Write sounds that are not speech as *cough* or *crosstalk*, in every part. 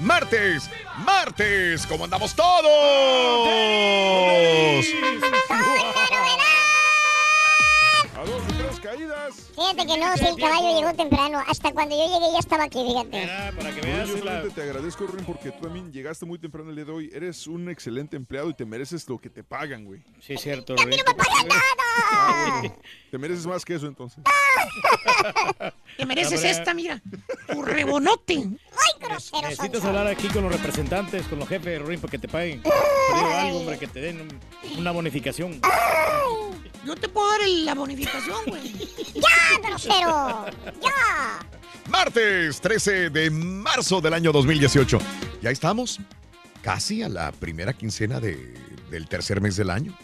martes, martes. ¿Cómo andamos todos? A dos y tres caídas. Fíjate que no, si el caballo llegó temprano. Hasta cuando yo llegué ya estaba aquí, fíjate. para que veas. Yo realmente te agradezco, Rin, porque tú también llegaste muy temprano el día de hoy. Eres un excelente empleado y te mereces lo que te pagan, güey. Sí, es cierto, ¡A mí no me pagan nada! Te mereces más que eso, entonces. *laughs* Te mereces esta, mira. Tu rebonote. ¡Ay, grosero! Necesitas hablar aquí con los representantes, con los jefes, Ruin, para que te paguen. Algo, hombre, que te den un- una bonificación. Yo te puedo dar el- la bonificación, güey. ¡Ya, grosero! ¡Ya! Martes 13 de marzo del año 2018. Ya estamos casi a la primera quincena de- del tercer mes del año.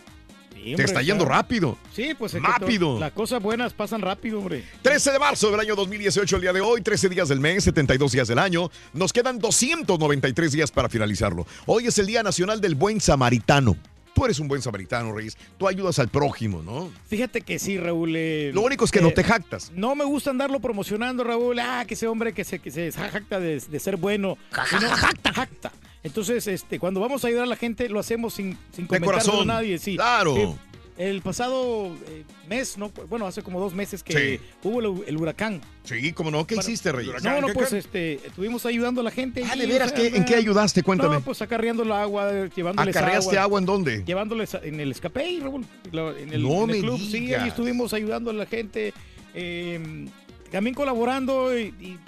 Sí, Te está yendo claro. rápido. Sí, pues es Rápido. Las cosas buenas pasan rápido, hombre. 13 de marzo del año 2018, el día de hoy, 13 días del mes, 72 días del año. Nos quedan 293 días para finalizarlo. Hoy es el Día Nacional del Buen Samaritano. Tú eres un buen samaritano, Reyes. Tú ayudas al prójimo, ¿no? Fíjate que sí, Raúl. eh, Lo único es que eh, no te jactas. No me gusta andarlo promocionando, Raúl. Ah, que ese hombre que se, que se jacta de, de ser bueno. jacta, jacta. Entonces, este, cuando vamos a ayudar a la gente, lo hacemos sin, sin De corazón. a nadie. Sí. Claro. Sí. El pasado eh, mes, no, bueno, hace como dos meses que Sí. hubo el, el huracán. Sí, ¿cómo no? ¿Qué Bueno, hiciste, Reyes? No, no, pues este, estuvimos ayudando a la gente. Ah, y, ¿de veras? o sea, ¿Qué- ¿En qué ayudaste? Cuéntame. No, pues acarreando el agua, llevándoles ¿Acarreaste agua en dónde? Llevándoles a- en el escape, Raúl, la- en el, No en el me club. Sí, digas. ahí estuvimos ayudando a la gente. eh, también colaborando y, y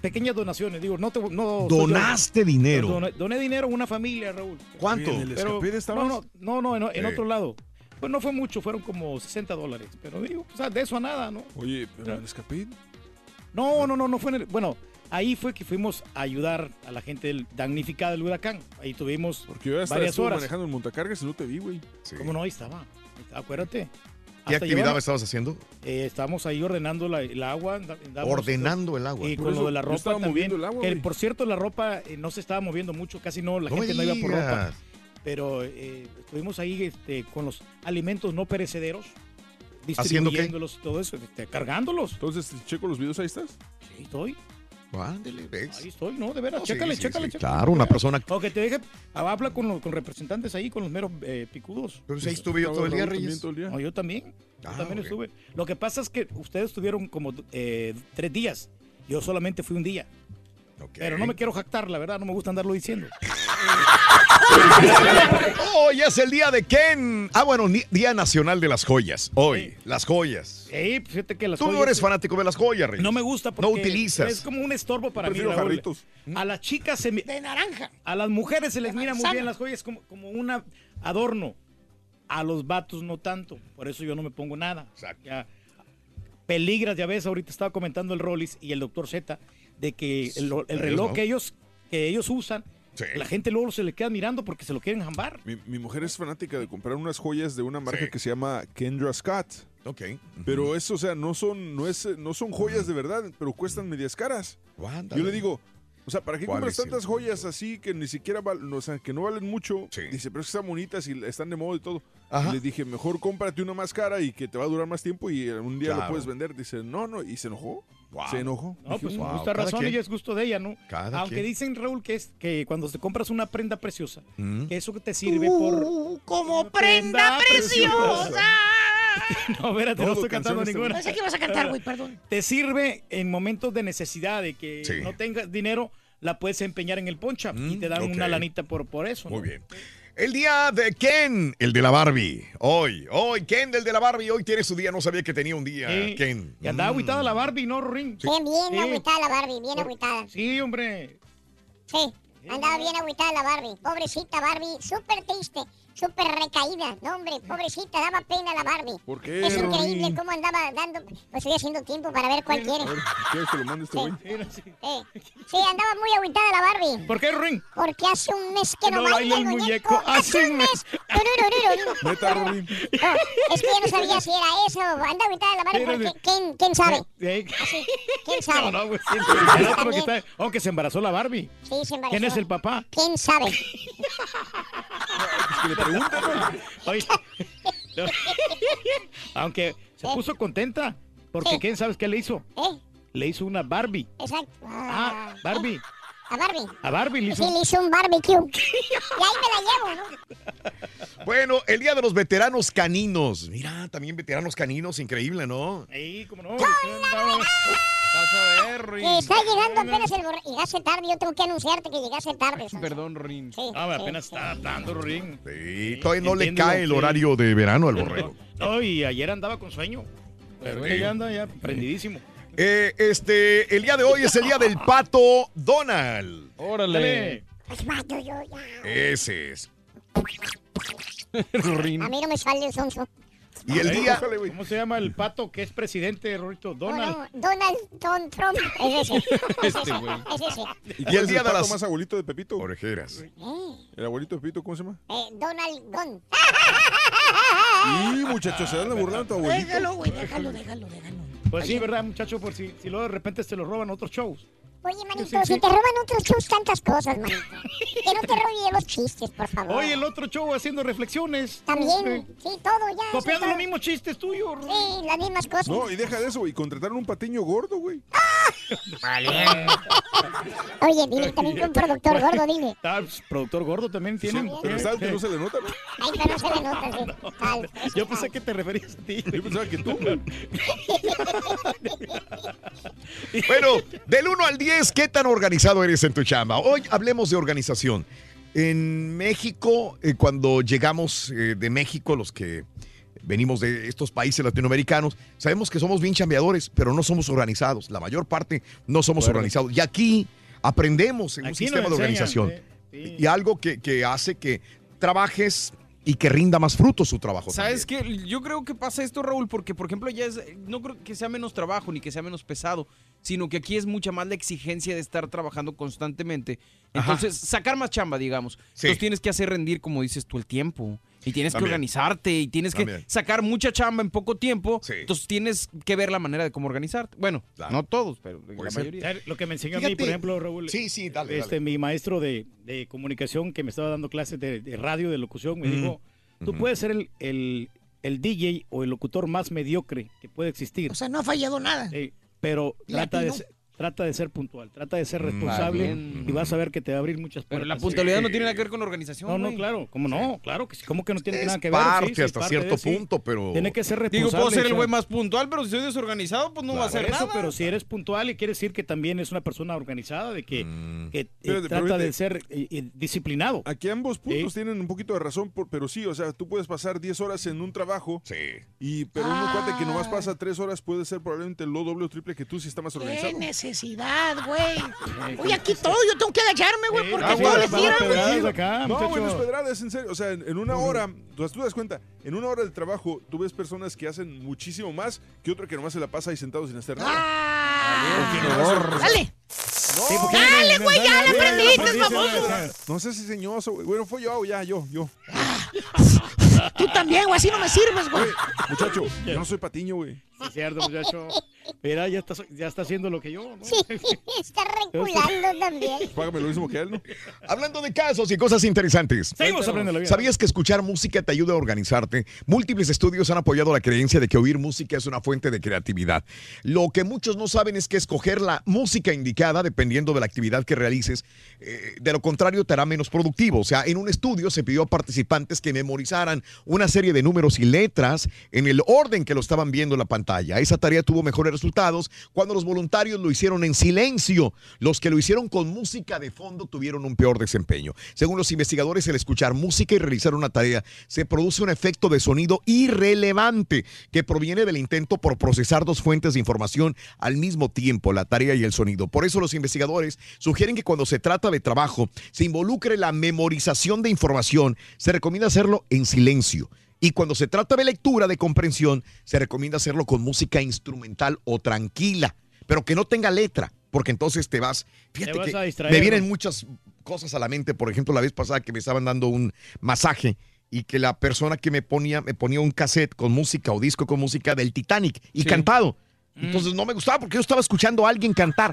pequeñas donaciones. Digo, no te, no yo. Donaste dinero. Doné, doné dinero a una familia, Raúl. ¿Cuánto? ¿En el Pero- no, no, no, no, en, en Sí. otro lado. Pues no fue mucho, fueron como 60 dólares. Pero digo, o sea, de eso a nada, ¿no? Oye, pero en el escapé. No, no, no, no fue en el. Bueno, ahí fue que fuimos a ayudar a la gente del- damnificada del huracán. Ahí tuvimos Porque yo ya estaba varias horas. manejando en montacargas y no te vi, güey. ¿Cómo no? Ahí estaba. Acuérdate. ¿Qué Hasta actividad llevamos- estabas haciendo? eh, estábamos ahí ordenando la- el agua. Ordenando el agua. Y Por con eso, lo de la yo ropa estaba también. moviendo el agua, que, por cierto, la ropa eh, no se estaba moviendo mucho, casi no, la No gente no iba por ropa. Pero eh, estuvimos ahí este, con los alimentos no perecederos. Distribuyéndolos y todo eso, este, cargándolos. Entonces, checo los videos, ahí estás. Sí, estoy. Ándele, ¿ves? Ahí estoy, no, de veras. No, chécale, sí, chécale, sí, chécale. claro, una persona- O que te deje, habla con, los, con representantes ahí, con los meros eh, picudos. Pero si ahí estuve yo todo el día, Reyes. No, yo también. Yo Ah, también estuve. Lo que pasa es que ustedes estuvieron como eh, tres días. Yo solamente fui un día. Pero no me quiero jactar, la verdad, no me gusta andarlo diciendo. *laughs* Hoy es el día de Ken. Ah, bueno, Día Nacional de las Joyas. Hoy, las joyas. Sí, pues fíjate que las Tú no eres fanático de las joyas, Reyes. No me gusta porque No utilizas. es como un estorbo para mí. Raúl. A las chicas se mi- De naranja. a las mujeres se les mira muy bien las joyas como, como un adorno. A los vatos no tanto. Por eso yo no me pongo nada. Ya, peligras, ya ves, ahorita estaba comentando el Rollis y el doctor Z de que el, el reloj que ellos, que ellos usan, la gente luego se le queda mirando porque se lo quieren jambar. Mi, mi mujer es fanática de comprar unas joyas de una marca que se llama Kendra Scott. Ok. Pero eso, o sea, no son, no es, no son joyas de verdad, pero cuestan medias caras. Yo le digo, o sea, ¿para qué ¿Cuál compras tantas joyas así que ni siquiera val- o sea, que no valen mucho? Dice, pero es que están bonitas y están de moda y todo. Ajá. Y le dije, mejor cómprate una más cara y que te va a durar más tiempo y un día Claro. lo puedes vender. Dice, no, no, y se enojó. Se enojó. No, Dije, pues "Wow". justa razón, ella es gusto de ella, ¿no? Cada Aunque quien. dicen, Raúl, que es que cuando te compras una prenda preciosa, Mm. que eso que te sirve por... Uh, como prenda preciosa. *laughs* No, espérate, no estoy cantando ninguna. Pensé que ibas a cantar, güey, perdón. *laughs* Te sirve en momentos de necesidad, de que Sí. no tengas dinero, la puedes empeñar en el poncha y te dan una lanita por, por eso. Muy bien. El día de Ken, el de la Barbie. Hoy, hoy, Ken del de la Barbie, hoy tiene su día. No sabía que tenía un día, Sí. Ken. Y andaba Mm. agüitada la Barbie, ¿no, Ring? Bien, bien Sí. agüitada la Barbie, bien agüitada. Sí, hombre. Sí, andaba bien agüitada la Barbie. Pobrecita Barbie, súper triste, súper recaída. No, hombre, pobrecita, daba pena la Barbie. ¿Por qué, Es increíble cómo andaba dando. Pues estoy haciendo tiempo para ver cuál quiere. Ver, ¿Quieres que lo mande este güey? Sí, sí, andaba muy agüitada la Barbie. ¿Por qué, Ring? Porque hace un mes que no, No baila el muñeco. Hace un mes. Neta. No, es que ya no sabía si era eso. Anda agüitada la Barbie porque ¿quién, quién sabe? Así, ¿Quién sabe? No, no, güey. Sí, El otro también. que está- Oh, que se embarazó la Barbie. Sí, se embarazó. ¿Quién es el papá? ¿Quién sabe? *laughs* No. *laughs* Aunque se puso contenta. Porque. ¿quién sabes qué le hizo? ¿Eh? Le hizo una Barbie. Exacto. Ah, Barbie. A Barbie. A Barbie le Sí, hizo. le hizo un barbecue. *laughs* y ahí me la llevo, ¿no? Bueno, el día de los veteranos caninos. Mira, también veteranos caninos, increíble, ¿no? Ahí, como no. Vas a ver, Rin. Está llegando apenas el borre... Llegaste tarde, yo tengo que anunciarte que llegaste tarde. Perdón, Rin. Sí, Ah, sí, apenas sí. está dando Ring. Sí, todavía no le cae el sí. horario de verano al borrego. No, y ayer andaba con sueño. Pero Sí. ella anda ya prendidísimo. Eh, este, el día de hoy es el día del pato Donald. Órale. Mato yo ya. Ese es. *laughs* A mí no me sale el sonso. Y el día. ¿Cómo se llama el pato que es presidente, Rorito? Donald. No, no, Donald Don Trump. Es ese. *laughs* Es Este ese. güey. Es ese. ¿Y, el es día de pato las- más abuelito de Pepito? Orejeras. Eh, ¿El abuelito de Pepito cómo se llama? eh, Donald Gunn. Y muchachos, se dan la burlando a tu abuelito. Déjalo, güey, déjalo, déjalo, déjalo. Pues sí, ¿verdad, muchacho? Por si, si luego de repente se lo roban otros shows. Oye, manito, Sí, sí. si te roban otros shows, tantas cosas, manito. Que no te *laughs* roben los chistes, por favor. Oye, el otro show haciendo reflexiones. También, sí, todo ya. Copiando los mismos chistes tuyos. Sí, las mismas cosas. No, y deja de eso, güey. Contrataron un patiño gordo, güey. Oye, dile también un productor gordo, dile. Ah, pues, productor gordo también tienen. Pero está que no se le nota, ¿no? Ay, pero no se le nota, sí. *laughs* Tal, Yo pensé que te referías a ti. Yo pensaba que tú. *laughs* Bueno, del 1 al 10, ¿qué tan organizado eres en tu chamba? Hoy hablemos de organización. En México, eh, cuando llegamos eh, de México, los que venimos de estos países latinoamericanos, sabemos que somos bien chambeadores, pero no somos organizados. La mayor parte no somos organizados. Y aquí aprendemos en un Aquí sistema de organización. eh, sí. Y algo que, que hace que trabajes y que rinda más fruto su trabajo. ¿Sabes qué? Yo creo que pasa esto, Raúl, porque, por ejemplo, ya es. No creo que sea menos trabajo ni que sea menos pesado, sino que aquí es mucha más la exigencia de estar trabajando constantemente. Ajá. Entonces, sacar más chamba, digamos. Sí. Entonces tienes que hacer rendir, como dices tú, el tiempo. Y tienes que organizarte y tienes que sacar mucha chamba en poco tiempo. Sí. Entonces tienes que ver la manera de cómo organizarte. Bueno, Claro. no todos, pero la ser. mayoría. ¿Sabes Lo que me enseñó a mí, Fíjate. por ejemplo, Raúl. Sí, sí, dale, Este, dale. mi maestro de, de comunicación que me estaba dando clases de, de radio, de locución, me Mm. dijo, tú Ujú. puedes ser el, el, el DJ o el locutor más mediocre que puede existir. O sea, no ha fallado nada. Sí, pero trata de, trata de ser puntual, trata de ser Mm, responsable bien. y vas a ver que te va a abrir muchas Pero puertas. la puntualidad no tiene nada que ver con la organización. No, no, claro, ¿cómo no? Claro que sí, ¿cómo que no tiene Es nada que ver? Parte sí, es hasta parte de- cierto sí. punto, pero... Tiene que ser responsable. Digo, puedo ser el güey más puntual, pero si soy desorganizado, pues no va a hacer eso, nada. pero si eres puntual y quiere decir que también es una persona organizada, de que, Mm. que, eh, Pero- pero trata de ser eh, eh, disciplinado. Aquí ambos puntos tienen un poquito de razón, por- pero sí, o sea, tú puedes pasar 10 horas en un trabajo, Sí. y pero un cuate que nomás pasa 3 horas puede ser probablemente lo doble o triple que tú si está más organizado. Necesidad, güey. Oye, aquí todo, yo tengo que agacharme, güey, porque Ah, todo le tiran, pedradas güey. No, no, güey, no es pedrada, es en serio. O sea, en, en una hora, tú, tú das cuenta, en una hora de trabajo, tú ves personas que hacen muchísimo más que otra que nomás se la pasa ahí sentado sin hacer nada. Ah, Dale. porque- Dale, güey, ya le ya baboso. No sé si señoso, güey. Bueno, fue yo, ya, yo, yo. *laughs* Tú también, güey, así no me sirves, güey. Muchacho, yo no soy patiño, güey. Sí, es cierto, muchacho. Mira, ya está, ya está haciendo lo que yo, ¿no? Sí, *laughs* está reculando también. Págame lo mismo que él, ¿no? Hablando de casos y cosas interesantes. Seguimos aprendiendo la vida. ¿Sabías que escuchar música te ayuda a organizarte? Múltiples estudios han apoyado la creencia de que oír música es una fuente de creatividad. Lo que muchos no saben es que escoger la música indicada, dependiendo de la actividad que realices, eh, de lo contrario te hará menos productivo. O sea, en un estudio se pidió a participantes que memorizaran una serie de números y letras en el orden que lo estaban viendo en la pantalla. Esa tarea tuvo mejores resultados cuando los voluntarios lo hicieron en silencio. Los que lo hicieron con música de fondo tuvieron un peor desempeño. Según los investigadores, el escuchar música y realizar una tarea se produce un efecto de sonido irrelevante que proviene del intento por procesar dos fuentes de información al mismo tiempo, la tarea y el sonido. Por eso los investigadores sugieren que cuando se trata de trabajo se involucre la memorización de información, se recomienda hacerlo en silencio. Y cuando se trata de lectura, de comprensión, se recomienda hacerlo con música instrumental o tranquila, pero que no tenga letra, porque entonces te vas. Fíjate vas que me vienen muchas cosas a la mente. Por ejemplo, la vez pasada que me estaban dando un masaje y que la persona que me ponía, me ponía un cassette con música o disco con música del Titanic y Sí. cantado. Entonces no me gustaba porque yo estaba escuchando a alguien cantar.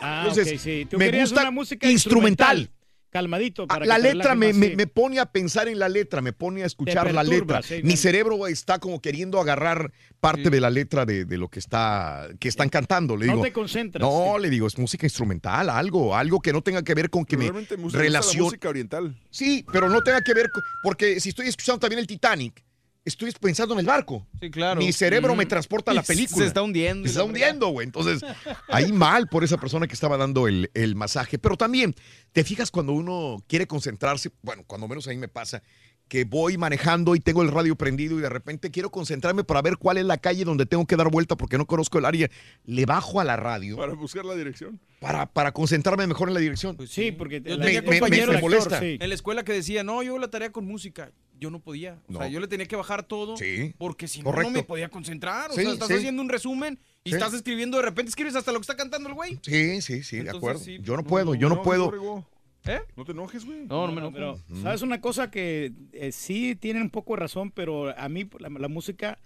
Ah, Entonces, ok, sí. Tú me gusta una música instrumental. Calmadito. Ah, Para la letra me, me- me pone a pensar en la letra, me pone a escuchar la letra. sí, Mi cerebro está como queriendo agarrar parte de la letra de, de lo que está que están cantando. Le No digo, te concentras, No, le digo, es música instrumental, algo, algo que no tenga que ver con que me relacione. música oriental. Sí, pero no tenga que ver con, porque si estoy escuchando también el Titanic, estoy pensando en el barco. Sí, claro. Mi cerebro me transporta a la película. Se está hundiendo. Se está hundiendo, güey. Entonces, ahí mal por esa persona que estaba dando el, el masaje. Pero también, ¿te fijas cuando uno quiere concentrarse? Bueno, cuando menos a mí me pasa, que voy manejando y tengo el radio prendido y de repente quiero concentrarme para ver cuál es la calle donde tengo que dar vuelta porque no conozco el área. Le bajo a la radio Para buscar la dirección. para, para concentrarme mejor en la dirección. Sí, porque Yo la- tenía me- me- compañeros me molesta. sí. en la escuela que decía, no, yo hago la tarea con música. Yo no podía. O No. sea, yo le tenía que bajar todo. Sí. Porque si no, no me podía concentrar. O Sí, sea, estás sí. haciendo un resumen y Sí. estás escribiendo, de repente escribes hasta lo que está cantando el güey. Sí, sí, sí, de acuerdo. sí, yo no puedo, no, yo no no, puedo. Borrego. ¿Eh? No te enojes, güey. No, no me No, enojo. pero, ¿sabes una cosa que eh, sí tienen un poco de razón, pero a mí la, la música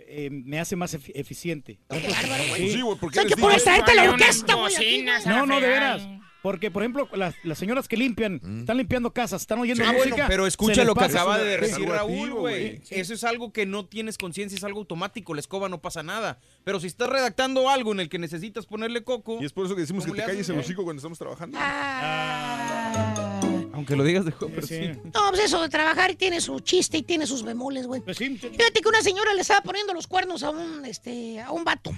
eh, me hace más efi- eficiente. Sí. Sí, güey, porque O sea, que por esta gente orquesta, güey. güey. No, no, de veras. Porque, por ejemplo, las, las señoras que limpian, están limpiando casas, están oyendo música. bueno, pero escucha lo que acaba de decir Raúl, güey. Eso es algo que no tienes conciencia, es algo automático. La escoba no pasa nada. Pero si estás redactando algo en el que necesitas ponerle coco, Y es por eso que decimos que ¿Cómo te le calles el hocico cuando estamos trabajando. Ah. Aunque lo digas de joven, pero Sí. No, pues eso de trabajar tiene su chiste y tiene sus bemoles, güey. Pues sí, muchacho. Fíjate que una señora le estaba poniendo los cuernos a un, este, a un vato.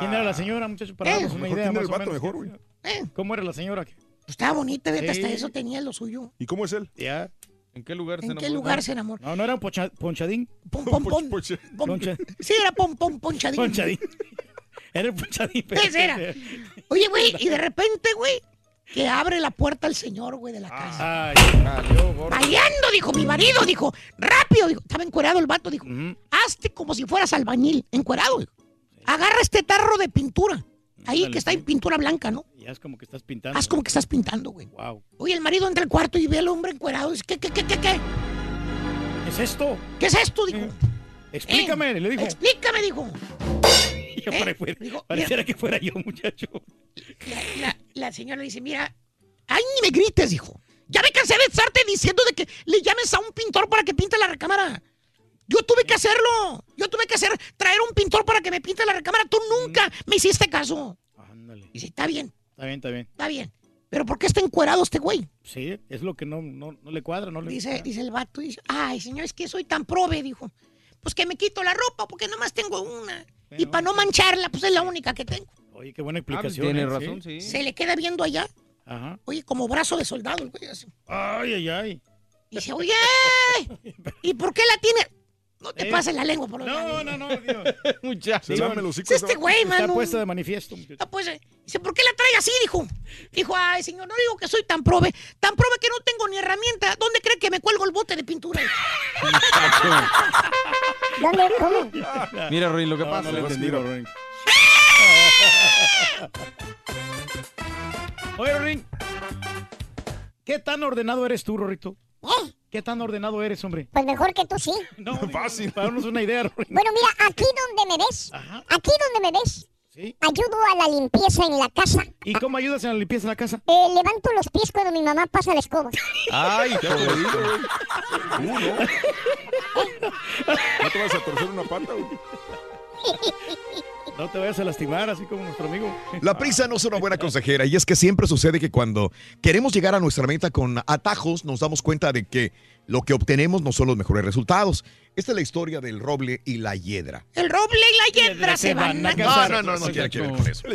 ¿Quién era la señora, muchachos? Para Eh, darnos una mejor idea ¿quién era el vato mejor, güey? Eh, ¿Cómo era la señora? pues estaba bonita, vete, hasta eso tenía lo suyo. ¿Y cómo es él? Ya. ¿En qué lugar se ¿En qué enamoró? lugar se enamoró? No, no era un pocha- ponchadín. Pom. Poche. pom. Poncha- *laughs* Sí, era pom, pom, ponchadín. Ponchadín. *laughs* Era el ponchadín. pero- Ese era. *laughs* Oye, güey, y de repente, güey, que abre la puerta el señor, güey, de la casa. Ay, Bailando, dijo mi marido, dijo, rápido, dijo, estaba encuerado el vato, dijo, hazte como si fueras albañil, encuerado, dijo. Agarra este tarro de pintura, ahí Ándale, que está en pintura blanca, ¿no? Ya es como que estás pintando. Haz como que estás pintando, güey. Wow. Oye, el marido entra al cuarto y ve al hombre encuerado, dice, ¿qué, qué, qué, qué, qué? ¿Qué es esto? ¿Qué es esto? Dijo. Explícame, Eh, le dijo. Explícame, dijo. *laughs* Yo eh, pareciera que fuera yo, muchacho. La, la- la señora dice, mira, ay, ni me grites, dijo. Ya me cansé de estarte diciendo de que le llames a un pintor para que pinte la recámara. Yo tuve que hacerlo. Yo tuve que hacer, traer un pintor para que me pinte la recámara. Tú nunca me hiciste caso. Ándale. Dice, está bien, Está bien, está bien. está bien. Pero ¿por qué está encuerado este güey? Sí, es lo que no, no, no le cuadra, no le Dice, dice el vato, dice, ay, señor, es que soy tan prove, dijo. Pues que me quito la ropa porque nomás tengo una. Y para no mancharla, pues es la única que tengo. Oye, qué buena Ah, pues explicación. tiene ¿eh? razón, sí. Se le queda viendo allá. Ajá. Oye, como brazo de soldado el güey así. Ay, ay, ay. Y dice, oye, *laughs* ¿y por qué la tiene? No te pases la lengua por los No, no, no, Dios. *laughs* Muchacho. Es este güey, Está mano. puesta de manifiesto. eh, dice, ¿por qué la trae así? Dijo. Dijo, ay, señor, no digo que soy tan prove. Tan prove que no tengo ni herramienta. ¿Dónde cree que me cuelgo el bote de pintura? ¿Dónde? ¿Cómo? Mira, Roy, lo que No, pasa. no le vas, entendí, mira. Rorín. Oye, Rorín. ¿Qué tan ordenado eres tú, Rorrito? ¿Eh? ¿Qué tan ordenado eres, hombre? Pues mejor que tú sí. *laughs* No, *laughs* Fácil. Para darnos una idea, Rorín. Bueno, mira, aquí donde me ves, Ajá. aquí donde me ves, ¿Sí? ayudo a la limpieza en la casa. ¿Y cómo ayudas en la limpieza de la casa? Eh, levanto los pies cuando mi mamá pasa la escoba. *laughs* Ay, digo, güey. Tú, ¿no? No te vas a torcer una pata, güey. No te vayas a lastimar, así como nuestro amigo. La prisa no es una buena consejera y es que siempre sucede que cuando queremos llegar a nuestra meta con atajos nos damos cuenta de que lo que obtenemos no son los mejores resultados. Esta es la historia del roble y la hiedra. El roble y la hiedra se van a No, casar. no, no, no tiene que ver con eso.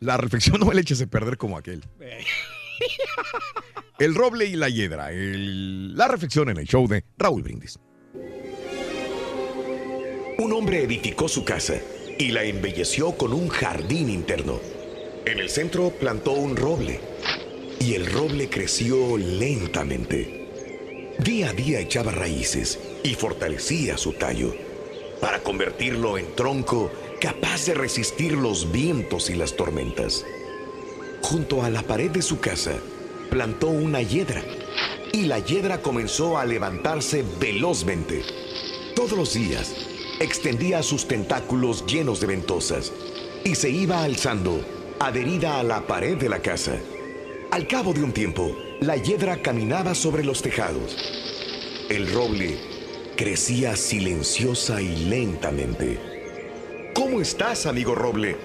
La reflexión no me le eches a perder como aquel. *laughs* El roble y la hiedra. el- la reflexión en el show de Raúl Brindis. Un hombre edificó su casa y la embelleció con un jardín interno. En el centro plantó un roble y el roble creció lentamente. Día a día echaba raíces y fortalecía su tallo para convertirlo en tronco capaz de resistir los vientos y las tormentas. Junto a la pared de su casa plantó una hiedra y la hiedra comenzó a levantarse velozmente. Todos los días extendía sus tentáculos llenos de ventosas y se iba alzando, adherida a la pared de la casa. Al cabo de un tiempo, la hiedra caminaba sobre los tejados. El roble crecía silenciosa y lentamente. ¿Cómo estás, amigo roble?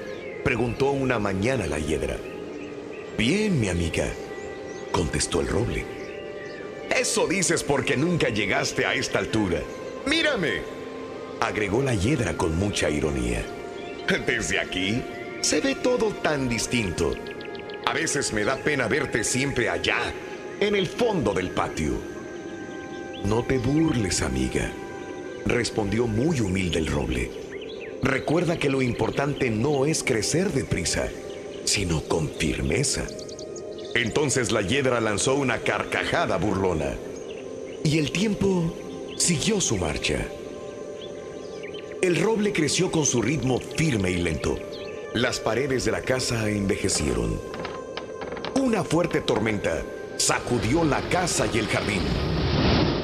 preguntó una mañana la hiedra. Bien, mi amiga, contestó el roble. Eso dices porque nunca llegaste a esta altura. Mírame, agregó la hiedra con mucha ironía. Desde aquí se ve todo tan distinto. A veces me da pena verte siempre allá, en el fondo del patio. No te burles, amiga, respondió muy humilde el roble. Recuerda que lo importante no es crecer deprisa, sino con firmeza. Entonces la hiedra lanzó una carcajada burlona y el tiempo siguió su marcha. El roble creció con su ritmo firme y lento. Las paredes de la casa envejecieron. Una fuerte tormenta sacudió la casa y el jardín.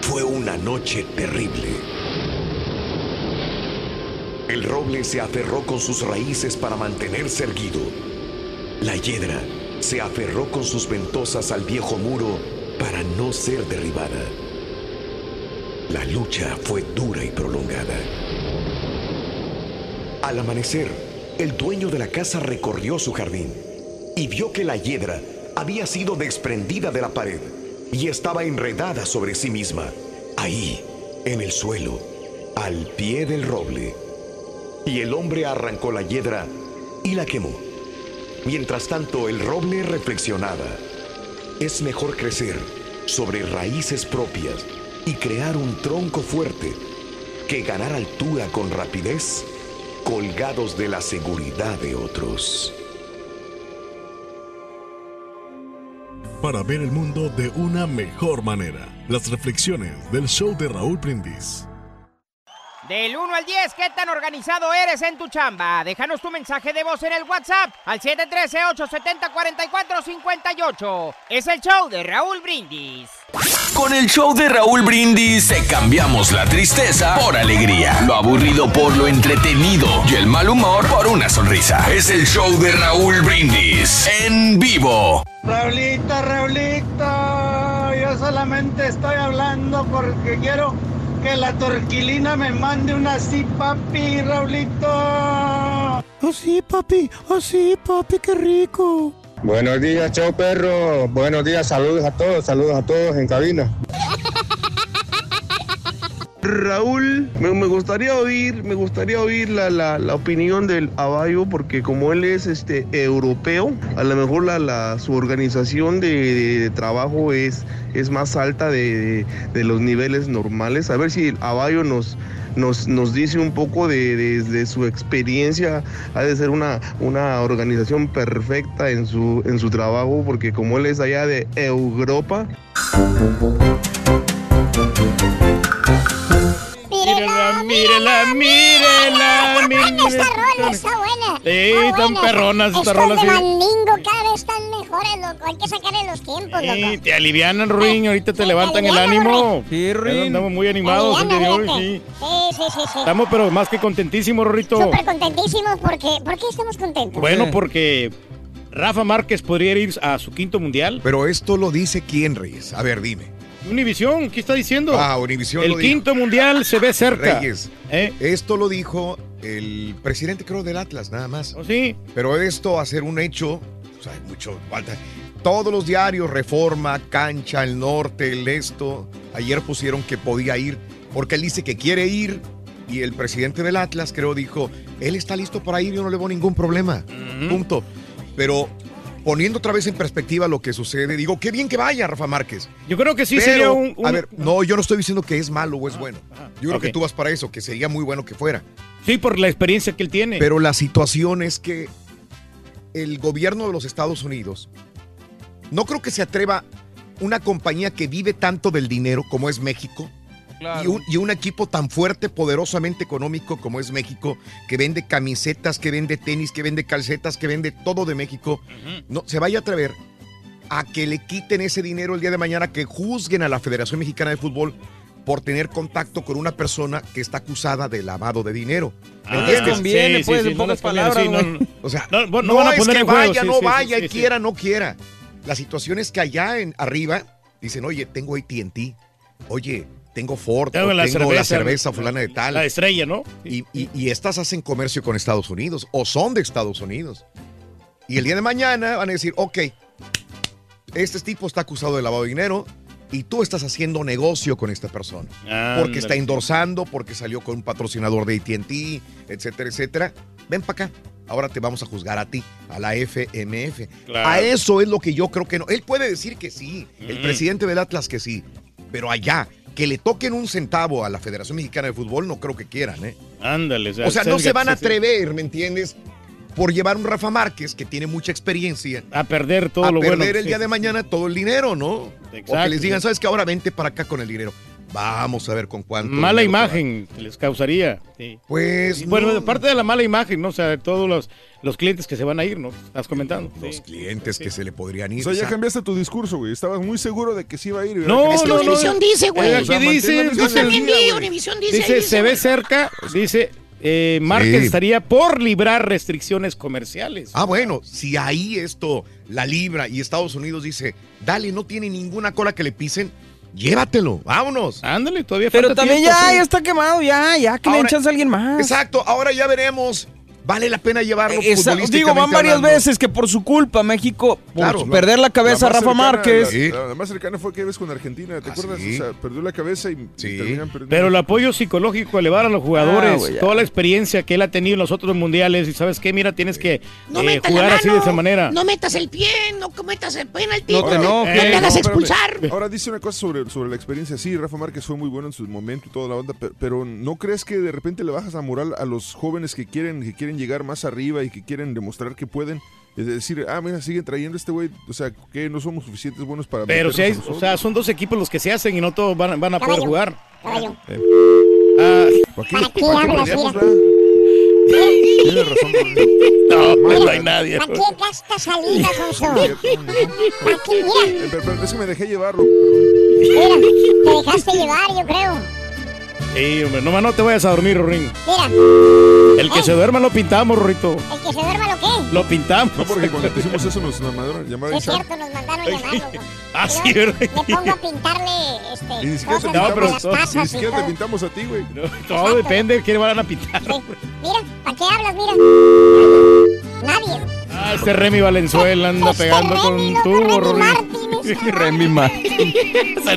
Fue una noche terrible. El roble se aferró con sus raíces para mantenerse erguido. La hiedra se aferró con sus ventosas al viejo muro para no ser derribada. La lucha fue dura y prolongada. Al amanecer, el dueño de la casa recorrió su jardín y vio que la hiedra había sido desprendida de la pared y estaba enredada sobre sí misma, ahí, en el suelo, al pie del roble. Y el hombre arrancó la hiedra y la quemó. Mientras tanto, el roble reflexionaba. Es mejor crecer sobre raíces propias y crear un tronco fuerte que ganar altura con rapidez colgados de la seguridad de otros. Para ver el mundo de una mejor manera. Las reflexiones del show de Raúl Brindis. Del 1 al 10, ¿qué tan organizado eres en tu chamba? Déjanos tu mensaje de voz en el WhatsApp al 713-870-4458. Es el show de Raúl Brindis. Con el show de Raúl Brindis te cambiamos la tristeza por alegría, lo aburrido por lo entretenido y el mal humor por una sonrisa. Es el show de Raúl Brindis en vivo. Raulito, Raulito, yo solamente estoy hablando porque quiero que la torquilina me mande una así, papi, Raulito. Así, papi, así, papi, qué rico. Buenos días, chao perro. Buenos días, saludos a todos, saludos a todos en cabina. Raúl, me, gustaría oír, me gustaría oír la, la- la opinión del Abayo, porque como él es este europeo, a lo mejor la, la- su organización de, trabajo es, es más alta de, de- los niveles normales. A ver si el Abayo nos, nos, nos dice un poco de su experiencia. Ha de ser una, una organización perfecta en su, en su trabajo, porque como él es allá de Europa. Mírela, mírela, mírela, buena esta rola, está buena. Sí, buena. perronas estas Estos rolas, de sí. Mandingo cada vez están mejores, loco. Hay que sacarle los tiempos, Sí, loco. te alivianan, Ruin, ahorita te levantan el ánimo. Sí, Ruin. Andamos muy animados el día de hoy, Aliviana, sí. fíjate. Sí, sí, sí, sí. Estamos pero más que contentísimos, Rorrito. Súper contentísimos porque... ¿Por qué estamos contentos? Bueno, porque Rafa Márquez podría ir a su quinto mundial. Pero esto lo dice quién, Reyes. A ver, dime. Univisión, ¿qué está diciendo? Ah, Univisión El lo dijo. quinto mundial se ve cerca. Reyes. ¿Eh? Esto lo dijo el presidente, creo, del Atlas, nada más. ¿Oh, sí? Pero esto, hacer un hecho, o sea, hay mucho falta. Todos los diarios, Reforma, Cancha, El Norte, El Esto, ayer pusieron que podía ir, porque él dice que quiere ir, y el presidente del Atlas, creo, dijo, él está listo para ir, yo no le veo ningún problema. Punto. Pero poniendo otra vez en perspectiva lo que sucede, digo, qué bien que vaya Rafa Márquez. Yo creo que sí Pero, sería un, un- A ver, no, yo no estoy diciendo que es malo o es bueno. Yo creo que tú vas para eso, que sería muy bueno que fuera. Sí, por la experiencia que él tiene. Pero la situación es que el gobierno de los Estados Unidos no creo que se atreva una compañía que vive tanto del dinero como es México y, un, y un equipo tan fuerte, poderosamente económico como es México, que vende camisetas, que vende tenis, que vende calcetas, que vende todo de México, no se vaya a atrever a que le quiten ese dinero el día de mañana, que juzguen a la Federación Mexicana de Fútbol por tener contacto con una persona que está acusada de lavado de dinero. ¿Me No les conviene, pues, en pocas palabras, güey. O sea, No, no, no van a es poner que en juego, vaya, sí, no sí, sí, vaya, sí, sí. quiera, no quiera. La situación es que allá en arriba dicen, oye, tengo AT&T, oye, tengo Ford, Tengo la tengo la cerveza, cerveza la- fulana de tal. la estrella, ¿no? Y, y- y estas hacen comercio con Estados Unidos o son de Estados Unidos. Y el día de mañana van a decir, ok, este tipo está acusado de lavado de dinero y tú estás haciendo negocio con esta persona. Porque está endorsando, porque salió con un patrocinador de AT&T, etcétera, etcétera. Ven para acá. Ahora te vamos a juzgar a ti, a la FMF. Claro. A eso es lo que yo creo que no. Él puede decir que sí, el Mm. presidente del Atlas que sí, pero allá, que le toquen un centavo a la Federación Mexicana de Fútbol, no creo que quieran, ¿eh? Ándale. O sea, no cerca- se van a atrever, ¿me entiendes? Por llevar un Rafa Márquez que tiene mucha experiencia. A perder todo a lo perder bueno. el sí, día de mañana todo el dinero, ¿no? O Exacto, que les digan. ¿sabes qué? Ahora vente para acá con el dinero. Vamos a ver con cuánto. Mala imagen que les causaría. sí. Pues. Y Bueno, no. aparte de la mala imagen, ¿no? O sea, de todos los, los clientes que se van a ir, ¿no? Estás comentando. Los clientes que se le podrían O ir. sea, ya cambiaste tu discurso, güey. Estabas muy seguro de que sí iba a ir. No, Es que que- no, no. Dice, güey. Eh, O sea, dice, Yo también vi. Univisión dice. Dice, se ve cerca, dice, eh, Márquez estaría por librar restricciones comerciales. Ah, bueno, si ahí esto la libra y Estados Unidos dice, dale, no tiene ninguna cola que le pisen, llévatelo, vámonos. Ándale, todavía Pero falta también tiempo, ya, sí. ya está quemado, ya, ya, que le Ahora- chance a alguien más. Exacto, ahora ya veremos. Vale la pena llevarlo Esa- digo, van varias hablando. veces que por su culpa México, por Claro, perder la cabeza más Rafa cercana- Márquez. La, la más cercana fue que ves con Argentina, ¿te Ah, acuerdas? sí. O sea, perdió la cabeza y, terminan perdiendo. Pero el apoyo psicológico, elevar a los jugadores, Ah, toda la experiencia que él ha tenido en los otros mundiales, y sabes qué, mira, tienes que No eh, jugar así de esa manera. No metas el pie, no cometas el penalti. No te no, enojes. no te Eh, hagas no, espérame. expulsar. Ahora dice una cosa sobre, sobre la experiencia. Sí, Rafa Márquez fue muy bueno en su momento y toda la onda, pero, pero ¿no crees que de repente le bajas la moral a los jóvenes que quieren, que quieren llegar más arriba y que quieren demostrar que pueden? Es decir, ah, mira, siguen trayendo a este güey. O sea, que no somos suficientes buenos para. Pero si hay, o sea, son dos equipos los que se hacen y no todos van, van a poder Caballo. jugar. Caballo. Ah, ¿Para ¿Para qué ¿Para hablas, peleamos, mira? verdad? Tienes razón, no, no hay nadie. ¿Para qué gastas saliva, Sonso? ¿Para qué? Mira, Eh, pero- pero es que me dejé llevarlo. mira, te dejaste llevar, yo creo. Sí, hombre, no, no te vayas a dormir, Rorín. Mira, El que se duerma lo pintamos, Rorrito. el que se duerma lo que. Lo pintamos. No, porque cuando te hicimos eso nos mandaron llamar Es cierto, nos mandaron llamar, loco. *laughs* Ah, sí. Le pongo a pintarle este, Y ni siquiera te cosas No, de pero las todo- Ni y siquiera te todo. pintamos a ti, güey. No, todo depende de quién van a pintar. Sí. Mira, ¿para qué hablas? Mira. Nadie. Ah, este Remy Valenzuela anda Este pegando Remy, con un loco, tubo, Remy. Martínez. *laughs* *laughs* Se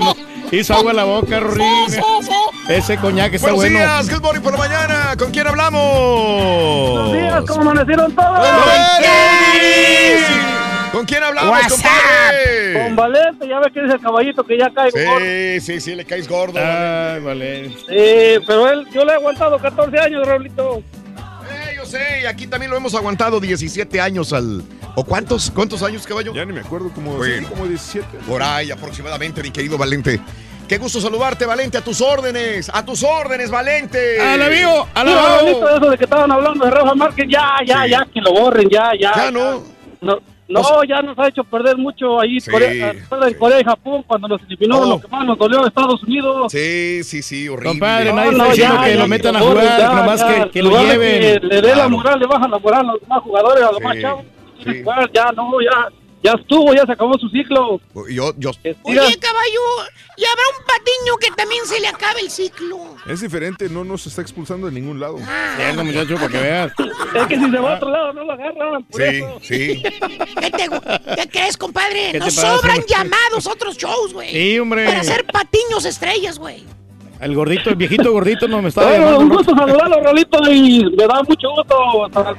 hizo agua en la boca, Rorín. Sí, sí, sí. Ese coñac está Buenos bueno. días, good morning por la mañana. ¿Con quién hablamos? Buenos días, ¿cómo amanecieron todos? ¡Buenos! ¿Con quién hablamos, WhatsApp. compadre? Con Valente, ya ves que dice el caballito que ya caigo gordo. Sí, sí, sí, le caes gordo. Ay, vale. Sí, pero él, yo le he aguantado 14 años, Raulito. Sé, y aquí también lo hemos aguantado 17 años al... ¿O cuántos? ¿Cuántos años, caballo? Ya ni me acuerdo, como, Bueno. sí, como 17. Por ahí aproximadamente, mi querido Valente. Qué gusto saludarte, Valente, a tus órdenes, a tus órdenes, Valente. ¡Al amigo! ¡Al amigo! Eso de que estaban hablando de Rafa Márquez, ya, ya, Sí. ya, que lo borren, ya, ya. Ya no. No, no, ya nos ha hecho perder mucho ahí Sí. Corea, en Corea y Japón cuando nos eliminó Oh. lo que más nos dolió Estados Unidos. Sí, sí, sí, horrible. Compadre, No, nadie no, está diciendo ya, que ya, lo metan a jugar, ya, nomás ya. que, que lo Lugar de lleven. que le dé la moral, le bajan la moral a los demás jugadores, a los Sí, más chavos. sí. Jugar, Ya, no, ya, ya estuvo, ya se acabó su ciclo. Yo, yo, Oye, caballo, y habrá un patiño que también se le acabe el ciclo. Es diferente, no nos está expulsando de ningún lado. Venga, muchacho, para que veas. es que si se va a otro lado no lo agarran. Por Sí, eso. sí. ¿Qué, te- qué crees, compadre? ¿Qué Nos sobran llamados otros shows, güey. Sí, hombre. Para hacer patiños estrellas, güey. El gordito, el viejito gordito no me está Bueno, un llamando. gusto saludarlos, Rolito, y me da mucho gusto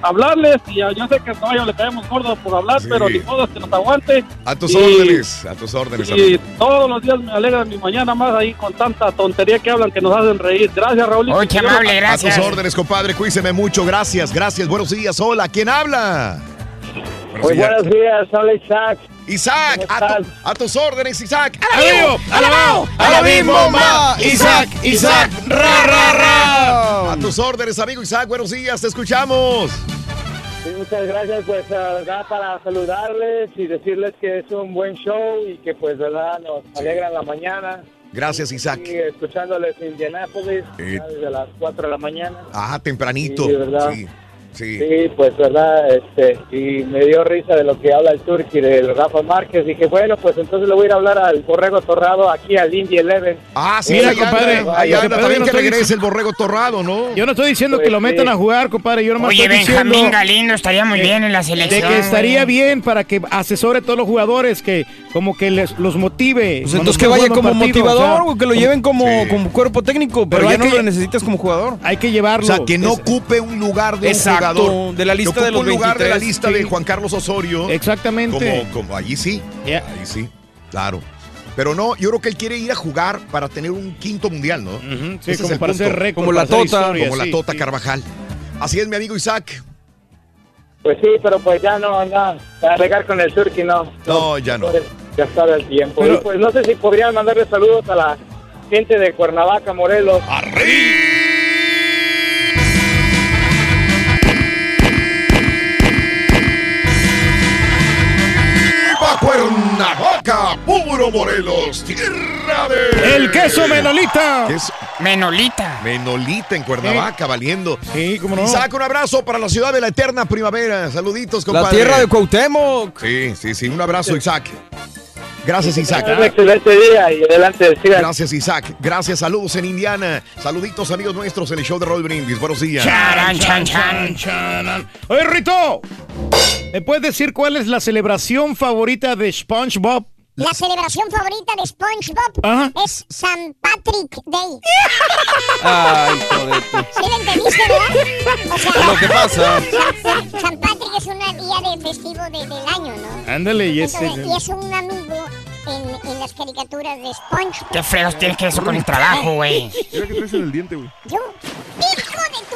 hablarles. Y ya- yo sé que a caballo le caemos gordos por hablar, Sí. pero ni modo que nos aguante. A tus Y- órdenes, a tus órdenes, Y amigo. todos los días me alegran mi mañana más ahí con tanta tontería que hablan que nos hacen reír. Gracias, Raulito. Oye, amable, A gracias. tus órdenes, compadre, cuídeme mucho. Gracias, gracias. Buenos días. Hola, ¿quién habla? Muy buenos días, hola Isaac. Isaac, ¿Cómo a, tu- a tus órdenes, Isaac. ¡Amigo! ¡Alabao! ¡Alabim, bomba! ¡Isaac! ¡Isaac! ¡Ra, ra, ra! A tus órdenes, amigo Isaac. Buenos días, te escuchamos. Sí, muchas gracias, pues, verdad, para saludarles y decirles que es un buen show y que, pues, verdad, nos alegra la mañana. Gracias, Isaac. Y escuchándoles en Indianápolis Eh. desde las 4 de la mañana. Ah, tempranito. Sí, ¿verdad? Sí, sí. Sí, pues verdad, este, y me dio risa de lo que habla el Turqui del Rafa Márquez. Dije, bueno, pues entonces le voy a ir a hablar al Borrego Torrado aquí al Indy Eleven. Ah, sí, Mira, anda, compadre, ahí que anda. pasa También es que que no estoy regrese el borrego torrado, ¿no? Yo no estoy diciendo Pues que lo metan sí. a jugar, compadre. Yo nomás Oye, estoy Benjamín diciendo Galindo estaría muy de- bien en la de selección. que estaría güey. bien para que asesore a todos los jugadores, que como que les, los motive. Pues entonces que vaya como partido, motivador, o sea, que lo lleven como, Sí. como cuerpo técnico, pero, Pero ya hay no que- lo necesitas como jugador. Hay que llevarlo. O sea, que no Es- ocupe un lugar de Exacto, un jugador. de la lista de los un lugar de la 23, lista sí. de Juan Carlos Osorio. Exactamente. Como, como allí sí. Ya. Ahí sí, claro. Pero no, yo creo que él quiere ir a jugar para tener un quinto mundial, ¿no? Sí, Ese es como el para punto. récord. Como la Tota. historia, Como la Tota sí. Carvajal. Así es, mi amigo Isaac. Pues sí, pero pues ya no, no, para regar con el Turqui no. No, ya no. Ya está el tiempo. Pero- Y pues no sé si podrían mandarle saludos a la gente de Cuernavaca, Morelos. ¡Viva ¡Puro Morelos! ¡Tierra de... El queso menolita. Queso Menolita. Menolita en Cuernavaca, valiendo. Sí, cómo no. Isaac, un abrazo para la ciudad de la eterna primavera. Saluditos, compadre. La tierra de Cuauhtémoc. Sí, sí, sí. Un abrazo, Isaac. Gracias, Isaac. Un excelente día y adelante, sigan. Gracias, Isaac. Gracias, saludos en Indiana. Saluditos, amigos nuestros, en el show de Roll Brindis. Buenos días. Charan, chan, chan. Chanan. Oye, Rito, ¿me puedes decir cuál es la celebración favorita de SpongeBob? La celebración favorita de SpongeBob Ajá. es San Patrick Day. Ay, hijo de tu- ¿Sí lo entendiste, verdad? O sea, Es lo que pasa. San, San Patrick es un día de festivo de- del año, ¿no? Ándale, y ese. Entonces, y es un amigo en, en las caricaturas de SpongeBob. ¿Qué fregos tienes que eso con el trabajo, güey? Mira que traes en el diente, güey. Yo, hijo de tu...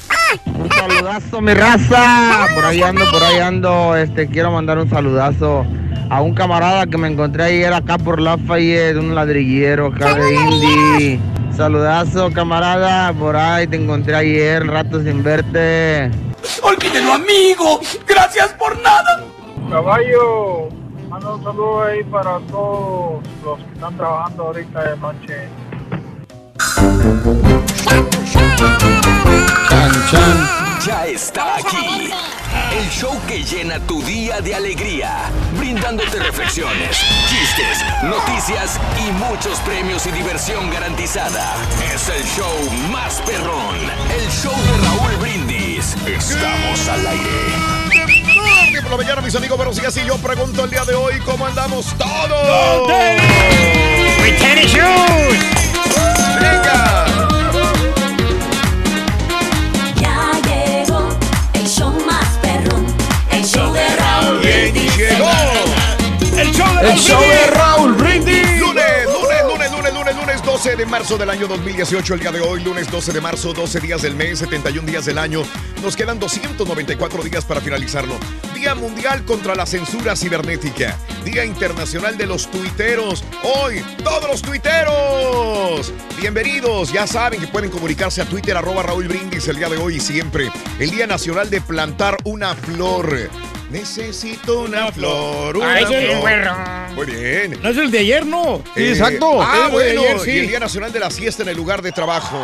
Un saludazo, mi raza. Por ahí ando, por ahí ando. Este, quiero mandar un saludazo a un camarada que me encontré ayer acá por Lafayette, un ladrillero acá de Indy. Saludazo, camarada. Por ahí te encontré ayer, rato sin verte. ¡Olvídenlo, amigo! ¡Gracias por nada! Caballo, manda un saludo ahí para todos los que están trabajando ahorita de noche. Ya está aquí El show que llena tu día de alegría, brindándote reflexiones, chistes, noticias y muchos premios y diversión garantizada. Es el show más perrón, el show de Raúl Brindis. Estamos al aire. Tarde por la mañana, mis amigos, pero si así yo pregunto el día de hoy, ¿cómo andamos todos? With tennis shoes. ¡Venga! El show de Raúl Brindis. Lunes, lunes, lunes, lunes, lunes, lunes 12 de marzo del año 2018, el día de hoy, lunes 12 de marzo, 12 días del mes, 71 días del año. Nos quedan 294 días para finalizarlo. Día Mundial contra la Censura Cibernética. Día Internacional de los Tuiteros. Hoy, todos los tuiteros. Bienvenidos. Ya saben que pueden comunicarse a Twitter, arroba Raúl Brindis el día de hoy y siempre. El Día Nacional de Plantar una Flor. Necesito una flor. Una Ah, es flor. bueno. Muy bien. No es el de ayer, no. Eh, Ah, el de bueno. ayer, sí. Y el Día Nacional de la Siesta en el lugar de trabajo.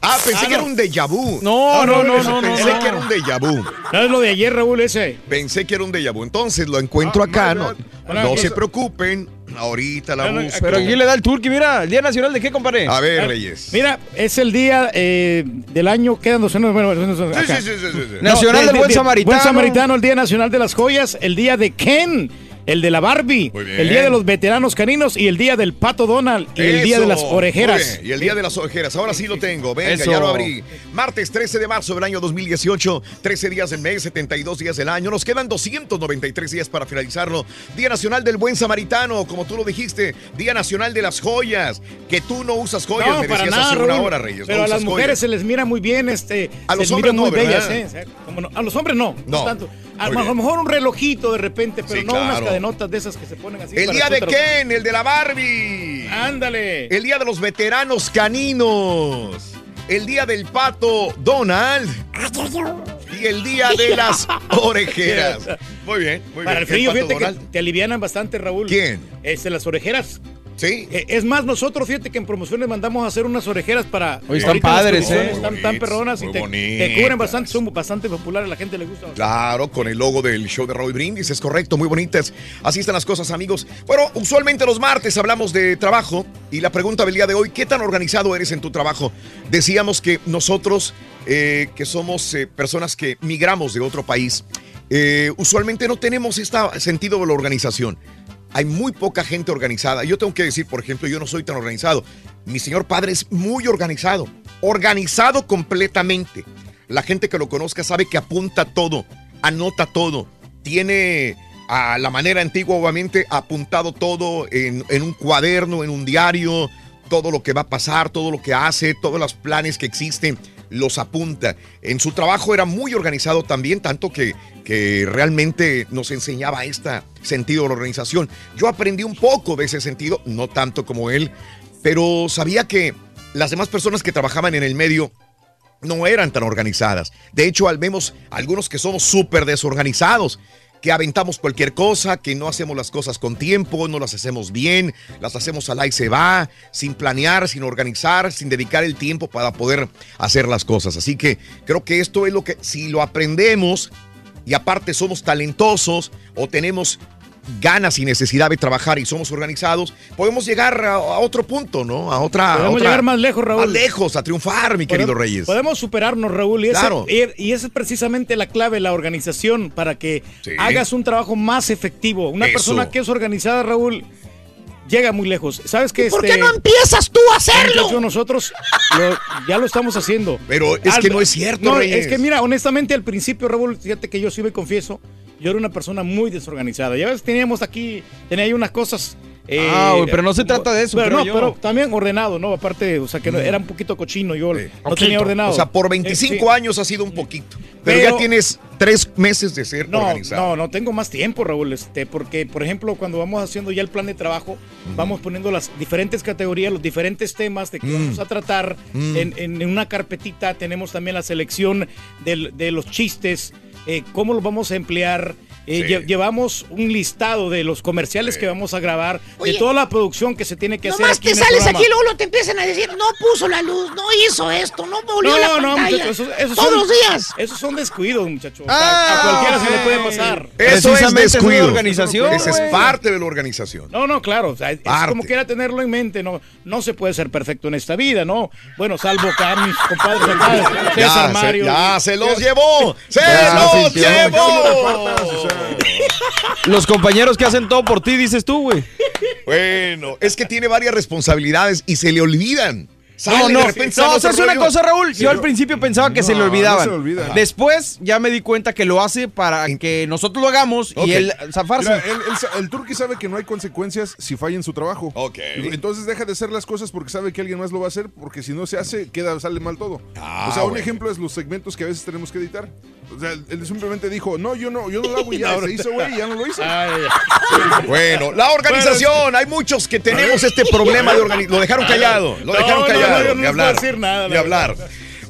Ah, pensé Ah, que era un déjà vu. No, no, no, no, Pensé no, que era un déjà vu. No es lo de ayer, Raúl, ese. Pensé que era un déjà vu. Entonces lo encuentro Ah, acá. No, se preocupen. Ahorita la busco. Pero aquí le da el turqui, mira. ¿El Día Nacional de qué, compadre? A ver, Reyes. Mira, es el día eh, del año, quedan dos años. Bueno, sí, sí, sí, sí, sí. Nacional del Buen Samaritano. Buen Samaritano, el Día Nacional de las Joyas, el Día de Ken, el de la Barbie, el Día de los Veteranos Caninos y el Día del Pato Donald y el Día de las Orejeras. Y el día de las orejeras. Ahora sí lo tengo. Venga, Eso. ya lo abrí. Martes 13 de marzo del año 2018. 13 días del mes, 72 días del año. Nos quedan 293 días para finalizarlo. Día Nacional del Buen Samaritano, como tú lo dijiste. Día Nacional de las Joyas. Que tú no usas joyas, No, me para decías nada, hace una hora, Reyes. Pero no a las mujeres joyas. se les mira muy bien, este, A los hombres no, bellas. ¿eh? Como no- a los hombres no, no, No. tanto. A, bien. lo mejor un relojito de repente, pero Sí, no unas claro. cadenotas de esas que se ponen así. El para día de Ken, el de la Barbie. Ándale. El día de los veteranos caninos. El día del pato Donald. Y el día de *laughs* las orejeras. *laughs* Muy bien, muy Para bien. el frío, fíjate Donald. que te alivianan bastante, Raúl. ¿Quién? Este, las orejeras. Sí. Eh, es más, nosotros, fíjate que en promociones mandamos a hacer unas orejeras para. Oye, están padres, ¿eh? Están tan perronas y te, cubren bastante, son bastante populares, a la gente le gusta. Claro, con el logo del show de Raúl Brindis, es correcto, muy bonitas. Así están las cosas, amigos. Bueno, usualmente los martes hablamos de trabajo y la pregunta del día de hoy, ¿qué tan organizado eres en tu trabajo? Decíamos que nosotros, eh, que somos eh, personas que migramos de otro país, eh, usualmente no tenemos este sentido de la organización. Hay muy poca gente organizada. Yo tengo que decir, por ejemplo, yo no soy tan organizado. Mi señor padre es muy organizado, organizado completamente. La gente que lo conozca sabe que apunta todo, anota todo, tiene a la manera antigua, obviamente, apuntado todo en, en un cuaderno, en un diario, todo lo que va a pasar, todo lo que hace, todos los planes que existen, los apunta. En su trabajo era muy organizado también, tanto que, que realmente nos enseñaba este sentido de la organización. Yo aprendí un poco de ese sentido, no tanto como él, pero sabía que las demás personas que trabajaban en el medio no eran tan organizadas. De hecho, al vemos algunos que somos súper desorganizados, que aventamos cualquier cosa, que no hacemos las cosas con tiempo, no las hacemos bien, las hacemos al y se va, sin planear, sin organizar, sin dedicar el tiempo para poder hacer las cosas. Así que creo que esto es lo que, si lo aprendemos y aparte somos talentosos o tenemos ganas y necesidad de trabajar y somos organizados, podemos llegar a, a otro punto, ¿no? A otra. Podemos otra- llegar más lejos, Raúl. Más lejos, a triunfar, mi querido Podemos- Reyes. Podemos superarnos, Raúl. Y, esa- Claro. y- y esa es precisamente la clave, la organización, para que Sí. hagas un trabajo más efectivo. Una Eso. persona que es organizada, Raúl, llega muy lejos. ¿Sabes qué? ¿Por Este, qué no empiezas tú a hacerlo? nosotros lo- ya lo estamos haciendo. Pero es que no es cierto, No, Reyes. es que mira, honestamente, al principio, Raúl, fíjate que yo sí me confieso, yo era una persona muy desorganizada. Ya ves, teníamos aquí, tenía ahí unas cosas. eh, Ah, pero no se trata de eso, Pero creo no, yo. pero también ordenado, ¿no? Aparte, o sea, que no- era un poquito cochino, yo no tenía ordenado. O sea, por Eh, 25 sí. años ha sido un poquito. Pero, Pero- ya tienes tres meses de ser No, organizado. no, no tengo más tiempo, Raúl, este, porque, por ejemplo, cuando vamos haciendo ya el plan de trabajo, vamos poniendo las diferentes categorías, los diferentes temas de que Mm. vamos a tratar Mm. en, en- en una carpetita. Tenemos también la selección del- de los chistes, eh, cómo los vamos a emplear, eh, Sí. lle- llevamos un listado de los comerciales que vamos a grabar, Oye, de toda la producción que se tiene que hacer Nomás te sales programa. aquí y luego te empiezan a decir, no puso la luz, no hizo esto, no volvió No, la no, pantalla. muchachos, esos, esos Todos son- los días. Esos son descuidos, muchachos. Ah, a cualquiera se le puede pasar. Eso es descuido. organización. Esa es parte de la organización. No, no, claro. o sea, es Parte. como quiera tenerlo en mente. No, no se puede ser perfecto en esta vida, ¿no? Bueno, salvo acá mis compadres acá, Ya, César se- Mario. ya se los llevó. ¡Se Ya, los sí, sí, llevó! *laughs* Los compañeros que hacen todo por ti, dices tú, güey. Bueno, es que tiene varias responsabilidades y se le olvidan. Sale No, no, no, ¿sabes una cosa, Raúl? Sí, Yo al principio pensaba que se le no olvidaban. se le olvida. Después ya me di cuenta que lo hace para que nosotros lo hagamos Ok. y él zafarse. Mira, él- él sa- el turqui sabe que no hay consecuencias si falla en su trabajo. Entonces deja de hacer las cosas porque sabe que alguien más lo va a hacer, porque si no se hace, queda, sale mal todo. Ah, o sea, un bueno. ejemplo es los segmentos que a veces tenemos que editar. O sea, él simplemente dijo, no, yo no, yo no lo hago y ya *laughs* se hizo, güey, ya no lo hizo. Bueno, la organización, hay muchos que tenemos este problema de organización. Lo dejaron callado, lo dejaron no, no, hablar, decir nada, ni la hablar.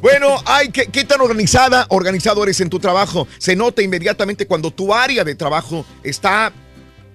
Bueno, ay, ¿qué, qué tan organizada, organizado eres en tu trabajo? Se nota inmediatamente cuando tu área de trabajo está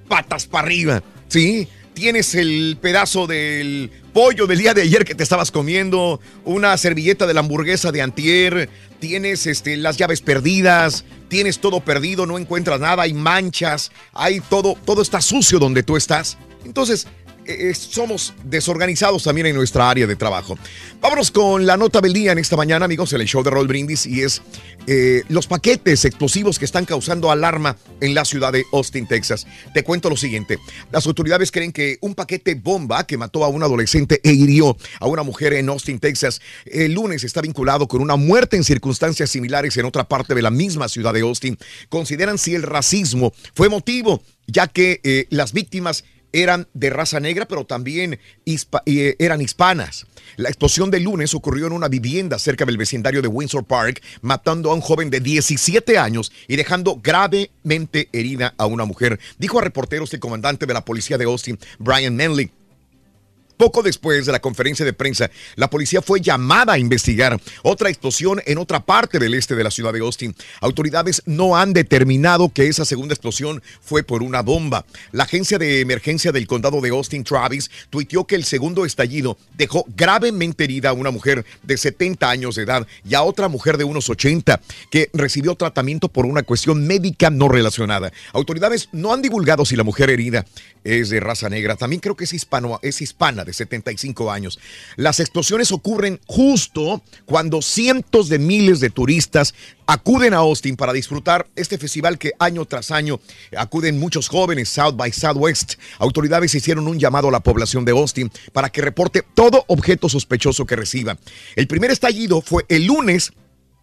patas para arriba, ¿sí? Tienes el pedazo del pollo del día de ayer que te estabas comiendo, una servilleta de la hamburguesa de antier, tienes este, las llaves perdidas, tienes todo perdido, no encuentras nada, hay manchas, hay todo, todo está sucio donde tú estás. Entonces, eh, somos desorganizados también en nuestra área de trabajo. Vámonos con la nota del día en esta mañana, amigos, en el show de Roll Brindis, y es eh, los paquetes explosivos que están causando alarma en la ciudad de Austin, Texas. Te cuento lo siguiente. Las autoridades creen que un paquete bomba que mató a un adolescente e hirió a una mujer en Austin, Texas, el lunes está vinculado con una muerte en circunstancias similares en otra parte de la misma ciudad de Austin. Consideran si el racismo fue motivo, ya que eh, las víctimas eran de raza negra, pero también eh, eran hispanas. La explosión del lunes ocurrió en una vivienda cerca del vecindario de Windsor Park, matando a un joven de 17 años y dejando gravemente herida a una mujer, dijo a reporteros el comandante de la policía de Austin, Brian Manley. Poco después de la conferencia de prensa, la policía fue llamada a investigar otra explosión en otra parte del este de la ciudad de Austin. Autoridades no han determinado que esa segunda explosión fue por una bomba. La agencia de emergencia del condado de Austin, Travis, tuiteó que el segundo estallido dejó gravemente herida a una mujer de 70 años de edad y a otra mujer de unos 80 que recibió tratamiento por una cuestión médica no relacionada. Autoridades no han divulgado si la mujer herida es de raza negra. También creo que es, hispano, es hispana de 75 años. Las explosiones ocurren justo cuando cientos de miles de turistas acuden a Austin para disfrutar este festival que año tras año acuden muchos jóvenes, South by Southwest. Autoridades hicieron un llamado a la población de Austin para que reporte todo objeto sospechoso que reciba. El primer estallido fue el lunes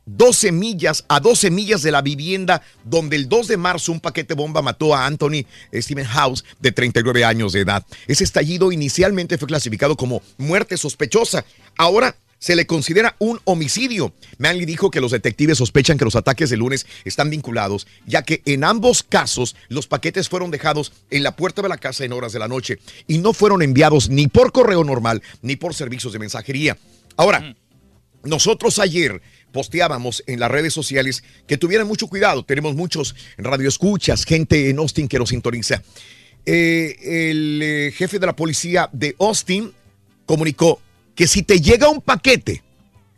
12 millas a 12 millas de la vivienda donde el 2 de marzo un paquete bomba mató a Anthony Stephen House de 39 años de edad. Ese estallido inicialmente fue clasificado como muerte sospechosa. Ahora se le considera un homicidio. Manley dijo que los detectives sospechan que los ataques de lunes están vinculados, ya que en ambos casos los paquetes fueron dejados en la puerta de la casa en horas de la noche y no fueron enviados ni por correo normal ni por servicios de mensajería. Ahora, nosotros ayer posteábamos en las redes sociales que tuvieran mucho cuidado. Tenemos muchos radioescuchas, gente en Austin que nos sintoniza. Eh, el eh, jefe de la policía de Austin comunicó que si te llega un paquete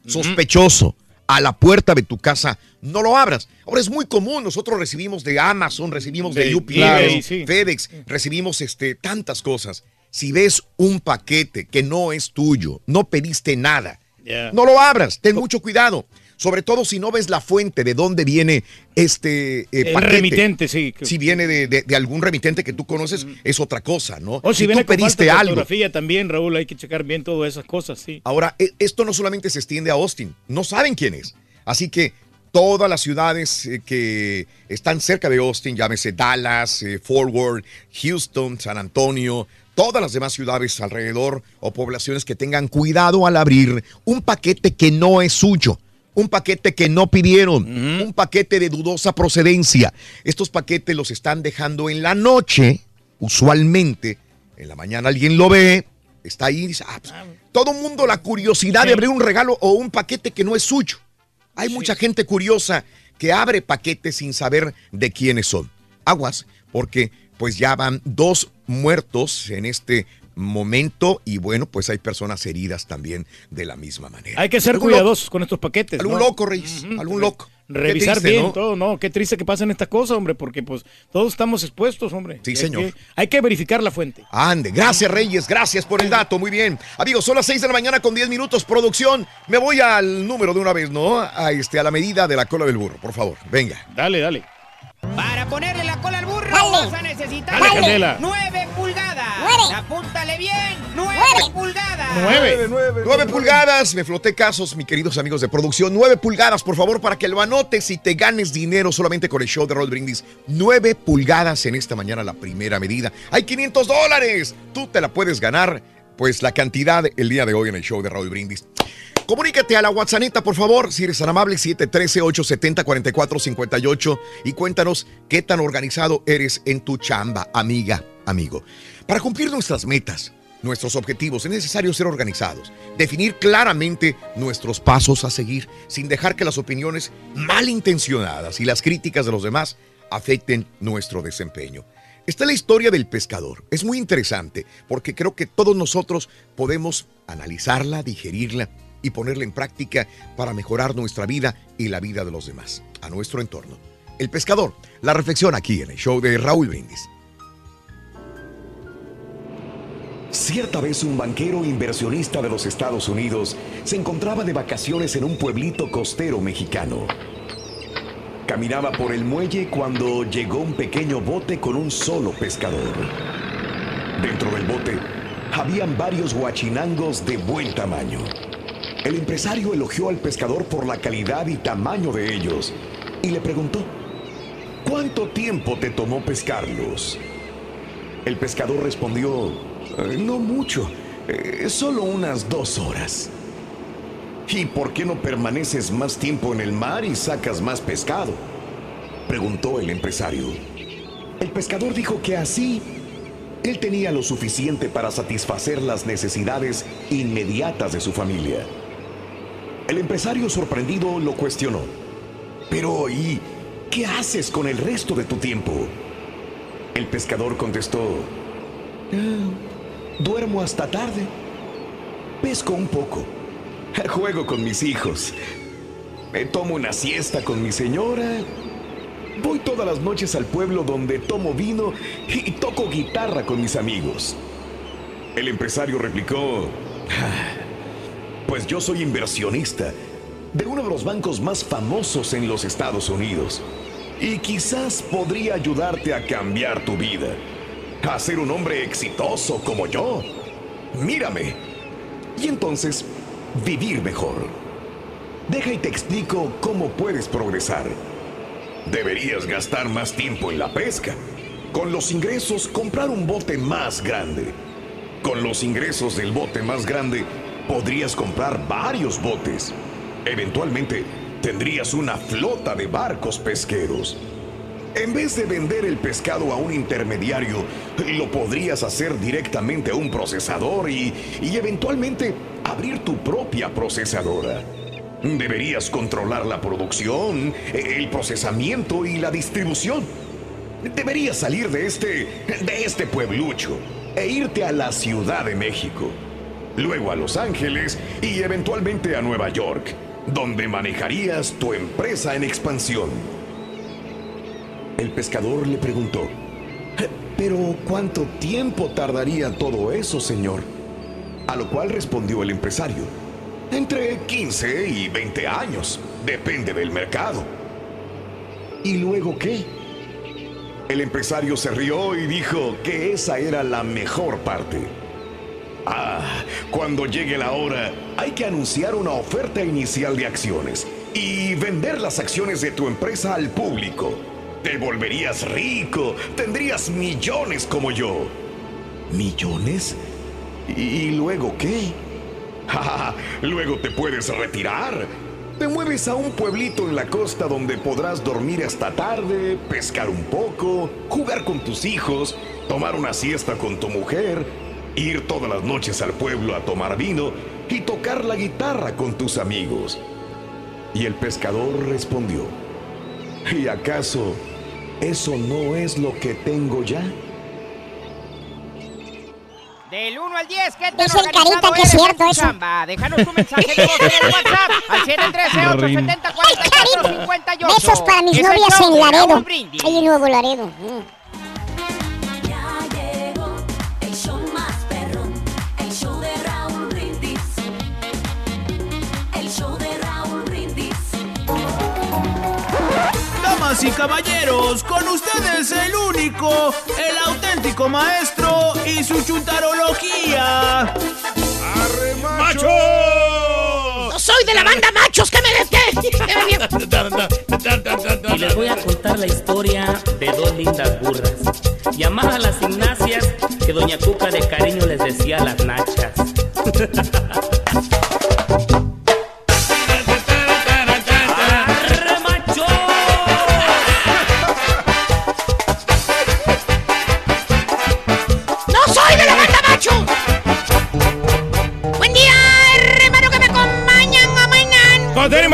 sospechoso a la puerta de tu casa, no lo abras. Ahora es muy común, nosotros recibimos de Amazon, recibimos de, De UPS, eBay, sí. FedEx, recibimos este, tantas cosas. Si ves un paquete que no es tuyo, no pediste nada, Yeah. no lo abras, ten mucho cuidado. Sobre todo si no ves la fuente de dónde viene este eh, El paquete. remitente, sí. Si viene de, de- de algún remitente que tú conoces, es otra cosa, ¿no? O si, si viene tú con pediste algo. fotografía también, Raúl, hay que checar bien todas esas cosas, sí. Ahora, e- esto no solamente se extiende a Austin, no saben quién es. Así que todas las ciudades eh, que están cerca de Austin, llámese Dallas, eh, Fort Worth, Houston, San Antonio, todas las demás ciudades alrededor o poblaciones que tengan cuidado al abrir un paquete que no es suyo. Un paquete que no pidieron, un paquete de dudosa procedencia. Estos paquetes los están dejando en la noche, usualmente. En la mañana alguien lo ve, está ahí y dice, ah, pues, todo el mundo la curiosidad de abrir un regalo o un paquete que no es suyo. Hay mucha gente curiosa que abre paquetes sin saber de quiénes son. aguas, porque pues ya van dos muertos en este momento y bueno, pues hay personas heridas también de la misma manera. Hay que ser cuidadosos con estos paquetes. Algún ¿no? loco, Reyes, algún loco. Revisar triste, bien ¿no? todo, ¿no? Qué triste que pasen estas cosas, hombre, porque pues todos estamos expuestos, hombre. Sí, hay señor. que- hay que verificar la fuente. Ande, gracias Reyes, gracias por el dato, muy bien. Amigos, son las 6 de la mañana con 10 minutos, producción. Me voy al número de una vez, ¿no? A, este, a la medida de la cola del burro, por favor, venga. Dale, dale. Para ponerle la cola al burro Dale. vas a necesitar Dale, Candela. 9 pulgadas. Apúntale bien. 9 pulgadas. Nueve pulgadas, me floté casos, mis queridos amigos de producción. Nueve pulgadas, por favor, para que lo anotes y te ganes dinero solamente con el show de Roll Brindis. Nueve pulgadas en esta mañana, la primera medida. Hay 500 dólares. Tú te la puedes ganar, pues la cantidad el día de hoy en el show de Raúl Brindis. Comunícate a la WhatsApp, por favor, si eres tan amable, 713-870-4458 y cuéntanos qué tan organizado eres en tu chamba, amiga, amigo. Para cumplir nuestras metas, nuestros objetivos, es necesario ser organizados, definir claramente nuestros pasos a seguir, sin dejar que las opiniones malintencionadas y las críticas de los demás afecten nuestro desempeño. Está la historia del pescador. Es muy interesante porque creo que todos nosotros podemos analizarla, digerirla y ponerla en práctica para mejorar nuestra vida y la vida de los demás, a nuestro entorno. El pescador, la reflexión aquí en el show de Raúl Brindis. Cierta vez un banquero inversionista de los Estados Unidos se encontraba de vacaciones en un pueblito costero mexicano. Caminaba por el muelle cuando llegó un pequeño bote con un solo pescador. Dentro del bote habían varios guachinangos de buen tamaño. El empresario elogió al pescador por la calidad y tamaño de ellos y le preguntó, ¿cuánto tiempo te tomó pescarlos? El pescador respondió, "Eh, no mucho, eh, solo unas dos horas. ¿Y por qué no permaneces más tiempo en el mar y sacas más pescado? Preguntó el empresario. El pescador dijo que así él tenía lo suficiente para satisfacer las necesidades inmediatas de su familia. El empresario sorprendido lo cuestionó. Pero ¿y qué haces con el resto de tu tiempo? El pescador contestó, "Ah, duermo hasta tarde, pesco un poco, *laughs* juego con mis hijos, me tomo una siesta con mi señora, voy todas las noches al pueblo donde tomo vino y toco guitarra con mis amigos. El empresario replicó, *laughs* "Ah, pues yo soy inversionista de uno de los bancos más famosos en los Estados Unidos. Y quizás podría ayudarte a cambiar tu vida. A ser un hombre exitoso como yo. Mírame. Y entonces, vivir mejor. Deja y te explico cómo puedes progresar. Deberías gastar más tiempo en la pesca. Con los ingresos, comprar un bote más grande. Con los ingresos del bote más grande, podrías comprar varios botes. Eventualmente, tendrías una flota de barcos pesqueros. En vez de vender el pescado a un intermediario, lo podrías hacer directamente a un procesador y, y eventualmente abrir tu propia procesadora. Deberías controlar la producción, el procesamiento y la distribución. Deberías salir de este, de este pueblucho e irte a la Ciudad de México, luego a Los Ángeles y eventualmente a Nueva York, donde manejarías tu empresa en expansión. El pescador le preguntó, ¿pero cuánto tiempo tardaría todo eso, señor? A lo cual respondió el empresario, entre 15 y 20 años, depende del mercado. ¿Y luego qué? El empresario se rió y dijo que esa era la mejor parte. Ah, cuando llegue la hora, hay que anunciar una oferta inicial de acciones y vender las acciones de tu empresa al público. Te volverías rico, tendrías millones como yo. ¿Millones? ¿Y luego qué? *laughs* Luego te puedes retirar. Te mueves a un pueblito en la costa donde podrás dormir hasta tarde, pescar un poco, jugar con tus hijos, tomar una siesta con tu mujer, ir todas las noches al pueblo a tomar vino y tocar la guitarra con tus amigos. Y el pescador respondió, ¿y acaso ¿Eso no es lo que tengo ya? Del 1 al 10, ¿qué tan Dice el Carita que es cierto eso. chamba? Déjanos tu mensaje de voz en el WhatsApp al 713-870-4458. Besos para mis novias en Laredo. Ahí en Nuevo Laredo. Mm. Damas y caballeros, con ustedes el único, el auténtico maestro y su chuntarología. ¡Macho! ¡No soy de la banda machos! ¿Qué me qué? Y les voy a contar la historia de dos lindas burras, llamadas las Ignacias, que Doña Cuca de cariño les decía las nachas.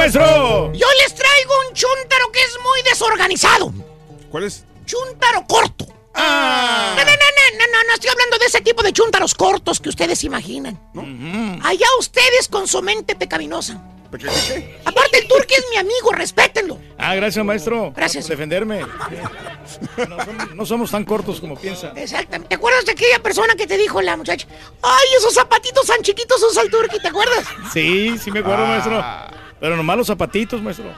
Maestro! Yo les traigo un chúntaro que es muy desorganizado. ¿Cuál es? Chúntaro corto. Ah. No, no, no, no, no, no, no estoy hablando de ese tipo de chúntaros cortos que ustedes imaginan. Allá ustedes con su mente pecaminosa. Aparte, el turque es mi amigo, respétenlo. Ah, gracias, maestro. Gracias. Por defenderme. No somos, no somos tan cortos como piensa. Exactamente. ¿Te acuerdas de aquella persona que te dijo la muchacha? ¡Ay, esos zapatitos tan chiquitos usa el turque! ¿Te acuerdas? Sí, sí me acuerdo, Ah. maestro. Pero nomás los zapatitos, maestro.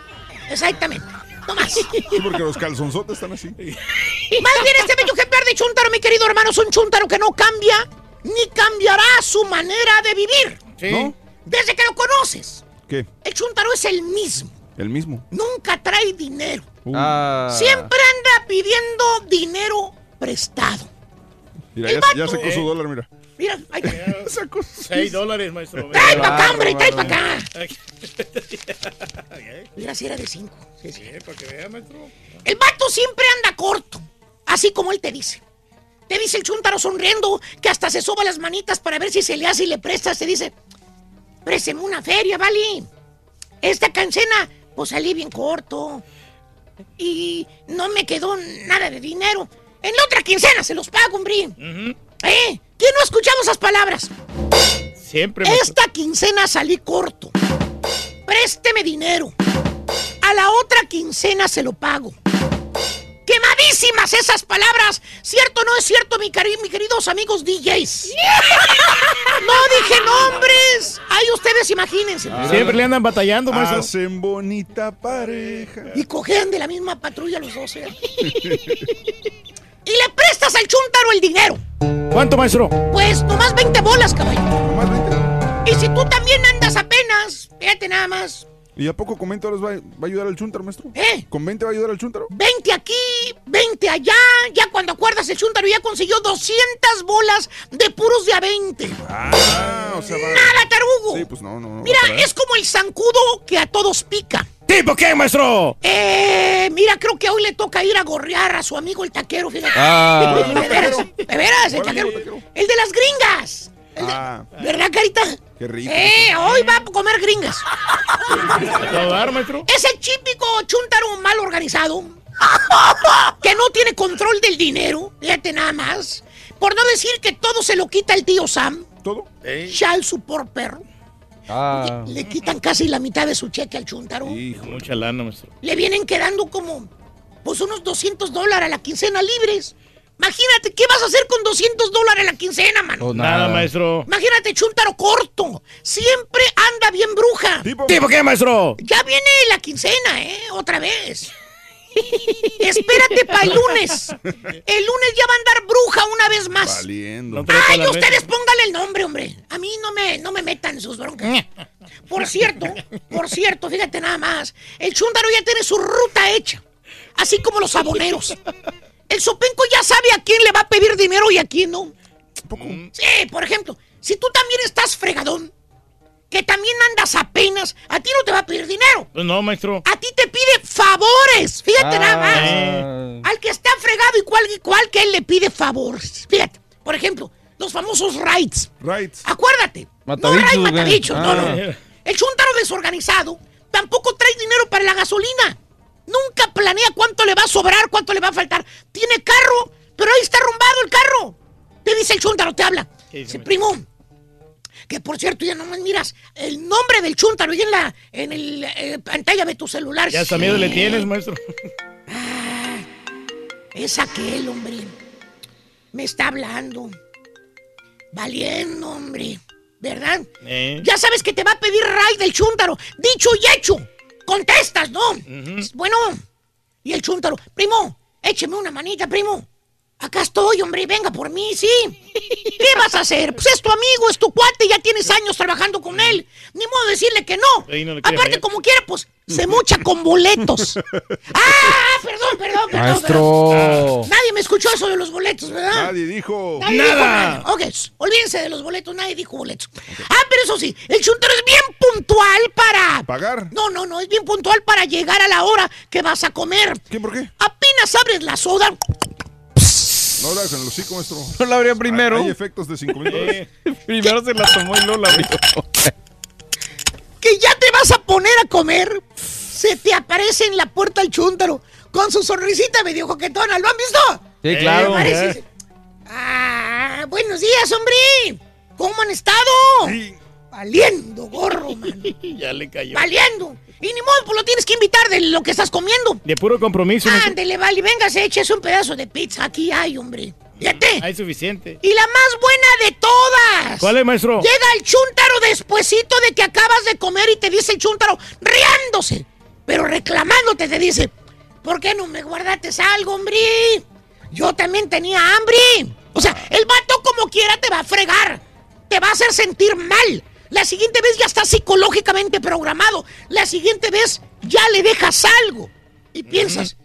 Exactamente. No más. Sí, porque los calzonzotes están así. Más bien este bello ejemplar de chúntaro, mi querido hermano, es un chúntaro que no cambia ni cambiará su manera de vivir. Sí. ¿No? Desde que lo conoces, ¿Qué? el chúntaro es el mismo. El mismo. Nunca trae dinero. Uh. Ah. Siempre anda pidiendo dinero prestado. Mira, El ya, sacó su dólar, mira. Mira, ahí está. Sacó Seis dólares, maestro. ¡Trae para acá, hombre! ¡Trae para acá! *laughs* Mira, si era de cinco. Sí, sí. para que vea, maestro. El vato siempre anda corto, así como él te dice. Te dice el chúntaro sonriendo que hasta se soba las manitas para ver si se le hace y le prestas. Te dice, présteme una feria, ¿vale? Esta cancena, pues salí bien corto. Y no me quedó nada de dinero. En la otra quincena se los pago, hombre. ¿Eh? ¿Quién no ha escuchado esas palabras? Siempre, maestro. Esta quincena salí corto. Présteme dinero. A la otra quincena se lo pago. Quemadísimas esas palabras. ¿Cierto o no es cierto, mi cari- mis queridos amigos DJs? *laughs* No dije nombres. Ahí ustedes imagínense. Siempre le andan batallando, maestro. Hacen bonita pareja. Y cogen de la misma patrulla los dos. ¿eh? *laughs* y le prestas al chúntaro el dinero. ¿Cuánto, maestro? Pues nomás 20 bolas, caballo. Más 20. Y si tú también andas apenas, fíjate nada más. ¿Y a poco con 20 dólares va, va a ayudar al chúntaro, maestro? ¿Eh? ¿Con 20 va a ayudar al chúntaro? 20 aquí, 20 allá. Ya cuando acuerdas, el chúntaro ya consiguió 200 bolas de puros de a 20. Ah, o sea, va. ¡Nada, tarugo! Sí, pues no, no. no Mira, es como el zancudo que a todos pica. ¿Tipo qué, maestro? Eh, mira, creo que hoy le toca ir a gorrear a su amigo el taquero, fíjate. Ah. *laughs* De veras, de veras, el taquero. El de las gringas. Ah, ¿Verdad, Carita? qué rico. Eh, hoy va a comer gringas. *laughs* ¿A todo dar, maestro? Es el típico chúntaro mal organizado. *laughs* Que no tiene control del dinero. Fíjate nada más. Por no decir que todo se lo quita el tío Sam. ¿Todo? Shal su por perro. Ah. Le quitan casi la mitad de su cheque al chúntaro. Hijo. Mucha lana, maestro. Le vienen quedando como, pues unos 200 dólares a la quincena libres. Imagínate, ¿qué vas a hacer con 200 dólares a la quincena, mano? Pues Nada, nada. maestro. Imagínate, chúntaro corto. Siempre anda bien bruja. ¿Tipo? ¿Tipo qué, maestro? Ya viene la quincena, ¿eh? Otra vez. Espérate para el lunes. El lunes ya va a andar bruja una vez más. Valiendo. Ay, ustedes pónganle el nombre, hombre. A mí no me, no me metan sus broncas. Por cierto, por cierto, fíjate nada más. El chúndaro ya tiene su ruta hecha. Así como los aboneros. El sopenco ya sabe a quién le va a pedir dinero y a quién no. Sí, por ejemplo, si tú también estás fregadón, que también andas apenas, a ti no te va a pedir dinero. Pues no, maestro. A ti te pide favores. Fíjate nada más. Ah. Al que está fregado igual, igual que él le pide favores. Fíjate, por ejemplo, los famosos rights. Right. Acuérdate. Matadichos, no, right, güey. matadichos, no, Ah. no. El chúntaro desorganizado tampoco trae dinero para la gasolina. Nunca planea cuánto le va a sobrar? ¿Cuánto le va a faltar? Tiene carro, pero ahí está arrumbado el carro. Te dice el chúntaro, te habla. Dice, primo, que por cierto, ya nomás miras el nombre del chúntaro ahí en la en el, eh, pantalla de tu celular. Ya hasta miedo le tienes, maestro. Es aquel, hombre. Me está hablando. Valiendo, hombre. ¿Verdad? Eh. Ya sabes que te va a pedir Ray del chúntaro. Dicho y hecho. Contestas, ¿no? Bueno. Y el chúntaro, primo, écheme una manita, primo. Acá estoy, hombre, venga por mí, sí. ¿Qué vas a hacer? Pues es tu amigo, es tu cuate, ya tienes años trabajando con él. Ni modo de decirle que no. Aparte, fallar. como quiera, pues se mucha con boletos. *laughs* ¡Ah! Perdón, perdón, perdón. Maestro. perdón. Nadie me escuchó eso de los boletos, ¿verdad? Nadie dijo. Nadie dijo nada. Ok, olvídense de los boletos, nadie dijo boletos. Ah, pero eso sí, el chuntero es bien puntual para... ¿Pagar? No, no, no, es bien puntual para llegar a la hora que vas a comer. ¿Qué, por qué? Apenas abres la soda, No la en el hocico, maestro. *laughs* No la abría primero. Hay, hay efectos de 5 mil dólares. *laughs* Primero se la tomó y luego la abrió. *laughs* que ya te vas a poner a comer, se te aparece en la puerta el chúntaro con su sonrisita medio coquetona. ¿Lo han visto? Sí, claro. Parece- Ah, buenos días, hombre. ¿Cómo han estado? Valiendo, gorro, man. ya le cayó. Valiendo. Y ni modo, pues lo tienes que invitar de lo que estás comiendo. De puro compromiso. Ándele, vale, venga, se eches un pedazo de pizza. Aquí hay, hombre. Fíjate. Hay suficiente. Y la más buena de todas. ¿Cuál es, maestro? Llega el chúntaro despuesito de que acabas de comer y te dice el chúntaro riéndose, pero reclamándote, te dice, ¿por qué no me guardaste algo, hombre? Yo también tenía hambre. O sea, el vato como quiera te va a fregar, te va a hacer sentir mal. La siguiente vez ya está psicológicamente programado. La siguiente vez ya le dejas algo. Y piensas,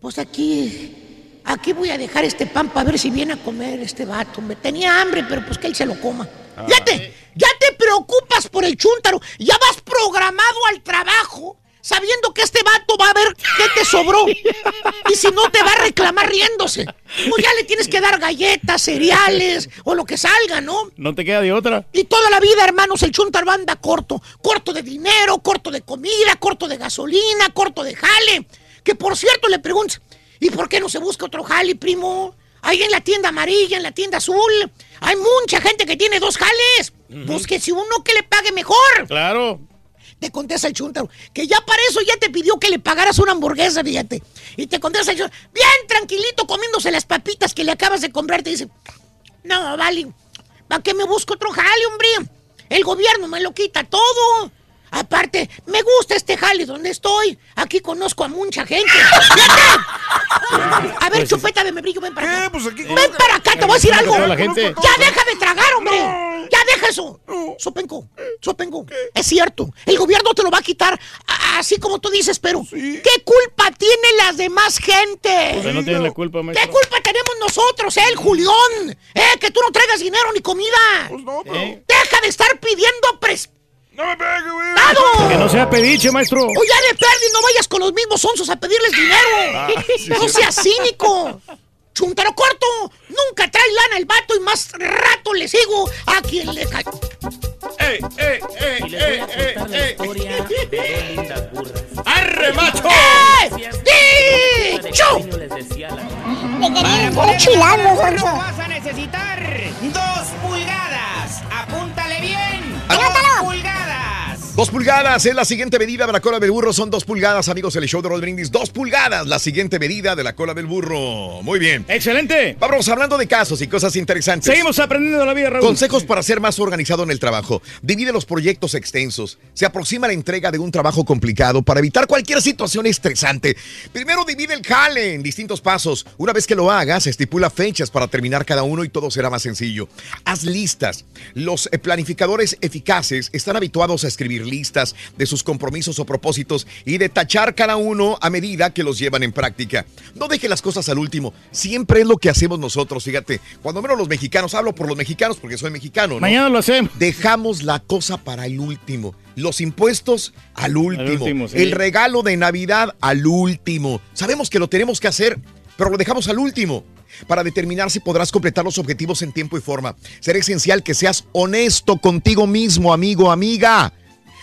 pues aquí, aquí voy a dejar este pan para ver si viene a comer este vato. Me tenía hambre, pero pues que él se lo coma. Ya te, ya te preocupas por el chúntaro. Ya vas programado al trabajo sabiendo que este vato va a ver qué te sobró. Y si no, te va a reclamar riéndose. Pues ya le tienes que dar galletas, cereales o lo que salga, ¿no? No te queda de otra. Y toda la vida, hermanos, el chúntaro anda corto. Corto de dinero, corto de comida, corto de gasolina, corto de jale. Que por cierto le preguntas, ¿y por qué no se busca otro jale, primo? Ahí en la tienda amarilla, en la tienda azul. Hay mucha gente que tiene dos jales. Búsquese uno que le pague mejor. Claro. Te contesta el chúntaro, que ya para eso ya te pidió que le pagaras una hamburguesa, fíjate. Y te contesta el chúntaro, bien tranquilito comiéndose las papitas que le acabas de comprar. Te dice, no, vale, ¿para qué me busco otro jale, hombre? El gobierno me lo quita todo. Aparte, me gusta este jale donde estoy. Aquí conozco a mucha gente. Fíjate. *laughs* A ver, chupeta de me brillo, ven para acá. ven para acá, te voy a decir algo. la gente. Ya deja de tragar, hombre. Ya deja eso. Sopenco, Sopenco. Es cierto, el gobierno te lo va a quitar así como tú dices, pero ¿qué culpa tiene las demás gente? Usted no tiene la culpa, ¿Qué maestro. culpa tenemos nosotros, eh, el Julión? Eh, que tú no traigas dinero ni comida. Eh, Deja de estar pidiendo pres... ¡No me pegue, güey! ¡Dado! Que no sea pediche, maestro. O ya de perdi, no vayas con los mismos onzos a pedirles dinero. Ah, *laughs* sí, no sí. seas cínico. Chuntaro corto, nunca trae lana el vato y más rato le sigo a quien le cae. ¡Ey, ey, ey, Y les voy dos lindas burras. ¡Arre, macho! ¡Eh! ¡Dicho! Chilangos, Solo Sonso. vas a necesitar dos pulgadas. Apúntale bien. ¡Anótalo! Dos pulgadas. Es la siguiente medida de la cola del burro. Son dos pulgadas, amigos, el show de Roll Brindis. Dos pulgadas, la siguiente medida de la cola del burro. Muy bien. Excelente. Vamos hablando de casos y cosas interesantes. Seguimos aprendiendo de la vida, Raúl. Consejos para ser más organizado en el trabajo. Divide los proyectos extensos. Se aproxima la entrega de un trabajo complicado para evitar cualquier situación estresante. Primero divide el jale en distintos pasos. Una vez que lo hagas, estipula fechas para terminar cada uno y todo será más sencillo. Haz listas. Los eh, planificadores eficaces están habituados a escribir listas de sus compromisos o propósitos y de tachar cada uno a medida que los llevan en práctica. No deje las cosas al último. Siempre es lo que hacemos nosotros, fíjate. Cuando menos los mexicanos, hablo por los mexicanos porque soy mexicano, ¿no? Mañana lo hacemos. Dejamos la cosa para el último. Los impuestos al último. último, sí. El regalo de Navidad al último. Sabemos que lo tenemos que hacer, pero lo dejamos al último. Para determinar si podrás completar los objetivos en tiempo y forma. Será esencial que seas honesto contigo mismo, amigo, amiga.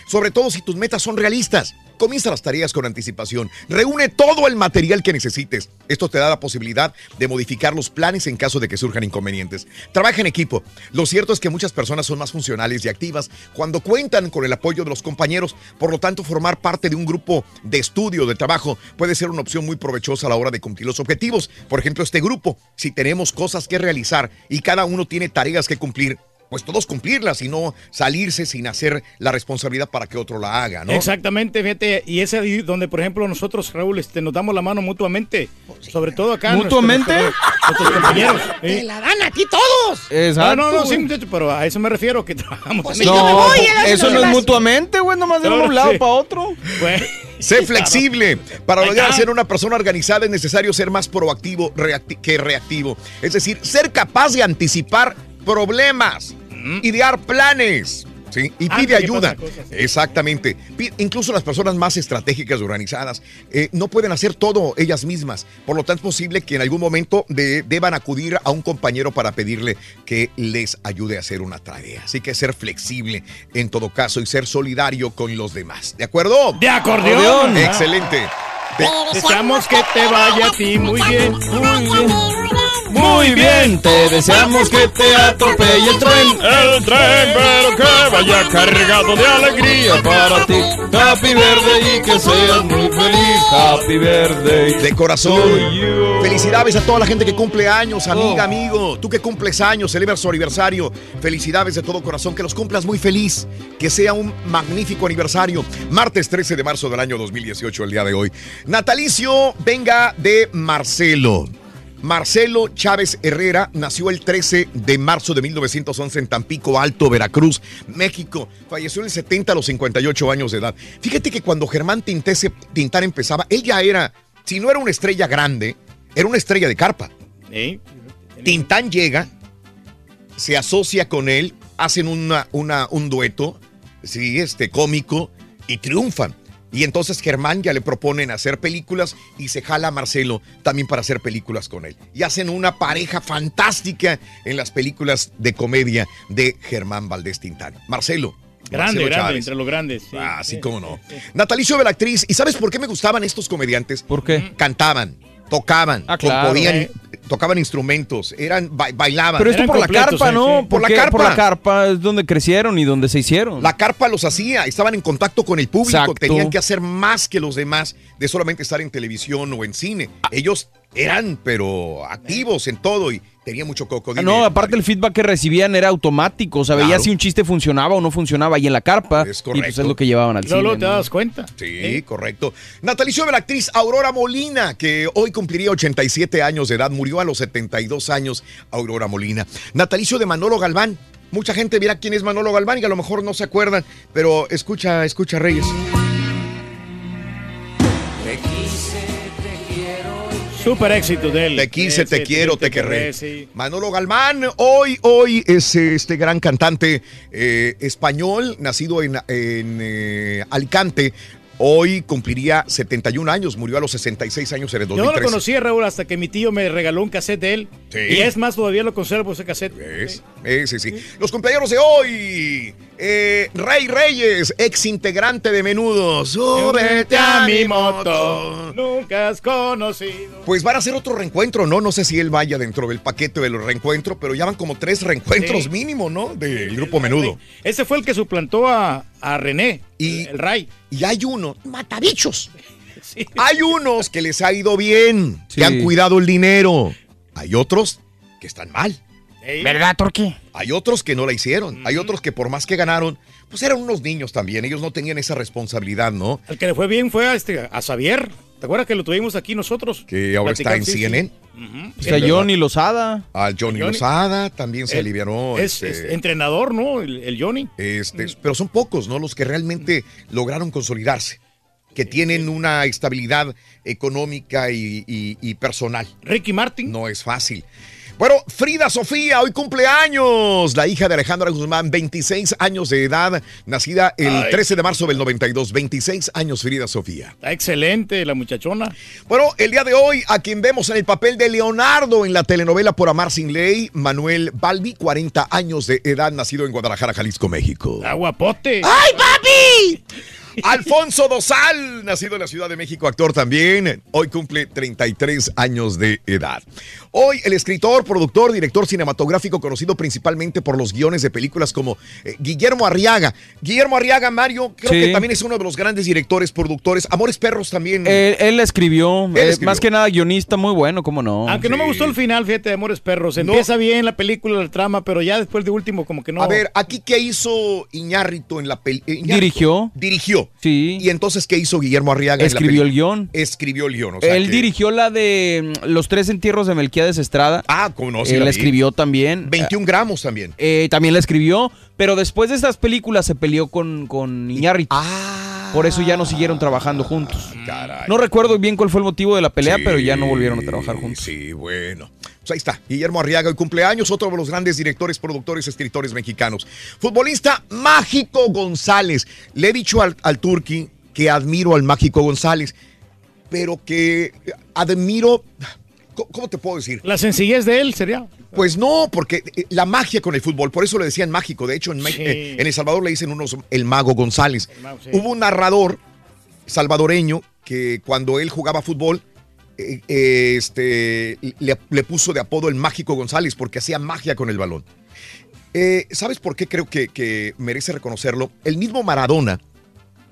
Sobre todo si tus metas son realistas. Comienza las tareas con anticipación. Reúne todo el material que necesites. Esto te da la posibilidad de modificar los planes en caso de que surjan inconvenientes. Trabaja en equipo. Lo cierto es que muchas personas son más funcionales y activas cuando cuentan con el apoyo de los compañeros. Por lo tanto, formar parte de un grupo de estudio, de trabajo, puede ser una opción muy provechosa a la hora de cumplir los objetivos. Por ejemplo, este grupo, si tenemos cosas que realizar y cada uno tiene tareas que cumplir, pues todos cumplirlas y no salirse sin hacer la responsabilidad para que otro la haga, ¿no? Exactamente, fíjate, y es ahí donde, por ejemplo, nosotros, Raúl, este, nos damos la mano mutuamente, sobre todo acá. ¿Mutuamente? Nuestros, compañeros. *laughs* ¡Te ¿sí? la dan aquí todos! Exacto. No, no, no, sí, güey. muchacho, pero a eso me refiero, que trabajamos Pues sí, me No, voy, eso no es mutuamente, güey, nomás de Claro, un lado sí. para otro. *laughs* Sé flexible. Para lograr ser una persona organizada es necesario ser más proactivo reacti- que reactivo. Es decir, ser capaz de anticipar problemas, idear planes. ¿sí? Y Antes pide ayuda. pasen cosas, sí. Exactamente. Incluso las personas más estratégicas y organizadas eh, no pueden hacer todo ellas mismas. Por lo tanto, es posible que en algún momento de- deban acudir a un compañero para pedirle que les ayude a hacer una tarea. Así que ser flexible en todo caso y ser solidario con los demás. ¿De acuerdo? de acordeón. Excelente. Te- Deseamos que te vaya a ti muy bien, muy bien. Muy bien, te deseamos que te atropelle el tren. El tren, pero que vaya cargado de alegría para ti. Happy Verde y que seas muy feliz. Happy Verde. De corazón. Felicidades a toda la gente que cumple años, amiga, Oh. amigo. Tú que cumples años, celebras su aniversario. Felicidades de todo corazón. Que los cumplas muy feliz. Que sea un magnífico aniversario. Martes 13 de marzo del año 2018, el día de hoy. Natalicio, venga de Marcelo. Marcelo Chávez Herrera nació el 13 de marzo de 1911 en Tampico Alto, Veracruz, México. Falleció en el 70 a los 58 años de edad. Fíjate que cuando Germán Tintese- Tintán empezaba, él ya era, si no era una estrella grande, era una estrella de carpa. Sí. Tintán llega, se asocia con él, hacen una, una- un dueto, sí, este, cómico, y triunfan. Y entonces Germán ya le proponen hacer películas y se jala a Marcelo también para hacer películas con él. Y hacen una pareja fantástica en las películas de comedia de Germán Valdés Tintán. Marcelo. Grande, Marcelo grande, Chávez. entre los grandes. sí. Ah, sí, cómo no. Natalicio de la actriz. ¿Y sabes por qué me gustaban estos comediantes? ¿Por qué? Cantaban, tocaban, Ah, claro. componían, Eh. Tocaban instrumentos, eran ba- bailaban. Pero esto Eran por la carpa, sí, ¿no? sí. Por la carpa. Por la carpa es donde crecieron y donde se hicieron. La carpa los hacía, estaban en contacto con el público, Exacto. tenían que hacer más que los demás de solamente estar en televisión o en cine. Ellos eran, pero activos en todo y tenían mucho coco. No, aparte el feedback que recibían era automático, o sea, Claro. veía si un chiste funcionaba o no funcionaba ahí en la carpa. Es y pues correcto. es lo que llevaban al luego cine. te ¿no? das cuenta. Sí, correcto. Natalicio de la actriz Aurora Molina, que hoy cumpliría 87 años de edad, murió a los 72 años Aurora Molina. Natalicio de Manolo Galván. Mucha gente dirá quién es Manolo Galván y a lo mejor no se acuerdan, pero escucha, escucha Reyes. Súper éxito de él. Te quise, te quiero, te querré. sí. Manolo Galván, hoy, hoy es eh, este gran cantante eh, español, nacido en, en, eh, Alicante. Hoy cumpliría 71 años, murió a los 66 años en el Yo no 2013. lo conocía, Raúl, hasta que mi tío me regaló un cassette de él. Sí. Y es más, todavía lo conservo ese cassette. Es, es, sí, sí. Los compañeros de hoy. Eh, Rey Reyes, ex integrante de Menudo. Súbete a mi moto. Nunca has conocido. Pues van a hacer otro reencuentro, ¿no? No sé si él vaya dentro del paquete de los reencuentros, pero ya van como tres reencuentros Sí. mínimo, ¿no? Del grupo Menudo. Ese fue el que suplantó a, a René, Y, el Ray. y hay uno, Matabichos. *laughs* Sí. hay unos que les ha ido bien, que han cuidado el dinero. Hay otros que están mal. ¿Verdad, Torqui? Hay otros que no la hicieron. Hay otros que por más que ganaron, pues eran unos niños también. Ellos no tenían esa responsabilidad, ¿no? El que le fue bien fue a, este, a Xavier. ¿Te acuerdas que lo tuvimos aquí nosotros? Que ahora está en sí, sí. CNN. O sea, Johnny Lozada. Al Johnny, Johnny. Lozada también se Él alivianó. Es, este, es entrenador, ¿no? El, el Johnny. este, pero son pocos, ¿no? Los que realmente lograron consolidarse, que tienen una estabilidad económica y, y- y personal. Ricky Martin. No es fácil. Bueno, Frida Sofía, hoy cumpleaños. La hija de Alejandra Guzmán, 26 años de edad, nacida el Ay. 13 de marzo del 92. 26 años, Frida Sofía. Está excelente la muchachona. Bueno, el día de hoy, a quien vemos en el papel de Leonardo en la telenovela Por Amar Sin Ley, Manuel Balbi, 40 años de edad, nacido en Guadalajara, Jalisco, México. Está guapote. ¡Ay, papi! *laughs* Alfonso Dosal, nacido en la Ciudad de México, actor también. Hoy cumple 33 años de edad. Hoy el escritor, productor, director cinematográfico conocido principalmente por los guiones de películas como eh, Guillermo Arriaga. Guillermo Arriaga, Mario, creo Sí. que también es uno de los grandes directores, productores. Amores Perros también. Él, escribió, Él eh, escribió. más que nada guionista muy bueno, ¿cómo no? Aunque no me gustó el final, fíjate, de Amores Perros. Empieza bien la película, la trama, pero ya después de último como que no. A ver, aquí qué hizo Iñárritu en la película. Dirigió. Dirigió. Sí. Y entonces, ¿qué hizo Guillermo Arriaga? Escribió el guion. Escribió el guion. o sea él que- dirigió la de mm, Los tres entierros de Melquiades Estrada. Ah, Él la escribió también. 21 gramos también. Eh, también la escribió, pero después de estas películas se peleó con, con Iñárritu. Por eso ya no siguieron trabajando juntos. No recuerdo bien cuál fue el motivo de la pelea, Sí, pero ya no volvieron a trabajar juntos. Sí, bueno. Pues ahí está. Guillermo Arriaga, hoy cumpleaños, otro de los grandes directores, productores, escritores mexicanos. Futbolista Mágico González. Le he dicho al, al Turqui que admiro al Mágico González, pero que admiro. ¿Cómo- ¿Cómo te puedo decir? La sencillez de él sería. Pues no, porque eh, la magia con el fútbol, por eso le decían mágico. De hecho, en, Sí. eh, en El Salvador le dicen unos el mago González. mago, sí. Hubo un narrador salvadoreño que cuando él jugaba fútbol, eh, eh, este, le, le puso de apodo el mágico González porque hacía magia con el balón. Eh, ¿Sabes por qué creo que, que merece reconocerlo? El mismo Maradona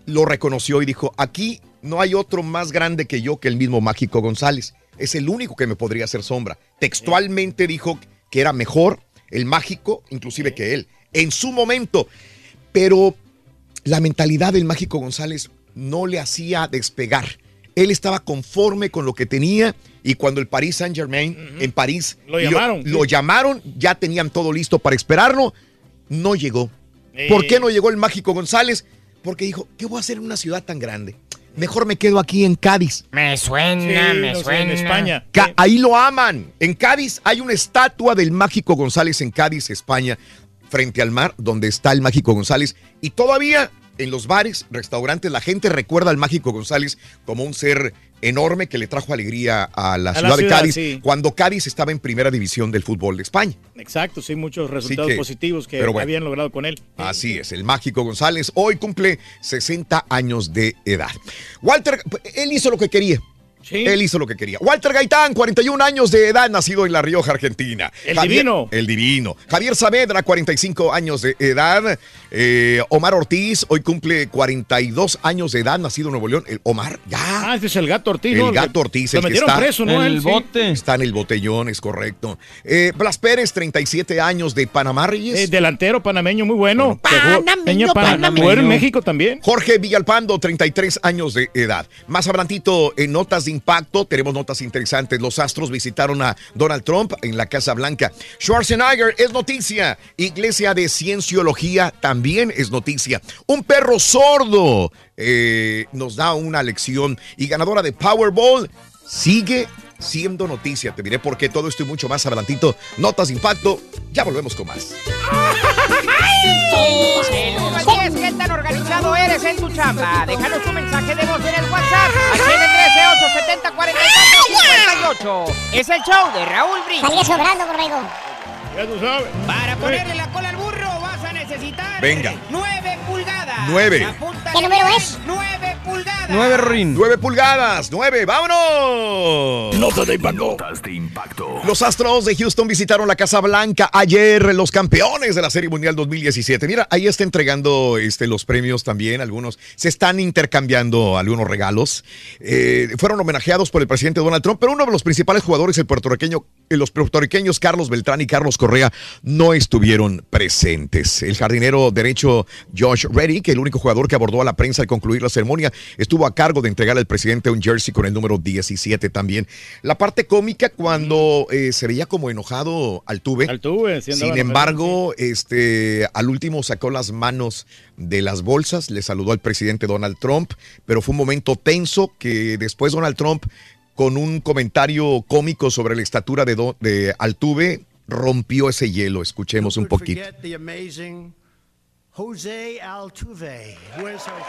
lo reconoció y dijo, aquí no hay otro más grande que yo que el mismo Mágico González. Es el único que me podría hacer sombra. Textualmente dijo que era mejor el Mágico, inclusive que él, en su momento. Pero la mentalidad del Mágico González no le hacía despegar. Él estaba conforme con lo que tenía y cuando el Paris Saint Germain en París Lo llamaron, lo llamaron, ya tenían todo listo para esperarlo, no llegó. ¿Por qué no llegó el Mágico González? Porque dijo, ¿qué voy a hacer en una ciudad tan grande? Mejor me quedo aquí en Cádiz. Me suena, Sí, me no sé, suena. en España. Ca- Ahí lo aman. En Cádiz hay una estatua del Mágico González en Cádiz, España, frente al mar, donde está el Mágico González. Y todavía en los bares, restaurantes, la gente recuerda al Mágico González como un ser enorme que le trajo alegría a la A la ciudad de Cádiz sí. cuando Cádiz estaba en primera división del fútbol de España. Exacto, sí, muchos resultados que- positivos que bueno. habían logrado con él. Así es, el Mágico González hoy cumple 60 años de edad. Walter, él hizo lo que quería. Él hizo lo que quería. Walter Gaitán, 41 años de edad, nacido en La Rioja, Argentina. El divino. El divino. Javier Saavedra, 45 años de edad. Eh, Omar Ortiz, hoy cumple 42 años de edad, nacido en Nuevo León. El Omar, ya. Ah, este es el gato Ortiz, El ¿no? gato Ortiz, Lo el que metieron está. preso, ¿no? Él, sí. Está en el botellón, es correcto. Eh, Blas Pérez, 37 años de Panamá Reyes. Eh, delantero panameño muy bueno. Que jugó- Panameño, panameño. en México también. Jorge Villalpando, 33 años de edad. Más adelantito, en notas de impacto, tenemos notas interesantes. Los Astros visitaron a Donald Trump en la Casa Blanca. Schwarzenegger es noticia. Iglesia de Cienciología también es noticia. Un perro sordo eh, nos da una lección. Y ganadora de Powerball sigue siendo noticia. Te diré por qué todo esto y mucho más adelantito. Notas de impacto. Ya volvemos con más. Del 1 al 10, ¿qué tan organizado eres en tu chamba? Déjanos tu mensaje de voz en el WhatsApp al 713-870-4458. Es el show de Raúl Brindis. Salía sobrando, borrego. Ya tú sabes. Para ponerle la cola al burro vas a necesitar Venga. 9 pulgadas. Nueve. Apunta ¿Qué número es? 9 pulgadas. Nueve, Rorín. 9 pulgadas, 9, vámonos. Notas de impacto. Notas de impacto. Los Astros de Houston visitaron la Casa Blanca ayer, los campeones de la Serie Mundial 2017. Mira, ahí está entregando este, los premios también, algunos. Se están intercambiando algunos regalos. Eh, fueron homenajeados por el presidente Donald Trump, pero uno de los principales jugadores, el puertorriqueño, eh, los puertorriqueños Carlos Beltrán y Carlos Correa, no estuvieron presentes. El jardinero derecho Josh Reddick, el único jugador que abordó a la prensa al concluir la ceremonia, estuvo a cargo de entregar al presidente un jersey con el número 17 también. La parte cómica cuando eh, se veía como enojado Altuve. Altuve, Sin embargo, este, al último sacó las manos de las bolsas, le saludó al presidente Donald Trump, pero fue un momento tenso que después Donald Trump, con un comentario cómico sobre la estatura de, Do- de Altuve, rompió ese hielo. Escuchemos un poquito. Jose Altuve. Where's Jose?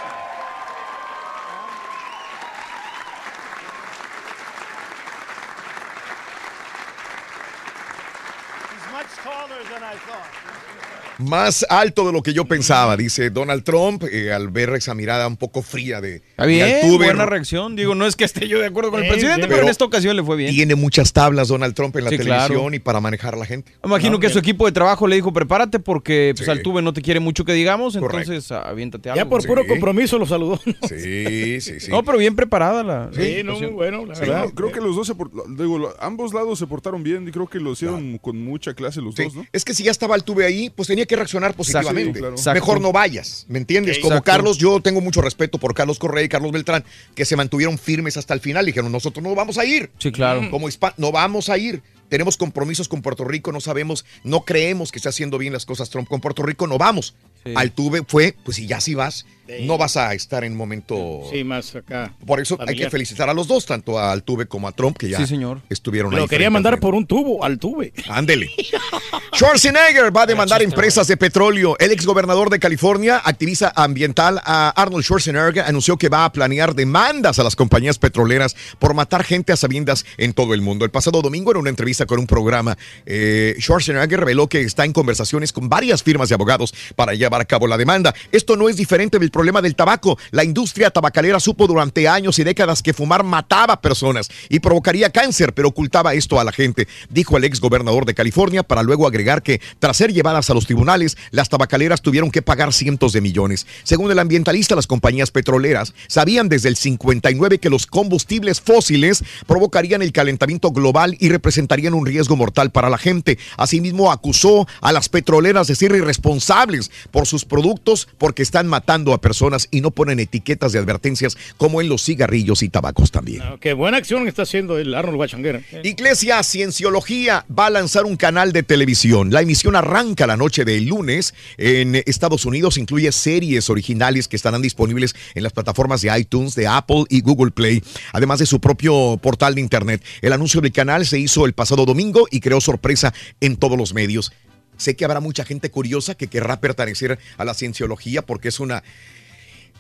He's much taller than I thought. Más alto de lo que yo pensaba, dice Donald Trump, eh, al ver esa mirada un poco fría de, Está bien, buena reacción. Digo, no es que esté yo de acuerdo con el Eh, presidente, pero, en esta ocasión le fue bien. Tiene muchas tablas Donald Trump en la Sí, televisión claro. y para manejar a la gente. Imagino No, que bien. su equipo de trabajo le dijo, prepárate porque pues, Sí. Altuve no te quiere mucho que digamos, Correcto. entonces ah, aviéntate algo. Ya por puro compromiso lo saludó. Sí, sí, sí. No, pero bien preparada la Sí, la no, muy bueno, la Sí, verdad. no, creo que los dos se por- digo, ambos lados se portaron bien y creo que lo hicieron con mucha clase los Sí, dos, ¿no? Es que si ya estaba Altuve ahí, pues tenía que reaccionar positivamente. Claro. Mejor no vayas, ¿me entiendes? Como. Carlos, yo tengo mucho respeto por Carlos Correa y Carlos Beltrán, que se mantuvieron firmes hasta el final. Dijeron, nosotros no vamos a ir. Sí, claro. Como hispa- no vamos a ir. Tenemos compromisos con Puerto Rico, no sabemos, no creemos que esté haciendo bien las cosas Trump con Puerto Rico, no vamos. Sí. Altuve fue, pues si ya sí vas, no vas a estar en momento... Sí, más acá. Por eso hay que felicitar a los dos, tanto a Altuve como a Trump, que ya Sí, señor. estuvieron ahí. Lo quería mandar por un tubo al tube. Ándele. *laughs* *laughs* Schwarzenegger va a demandar empresas de petróleo. El exgobernador de California, activista ambiental a Arnold Schwarzenegger, anunció que va a planear demandas a las compañías petroleras por matar gente a sabiendas en todo el mundo. El pasado domingo, en una entrevista con un programa, eh, Schwarzenegger reveló que está en conversaciones con varias firmas de abogados para llevar a cabo la demanda. Esto no es diferente del problema del tabaco. La industria tabacalera supo durante años y décadas que fumar mataba personas y provocaría cáncer, pero ocultaba esto a la gente, dijo el ex gobernador de California, para luego agregar que tras ser llevadas a los tribunales, las tabacaleras tuvieron que pagar cientos de millones. Según el ambientalista, las compañías petroleras sabían desde el 59 que los combustibles fósiles provocarían el calentamiento global y representarían un riesgo mortal para la gente. Asimismo, acusó a las petroleras de ser irresponsables por sus productos porque están matando a personas y no ponen etiquetas de advertencias como en los cigarrillos y tabacos también. Ah, Qué buena acción está haciendo el Arnold Guachanguera. Iglesia Cienciología va a lanzar un canal de televisión. La emisión arranca la noche del lunes en Estados Unidos. Incluye series originales que estarán disponibles en las plataformas de iTunes, de Apple y Google Play, además de su propio portal de Internet. El anuncio del canal se hizo el pasado domingo y creó sorpresa en todos los medios. Sé que habrá mucha gente curiosa que querrá pertenecer a la cienciología porque es una,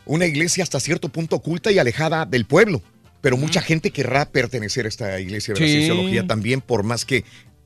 una iglesia hasta cierto punto oculta y alejada del pueblo. Pero mucha gente querrá pertenecer a esta iglesia de la cienciología también, por más que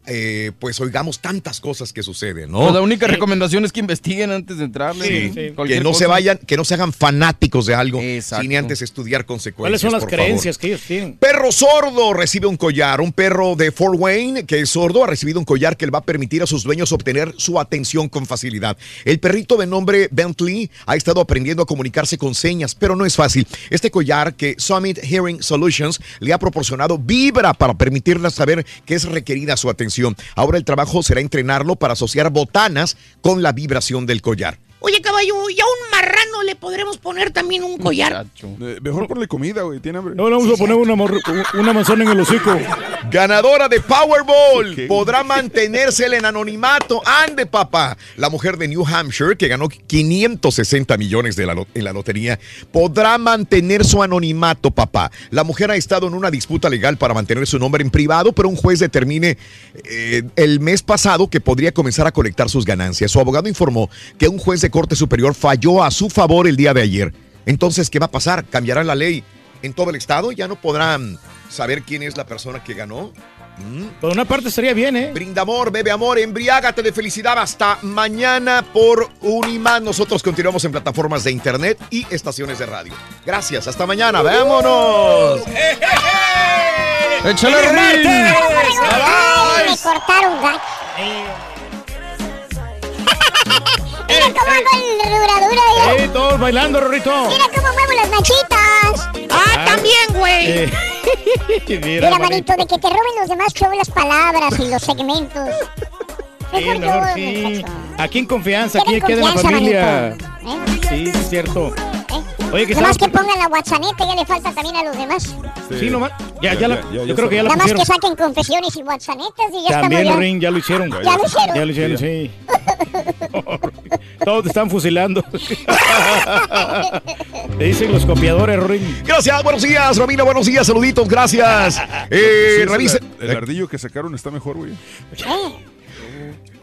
eh, pues oigamos tantas cosas que suceden, ¿no? Pues la única recomendación es que investiguen antes de entrarle. Sí, ¿no? que no se vayan, que no se hagan fanáticos de algo Exacto. sin antes estudiar consecuencias. ¿Cuáles son las por favor. creencias que ellos tienen? Perro sordo recibe un collar. Un perro de Fort Wayne que es sordo ha recibido un collar que le va a permitir a sus dueños obtener su atención con facilidad. El perrito de nombre Bentley ha estado aprendiendo a comunicarse con señas, pero no es fácil. Este collar que Summit Hearing Solutions le ha proporcionado vibra para permitirle saber que es requerida su atención. Ahora el trabajo será entrenarlo para asociar botanas con la vibración del collar. Oye, caballo, ¿y a un marrano le podremos poner también un collar? Eh, mejor ponle comida, güey. Tiene hambre. No le vamos a poner una, manzana en el hocico. Ganadora de Powerball podrá mantenerse en anonimato. Ande, papá. La mujer de New Hampshire, que ganó 560 millones de la en la lotería, podrá mantener su anonimato, papá. La mujer ha estado en una disputa legal para mantener su nombre en privado, pero un juez determine eh, el mes pasado que podría comenzar a colectar sus ganancias. Su abogado informó que un juez de Corte Superior falló a su favor el día de ayer. Entonces, ¿qué va a pasar? ¿Cambiará la ley en todo el estado? ¿Ya no podrán saber quién es la persona que ganó? Mm. Por una parte estaría bien, ¿eh? Brinda amor, bebe amor, embriágate de felicidad. Hasta mañana por Unimán. Nosotros continuamos en plataformas de internet y estaciones de radio. Gracias, hasta mañana. ¡Vámonos! ¡Échale, ¡Ay, Rin! me cortaron gacho. Mira cómo hago el ruradura, ¡Ey, eh. todos bailando, Rorrito! Mira cómo muevo las machitas. ¡Ah, también, güey! Eh, *laughs* Mira, Mira, manito, de que te roben los demás show las palabras y los segmentos. Sí, Mejor sí. Aquí en confianza, aquí queda en la confianza, familia. manito. ¿Eh? Sí, sí, es cierto. Oye, que Nomás estaba- que pongan la WhatsApp, ya le falta también a los demás. Sí, nomás. Ya, ya, la- yo creo que ya la Nada más que saquen confesiones y WhatsApp y ya También, estamos ya. Ring, ya lo hicieron. Ya lo hicieron. Ya lo hicieron, sí. *laughs* Todos te están fusilando. *laughs* Te dicen los copiadores, Ring. Gracias, buenos días, Romina, buenos días, saluditos, gracias. *laughs* Eh, Sí, revisa, El, el ardillo que sacaron está mejor, güey.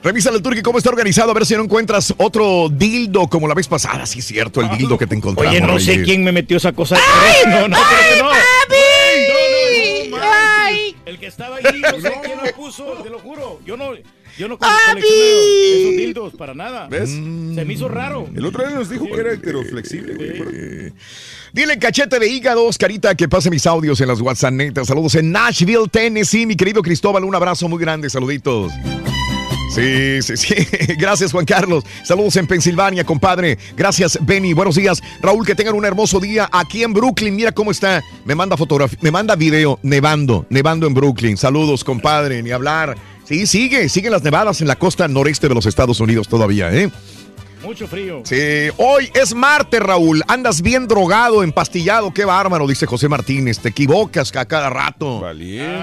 Revisa el turque cómo está organizado, a ver si no encuentras otro dildo como la vez pasada. Sí, es cierto, el dildo que te encontramos. Oye, no sé quién me metió esa cosa. No, no, creo que no. ¡Ay! El que estaba ahí, no sé quién lo puso. uso, te lo juro. Yo no, yo no ¡Papi! colecciono esos dildos para nada. ¿Ves? Se me hizo raro. El otro día nos dijo que era heteroflexible, güey. Dile cachete de hígado, Oscarita, que pase mis audios en las WhatsApp netas. Saludos en Nashville, Tennessee, mi querido Cristóbal. Un abrazo muy grande, saluditos. Sí, sí, sí. *laughs* Gracias, Juan Carlos. Saludos en Pensilvania, compadre. Gracias, Benny. Buenos días. Raúl, que tengan un hermoso día aquí en Brooklyn. Mira cómo está. Me manda fotografía, me manda video nevando, nevando en Brooklyn. Saludos, compadre. Ni hablar. Sí, sigue, siguen las nevadas en la costa noreste de los Estados Unidos todavía, ¿eh? Mucho frío. Sí, hoy es martes, Raúl. Andas bien drogado, empastillado. Qué bárbaro, dice José Martínez. Te equivocas a cada rato.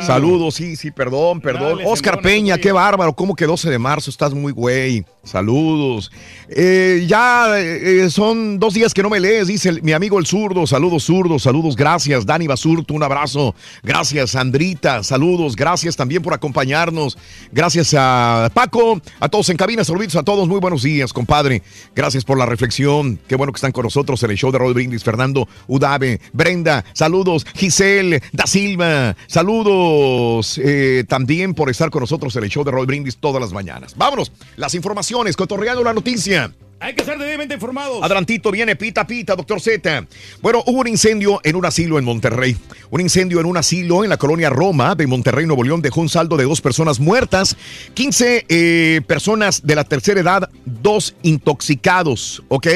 Saludos, sí, sí, perdón, perdón. Dale, Oscar Peña, qué bárbaro. ¿Cómo que 12 de marzo? Estás muy güey. Saludos. Eh, ya eh, son dos días que no me lees, dice mi amigo el zurdo. Saludos, zurdo. Saludos, gracias. Dani Basurto, un abrazo. Gracias, Sandrita. Saludos, gracias también por acompañarnos. Gracias a Paco, a todos en cabina. Saluditos a todos. Muy buenos días, compadre. Gracias por la reflexión. Qué bueno que están con nosotros en el show de Roy Brindis. Fernando Udave, Brenda, saludos. Giselle Da Silva, saludos eh, también por estar con nosotros en el show de Roy Brindis todas las mañanas. Vámonos, las informaciones, cotorreando la noticia. Hay que ser debidamente informados. Adelantito viene pita pita, doctor Z. Bueno, hubo un incendio en un asilo en Monterrey. Un incendio en un asilo en la colonia Roma de Monterrey, Nuevo León, dejó un saldo de dos personas muertas, 15 eh, personas de la tercera edad, dos intoxicados, ¿ok?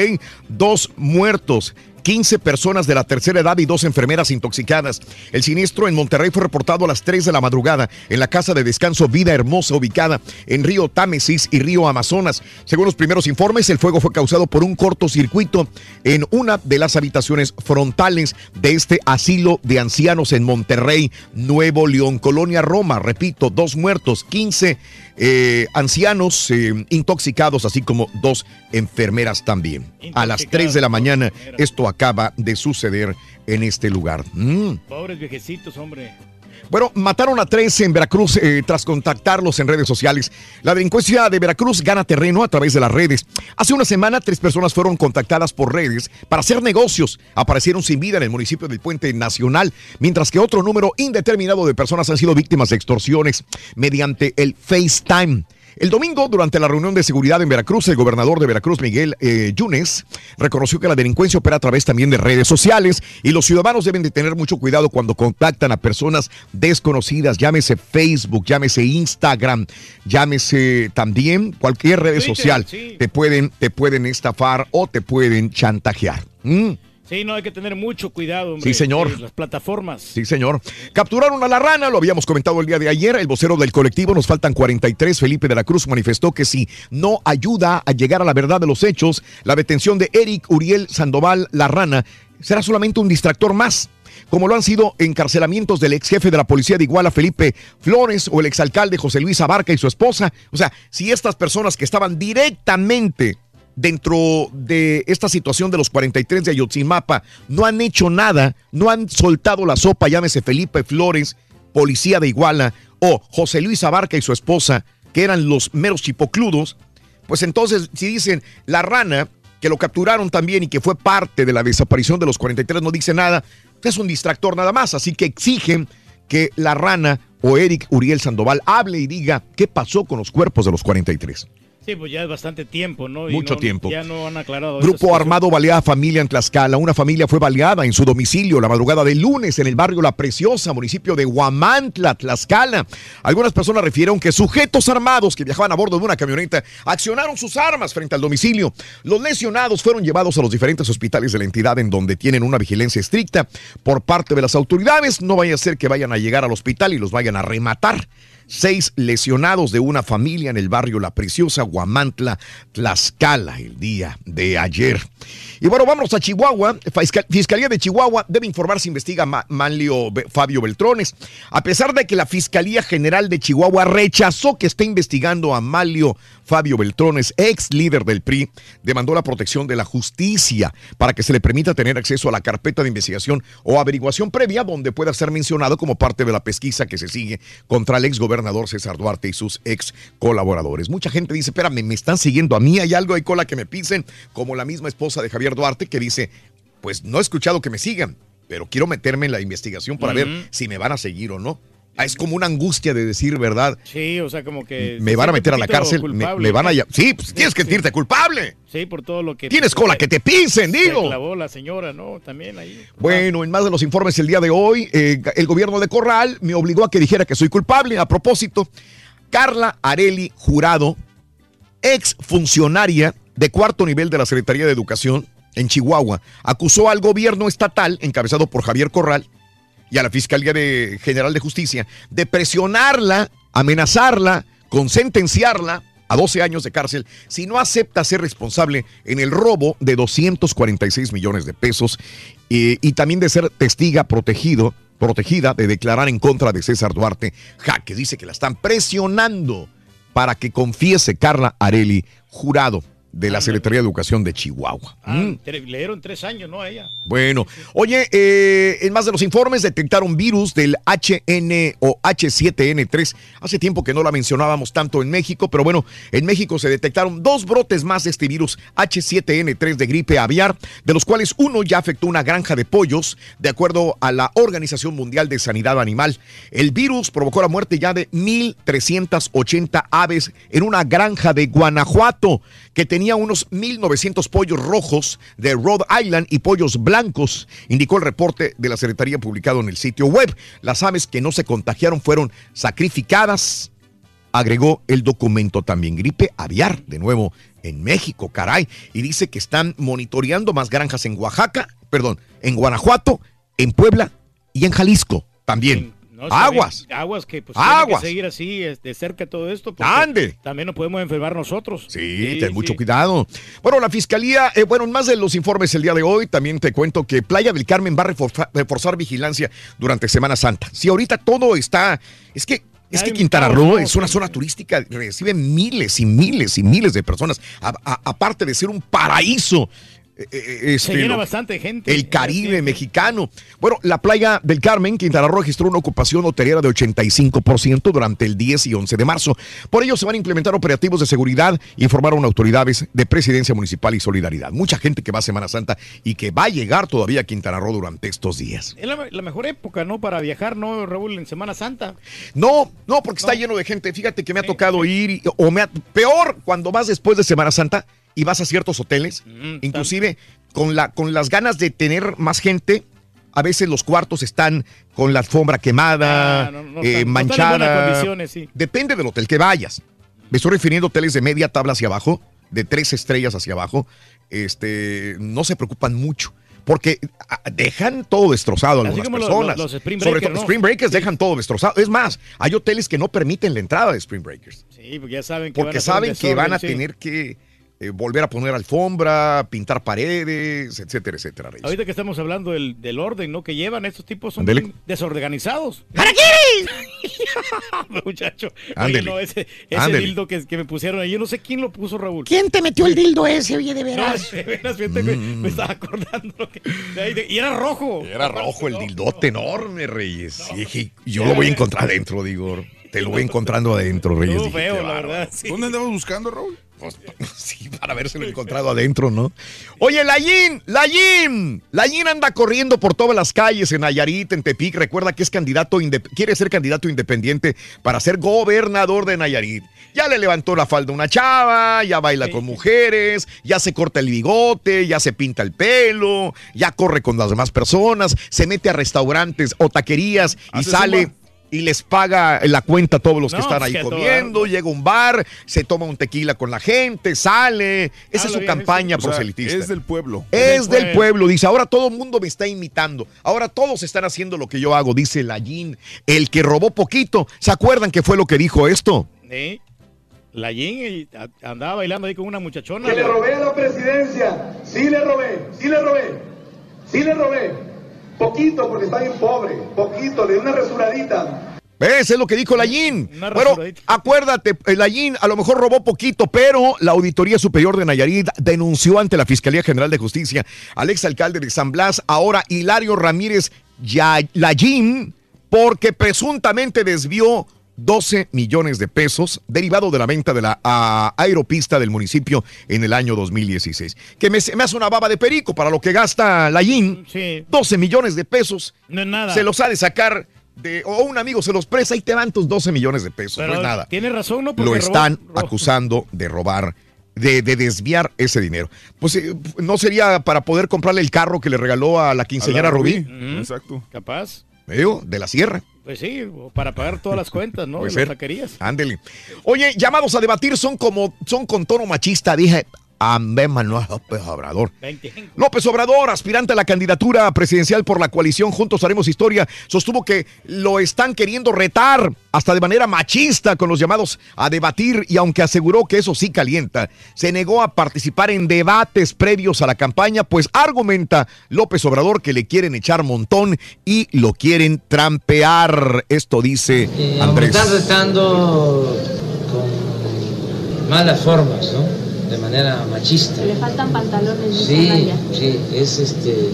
Dos muertos. 15 personas de la tercera edad y dos enfermeras intoxicadas. El siniestro en Monterrey fue reportado a las 3 de la madrugada en la casa de descanso Vida Hermosa ubicada en Río Támesis y Río Amazonas. Según los primeros informes, el fuego fue causado por un cortocircuito en una de las habitaciones frontales de este asilo de ancianos en Monterrey, Nuevo León, Colonia Roma. Repito, dos muertos, 15 eh, ancianos eh, intoxicados, así como dos enfermeras también. A las 3 de la mañana, esto acaba de suceder en este lugar. Mm. Pobres viejecitos, hombre. Bueno, mataron a tres en Veracruz eh, tras contactarlos en redes sociales. La delincuencia de Veracruz gana terreno a través de las redes. Hace una semana, tres personas fueron contactadas por redes para hacer negocios. Aparecieron sin vida en el municipio del Puente Nacional, mientras que otro número indeterminado de personas han sido víctimas de extorsiones mediante el FaceTime. El domingo, durante la reunión de seguridad en Veracruz, el gobernador de Veracruz, Miguel eh, Yunes, reconoció que la delincuencia opera a través también de redes sociales y los ciudadanos deben de tener mucho cuidado cuando contactan a personas desconocidas, llámese Facebook, llámese Instagram, llámese también cualquier red Twitter, social, sí. te pueden, te pueden estafar o te pueden chantajear. Mm. Sí, no hay que tener mucho cuidado, hombre. Sí, señor. Las plataformas. Sí, señor. Capturaron a la rana, lo habíamos comentado el día de ayer. El vocero del colectivo, nos faltan 43. Felipe de la Cruz manifestó que si no ayuda a llegar a la verdad de los hechos, la detención de Eric Uriel Sandoval La Rana será solamente un distractor más. Como lo han sido encarcelamientos del ex jefe de la policía de Iguala, Felipe Flores, o el exalcalde José Luis Abarca y su esposa. O sea, si estas personas que estaban directamente dentro de esta situación de los 43 de Ayotzinapa no han hecho nada, no han soltado la sopa, llámese Felipe Flores, policía de Iguala, o José Luis Abarca y su esposa, que eran los meros chipocludos, pues entonces si dicen la rana, que lo capturaron también y que fue parte de la desaparición de los 43, no dice nada, es un distractor nada más, así que exigen que la rana o Eric Uriel Sandoval hable y diga qué pasó con los cuerpos de los 43. Sí, pues ya es bastante tiempo, ¿no? Y Mucho no- tiempo. Ya no han aclarado. Grupo armado balea a familia en Tlaxcala. Una familia fue baleada en su domicilio la madrugada del lunes en el barrio La Preciosa, municipio de Huamantla, Tlaxcala. Algunas personas refirieron que sujetos armados que viajaban a bordo de una camioneta accionaron sus armas frente al domicilio. Los lesionados fueron llevados a los diferentes hospitales de la entidad en donde tienen una vigilancia estricta por parte de las autoridades. No vaya a ser que vayan a llegar al hospital y los vayan a rematar seis lesionados de una familia en el barrio La Preciosa, Guamantla, Tlaxcala, el día de ayer. Y bueno, vamos a Chihuahua. Fiscal- Fiscalía de Chihuahua debe informar si investiga Manlio Fabio Beltrones. A pesar de que la Fiscalía General de Chihuahua rechazó que esté investigando a Manlio Fabio Beltrones, ex líder del PRI, demandó la protección de la justicia para que se le permita tener acceso a la carpeta de investigación o averiguación previa donde pueda ser mencionado como parte de la pesquisa que se sigue contra el ex gobernador César Duarte y sus ex colaboradores. Mucha gente dice, espérame, me están siguiendo a mí, hay algo ahí cola que me pisen, como la misma esposa de Javier Duarte que dice, pues no he escuchado que me sigan, pero quiero meterme en la investigación para ver si me van a seguir o no. Ah, Es como una angustia de decir verdad. Sí, o sea, como que... Me se van a meter a la cárcel, me, culpable. me van a... Sí, pues tienes que sentirte culpable. Sí, por todo lo que... Tienes cola que te pisen, Se digo. clavó la señora, ¿no? También ahí. Bueno, en más de los informes el día de hoy, eh, el gobierno de Corral me obligó a que dijera que soy culpable. A propósito, Carla Areli Jurado, ex funcionaria de cuarto nivel de la Secretaría de Educación en Chihuahua, acusó al gobierno estatal, encabezado por Javier Corral, y a la Fiscalía de General de Justicia, de presionarla, amenazarla, con sentenciarla a 12 años de cárcel si no acepta ser responsable en el robo de 246 millones de pesos eh, y también de ser testiga protegido, protegida de declarar en contra de César Duarte Jaque. Dice que la están presionando para que confiese Carla Areli, jurado de la Secretaría de Educación de Chihuahua. Ah, Mm. le dieron tres años, ¿no? A ella. Bueno, oye, eh, en más de los informes detectaron virus del HN o H7N3. Hace tiempo que no la mencionábamos tanto en México, pero bueno, en México se detectaron dos brotes más de este virus H7N3 de gripe aviar, de los cuales uno ya afectó una granja de pollos, de acuerdo a la Organización Mundial de Sanidad Animal. El virus provocó la muerte ya de 1.380 aves en una granja de Guanajuato, que tenía unos 1.900 pollos rojos de Rhode Island y pollos blancos, indicó el reporte de la Secretaría publicado en el sitio web. Las aves que no se contagiaron fueron sacrificadas, agregó el documento también. Gripe aviar, de nuevo, en México, caray. Y dice que están monitoreando más granjas en Oaxaca, perdón, en Guanajuato, en Puebla y en Jalisco también. No, Aguas. Aguas que pues Aguas. que seguir así es, de cerca todo esto. Ande. También nos podemos enfermar nosotros. Sí, ten mucho cuidado. Bueno, la fiscalía, eh, bueno, en más de los informes el día de hoy, también te cuento que Playa del Carmen va a reforzar, reforzar vigilancia durante Semana Santa. Si ahorita todo está, es que es que Quintana Roo es una zona turística, recibe miles y miles y miles de personas, a- a- aparte de ser un paraíso. Eh, este, Se llena lo- bastante gente. el Caribe mexicano. Bueno, la playa del Carmen, Quintana Roo, registró una ocupación hotelera de 85% durante el 10 y 11 de marzo. Por ello se van a implementar operativos de seguridad, informaron autoridades de Presidencia Municipal y Solidaridad. Mucha gente que va a Semana Santa y que va a llegar todavía a Quintana Roo durante estos días. Es la, la mejor época, ¿no? Para viajar, ¿no, Raúl? En Semana Santa. No, no, porque está lleno de gente. Fíjate que me ha tocado ir, y- o me ha- peor, cuando vas después de Semana Santa y vas a ciertos hoteles, inclusive con, la, con las ganas de tener más gente. A veces los cuartos están con la alfombra quemada, Ah, no, no eh, no manchada. sí. Depende del hotel que vayas. Me estoy refiriendo a hoteles de media tabla hacia abajo, de tres estrellas hacia abajo. Este, no se preocupan mucho. Porque ah, dejan todo destrozado a algunas personas. los- los Spring Sobre Breakers, todo ¿no? Spring Breakers dejan todo destrozado. Es más, hay hoteles que no permiten la entrada de Spring Breakers. Sí, porque ya saben que van a saben que van a tener que eh, volver a poner alfombra, pintar paredes, etcétera, etcétera. Reyes. Ahorita que estamos hablando del, del orden, ¿no? Que llevan estos tipos son bien desorganizados. *laughs* Muchacho. Oye, no, ese, ese dildo que, que me pusieron ahí, yo no sé quién lo puso, Raúl. ¿Quién te metió el dildo ese, oye, de No, veras? *laughs* de veras, fíjate que me estaba acordando. lo que- de ahí de- y era rojo. Era rojo el dildote enorme, Reyes. Y dije, yo lo voy a encontrar adentro, digo. Te lo voy encontrando adentro, Reyes. Dije, feo, la verdad. sí. ¿Dónde andabas buscando, Raúl? *laughs* Sí, para habérselo encontrado adentro, ¿no? Oye, Layín, Layín, Layín anda corriendo por todas las calles en Nayarit, en Tepic. Recuerda que es candidato, quiere ser candidato independiente para ser gobernador de Nayarit. Ya le levantó la falda a una chava, ya baila con mujeres, ya se corta el bigote, ya se pinta el pelo, ya corre con las demás personas, se mete a restaurantes o taquerías y sale. Y les paga la cuenta a todos los que están ahí que a todo comiendo, llega a un bar, se toma un tequila con la gente, sale. Esa es Habla su bien, campaña O sea, proselitista. es del pueblo. Es del del pueblo, dice. Ahora todo el mundo me está imitando. Ahora todos están haciendo lo que yo hago, dice Lallín. El que robó poquito. ¿Se acuerdan qué fue lo que dijo esto? Sí. La Yin a- andaba bailando ahí con una muchachona. Que le robé la presidencia. Sí le robé, sí le robé. Sí le robé. Poquito porque está bien pobre. Poquito, de una resuradita. ¿Ves? Es lo que dijo Lallín. Bueno, acuérdate, eh, Lallín a lo mejor robó poquito, pero la Auditoría Superior de Nayarit denunció ante la Fiscalía General de Justicia al exalcalde de San Blas, ahora Hilario Ramírez Ya- Lallín, porque presuntamente desvió 12 millones de pesos derivado de la venta de la aeropista del municipio en el año 2016. Que me, me hace una baba de perico para lo que gasta Lallín. Sí. 12 millones de pesos. No es nada. Se los ha de sacar de, o un amigo se los presta y te van tus 12 millones de pesos. Pero no es nada. Tiene razón, ¿no? Lo Porque están robó- acusando de robar, de, de desviar ese dinero. Pues eh, no sería para poder comprarle el carro que le regaló a la quinceañera la Rubí. Exacto. Capaz. ¿Me digo? De la sierra. Pues sí, para pagar todas las cuentas, ¿no? Las taquerías. Ándele. Oye, llamados a debatir son como, son con tono machista, dije. Andrés Manuel López Obrador. 25. López Obrador, aspirante a la candidatura presidencial por la coalición Juntos Haremos Historia, sostuvo que lo están queriendo retar hasta de manera machista con los llamados a debatir y aunque aseguró que eso sí calienta, se negó a participar en debates previos a la campaña, pues argumenta López Obrador que le quieren echar montón y lo quieren trampear. Esto dice Eh, Andrés. Están retando con malas formas, ¿no? De manera machista. Le faltan pantalones. Sí, sí, es este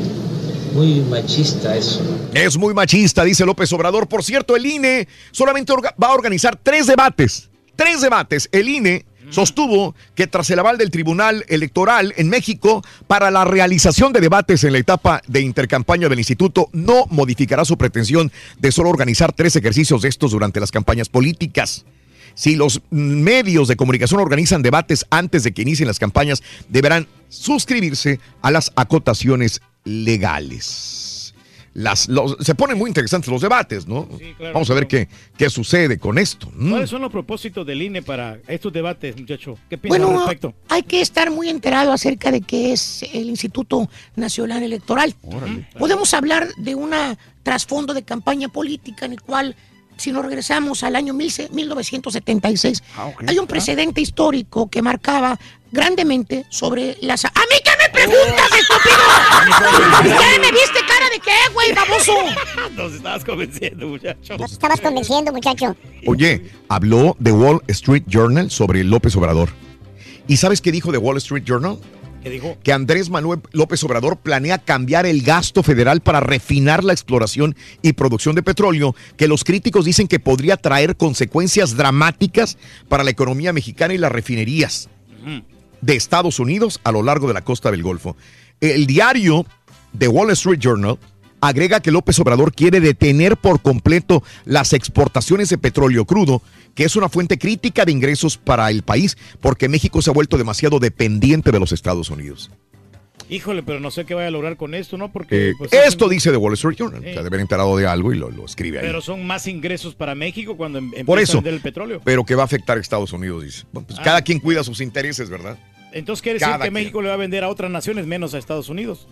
muy machista eso. Es muy machista, dice López Obrador. Por cierto, el INE solamente va a organizar tres debates. Tres debates. El INE sostuvo que tras el aval del Tribunal Electoral en México para la realización de debates en la etapa de intercampaña del instituto, no modificará su pretensión de solo organizar tres ejercicios de estos durante las campañas políticas. Si los medios de comunicación organizan debates antes de que inicien las campañas, deberán suscribirse a las acotaciones legales. Las, los- se ponen muy interesantes los debates, ¿no? claro, Vamos a ver qué, qué sucede con esto. Mm. ¿Cuáles son los propósitos del INE para estos debates, muchacho? ¿Qué piensas al Bueno, respecto? hay que estar muy enterado acerca de qué es el Instituto Nacional Electoral. Podemos hablar de un trasfondo de campaña política en el cual, si nos regresamos al año 1000 1976, hay un precedente histórico que marcaba grandemente sobre las... ¡A mí qué me preguntas, estúpido! ¿Qué me viste cara de qué, güey, baboso? *laughs* Nos estabas convenciendo, muchacho. Nos estabas convenciendo, muchacho. Oye, habló The Wall Street Journal sobre López Obrador. ¿Y sabes qué dijo The Wall Street Journal? Que Andrés Manuel López Obrador planea cambiar el gasto federal para refinar la exploración y producción de petróleo, que los críticos dicen que podría traer consecuencias dramáticas para la economía mexicana y las refinerías de Estados Unidos a lo largo de la costa del Golfo. El diario The Wall Street Journal agrega que López Obrador quiere detener por completo las exportaciones de petróleo crudo, que es una fuente crítica de ingresos para el país, porque México se ha vuelto demasiado dependiente de los Estados Unidos. Híjole, pero no sé qué vaya a lograr con esto, ¿no? Porque Eh, pues, esto hacen- dice The Wall Street Journal, Sí. se de haber enterado de algo y lo, lo escribe ahí. Pero son más ingresos para México cuando em- Por a eso, vender el petróleo. pero que va a afectar a Estados Unidos, dice. Bueno, pues Ah. cada quien cuida sus intereses, ¿verdad? Entonces quiere decir que quien. México le va a vender a otras naciones menos a Estados Unidos.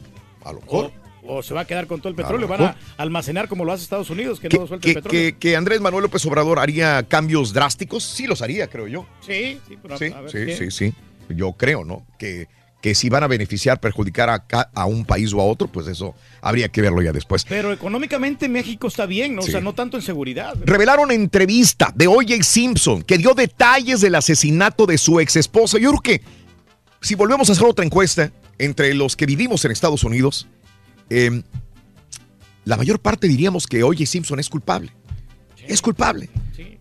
A lo mejor. O, o se va a quedar con todo el petróleo. Van a almacenar como lo hace Estados Unidos, que, que, no suelta el que- petróleo. que- que Andrés Manuel López Obrador haría cambios drásticos, sí los haría, creo yo. Sí, sí, pero Sí, a ver sí, qué. sí, sí. Yo creo, ¿no? Que, que si van a beneficiar, perjudicar a, a un país o a otro, pues eso habría que verlo ya después. Pero económicamente México está bien, ¿no? Sí. O sea, no tanto en seguridad. Revelaron entrevista de O.J. Simpson que dio detalles del asesinato de su ex esposa. Yo creo que si volvemos a hacer otra encuesta entre los que vivimos en Estados Unidos, eh, la mayor parte diríamos que O.J. Simpson es culpable. Es culpable.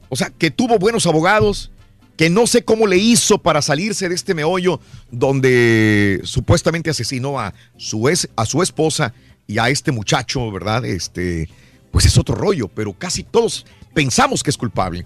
O sea, que tuvo buenos abogados, que no sé cómo le hizo para salirse de este meollo donde supuestamente asesinó a su, ex- a su esposa y a este muchacho, ¿verdad? Este, pues es otro rollo, pero casi todos pensamos que es culpable.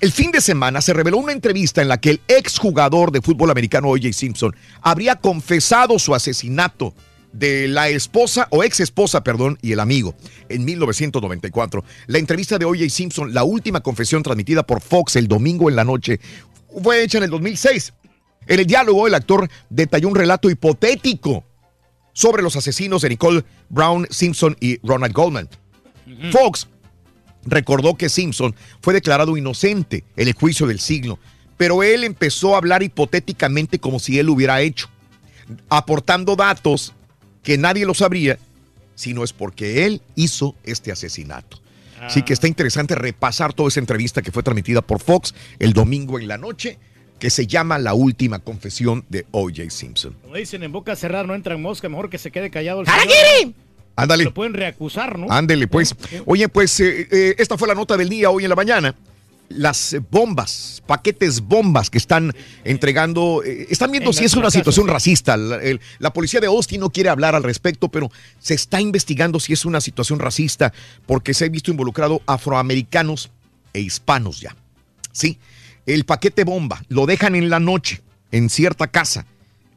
El fin de semana se reveló una entrevista en la que el exjugador de fútbol americano O.J. Simpson habría confesado su asesinato de la esposa o ex esposa, perdón, y el amigo en 1994. La entrevista de O.J. Simpson, la última confesión transmitida por Fox el domingo en la noche, fue hecha en el 2006. En el diálogo, el actor detalló un relato hipotético sobre los asesinos de Nicole Brown Simpson y Ronald Goldman. Fox recordó que Simpson fue declarado inocente en el juicio del siglo, pero él empezó a hablar hipotéticamente como si él lo hubiera hecho, aportando datos que nadie lo sabría, si no es porque él hizo este asesinato. Así que está interesante repasar toda esa entrevista que fue transmitida por Fox el domingo en la noche, que se llama La última confesión de O.J. Simpson. Como dicen, en boca cerrada no entran moscas, mejor que se quede callado el señor. Ándale. Lo pueden reacusar, ¿no? Ándele, pues. Oye, pues eh, eh, esta fue la nota del día hoy en la mañana. Las bombas, paquetes bombas que están entregando, eh, están viendo En si es una situación sí. racista. La, el- la policía de Austin no quiere hablar al respecto, pero se está investigando si es una situación racista porque se ha visto involucrado afroamericanos e hispanos ya. Sí, el paquete bomba lo dejan en la noche en cierta casa.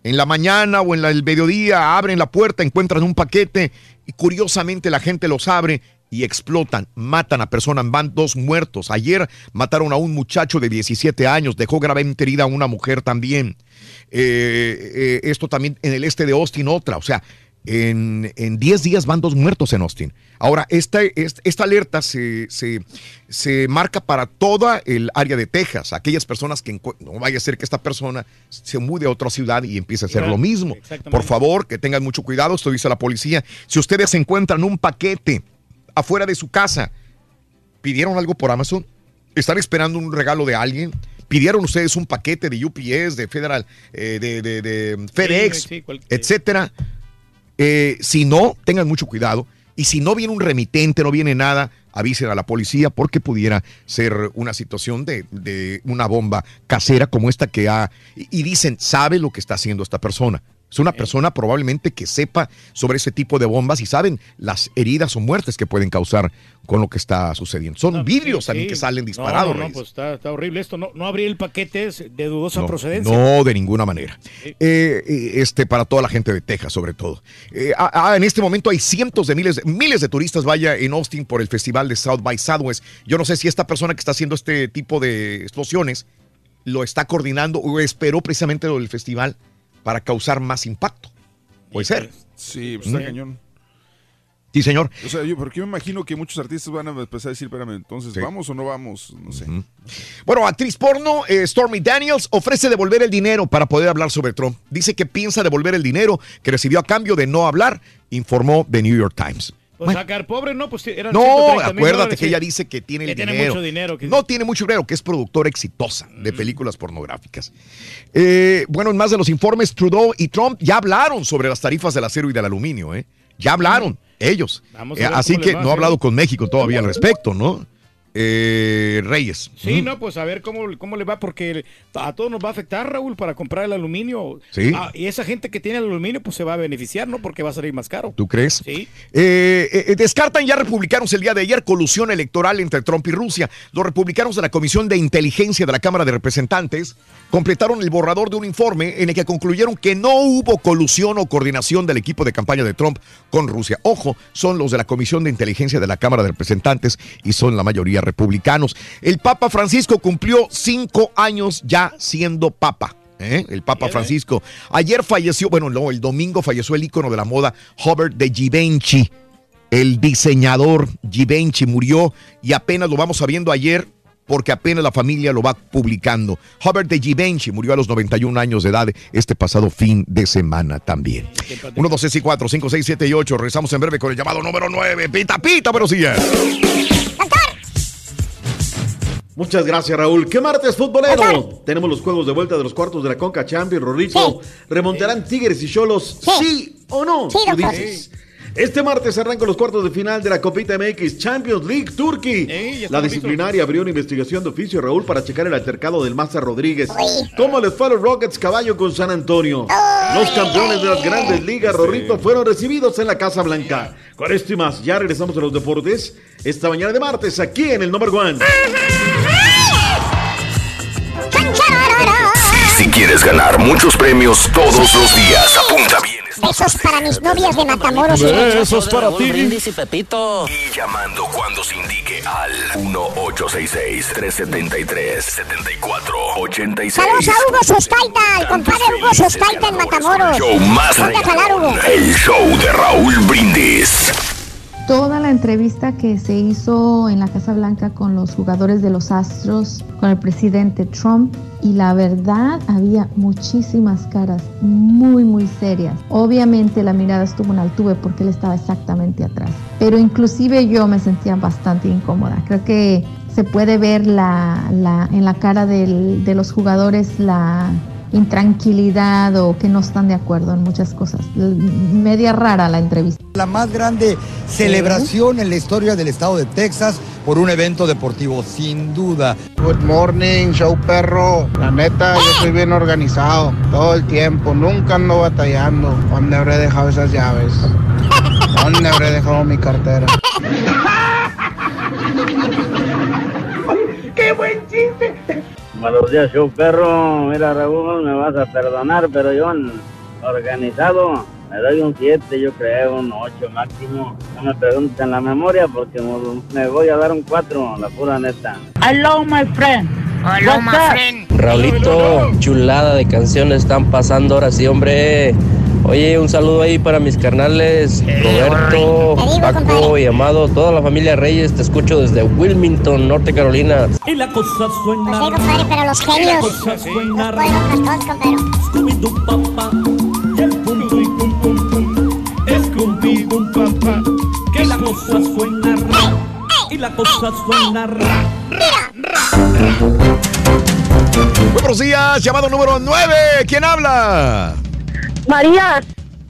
En la mañana o en la- el mediodía abren la puerta, encuentran un paquete y curiosamente la gente los abre y explotan, matan a personas, van dos muertos. Ayer mataron a un muchacho de 17 años, dejó gravemente herida a una mujer también. Eh, eh, esto también en el este de Austin, otra. O sea, en, en 10 días van dos muertos en Austin. Ahora, esta, es- esta alerta se, se, se marca para toda el área de Texas. Aquellas personas que no vaya a ser que esta persona se mude a otra ciudad y empiece a hacer lo mismo. Por favor, que tengan mucho cuidado. Esto dice la policía. Si ustedes encuentran un paquete afuera de su casa, ¿pidieron algo por Amazon? ¿Están esperando un regalo de alguien? ¿Pidieron ustedes un paquete de UPS, de Federal, eh, de, de- de FedEx, sí, etcétera? Eh, si no, tengan mucho cuidado. Y si no viene un remitente, no viene nada, avisen a la policía porque pudiera ser una situación de, de una bomba casera como esta que ha... Y, y dicen, sabe lo que está haciendo esta persona. Es una persona probablemente que sepa sobre ese tipo de bombas y saben las heridas o muertes que pueden causar con lo que está sucediendo. Son vidrios también Sí. que salen disparados. No, no, pues está, está horrible esto. No, no abrir el paquete es de dudosa No, procedencia. No, de ninguna manera. Eh, eh, este, para toda la gente de Texas, sobre todo. Eh, ah, ah, en este momento hay cientos de miles, miles de turistas, vaya, en Austin por el festival de South by Southwest. Yo no sé si esta persona que está haciendo este tipo de explosiones lo está coordinando o esperó precisamente lo del festival para causar más impacto. Puede ser. Sí, pues está Mm. cañón. Sí, señor. O sea, yo, porque yo me imagino que muchos artistas van a empezar a decir, espérame, entonces, ¿vamos o no vamos? No sé. Bueno, actriz porno eh, Stormy Daniels ofrece devolver el dinero para poder hablar sobre Trump. Dice que piensa devolver el dinero que recibió a cambio de no hablar, informó The New York Times. Pues sacar pobre, no, pues eran No, 130 mil acuérdate que ella dice que tiene el Que tiene dinero. mucho dinero, que- No tiene mucho dinero, que es productora exitosa de películas pornográficas. Eh, bueno, en más de los informes, Trudeau y Trump ya hablaron sobre las tarifas del acero y del aluminio, ¿eh? Ya hablaron ellos. Vamos a Eh, así que va, no ha hablado con México todavía al respecto, ¿no? Eh, Reyes. Sí, no, pues a ver cómo, cómo le va, porque a todos nos va a afectar, Raúl, para comprar el aluminio. Sí. Ah, y esa gente que tiene el aluminio, pues se va a beneficiar, ¿no? Porque va a salir más caro. ¿Tú crees? Sí. Eh, eh, descartan ya republicanos el día de ayer colusión electoral entre Trump y Rusia. Los republicanos de la Comisión de Inteligencia de la Cámara de Representantes completaron el borrador de un informe en el que concluyeron que no hubo colusión o coordinación del equipo de campaña de Trump con Rusia. Ojo, son los de la Comisión de Inteligencia de la Cámara de Representantes y son la mayoría republicanos. El Papa Francisco cumplió cinco años ya siendo Papa. ¿eh? El Papa Francisco. Ayer falleció, bueno, no, el domingo falleció el ícono de la moda, Hubert de Givenchy. El diseñador Givenchy murió y apenas lo vamos sabiendo ayer porque apenas la familia lo va publicando. Hubert de Givenchy murió a los 91 años de edad este pasado fin de semana también. 1, 2, 3 y 4, 5, 6, 7 y 8. Regresamos en breve con el llamado número 9. Pita, pita, buenos días. Muchas gracias, Raúl. ¿Qué martes futbolero? Tenemos los juegos de vuelta de los cuartos de la Conca Champions, Rorrito. ¿Remontarán Tigres y Cholos? Sí, o no? Sí, Tú dices. Este martes arrancan los cuartos de final de la Copita MX Champions League Turkey. la disciplinaria abrió una investigación de oficio, Raúl, para checar el altercado del Maza Rodríguez. ¿Cómo les fue a los Rockets caballo con San Antonio? Los campeones de las grandes ligas, Rorrito, fueron recibidos en la Casa Blanca. Con esto y más, ya regresamos a los deportes esta mañana de martes aquí en el Number One. Si quieres ganar muchos premios todos los días, apunta bien. Besos para mis novias de Matamoros. y Besos para ti. Brindis y Pepito. Y llamando cuando se indique al 1-866-373-7486. Saludos a Hugo Sostaita, el compadre Hugo Sostaita en Matamoros. Show más. El show de Raúl Brindis. Toda la entrevista que se hizo en la Casa Blanca con los jugadores de los Astros, con el presidente Trump, y la verdad había muchísimas caras muy, muy serias. Obviamente la mirada estuvo en altuve porque él estaba exactamente atrás, pero inclusive yo me sentía bastante incómoda. Creo que se puede ver la, en la cara de los jugadores la, intranquilidad o que no están de acuerdo en muchas cosas. Media rara la entrevista. La más grande celebración en la historia del estado de Texas por un evento deportivo, sin duda. Good morning, show perro. La neta, yo estoy bien organizado todo el tiempo. Nunca ando batallando. ¿Dónde habré dejado esas llaves? ¿Dónde habré dejado mi cartera? ¡Qué buen chiste! Buenos días, show perro. Mira, Raúl, me vas a perdonar, pero yo organizado me doy un 7, yo creo, un 8 máximo. No me preguntes en la memoria porque me- voy a dar un 4, la pura neta. Hello, my friend. Hello, my friend. Raulito, chulada de canciones están pasando ahora sí, hombre. Oye, un saludo ahí para mis carnales, Roberto, Paco y Amado, toda la familia Reyes, te escucho desde Wilmington, Norte Carolina. Y la cosa suena. Pues sí, compadre, pero los genios. Los compadre. Scooby-Doo, papá. Y el pum, pum, pum, pum, pum. Scooby-Doo, papá. Que la cosa suena. ra. Y la cosa suena. ra. Buenos días, llamado número 9. ¿Quién habla? María.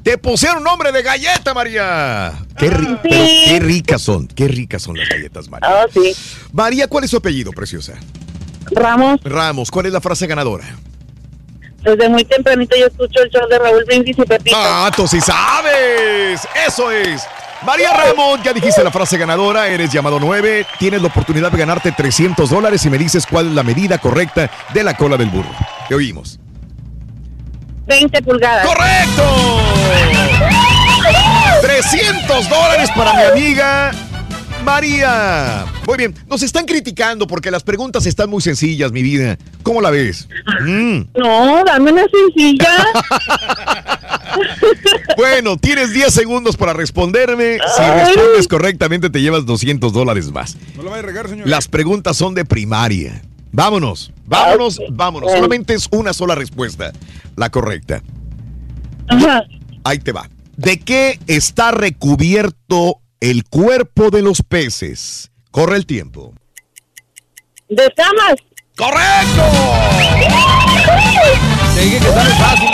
Te pusieron nombre de galleta, María. Qué, ri- pero qué ricas son, qué ricas son las galletas, María. Ah, sí. María, ¿cuál es su apellido, preciosa? Ramos. Ramos, ¿cuál es la frase ganadora? Desde muy tempranito yo escucho el show de Raúl Brindis y Pepito. Ah, tú sí sabes. Eso es. María Ramón, ya dijiste la frase ganadora, eres llamado 9, tienes la oportunidad de ganarte 300 dólares y me dices cuál es la medida correcta de la cola del burro. Te oímos. 20 pulgadas. ¡Correcto! 300 dólares para mi amiga María. Muy bien, nos están criticando porque las preguntas están muy sencillas, mi vida. ¿Cómo la ves? Mm. No, dame una sencilla. *laughs* Bueno, tienes 10 segundos para responderme. Si respondes correctamente, te llevas 200 dólares más. No lo vaya a regar, señor. Las preguntas son de primaria. Vámonos, vámonos, vámonos. Solamente es una sola respuesta, la correcta. Ahí te va. ¿De qué está recubierto el cuerpo de los peces? Corre el tiempo. De camas. ¡Correcto! Sigue que sale fácil.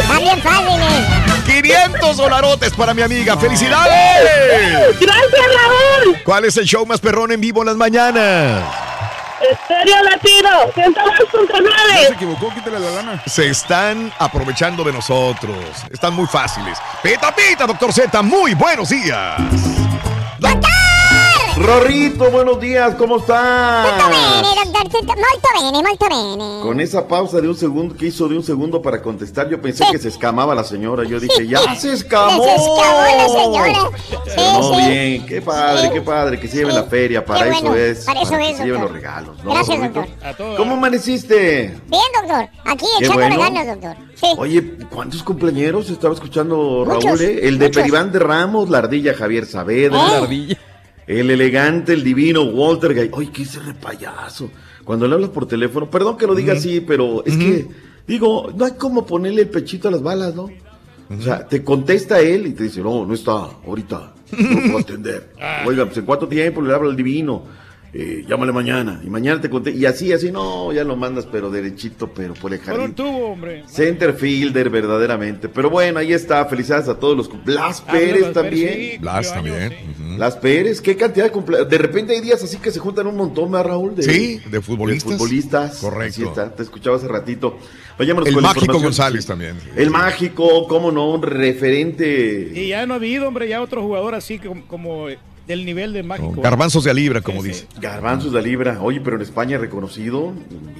Está bien fácil, eh. 500 dolarotes para mi amiga. ¡Felicidades! Gracias, Raúl. ¿Cuál es el show más perrón en vivo en las mañanas? Estéreo Latino. 102.9. Se equivocó, quítale la lana. Se están aprovechando de nosotros. Están muy fáciles. Pita, pita, doctor Z. Muy buenos días. Rorrito, buenos días, ¿cómo estás? Bene, molto bene, molto bene. Con esa pausa de un segundo que hizo de un segundo para contestar, yo pensé que se escamaba la señora. Yo dije, ya se escamó. Se escamó la señora. Pero no, Sí, sí. bien, qué padre, qué padre, que se lleven la feria, para eso es. para eso que es, se lleven doctor. los regalos, ¿no? Gracias, Rorrito? doctor. ¿Cómo amaneciste? Bien, doctor. Aquí Qué echándole bueno. ganas, doctor. Sí. Oye, ¿cuántos cumpleaños estaba escuchando Muchos, Raúl? eh? El de muchos. Peribán de Ramos, la ardilla Javier Saavedra. ¿Eh? La ardilla. El elegante, el divino Walter Gay. Ay, qué ese payaso. Cuando le hablas por teléfono, perdón que lo diga así, pero es que, digo, no hay como ponerle el pechito a las balas, ¿no? O sea, te contesta él y te dice, no, no está, ahorita, no puedo *laughs* atender. Oiga, pues en cuánto tiempo le habla el divino. Eh, llámale mañana. Y mañana te conté. Y así, así, no, ya lo mandas, pero derechito, pero por el jardín. un tubo, hombre. Center fielder, verdaderamente. Pero bueno, ahí está. Felicidades a todos los. Blas Ah, Pérez Blas Pérez, también. sí, Blas también. Blas Pérez, qué cantidad de cumpleaños. De repente hay días así que se juntan un montón, ¿verdad, Raúl? De, Sí, de futbolistas. de futbolistas. Correcto. Así está, te escuchaba hace ratito. Vayámonos El con mágico. González también. El mágico, cómo no, un referente. Y ya no ha habido, hombre, ya otro jugador así como, como del nivel de mágico. Garbanzos de libra, como dice. Garbanzos de libra. Oye, pero en España reconocido.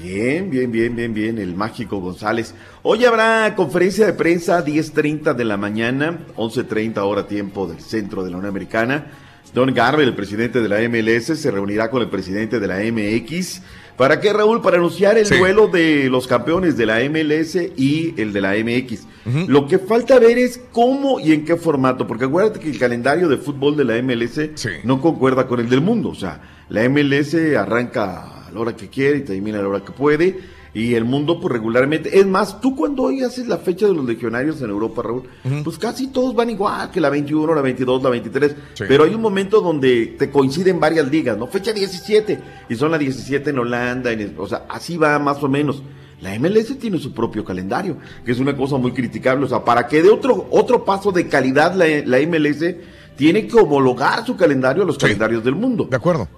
Bien, bien, bien, bien, bien. El mágico González. Hoy habrá conferencia de prensa 10.30 de la mañana, 11.30 hora tiempo del centro de la Unión Americana. Don Garber, el presidente de la MLS, se reunirá con el presidente de la MX. ¿Para qué, Raúl? Para anunciar el Sí. duelo de los campeones de la MLS y el de la MX. Lo que falta ver es cómo y en qué formato, porque acuérdate que el calendario de fútbol de la MLS no concuerda con el del mundo. O sea, la MLS arranca a la hora que quiere y termina a la hora que puede. Y el mundo, pues regularmente. Es más, tú cuando hoy haces la fecha de los legionarios en Europa, Raúl, pues casi todos van igual, que la 21, la 22, la 23. Pero hay un momento donde te coinciden varias ligas, ¿no? Fecha 17, y son la 17 en Holanda, en, o sea, así va más o menos. La MLS tiene su propio calendario, que es una cosa muy criticable. O sea, para que dé otro, otro paso de calidad la, la MLS, tiene que homologar su calendario a los calendarios del mundo. De acuerdo.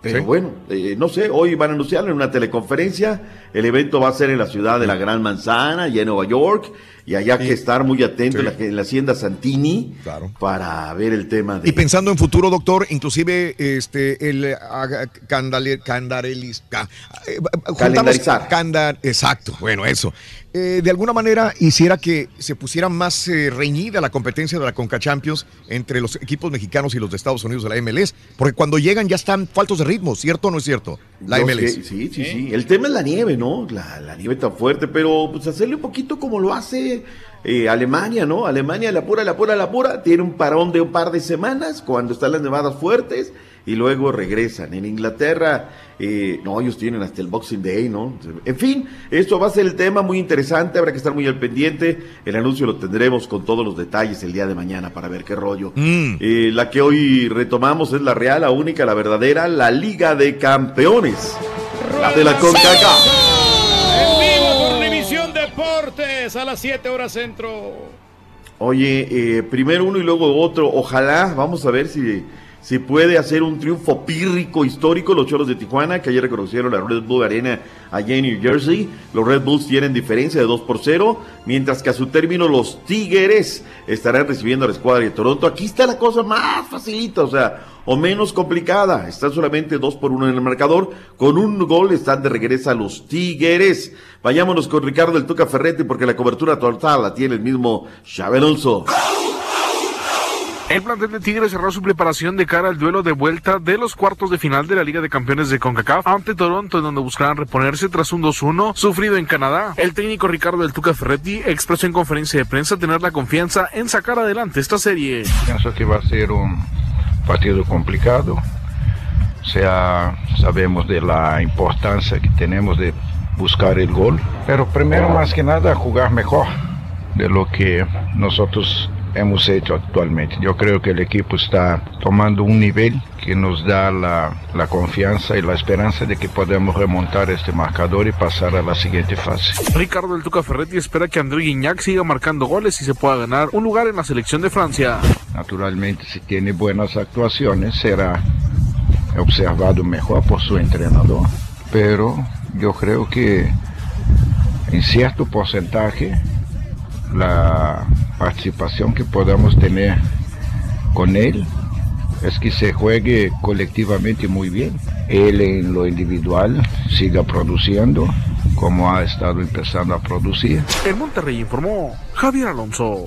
Pero Sí. bueno, eh, no sé, hoy van a anunciarlo en una teleconferencia. El evento va a ser en la ciudad de la Gran Manzana, allá en Nueva York. Y allá hay que estar muy atento en, la, en la hacienda Santini para ver el tema de... Y pensando en futuro, doctor, inclusive este el ah, candale- candarelis- ca- eh, Calendarizar. candar- exacto, bueno, eso. Eh, de alguna manera hiciera que se pusiera más eh, reñida la competencia de la Conca Champions entre los equipos mexicanos y los de Estados Unidos de la MLS, porque cuando llegan ya están faltos de ritmo, ¿cierto o no es cierto? La MLS. sé, sí, sí, sí. El tema es la nieve, ¿no? La, la nieve tan fuerte, pero pues hacerle un poquito como lo hace eh, Alemania, ¿no? Alemania, la pura, la pura, la pura, tiene un parón de un par de semanas cuando están las nevadas fuertes y luego regresan. En Inglaterra, eh, no, ellos tienen hasta el Boxing Day, ¿no? En fin, esto va a ser el tema muy interesante, habrá que estar muy al pendiente. El anuncio lo tendremos con todos los detalles el día de mañana para ver qué rollo. Eh, la que hoy retomamos es la real, la única, la verdadera, la Liga de Campeones. La de la CONCACAF. En vivo por Univisión Deportes a las 7 horas centro. Oye, eh, primero uno y luego otro. Ojalá, vamos a ver si, si puede hacer un triunfo pírrico histórico los Choros de Tijuana, que ayer reconocieron la Red Bull Arena allá en New Jersey. Los Red Bulls tienen diferencia de 2 por 0, mientras que a su término los Tigres estarán recibiendo a la escuadra de Toronto. Aquí está la cosa más facilita, o sea, o menos complicada. Están solamente 2 por 1 en el marcador. Con un gol están de regreso a los Tigres. Vayámonos con Ricardo el Tuca Ferretti, porque la cobertura total la tiene el mismo Xabi Alonso. El plantel de Tigres cerró su preparación de cara al duelo de vuelta de los cuartos de final de la Liga de Campeones de CONCACAF ante Toronto, en donde buscarán reponerse tras un 2-1 sufrido en Canadá. El técnico Ricardo del Tuca Ferretti expresó en conferencia de prensa tener la confianza en sacar adelante esta serie. Pienso que va a ser un partido complicado. Sea, sabemos de la importancia que tenemos de buscar el gol. Pero primero, más que nada, jugar mejor de lo que nosotros hemos hecho actualmente. Yo creo que el equipo está tomando un nivel que nos da la, la confianza y la esperanza de que podemos remontar este marcador y pasar a la siguiente fase. Ricardo del Tuca Ferretti espera que André Guignac siga marcando goles y se pueda ganar un lugar en la selección de Francia. Naturalmente, si tiene buenas actuaciones, será observado mejor por su entrenador. Pero yo creo que en cierto porcentaje la participación que podamos tener con él es que se juegue colectivamente muy bien. Él en lo individual siga produciendo como ha estado empezando a producir. En Monterrey informó Javier Alonso.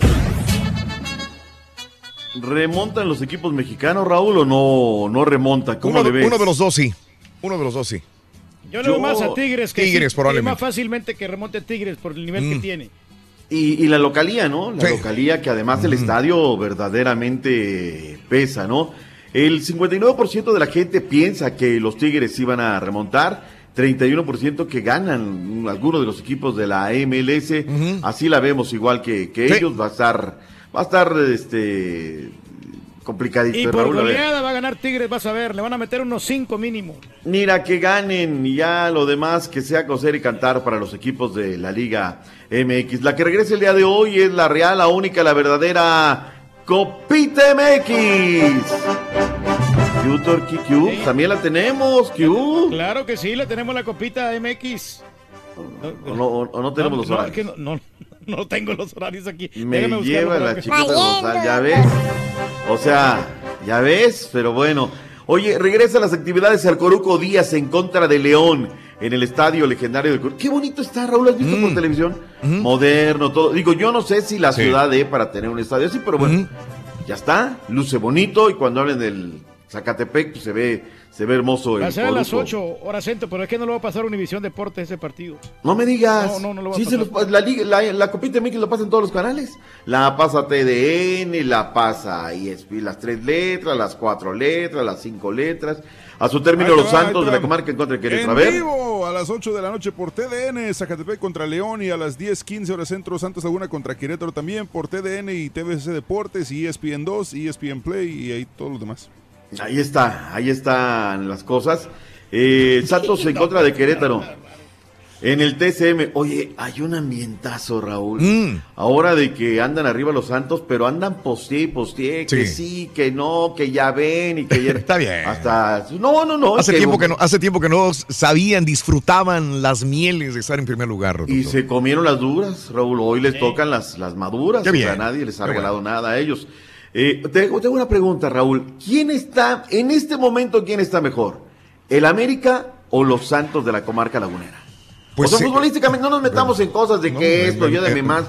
¿Remontan los equipos mexicanos, Raúl, o no, no remonta? ¿Cómo Uno, le de- ves? uno de los dos sí. Uno de los dos sí. Yo le veo más a Tigres que Tigres, sí, probablemente. Más fácilmente que remonte a Tigres por el nivel que Mm. tiene. Y, y la localía, ¿no? La localía que además el estadio verdaderamente pesa, ¿no? El 59% de la gente piensa que los Tigres iban a remontar, 31% que ganan algunos de los equipos de la MLS, así la vemos igual que, que ellos, va a estar, va a estar este complicadito. Y por Raúl, goleada va a ganar Tigres, vas a ver. Le van a meter unos 5 mínimo. Mira, que ganen y ya lo demás que sea coser y cantar para los equipos de la Liga MX. La que regresa el día de hoy es la real, la única, la verdadera Copita MX. Q, Turkey, Q, también la tenemos, Q. Claro que sí, le tenemos la copita MX. O no, o- no tenemos los no, horarios. es que no, *laughs* no, tengo los horarios aquí. Me lleva la chiquita González, ya ves. O sea, ya ves, pero bueno. Oye, regresa las actividades al Coruco Díaz en contra de León en el estadio legendario del Coruco. Qué bonito está, Raúl, ¿has visto por televisión? Moderno, todo. Digo, yo no sé si la Sí. ciudad dé para tener un estadio así, pero bueno, ya está, luce bonito y cuando hablen del Zacatepec, pues se ve, se ve hermoso el Va a ser a las Coruco. 8 horas centro, pero es que no lo va a pasar Univisión Deportes ese partido. No me digas. No, no, no lo va a Sí, se pasar. los- la, la, la Copita MX lo pasa en todos los canales. La pasa TDN, la pasa ESP, las tres letras, las cuatro letras, las cinco letras. A su término, los va, ahí Santos de la comarca en contra de Querétaro. A En ver. vivo a las 8 de la noche por TDN, Zacatepec contra León y a las 10, 15 horas centro, Santos Laguna contra Querétaro también por TDN y TVC Deportes y ESPN 2, ESPN Play y ahí todos los demás. Ahí está, ahí están las cosas. Eh, Santos en contra de Querétaro. En el TCM, oye, hay un ambientazo, Raúl. Mm. Ahora de que andan arriba los Santos, pero andan posté y posté, que Sí. sí, que no, que ya ven y que ya... *laughs* Está bien. Hasta... No, no, no. Hace que- tiempo, que no, hace tiempo que no sabían, disfrutaban las mieles de estar en primer lugar. Y Roberto. se comieron las duras, Raúl. Hoy les tocan las, las maduras. Qué o sea, bien. nadie les ha Qué regalado nada a ellos. Eh, tengo, tengo una pregunta, Raúl. ¿Quién está, en este momento, quién está mejor? ¿El América o los Santos de la comarca lagunera? Pues o sea, sí. futbolísticamente no nos metamos en cosas de No, que esto, yo de mi más.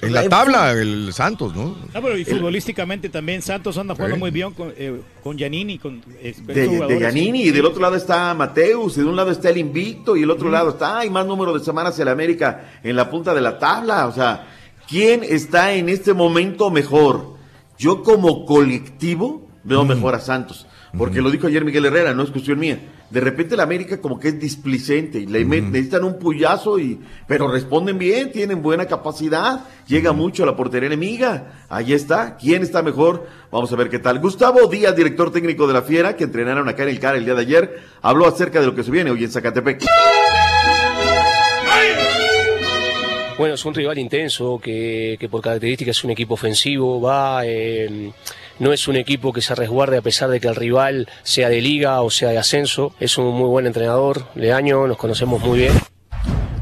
En la tabla, el Santos, ¿no? Ah, pero y futbolísticamente también Santos anda jugando Sí. muy bien con, eh, con Giannini, con eh, De, de. Giannini, y del otro lado está Mateus, y de un lado está el invicto, y el otro lado está, hay más número de semanas el América en la punta de la tabla. O sea, ¿quién está en este momento mejor? Yo como colectivo veo mejor a Santos, porque lo dijo ayer Miguel Herrera, no es cuestión mía. De repente el América como que es displicente y le necesitan un puyazo y pero responden bien, tienen buena capacidad, llega mucho a la portería enemiga. Ahí está, ¿quién está mejor? Vamos a ver qué tal. Gustavo Díaz, director técnico de la Fiera, que entrenaron acá en el CAR el día de ayer, habló acerca de lo que se viene hoy en Zacatepec. Bueno, es un rival intenso que, que por características es un equipo ofensivo, va, eh, no es un equipo que se resguarde a pesar de que el rival sea de liga o sea de ascenso. Es un muy buen entrenador, Leaño, nos conocemos muy bien.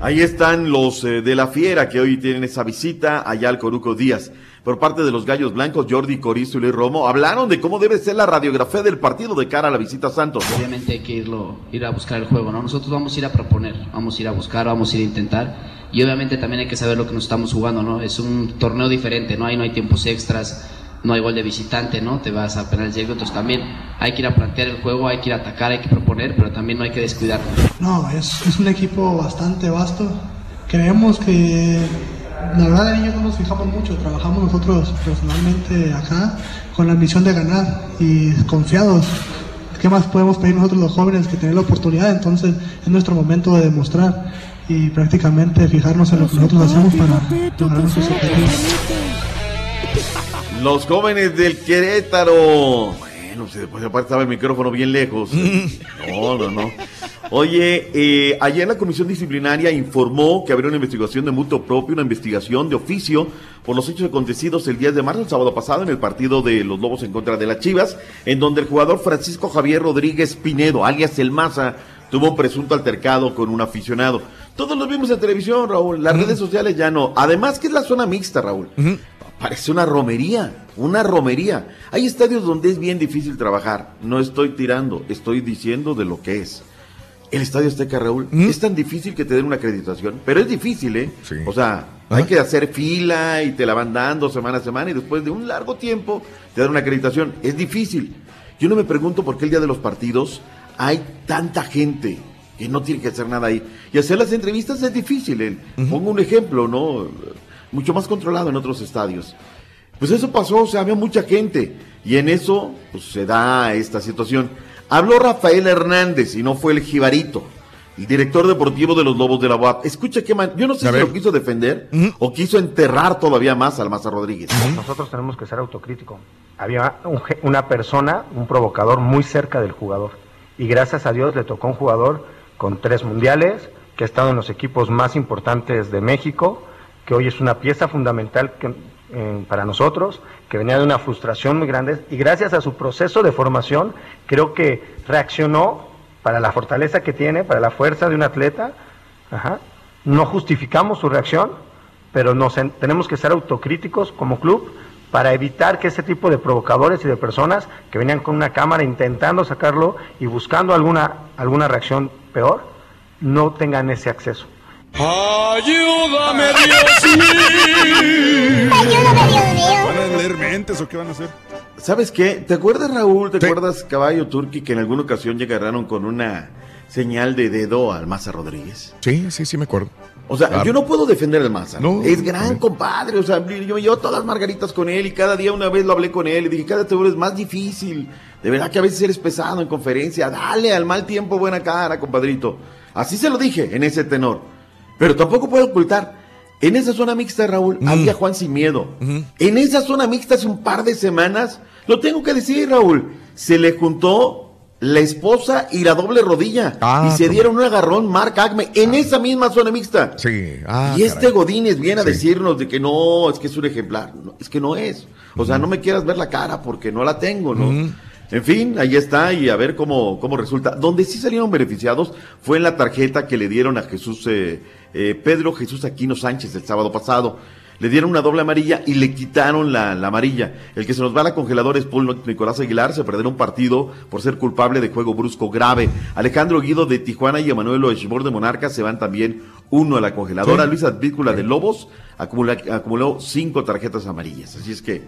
Ahí están los eh, de la Fiera que hoy tienen esa visita allá al Coruco Díaz. Por parte de los Gallos Blancos, Jordi Corizo y Luis Romo hablaron de cómo debe ser la radiografía del partido de cara a la visita a Santos. Obviamente hay que irlo, ir a buscar el juego, ¿no? Nosotros vamos a ir a proponer, vamos a ir a buscar, vamos a ir a intentar. Y obviamente también hay que saber lo que nos estamos jugando, ¿no? Es un torneo diferente, ¿no? Ahí no hay tiempos extras, no hay gol de visitante, ¿no? Te vas a penales directos, entonces también hay que ir a plantear el juego, hay que ir a atacar, hay que proponer, pero también no hay que descuidarnos. No, es, es un equipo bastante vasto. Creemos que la verdad en ellos no nos fijamos mucho, trabajamos nosotros personalmente acá con la ambición de ganar y confiados. ¿Qué más podemos pedir nosotros los jóvenes que tener la oportunidad? Entonces es nuestro momento de demostrar y prácticamente fijarnos en lo que nosotros hacemos para lograr nuestros objetivos. *laughs* Los jóvenes del Querétaro. Bueno, se después aparte estaba el micrófono bien lejos. *laughs* No, no, no. Oye, eh, ayer la comisión disciplinaria informó que habría una investigación de mutuo propio, una investigación de oficio por los hechos acontecidos el 10 de marzo, el sábado pasado, en el partido de los Lobos en contra de las Chivas, en donde el jugador Francisco Javier Rodríguez Pinedo, alias El Maza, tuvo un presunto altercado con un aficionado. Todos los vimos en televisión, Raúl. Las redes sociales ya no. Además que es la zona mixta, Raúl. Parece una romería, una romería. Hay estadios donde es bien difícil trabajar. No estoy tirando, estoy diciendo de lo que es. El Estadio Azteca, Raúl, es tan difícil que te den una acreditación, pero es difícil, ¿eh? O sea, hay que hacer fila y te la van dando semana a semana y después de un largo tiempo te dan una acreditación. Es difícil. Yo no me pregunto por qué el día de los partidos hay tanta gente que no tiene que hacer nada ahí. Y hacer las entrevistas es difícil. ¿eh? Pongo un ejemplo, ¿no? Mucho más controlado en otros estadios. Pues eso pasó, o sea, había mucha gente. Y en eso, pues se da esta situación. Habló Rafael Hernández y no fue el Jibarito, el director deportivo de los Lobos de la UAP. Escucha qué man... Yo no sé si lo quiso defender o quiso enterrar todavía más al Maza Rodríguez. Nosotros tenemos que ser autocríticos. Había un una persona, un provocador muy cerca del jugador. Y gracias a Dios le tocó un jugador con tres mundiales, que ha estado en los equipos más importantes de México, que hoy es una pieza fundamental eh, para nosotros, que venía de una frustración muy grande. Y gracias a su proceso de formación, creo que reaccionó para la fortaleza que tiene, para la fuerza de un atleta. No justificamos su reacción, pero nos en- tenemos que ser autocríticos como club para evitar que ese tipo de provocadores y de personas que venían con una cámara intentando sacarlo y buscando alguna, alguna reacción peor, no tengan ese acceso. Ayúdame, *laughs* Dios mío. ¿Van a leer mentes o qué van a hacer? ¿Sabes qué? ¿Te acuerdas, Raúl? ¿Te acuerdas, Caballo Turqui, que en alguna ocasión llegaron con una señal de dedo al Maza Rodríguez? Sí, sí, sí, me acuerdo. O sea, Claro. yo no puedo defender al Maza. No, es gran compadre. O sea, yo me llevo todas las margaritas con él y cada día una vez lo hablé con él y dije, cada te es más difícil. De verdad que a veces eres pesado en conferencia. Dale al mal tiempo buena cara, compadrito. Así se lo dije en ese tenor. Pero tampoco puedo ocultar. En esa zona mixta, Raúl, Mm. había Juan Sin Miedo. En esa zona mixta hace un par de semanas, lo tengo que decir, Raúl, se le juntó la esposa y la doble rodilla. Ah, y se dieron un agarrón Mark Agme en esa misma zona mixta. Sí. Ah, y este caray. Godínez viene a Sí. decirnos de que no, es que es un ejemplar. No, es que no es. O sea, no me quieras ver la cara porque no la tengo, ¿no? En fin, ahí está y a ver cómo, cómo resulta. Donde sí salieron beneficiados fue en la tarjeta que le dieron a Jesús, eh, eh, Pedro Jesús Aquino Sánchez el sábado pasado. Le dieron una doble amarilla y le quitaron la, la amarilla. El que se nos va a la congeladora es Paul Nicolás Aguilar. Se perderá un partido por ser culpable de juego brusco grave. Alejandro Guido de Tijuana y Emanuel Oeshbor de Monarca se van también uno a la congeladora. Sí. Luis Advíncula de Lobos acumula- acumuló cinco tarjetas amarillas. Así es que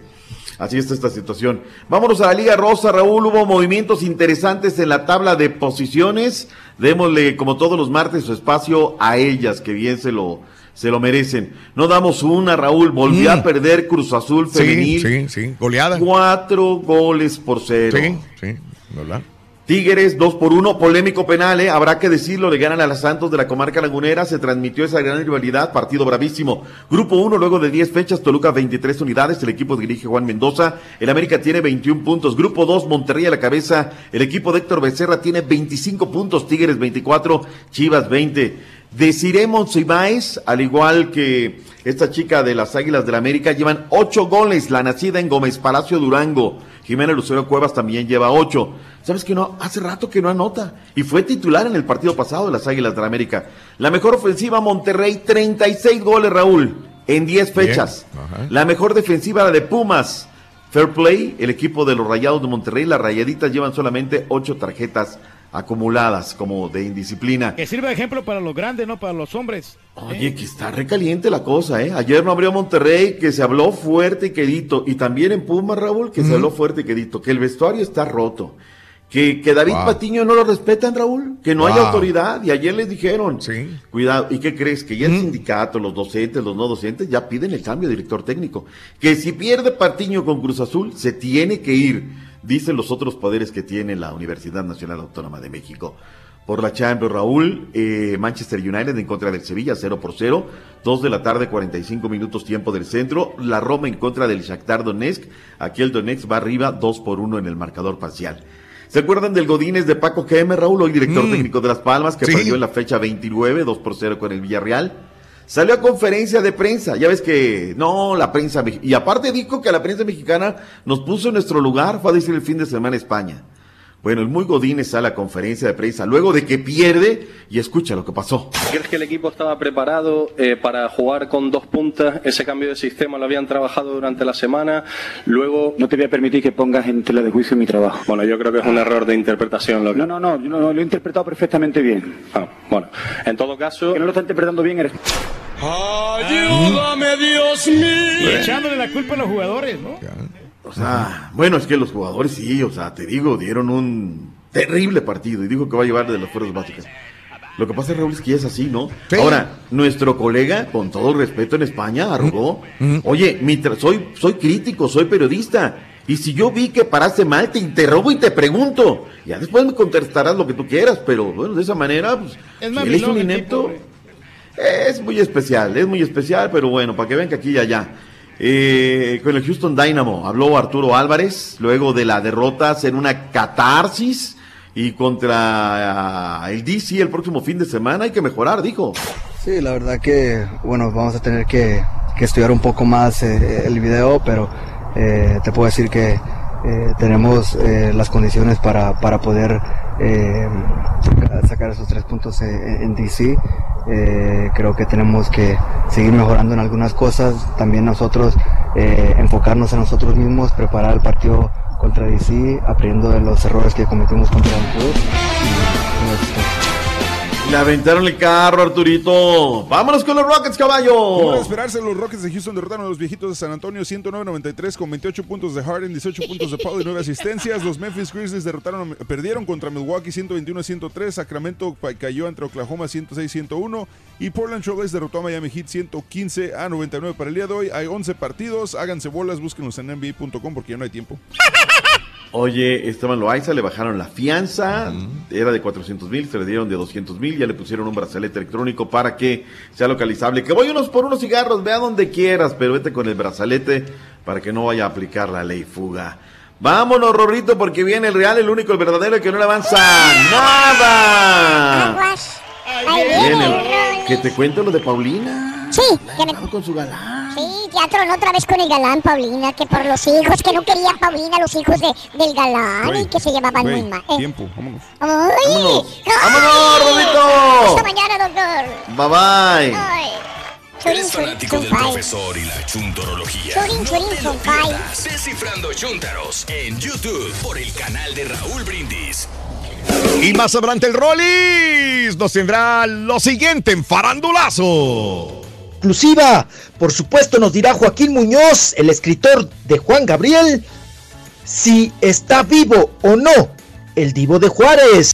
así está esta situación. Vámonos a la Liga Rosa, Raúl. Hubo movimientos interesantes en la tabla de posiciones. Démosle, como todos los martes, su espacio a ellas, que bien se lo, se lo merecen. No damos una, Raúl. Volvió Mm. a perder Cruz Azul Sí, femenil. sí, sí. Goleada. Cuatro goles por cero. Sí, sí. ¿Verdad? Tigres, dos por uno, polémico penal, ¿eh? habrá que decirlo, le ganan a las Santos de la comarca lagunera, se transmitió esa gran rivalidad, partido bravísimo. Grupo 1, luego de 10 fechas, Toluca 23 unidades, el equipo dirige Juan Mendoza, el América tiene 21 puntos. Grupo 2, Monterrey a la cabeza, el equipo de Héctor Becerra tiene 25 puntos, Tigres 24, Chivas 20. Desiree Monsiváis, al igual que esta chica de las Águilas del América, llevan 8 goles, la nacida en Gómez Palacio Durango. Jimena Lucero Cuevas también lleva 8. ¿Sabes que no? Hace rato que no anota. Y fue titular en el partido pasado de las Águilas del América. La mejor ofensiva, Monterrey, 36 goles, Raúl, en 10 fechas. La mejor defensiva, la de Pumas. Fair Play, el equipo de los Rayados de Monterrey, las Rayaditas llevan solamente 8 tarjetas acumuladas como de indisciplina. Que sirva de ejemplo para los grandes, no para los hombres. Oye, que está recaliente la cosa, ¿eh? Ayer no abrió Monterrey, que se habló fuerte y quedito. Y también en Pumas, Raúl, que se habló fuerte y quedito. Que el vestuario está roto. Que, que David Wow. Patiño no lo respetan, Raúl. Que no hay autoridad. Y ayer les dijeron. Sí. Cuidado. ¿Y qué crees? Que ya el sindicato, los docentes, los no docentes, ya piden el cambio de director técnico. Que si pierde Patiño con Cruz Azul, se tiene que ir. Dicen los otros poderes que tiene la Universidad Nacional Autónoma de México. Por la Champions, Raúl, eh, Manchester United en contra del Sevilla, 0 por 0. 2 de la tarde, 45 minutos tiempo del centro. La Roma en contra del Shakhtar Donetsk. Aquí el Donetsk va arriba, 2 por 1 en el marcador parcial. ¿Se acuerdan del Godínez de Paco GM, Raúl, hoy director Mm. técnico de Las Palmas, que Sí. perdió en la fecha 29, 2 por 0 con el Villarreal? Salió a conferencia de prensa, ya ves que no, la prensa, y aparte dijo que la prensa mexicana nos puso en nuestro lugar, fue a decir el fin de semana España. Bueno, el muy Godínez a conferencia de prensa luego de que pierde y escucha lo que pasó. ¿Crees que el equipo estaba preparado eh, para jugar con dos puntas? Ese cambio de sistema lo habían trabajado durante la semana. Luego. No te voy a permitir que pongas en tela de juicio mi trabajo. Bueno, yo creo que es un error de interpretación. Lo que... No, no, no, yo no, lo he interpretado perfectamente bien. Ah, bueno, en todo caso. Que no lo está interpretando bien eres. Ayúdame, Dios mío. Echándole la culpa a los jugadores, ¿no? O sea, bueno, es que los jugadores sí, o sea, te digo, dieron un terrible partido y dijo que va a llevar de las fuerzas básicas. Lo que pasa, Raúl, es que ya es así, ¿no? Sí. Ahora, nuestro colega, con todo respeto en España, arrogó. Oye, mi tra- soy, soy crítico, soy periodista. Y si yo vi que paraste mal, te interrogo y te pregunto. Ya después me contestarás lo que tú quieras, pero bueno, de esa manera, pues, Es si él un inepto. tipo, Es muy especial, es muy especial, pero bueno, para que vean que aquí y allá. Eh, con el Houston Dynamo habló Arturo Álvarez luego de la derrota en una catarsis y contra ah, el DC el próximo fin de semana hay que mejorar, dijo. Sí, la verdad que, bueno, vamos a tener que, estudiar un poco más eh, el video, pero eh, te puedo decir que eh, tenemos eh, las condiciones para, para poder eh, saca- sacar esos tres puntos en DC. Creo que tenemos que seguir mejorando en algunas cosas, también nosotros enfocarnos en nosotros mismos, preparar el partido contra DC, aprendiendo de los errores que cometimos contra el club. Y, Le aventaron el carro, Arturito. Vámonos con los Rockets, Como caballo. esperarse, los Rockets de Houston derrotaron a los viejitos de San Antonio 109-93 con 28 puntos de Harden, 18 puntos de Paul y 9 asistencias. Los Memphis Grizzlies derrotaron, perdieron contra Milwaukee 121-103. Sacramento cayó entre Oklahoma 106-101. Y Portland Trailblazers derrotó a Miami Heat 115 a 99 para el día de hoy. Hay 11 partidos. Háganse bolas, búsquenlos en NBA.com porque ya no hay tiempo. Oye, Esteban Loaiza le bajaron la fianza, era de 400 mil, se le dieron de 200 mil, ya le pusieron un brazalete electrónico para que sea localizable. Que voy unos por unos cigarros, vea donde quieras, pero vete con el brazalete para que no vaya a aplicar la ley fuga. Vámonos, Rorrito, porque viene el real, el único, el verdadero, que no le avanza nada. Aguas. Ahí viene. Que te cuento lo de Paulina. Sí, que me... Con su galán. Sí, teatro otra vez con el galán, Paulina, que por los hijos, que no quería Paulina, los hijos de, del galán, Güey, y que se llevaban güey, muy mal. Eh, Tiempo, vámonos. ¡Ay! Vámonos. ¡Ay! ¡Vámonos, Rodito! Hasta mañana, doctor. Bye bye. Ay. ¿Eres fanático del profesor y la chuntorología? Churin, churin, no te lo pierdas. Descifrando Chuntaros en YouTube por el canal de Raúl Brindis. Y más adelante el Rollis nos tendrá lo siguiente en Farandulazo. Exclusiva. Por supuesto nos dirá Joaquín Muñoz, el escritor de Juan Gabriel, si está vivo o no el divo de Juárez.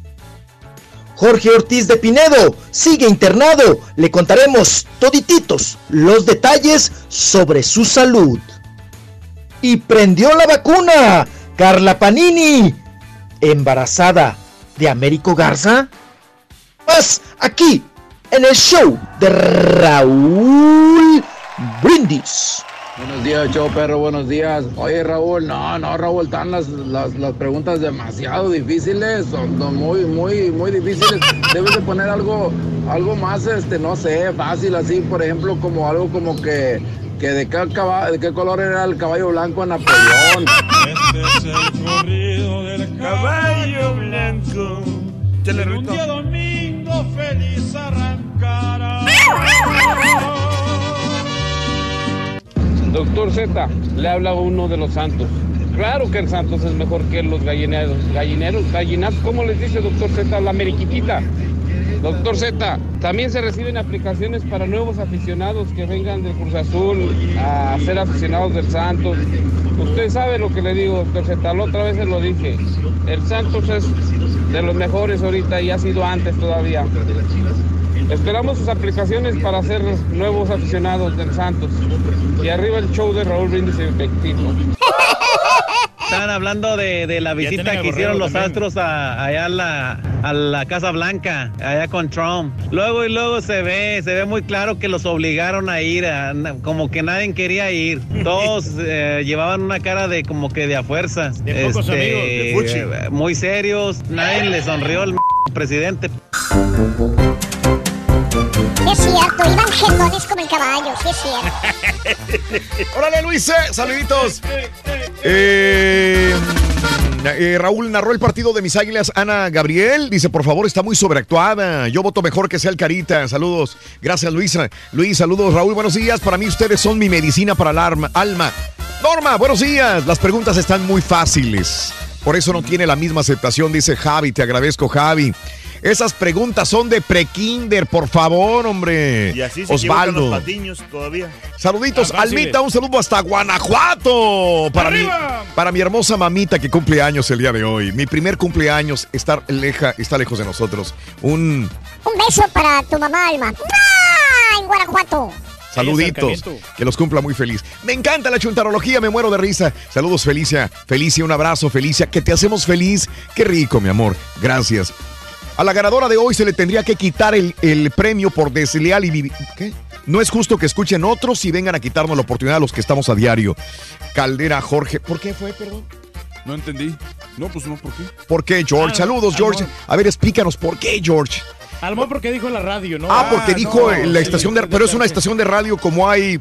Jorge Ortiz de Pinedo sigue internado. Le contaremos todititos los detalles sobre su salud. Y prendió la vacuna. Carla Panini, embarazada de Américo Garza. Más aquí en el show de Raúl Brindis. Buenos días, show perro, buenos días. Oye, Raúl, no, no, Raúl, están las, las, las preguntas demasiado difíciles, son son muy, muy, muy difíciles. *laughs* Debes de poner algo, algo más, este, no sé, fácil, así, por ejemplo, como algo como que, que de qué, caba- de qué color era el caballo blanco en Napoleón. Este es el corrido del caballo blanco. Un día domingo feliz Doctor Z, le habla uno de los santos. Claro que el Santos es mejor que los gallineros. Gallineros, gallinazos, ¿cómo les dice doctor Z? La meriquitita. Doctor Z, también se reciben aplicaciones para nuevos aficionados que vengan del Cruz Azul a ser aficionados del Santos. Usted sabe lo que le digo, doctor Z, la otra vez se lo dije. El Santos es de los mejores ahorita y ha sido antes todavía. Esperamos sus aplicaciones para ser nuevos aficionados del Santos. Y arriba el show de Raúl Brindis y Efectivo. Estaban hablando de, de la visita que hicieron los también. astros a- allá a la, a la Casa Blanca, allá con Trump. Luego y luego se ve, se ve muy claro que los obligaron a ir, a- como que nadie quería ir. *laughs* Todos eh, llevaban una cara de como que de a fuerzas. De pocos amigos, de fuchi. Muy serios, nadie le sonrió al presidente. Es cierto, iban como el caballo, es cierto. *laughs* Órale, Luis, saluditos. Eh, eh, Raúl narró el partido de mis águilas. Ana Gabriel dice: Por favor, está muy sobreactuada. Yo voto mejor que sea el Carita. Saludos. Gracias, Luisa. Luis, saludos. Raúl, buenos días. Para mí, ustedes son mi medicina para el alma. Norma, buenos días. Las preguntas están muy fáciles. Por eso no tiene la misma aceptación, dice Javi. Te agradezco, Javi. Esas preguntas son de prekinder, por favor, hombre. Y así se Osvaldo. los patiños todavía. Saluditos. Almita, un saludo hasta Guanajuato. Para mi, para mi hermosa mamita que cumple años el día de hoy. Mi primer cumpleaños está, leja, está lejos de nosotros. Un Un beso para tu mamá, Alma. ¡Ah! En Guanajuato. saluditos. Que los cumpla muy feliz. Me encanta la chuntarología, me muero de risa. Saludos, Felicia. Felicia, un abrazo, Felicia. Que te hacemos feliz. Qué rico, mi amor. Gracias. A la ganadora de hoy se le tendría que quitar el, el premio por desleal y vivi- ¿Qué? No es justo que escuchen otros y vengan a quitarnos la oportunidad a los que estamos a diario. Caldera, Jorge. ¿Por qué fue, perdón? No entendí. No, pues no, ¿por qué? ¿Por qué, George? Ah, Saludos, George. amor. A ver, explícanos, ¿por qué, George? A lo mejor porque dijo en la radio, ¿no? Ah, porque dijo no, en la sí, estación de... Pero es una estación de radio como hay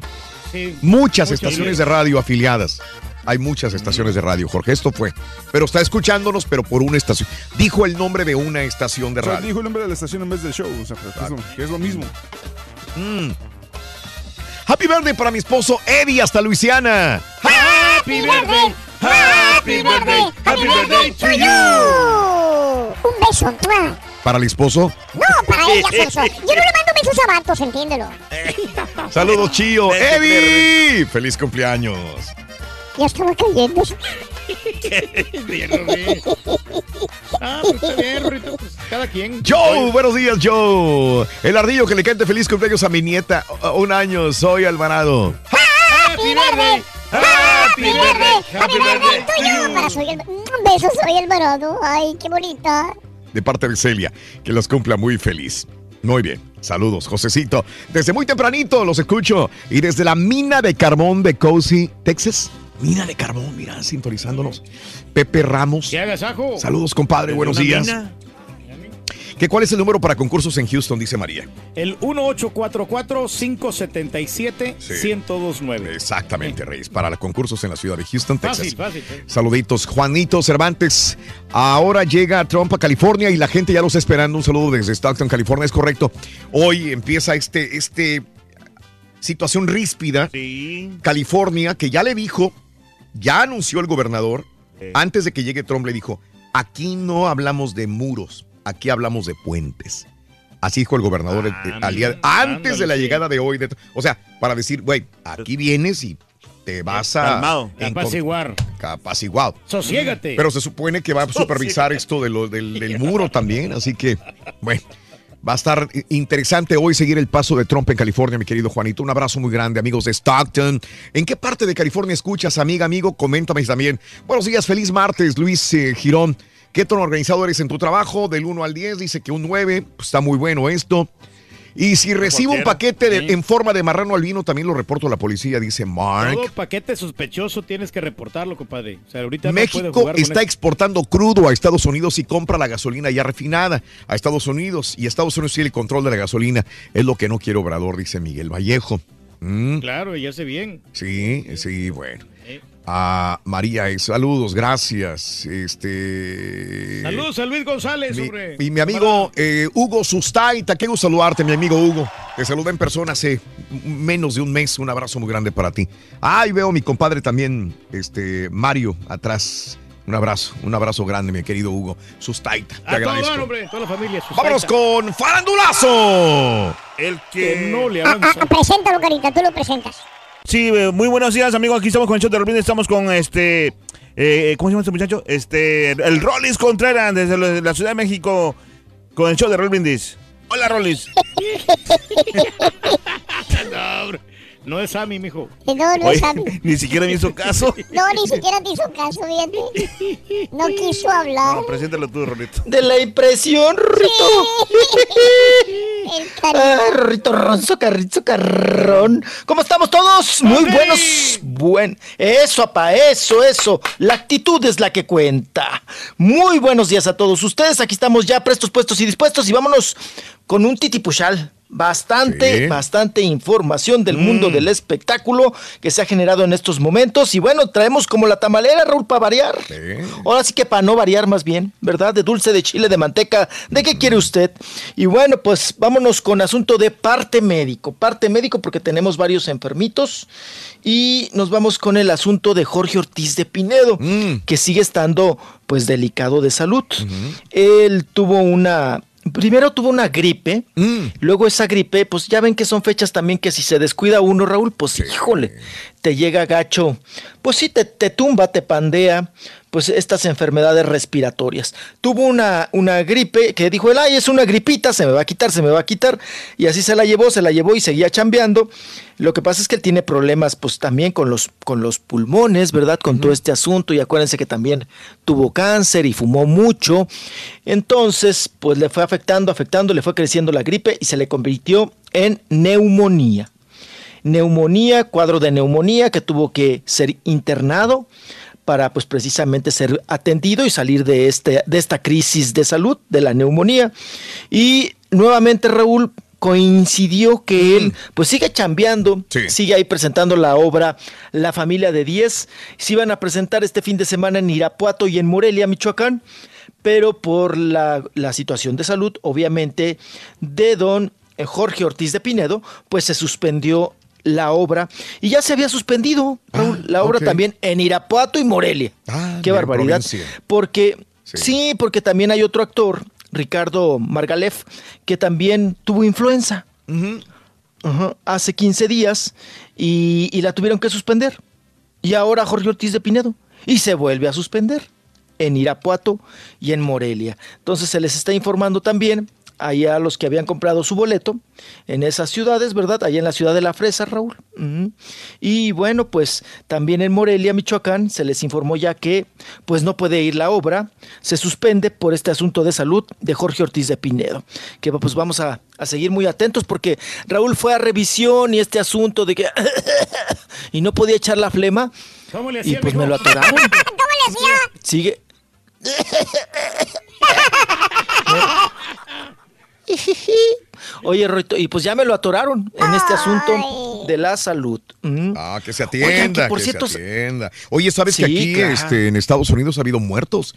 Sí. muchas Muchas, estaciones de radio afiliadas. Hay muchas estaciones de radio, Jorge. Esto fue. Pero está escuchándonos, pero por una estación. Dijo el nombre de una estación de O sea, radio. dijo el nombre de la estación en vez del show. O sea, que es, lo, que es lo mismo. Mm. Happy birthday para mi esposo Eddie hasta Luisiana. Happy birthday, happy birthday, happy birthday to you. Un beso. ¡mua! Para el esposo. No, para ella, Celso. Yo no le mando besos a vatos, entiéndelo. Saludos, Chío. *laughs* Eddie. Feliz cumpleaños. Ya estaba cayendo. Ah, pues está bien, Rito, pues cada quien. Joe, buenos días, Joe. El ardillo que le cante feliz cumpleaños a mi nieta. Un año, soy Alvarado. Happy birthday. Happy birthday. Happy birthday. Para soy el... Un beso, soy el varado. Ay, qué bonita. de parte de Celia, que los cumpla muy feliz. Muy bien, saludos, Josecito. Desde muy tempranito los escucho y desde la mina de carbón de Cozy, Texas, Mírale, Carbón, mira, sintonizándonos. Pepe Ramos. ¿Qué hagas, ajo? Saludos, compadre, buenos días. mina. ¿Qué, ¿Cuál es el número para concursos en Houston? Dice María. El 1844-577-1029. Exactamente, Reyes. Para los concursos en la ciudad de Houston, Texas. Fácil, fácil. Saluditos. Juanito Cervantes. Ahora llega Trump a California y la gente ya lo está esperando. Un saludo desde Stockton, California. Es correcto. Hoy empieza este, este situación ríspida. California, que ya le dijo, ya anunció el gobernador, antes de que llegue Trump, le dijo: aquí no hablamos de muros, aquí hablamos de puentes. Así dijo el gobernador el- el- al día- antes de la llegada de hoy. de- o sea, para decir, güey, aquí vienes y te vas a. Calmado. encon- Apaciguar. Apaciguado. Sosiégate. Pero se supone que va a *laughs* supervisar esto de lo, del, del muro también, así que, bueno, va a estar interesante hoy seguir el paso de Trump en California, mi querido Juanito. Un abrazo muy grande, amigos de Stockton. ¿En qué parte de California escuchas, amiga, amigo? Coméntame también. Buenos días, feliz martes, Luis eh, Girón. ¿Qué tono organizado eres en tu trabajo? Del 1 al 10, dice que un 9, pues está muy bueno esto. Y si recibo un paquete de- Sí. en forma de marrano albino, también lo reporto a la policía, dice Mark. Todo paquete sospechoso tienes que reportarlo, compadre. O sea, ahorita no México jugar está exportando crudo a Estados Unidos y compra la gasolina ya refinada a Estados Unidos. Y Estados Unidos tiene el control de la gasolina. Es lo que no quiere Obrador, dice Miguel Vallejo. Mm, Claro, y hace bien. Sí, sí, bueno. A María, saludos, gracias. Este. Saludos a Luis González, Mi- hombre. y mi amigo eh, Hugo Sustaita, qué gusto saludarte, mi amigo Hugo. Te saludé en persona hace menos de un mes. Un abrazo muy grande para ti. Ah, y veo a mi compadre también, este Mario, atrás. Un abrazo, un abrazo grande, mi querido Hugo Sustaita. Te A todo agradezco. dar, hombre, toda la familia. Vámonos con Farandulazo. El Que no le Ah, *laughs* avanza. ah, preséntalo, Carita, tú lo presentas. Sí, eh, muy buenos días, amigos. Aquí estamos con el show de Rolling. Estamos con este. eh, ¿Cómo se llama este muchacho? Este. El Rolis Contreras, desde la Ciudad de México, con el show de Rolling. Hola, Rolis. *laughs* no, hombre, no es Sammy, mijo. No, no Oye, es Sammy. *laughs* ni siquiera me hizo caso. *laughs* No, ni siquiera te hizo caso, fíjate. No quiso hablar. No, preséntalo tú, Rolito. De la impresión, Rito. Ay, Rito Ronzo, Carrizo, Carrón. ¿Cómo estamos todos? Muy buenos. Buen. Eso, apa, eso, eso. La actitud es la que cuenta. Muy buenos días a todos ustedes. Aquí estamos ya prestos, puestos y dispuestos. Y vámonos con un titipuchal. Bastante, Sí. bastante información del mundo del espectáculo que se ha generado en estos momentos. Y bueno, traemos como la tamalera, Raúl, para variar. Ahora sí que para no variar más bien, ¿verdad? De dulce, de chile, de manteca. ¿De qué quiere usted? Y bueno, pues vámonos con asunto de parte médico. Parte médico porque tenemos varios enfermitos. Y nos vamos con el asunto de Jorge Ortiz de Pinedo, que sigue estando pues delicado de salud. Él tuvo una... Primero tuvo una gripe, luego esa gripe, pues ya ven que son fechas también que si se descuida uno, Raúl, pues híjole, te llega gacho, pues sí, te, te tumba, te pandea, pues estas enfermedades respiratorias. Tuvo una, una gripe que dijo él, ay, es una gripita, se me va a quitar, se me va a quitar, y así se la llevó, se la llevó y seguía chambeando. Lo que pasa es que él tiene problemas, pues también con los, con los pulmones, ¿verdad? Con todo este asunto, y acuérdense que también tuvo cáncer y fumó mucho. Entonces, pues le fue afectando, afectando, le fue creciendo la gripe y se le convirtió en neumonía neumonía, cuadro de neumonía que tuvo que ser internado para pues precisamente ser atendido y salir de, este, de esta crisis de salud, de la neumonía. Y nuevamente Raúl coincidió que él pues sigue chambeando, sigue ahí presentando la obra La familia de 10. Se iban a presentar este fin de semana en Irapuato y en Morelia, Michoacán, pero por la, la situación de salud, obviamente, de don Jorge Ortiz de Pinedo, pues se suspendió la obra y ya se había suspendido Raúl, la obra también en Irapuato y Morelia. Ah, Qué barbaridad. provincia. Porque sí. porque también hay otro actor, Ricardo Margalef, que también tuvo influenza. Hace 15 días y, y la tuvieron que suspender. Y ahora Jorge Ortiz de Pinedo. Y se vuelve a suspender en Irapuato y en Morelia. Entonces se les está informando también allá a los que habían comprado su boleto en esas ciudades, ¿verdad? Allá en la ciudad de La Fresa, Raúl. Y bueno, pues también en Morelia, Michoacán, se les informó ya que pues no puede ir la obra, se suspende por este asunto de salud de Jorge Ortiz de Pinedo, que pues vamos a, a seguir muy atentos porque Raúl fue a revisión y este asunto de que *coughs* y no podía echar la flema, ¿Cómo le Y pues me lo atoraron. *laughs* ¿Cómo le hacía? Sigue. *laughs* *laughs* *laughs* Oye, Roito, y pues ya me lo atoraron en este asunto de la salud. Mm. Ah, que se Oigan, atienda, que por que cierto, se atienda. Oye, ¿sabes que aquí claro. este, en Estados Unidos ha habido muertos?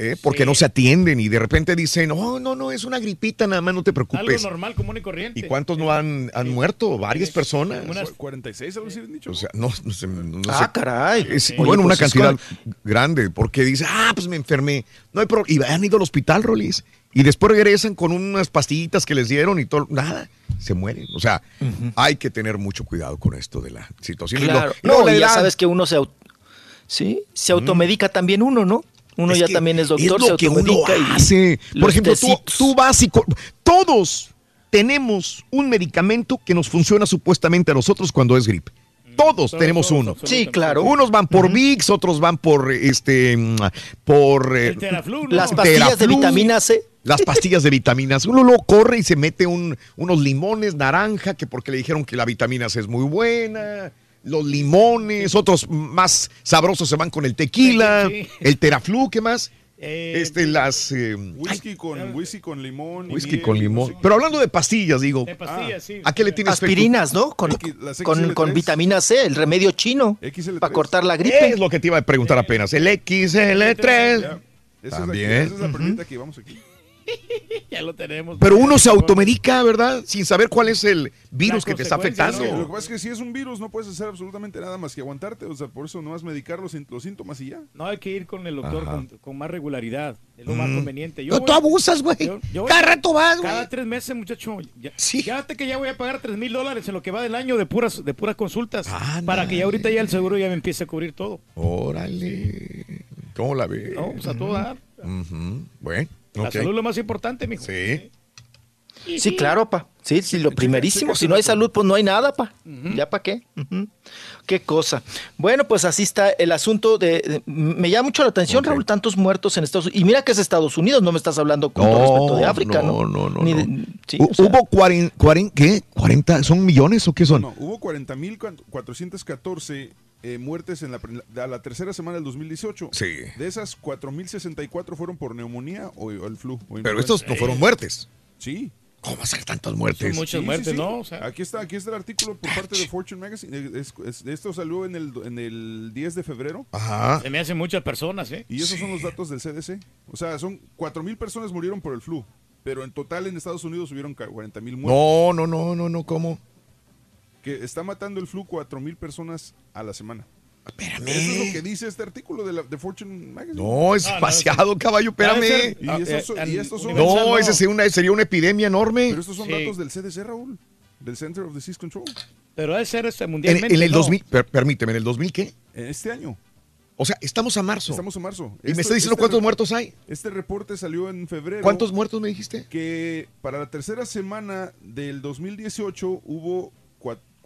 ¿Eh? Porque no se atienden y de repente dicen, no, no, no, es una gripita, nada más no te Algo preocupes. normal, común y corriente. ¿Y cuántos no han, han muerto? Varias personas. Unas 46, algo así han dicho. O sea, no, no sé. no Ah, sé. caray. Es, Oye, bueno, una pues es cantidad grande, porque dice, ah, pues me enfermé. No hay problema. Y han ido al hospital, Rolis. Y después regresan con unas pastillitas que les dieron y todo. Nada, se mueren. O sea, hay que tener mucho cuidado con esto de la situación. Claro. y No, la y ya sabes que uno se, ¿sí? se automedica también uno, ¿no? Uno Es ya que también es doctor, es se lo que uno y hace. Por ejemplo, tú, vas y todos tenemos un medicamento que nos funciona supuestamente a nosotros cuando es gripe. Todos tenemos uno. Sí, claro. Unos van por VIX, otros van por este mm, por eh, Las pastillas de vitamina C. Las pastillas de vitaminas. Uno luego corre y se mete un- unos limones naranja, que porque le dijeron que la vitamina C es muy buena. Los limones, otros más sabrosos se van con el tequila, *laughs* Sí. el teraflu, ¿qué más? Eh, este, las eh, Whisky con, whisky con limón. whisky miel, con limón. Pero hablando de pastillas, digo. De pastillas, sí. ¿A qué le tienes? Aspirinas, ¿no? Con, las con, XL3. con vitamina C, el remedio chino. Para cortar la gripe. Es lo que te iba a preguntar apenas. El XL3. Ya. Esa es la- También. esa es la perlita que llevamos aquí. *laughs* ya lo tenemos. Pero uno se automedica, ¿verdad? Sin saber cuál es el virus que te está afectando. Lo que pasa es que si es un virus no puedes hacer absolutamente nada más que aguantarte. O sea, por eso no vas a medicar los, los síntomas y ya. No hay que ir con el doctor con, con más regularidad. Es lo más Mm. conveniente. No, tú abusas, güey. yo- yo voy- Cada rato vas, güey. Cada tres meses, muchacho. Ya, Fíjate que ya voy a pagar tres mil dólares en lo que va del año de puras, de puras consultas. para que ya ahorita ya el seguro ya me empiece a cubrir todo. Órale. ¿Cómo la ves? No, pues a todo dar. Bueno, La salud es lo más importante, mijo. Sí. Sí, claro, pa. Sí, sí, lo primerísimo. Si no hay salud, pues no hay nada, pa. ¿Ya para qué? Qué cosa. Bueno, pues así está el asunto de... de- me llama mucho la atención, Raúl, tantos muertos en Estados Unidos. Y mira que es Estados Unidos, no me estás hablando con todo respeto de África, ¿no? no, no, Ni no. de- sí, Hu- o sea, ¿Hubo 40, 40, qué? ¿40? ¿Son millones o qué son? No, hubo 40.414 eh, muertes en la, a la tercera semana del 2018. Sí. De esas, 4.064 fueron por neumonía o, o el flu. o Pero estos no fueron muertes. Sí. ¿Cómo ser tantas muertes? Son muchas Sí, muertes, sí, sí. ¿no? O sea, aquí está, aquí está el artículo por parte de Fortune Magazine. Es- es- esto salió en el, en el 10 de febrero. Ajá. se me hacen muchas personas, ¿eh? Y esos son los datos del CDC. O sea, son 4.000 personas murieron por el flu. Pero en total en Estados Unidos hubieron 40.000 muertes. No, no, no, no, no, ¿cómo? Que está matando el flu 4.000 personas a la semana. Espérame. Eso es lo que dice este artículo de, la, de Fortune Magazine. No, es demasiado, caballo, espérame. Y estos, y estos son, No, ese sería una, sería una epidemia enorme. Pero estos son Sí. datos del CDC, Raúl. Del Center of Disease Control. Pero debe ser este En, mundialmente. en el ¿no? 2000, per- permíteme, ¿en el 2000 qué? En este año. O sea, estamos a marzo. Estamos en marzo. ¿Y me está diciendo este cuántos muertos hay? Este reporte salió en febrero. ¿Cuántos muertos me dijiste? Que para la tercera semana del 2018 hubo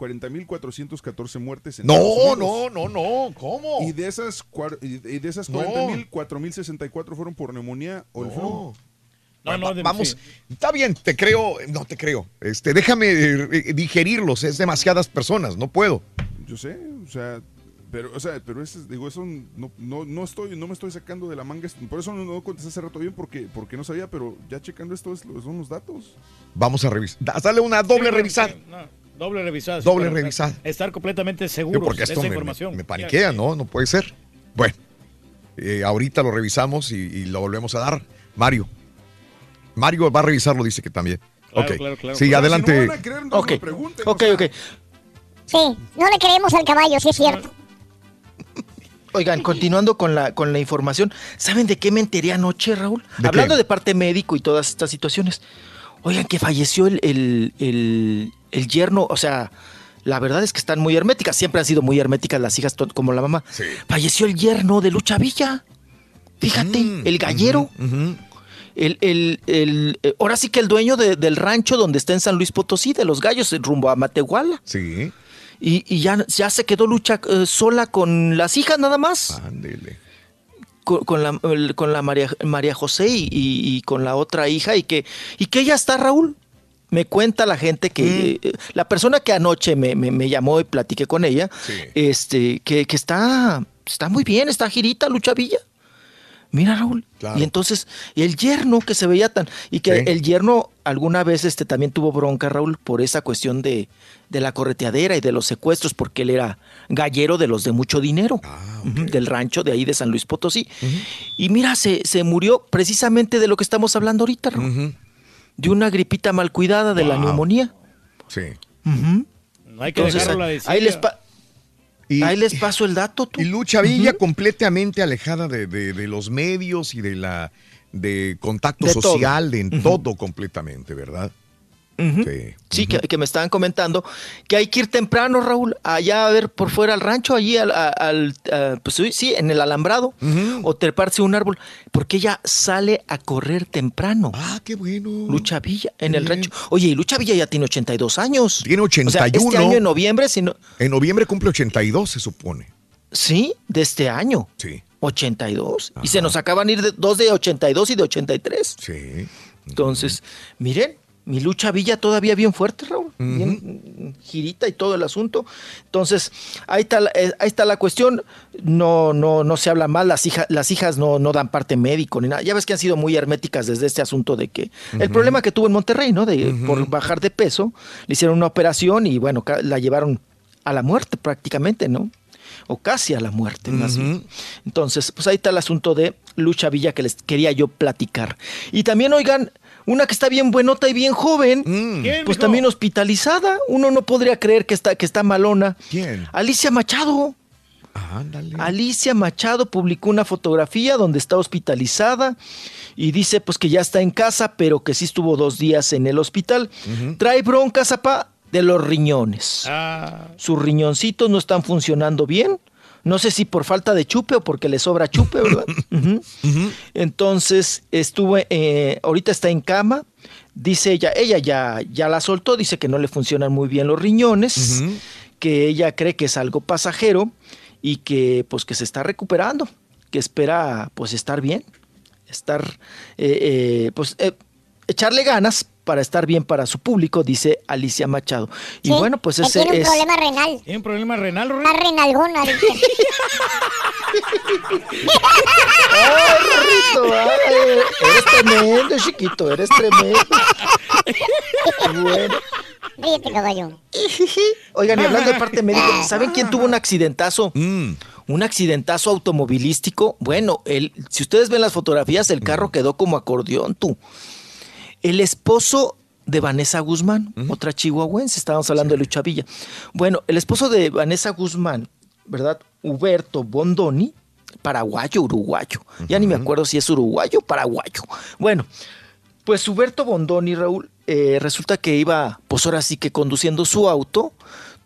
40.414 muertes. En No, no, no, no, ¿cómo? Y de esas, y de esas No. 40.000, 4.064 fueron por neumonía o el No. flu. No, no, de- Vamos, sí. está bien, te creo, no te creo. Este, déjame eh, digerirlos, es demasiadas personas, no puedo. Yo sé, o sea, pero, o sea, pero ese, digo, eso no, no, no estoy, no me estoy sacando de la manga. Por eso no, no contesté hace rato bien porque, porque no sabía, pero ya checando esto es- son los datos. Vamos a revisar. Da- Dale una doble Sí, revisada. no, doble revisada. sí, Doble revisada. Estar completamente porque de esa me, información. me- me paniquea, ¿no? No puede ser. Bueno, eh, ahorita lo revisamos y, y lo volvemos a dar. Mario. Mario va a revisarlo, dice que también. Claro, ok. claro, claro. Sí, adelante. Si no van a creer, no Ok, pregunten, ok, o sea, ok. Sí, no le creemos al caballo, sí es cierto. *laughs* Oigan, continuando con la, con la información, ¿saben de qué me enteré anoche, Raúl? ¿De Hablando qué? de parte médico y todas estas situaciones. Oigan, que falleció el, el, el, el yerno, o sea, la verdad es que están muy herméticas, siempre han sido muy herméticas las hijas, como la mamá. Sí. Falleció el yerno de Lucha Villa. Fíjate, Mm, el gallero. El, el, el, eh, ahora sí que el dueño de- del rancho donde está en San Luis Potosí, de los gallos, rumbo a Matehuala. Sí, Y, y ya, ya se quedó Lucha eh, sola con las hijas nada más. ándele. Con, con la, con la María, María José y, y- y con la otra hija. Y que, y que ella está, Raúl, Me cuenta la gente que eh, la persona que anoche me, me- me llamó y platiqué con ella, este, que, que está, está muy bien, está girita Lucha Villa. Mira, Raúl. Claro. Y entonces, y el yerno que se veía tan. Y que Sí. el yerno alguna vez este, también tuvo bronca, Raúl, por esa cuestión de, de la correteadera y de los secuestros, porque él era gallero de los de mucho dinero, Ah, del rancho de ahí de San Luis Potosí. Y mira, se, se murió precisamente de lo que estamos hablando ahorita, Raúl. De una gripita mal cuidada, de la neumonía. Sí. No hay que Entonces, dejarlo ahí, desidia. les pa- ahí les paso el dato. Tú. Y Lucha Villa completamente alejada de, de- de los medios y de la de contacto De todo. social, de en todo completamente, ¿verdad? Sí. Sí, que, que me estaban comentando que hay que ir temprano, Raúl, allá a ver por fuera al rancho, allí al, al- pues sí, en el alambrado, o treparse un árbol, porque ella sale a correr temprano. Ah, qué bueno. Lucha Villa, en el rancho. Oye, y Lucha Villa ya tiene 82 años. Tiene O sea, 81. este año en noviembre, si no, En noviembre cumple 82, se supone. sí, de este año. Sí. 82. Y se nos acaban de ir de, dos de 82 y de 83. Sí. Entonces, miren, mi lucha Villa todavía bien fuerte, Raúl. Bien girita y todo el asunto. Entonces, ahí está, la- eh, ahí está la cuestión. No, no, no se habla mal. Las, hijas las hijas no, no dan parte médico ni nada. Ya ves que han sido muy herméticas desde este asunto de que el problema que tuvo en Monterrey, ¿no? De por bajar de peso, le hicieron una operación y bueno, la llevaron a la muerte prácticamente, ¿no? O casi a la muerte, más bien. Entonces, pues ahí está el asunto de Lucha Villa que les quería yo platicar. Y también, oigan, una que está bien buenota y bien joven, ¿Quién, pues también hospitalizada. Uno no podría creer que está, que está malona. ¿Quién? Alicia Machado. Alicia Machado publicó una fotografía donde está hospitalizada y dice pues que ya está en casa, pero que sí estuvo dos días en el hospital. Trae bronca, zapá, de los riñones. Ah, Sus riñoncitos no están funcionando bien. No sé si por falta de chupe o porque le sobra chupe, ¿verdad? *laughs* Entonces estuvo, eh, ahorita está en cama. Dice ella, ella ya, ya la soltó, dice que no le funcionan muy bien los riñones, que ella cree que es algo pasajero y que pues que se está recuperando, que espera pues estar bien, estar, eh, eh, pues eh, echarle ganas para estar bien para su público, dice Alicia Machado. Y Sí, bueno, pues ese tiene un es... problema renal. ¿Tiene un problema renal, Una renalgona, dice. *laughs* ¡Ay, Rorrito! eres tremendo, chiquito, eres tremendo. Bueno. Ríete, caballo. Oigan, y hablando de parte médica, ¿saben quién tuvo un accidentazo? Mm. Un accidentazo automovilístico. Bueno, el, si ustedes ven las fotografías, el carro quedó como acordeón, tú. El esposo de Vanessa Guzmán, otra chihuahuense, estábamos hablando de Lucha Villa. Bueno, el esposo de Vanessa Guzmán, ¿verdad? Huberto Bondoni, paraguayo, uruguayo. Ya ni me acuerdo si es uruguayo o paraguayo. Bueno, pues Huberto Bondoni, Raúl, eh, resulta que iba, pues ahora sí que conduciendo su auto,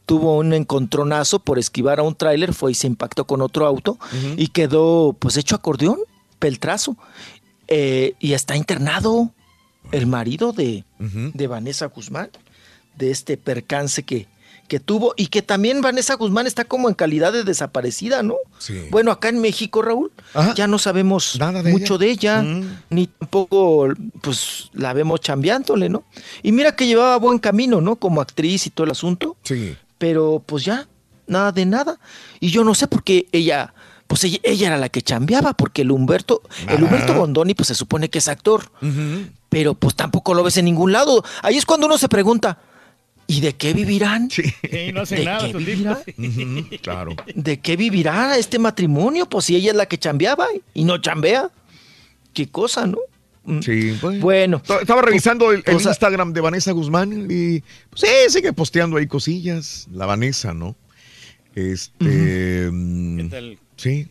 tuvo un encontronazo por esquivar a un tráiler, fue y se impactó con otro auto y quedó pues hecho acordeón, peltrazo. Eh, y está internado el marido de, de Vanessa Guzmán, de este percance que, que tuvo y que también Vanessa Guzmán está como en calidad de desaparecida, ¿no? Sí. Bueno, acá en México, Raúl, ya no sabemos mucho de ella, ni tampoco pues la vemos chambeándole, ¿no? Y mira que llevaba buen camino, ¿no? Como actriz y todo el asunto. Sí. Pero pues ya, nada de nada. Y yo no sé por qué ella, pues ella, ella era la que chambeaba, porque el Humberto, el Humberto Bondoni, pues se supone que es actor, pero pues tampoco lo ves en ningún lado. Ahí es cuando uno se pregunta, ¿y de qué vivirán? sí, no hace ¿De nada. qué vivirá? claro. ¿De qué vivirá este matrimonio? Pues si ella es la que chambeaba y no chambea. Qué cosa, ¿no? Mm. Sí, pues. Bueno. Estaba revisando el, Instagram de Vanessa Guzmán y pues, sí, sigue posteando ahí cosillas. La Vanessa, ¿no? Este. Sí.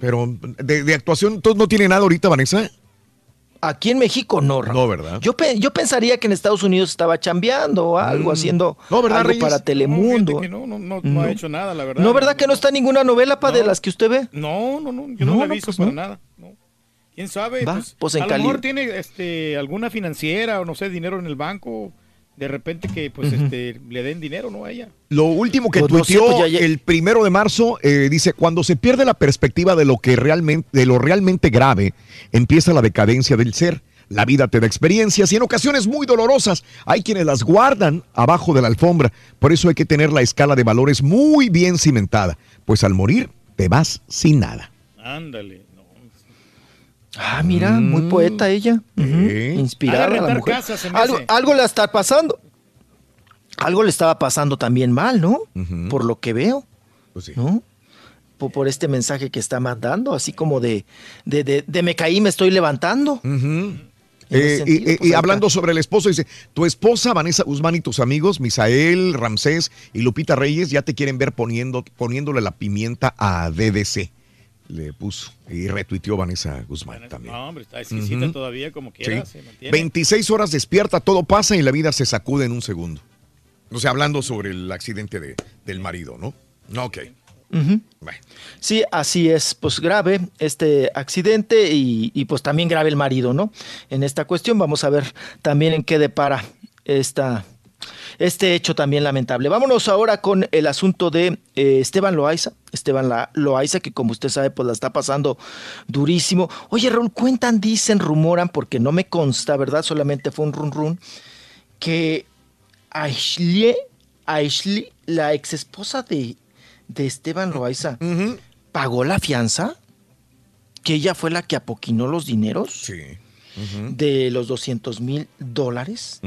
Pero de, de actuación, ¿entonces no tiene nada ahorita, Vanessa? Aquí en México no, Raúl. No, ¿verdad? Yo, pe- yo pensaría que en Estados Unidos estaba chambeando o algo, Mm. haciendo No, ¿verdad, algo Reyes? para Telemundo. No, no, no, no ha hecho nada, la verdad. ¿No, verdad que no está ninguna novela para de las que usted ve? No, no, no, yo no, la he visto pues para nada. no. ¿Quién sabe? Va, pues, pues en a lo mejor tiene este, alguna financiera o no sé, dinero en el banco. De repente que pues este, le den dinero, ¿no? A ella. Lo último que Pues no sé, tuiteó pues ya- ya- el primero de marzo eh, dice: Cuando se pierde la perspectiva de lo que realmente, de lo realmente grave, empieza la decadencia del ser. La vida te da experiencias y en ocasiones muy dolorosas. Hay quienes las guardan abajo de la alfombra. Por eso hay que tener la escala de valores muy bien cimentada. Pues al morir te vas sin nada. Ándale. Ah, mira, muy poeta ella. Ujú, Inspirada a la mujer. algo, algo le está pasando. Algo le estaba pasando también mal, ¿no? Por lo que veo. Pues ¿No? Por, por este mensaje que está mandando, así como de, de, de- de me caí, me estoy levantando. Eh, sentido, y, y- pues, y hablando sobre el esposo, dice, tu esposa Vanessa Guzmán y tus amigos, Misael, Ramsés y Lupita Reyes, ya te quieren ver poniendo, poniéndole la pimienta a DDC. Le puso y retuiteó Vanessa Guzmán también. No, hombre, está exquisita todavía, como Sí. quiera, se mantiene. 26 horas despierta, todo pasa y la vida se sacude en un segundo. O sea, hablando sobre el accidente de- del marido, ¿no? No, ok. Sí, así es, pues grave este accidente y, y, pues también grave el marido, ¿no? En esta cuestión vamos a ver también en qué depara esta, este hecho también lamentable. Vámonos ahora con el asunto de eh, Esteban Loaiza. Esteban La- Loaiza, que como usted sabe, pues la está pasando durísimo. Oye, Raúl, cuentan, dicen, rumoran, porque no me consta, ¿verdad? Solamente fue un run run, que Ashley, Ashley la ex esposa de, de Esteban Loaiza, pagó la fianza, que ella fue la que apoquinó los dineros de los 200 mil dólares,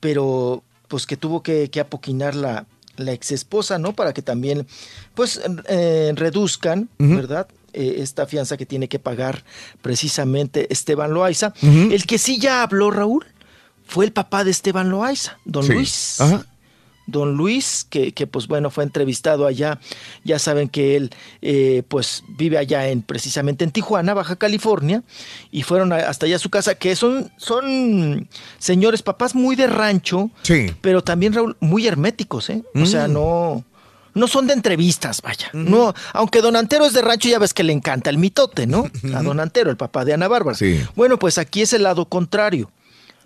pero pues que tuvo que, que apoquinar la, la ex esposa, ¿no? Para que también, pues, eh, reduzcan. ¿verdad? Eh, esta fianza que tiene que pagar precisamente Esteban Loaiza. El que sí ya habló, Raúl, fue el papá de Esteban Loaiza, don Sí. Luis. Ajá. Don Luis, que, que, pues bueno, fue entrevistado allá. Ya saben que él eh, pues vive allá en precisamente en Tijuana, Baja California, y fueron a- hasta allá a su casa, que son, son señores, papás muy de rancho, Sí. pero también Raúl, muy herméticos, ¿eh? O sea, Mm. no, no son de entrevistas, vaya. No, aunque Don Antero es de rancho, ya ves que le encanta el mitote, ¿no? *laughs* A Don Antero, el papá de Ana Bárbara. Sí. Bueno, pues aquí es el lado contrario.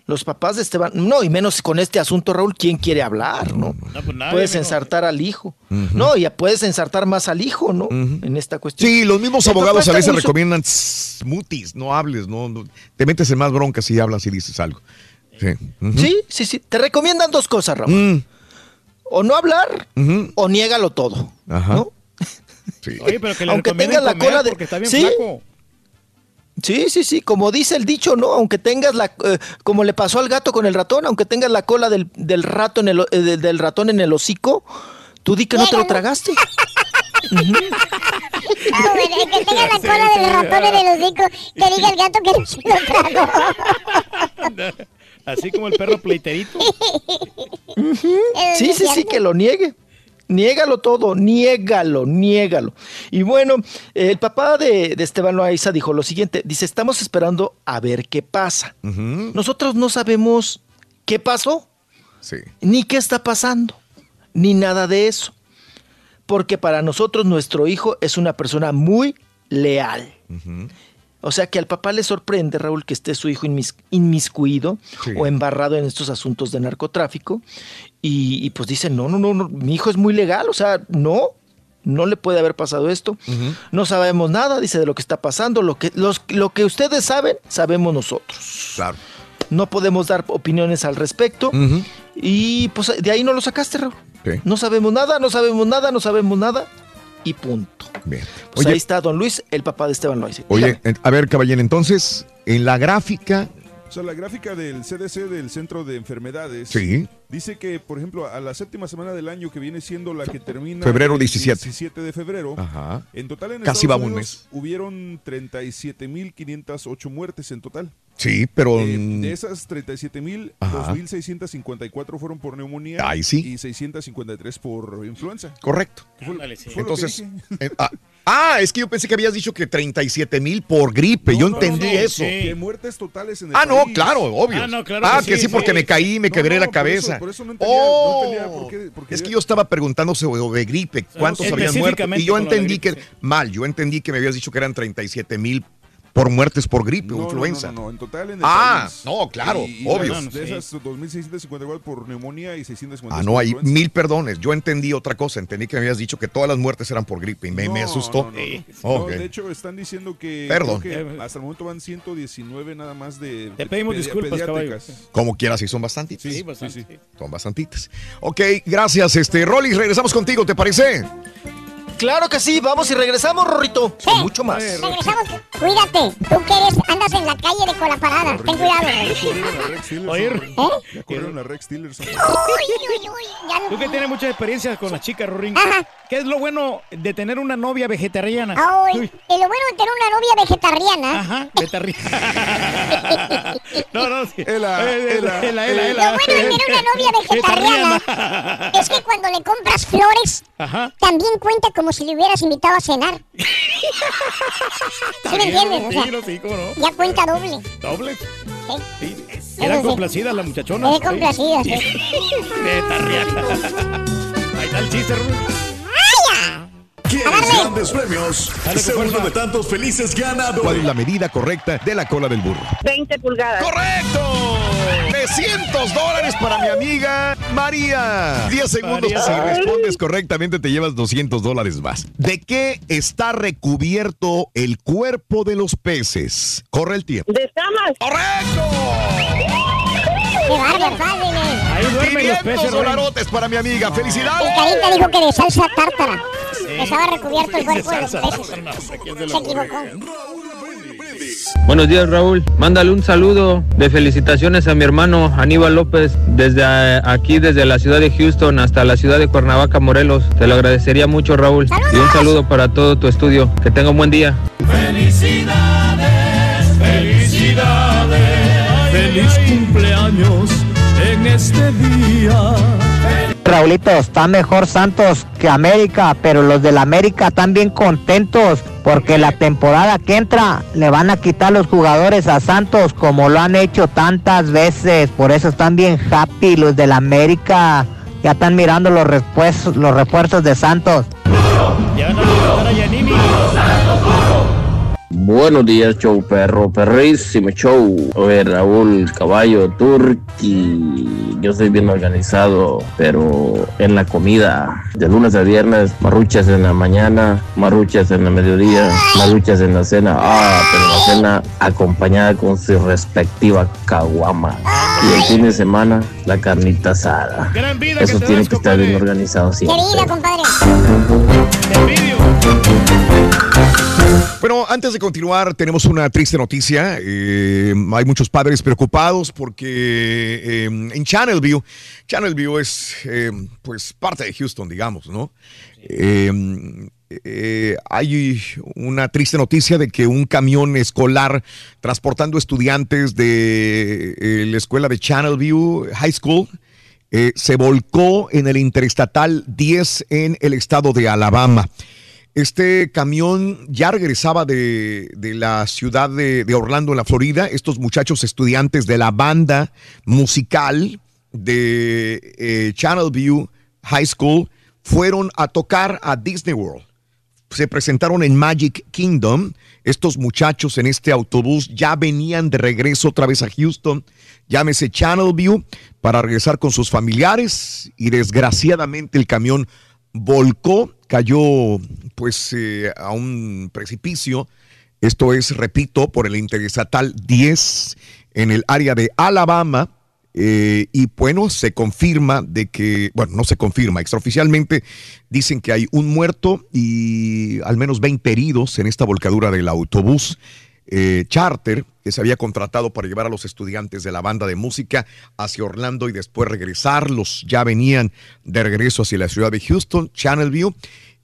Los papás de Esteban, no, y menos con este asunto, Raúl, ¿quién quiere hablar, no? No, pues nadie, puedes ensartar al hijo. No, y puedes ensartar más al hijo, ¿no? En esta cuestión. Sí, los mismos El abogados a veces muy recomiendan smoothies, no hables, no, no- te metes en más broncas si hablas y dices algo. Sí. Sí, sí, sí. Te recomiendan dos cosas, Raúl. Mm. O no hablar, o niégalo todo. Ajá. ¿no? Sí. Oye, pero que le Aunque tengas la comer cola de- porque está bien Sí. flaco. Sí, sí, sí, como dice el dicho, ¿no? Aunque tengas la, eh, como le pasó al gato con el ratón, aunque tengas la cola del, del rato en el, eh, del, del ratón en el hocico, tú di que no te lo tragaste. No, bueno, el que tenga la cola del ratón en el hocico, que diga el gato que no *laughs* se lo tragó. Así como el perro pleiterito. *laughs* Sí, sí, sí, que lo niegue. Niégalo todo, niégalo, niégalo. Y bueno, el papá de, de Esteban Loaiza dijo lo siguiente, dice, estamos esperando a ver qué pasa. Nosotros no sabemos qué pasó, Sí. ni qué está pasando, ni nada de eso. Porque para nosotros nuestro hijo es una persona muy leal. O sea que al papá le sorprende, Raúl, que esté su hijo inmis- inmiscuido Sí. o embarrado en estos asuntos de narcotráfico. Y, y pues dice, no, no, no, no, mi hijo es muy legal, o sea, no, no le puede haber pasado esto. No sabemos nada, dice, de lo que está pasando. Lo que, los, lo que ustedes saben, sabemos nosotros. Claro. No podemos dar opiniones al respecto. Y pues de ahí no lo sacaste, Raúl. No sabemos nada, no sabemos nada, no sabemos nada. Y punto. Bien. Pues Oye, ahí está don Luis, el papá de Esteban Loaiza. Oye, a ver, caballero, entonces, en la gráfica, O sea, la gráfica del CDC, del Centro de Enfermedades, Sí. dice que, por ejemplo, a la séptima semana del año que viene siendo la que termina Febrero el 17. 17 de febrero, Ajá. en total en Casi Estados va un Unidos hubieron 37.508 muertes en total. Sí, pero... Eh, de esas 37.000, Ajá. 2.654 fueron por neumonía Ay, sí. y 653 por influenza. Correcto. ¿Qué fue, Ándale, sí. Entonces, eh, ah, ah, es que yo pensé que habías dicho que 37 mil por gripe. yo No, entendí no, no, eso. Que muertes totales en el Ah, no, país. claro, obvio. Ah, no, claro Ah, que que sí, sí, porque sí. me caí y me No, quebré no, la por cabeza. eso- por eso no entendía- no oh, entendía por qué- por qué- es que yo estaba preguntándose o de gripe, cuántos habían muerto. Y yo entendí gripe, que, mal, yo entendí que me habías dicho que eran 37 mil por muertes por gripe o No, influenza. No, no, no, en total en el Ah, país. no, claro, Y- y obvio. De, de esas 2.654 por neumonía y 650 Ah, no, hay mil perdones. Yo entendí otra cosa. Entendí que me habías dicho que todas las muertes eran por gripe y me, me asustó. No, no, no. Oh, No, ok. de hecho, están diciendo que, Perdón. que hasta el momento van 119 nada más de. Te pedimos disculpas, pediátricas. Como quieras, sí son bastantitos. Sí, sí, sí. Son bastantitas. Ok, gracias, este, Rolly. Regresamos contigo, ¿te parece? Claro que sí, vamos y regresamos, Rorrito. Con mucho más. Regresamos. Cuídate. Tú que eres, andas en la calle de cola parada. Ten cuidado. Ya corrieron a Rex Tillerson. Uy, uy, uy. Tú que tienes mucha experiencia con las chicas, Rorín. Ajá. ¿Qué es lo bueno de tener una novia vegetariana? Ay, y lo bueno de tener una novia vegetariana. Ajá, vegetariana. *laughs* no, no, sí. Ela, Eh, ela, ela, ela. ela. Lo bueno de tener una novia *laughs* vegetariana es que cuando le compras flores, Ajá. también cuenta como si le hubieras invitado a cenar. *laughs* ¿Sí me entiendes? O sea, Sí, no, ya cuenta doble. ¿Doble? Sí. Sí. complacidas las muchachonas. Eran complacidas, sí. Vegetariana. *laughs* *laughs* Ahí está el chiste, Rorín. ¿Quieres grandes premios? Sé uno de tantos felices ¿Cuál es ganadores. la medida correcta de la cola del burro? 20 pulgadas. ¡Correcto! 300 dólares para mi amiga María. 10 segundos. María. Si respondes correctamente, te llevas 200 dólares más. ¿De qué está recubierto el cuerpo de los peces? Corre el tiempo. De escamas. ¡Correcto! Qué bárbaro. Ahí duermen los 500 peces, Rorín. dolarotes para mi amiga. El ¡Felicidades! Carita dijo que de salsa tártara. Estaba recubierto el cuerpo de los salsa peces. tártara, no, ¿quién se Se lo ocurre? equivocó. Buenos días, Raúl. Mándale un saludo de felicitaciones a mi hermano Aníbal López desde aquí, desde la ciudad de Houston hasta la ciudad de Cuernavaca, Morelos. Te lo agradecería mucho, Raúl. Y un saludo para todo tu estudio. Que tenga un buen día. Felicidades, felicidades, feliz cumpleaños en este día. Raulito, está mejor Santos que América, pero los del América están bien contentos porque la temporada que entra le van a quitar los jugadores a Santos como lo han hecho tantas veces. Por eso están bien happy los del América. Ya están mirando los refuerzos, los refuerzos de Santos. Buenos días, show perro, perrísimo show. Oye, Raúl, caballo, turqui. Yo soy bien organizado, pero en la comida, de lunes a viernes, marruchas en la mañana, marruchas en el mediodía, marruchas en la cena. Ah, pero la cena acompañada con su respectiva caguama. Y el fin de semana, la carnita asada. Gran vida que Eso tiene que estar bien organizado siempre. Querida, compadre. Bueno, antes de continuar, tenemos una triste noticia. Eh, hay muchos padres preocupados porque eh, en Channelview, Channelview es eh, pues parte de Houston, digamos, ¿no? Hay una triste noticia de que un camión escolar transportando estudiantes de la escuela de Channelview High School se volcó en el Interestatal 10 en el estado de Alabama. Este camión ya regresaba de, de la ciudad de, Orlando, en la Florida. Estos muchachos estudiantes de la banda musical de eh, Channelview High School fueron a tocar a Disney World. Se presentaron en Magic Kingdom. Estos muchachos en este autobús ya venían de regreso otra vez a Houston. Llámese Channelview para regresar con sus familiares y desgraciadamente el camión volcó, cayó pues eh, a un precipicio. Esto es, repito, por el interestatal 10 en el área de Alabama. eh, y bueno, se confirma de que, bueno, no se confirma, extraoficialmente dicen que hay un muerto y al menos 20 heridos en esta volcadura del autobús eh, charter que se había contratado para llevar a los estudiantes de la banda de música hacia Orlando y después regresar. Los ya venían de regreso hacia la ciudad de Houston, Channelview,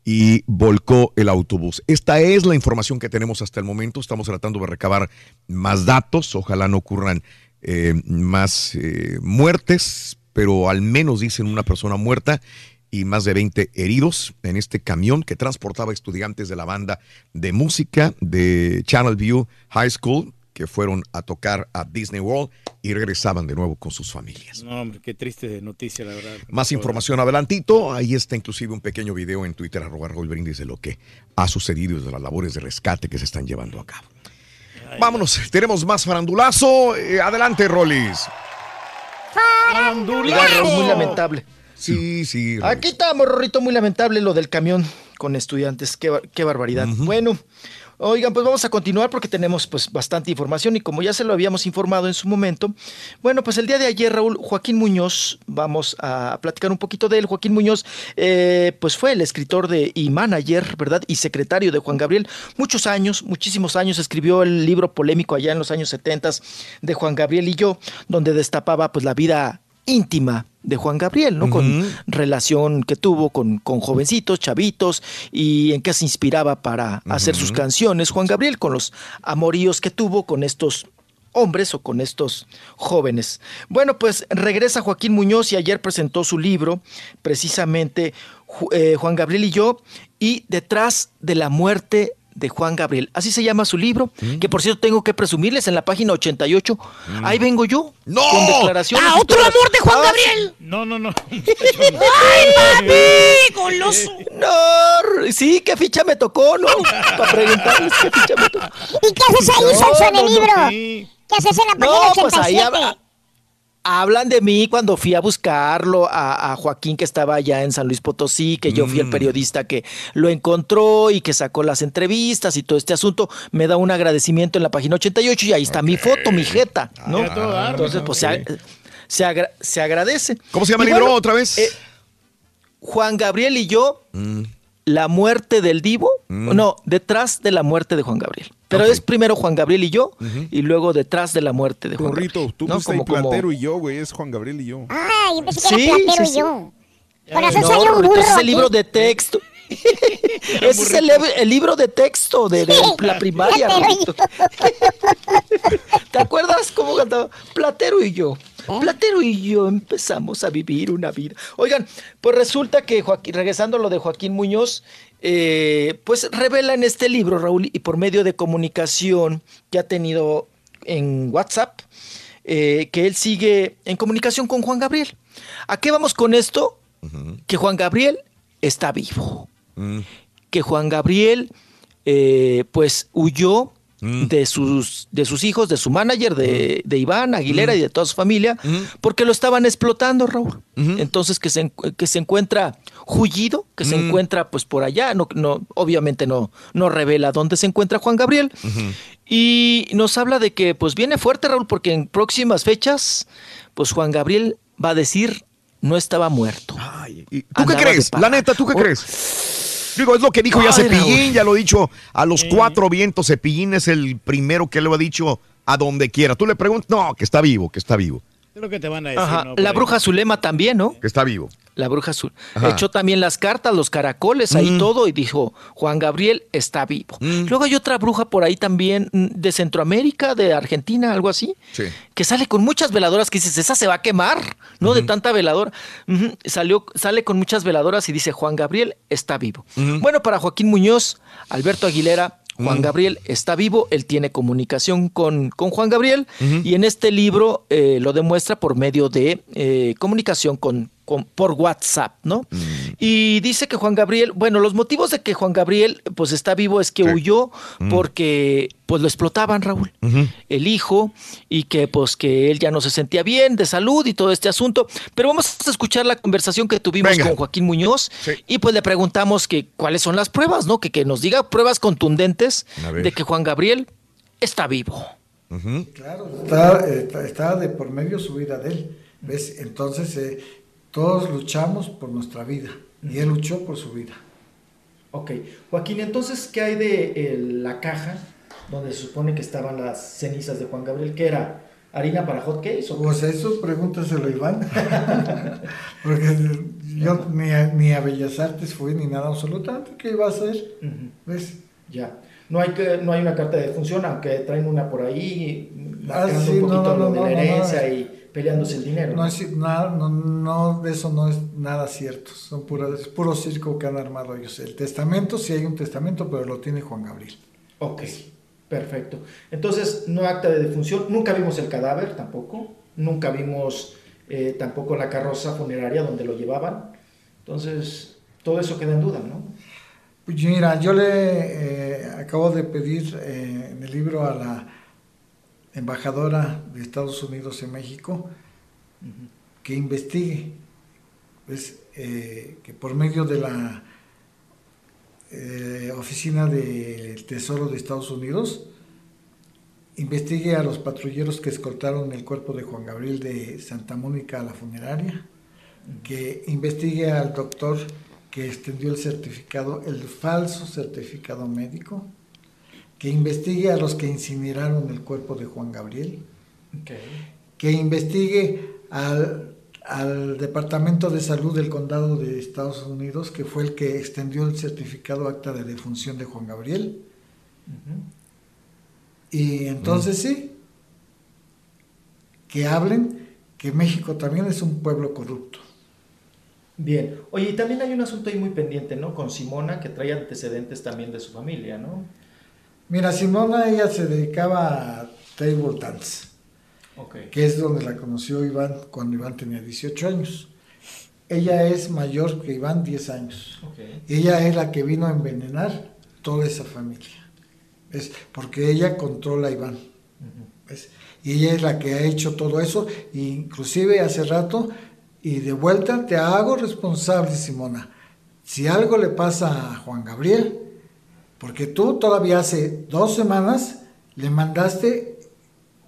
y volcó el autobús. Esta es la información que tenemos hasta el momento. Estamos tratando de recabar más datos. Ojalá no ocurran eh, más eh, muertes, pero al menos dicen una persona muerta y más de 20 heridos en este camión que transportaba estudiantes de la banda de música de Channelview High School que fueron a tocar a Disney World y regresaban de nuevo con sus familias. No, hombre, qué triste noticia, la verdad. Más información adelantito, ahí está inclusive un pequeño video en Twitter, arroba Raúl Brindis, de lo que ha sucedido y de las labores de rescate que se están llevando a cabo. Vámonos, tenemos más farandulazo. Eh, adelante, Rolis. Raúl, muy lamentable. Sí, sí. Aquí estamos, Rorrito, muy lamentable lo del camión con estudiantes. Qué, bar- qué barbaridad. Bueno, oigan, pues vamos a continuar porque tenemos pues bastante información y como ya se lo habíamos informado en su momento, bueno, pues el día de ayer, Raúl, Joaquín Muñoz, vamos a platicar un poquito de él. Joaquín Muñoz, eh, pues fue el escritor de y manager, ¿verdad? Y secretario de Juan Gabriel. Muchos años, muchísimos años, escribió el libro polémico allá en los años 70 de Juan Gabriel y yo, donde destapaba pues la vida íntima de Juan Gabriel, ¿no? Con relación que tuvo con, con jovencitos, chavitos, y en qué se inspiraba para hacer sus canciones Juan Gabriel, con los amoríos que tuvo con estos hombres o con estos jóvenes. Bueno, pues regresa Joaquín Muñoz y ayer presentó su libro, precisamente eh, Juan Gabriel y yo, y detrás de la muerte de Juan Gabriel. Así se llama su libro, que por cierto tengo que presumirles en la página 88. Ahí vengo yo. ¡No! Con declaraciones. ¡Ah, otro todas- amor de Juan Ah, Gabriel! No, no, no. *laughs* ¡Ay, papi! ¡Goloso! No, sí, ¿qué ficha me tocó, no? Para preguntarles qué ficha me tocó. ¿Y qué haces ahí, No, Sonso, en el no, libro? sí. ¿Qué haces en la No, página pues ahí 87? Hablan de mí cuando fui a buscarlo a, a Joaquín que estaba allá en San Luis Potosí, que yo fui el Mm. periodista que lo encontró y que sacó las entrevistas y todo este asunto. Me da un agradecimiento en la página 88 y ahí está mi foto, mi jeta, ¿no? Ah, todo dar, Entonces, pues se, se agra- se agradece. ¿Cómo se llama Y el libro bueno, otra vez? eh, Juan Gabriel y yo, Mm. la muerte del divo, no, detrás de la muerte de Juan Gabriel. Pero es primero Juan Gabriel y yo, y luego detrás de la muerte de Juan Rorrito, Gabriel. tú ¿no? Como- como- Platero y yo, güey, es Juan Gabriel y yo. Ah, yo pensé que Sí, era platero sí, sí. yo. Por eso no, soy un burro. ese es el libro de texto. *laughs* Ese es el, el libro de texto de, de la primaria. Y. *laughs* ¿Te acuerdas cómo cantaba? Platero y yo. Platero y yo empezamos a vivir una vida. Oigan, pues resulta que Joaquín, regresando a lo de Joaquín Muñoz, eh, pues revela en este libro, Raúl, y por medio de comunicación que ha tenido en WhatsApp, eh, que él sigue en comunicación con Juan Gabriel. ¿A qué vamos con esto? Que Juan Gabriel está vivo. Que Juan Gabriel, eh, pues, huyó de, sus, de sus hijos, de su manager, de, de Iván Aguilera y de toda su familia, porque lo estaban explotando, Raúl. Entonces, que se, que se encuentra hullido, que se Mm. encuentra pues por allá, no, no, obviamente no, no revela dónde se encuentra Juan Gabriel. Y nos habla de que pues viene fuerte, Raúl, porque en próximas fechas, pues Juan Gabriel va a decir no estaba muerto. ¿Tú qué crees? La neta, ¿tú qué crees? Digo, es lo que dijo ya Cepillín, ya lo he dicho a los cuatro vientos. Cepillín es el primero que lo ha dicho a donde quiera. Tú le preguntas, no, que está vivo, que está vivo, Es lo que te van a decir, Ajá, ¿no? La bruja Zulema también, ¿no? que está vivo. La bruja azul. Ajá. Echó también las cartas, los caracoles, ahí Mm. todo, y dijo, Juan Gabriel está vivo. Luego hay otra bruja por ahí también mm, de Centroamérica, de Argentina, algo así, Sí. que sale con muchas veladoras, que dices, esa se va a quemar, ¿no? De tanta veladora. Salió, sale con muchas veladoras y dice, Juan Gabriel está vivo. Bueno, para Joaquín Muñoz, Alberto Aguilera, Juan Mm. Gabriel está vivo, él tiene comunicación con, con Juan Gabriel y en este libro eh, lo demuestra por medio de eh, comunicación con, con- por WhatsApp, ¿no? Y dice que Juan Gabriel, bueno, los motivos de que Juan Gabriel pues está vivo es que huyó porque pues lo explotaban, Raúl, el hijo, y que pues que él ya no se sentía bien de salud y todo este asunto. Pero vamos a escuchar la conversación que tuvimos Venga. con Joaquín Muñoz y pues le preguntamos que cuáles son las pruebas, ¿no? Que, que nos diga pruebas contundentes de que Juan Gabriel está vivo. Claro, está, está, está de por medio su vida de él. ¿Ves? Entonces, eh, todos luchamos por nuestra vida y él luchó por su vida. Ok, Joaquín, entonces, ¿qué hay de la caja donde se supone que estaban las cenizas de Juan Gabriel? ¿Qué era? ¿Harina para hot cakes? o qué? Pues eso pregúntaselo Iván. *laughs* Porque yo ni a, ni a Bellas Artes fui ni nada absolutamente. ¿Qué iba a hacer? ¿Ves? Ya. No hay, que, no hay una carta de defunción, aunque traen una por ahí, Ah, sí, un no, poquito no, lo no, de la herencia y peleándose el dinero. No, es, nada, no, no, eso no es nada cierto. Son puras, es puro circo que han armado ellos. El testamento, sí hay un testamento, pero lo tiene Juan Gabriel. Ok, perfecto. Entonces, no acta de defunción, nunca vimos el cadáver tampoco, nunca vimos eh, tampoco la carroza funeraria donde lo llevaban. Entonces, todo eso queda en duda, ¿no? Pues mira, yo le eh, acabo de pedir eh, en el libro a la, embajadora de Estados Unidos en México que investigue, eh, que por medio de la eh, Oficina del Tesoro de Estados Unidos investigue a los patrulleros que escoltaron el cuerpo de Juan Gabriel de Santa Mónica a la funeraria, que investigue al doctor que extendió el certificado, el falso certificado médico, que investigue a los que incineraron el cuerpo de Juan Gabriel, que investigue al, al Departamento de Salud del Condado de Estados Unidos, que fue el que extendió el certificado acta de defunción de Juan Gabriel. Y entonces sí, que hablen que México también es un pueblo corrupto. Bien. Oye, y también hay un asunto ahí muy pendiente, ¿no? Con Simona, que trae antecedentes también de su familia, ¿no? Mira, Simona, ella se dedicaba a table dance, Ok. que es donde la conoció Iván cuando Iván tenía 18 años. Ella es mayor que Iván 10 años. Ella es la que vino a envenenar toda esa familia. ¿Ves? Porque ella controla a Iván. Y ella es la que ha hecho todo eso. e inclusive hace rato, y de vuelta te hago responsable, Simona. Si algo le pasa a Juan Gabriel, porque tú todavía hace dos semanas le mandaste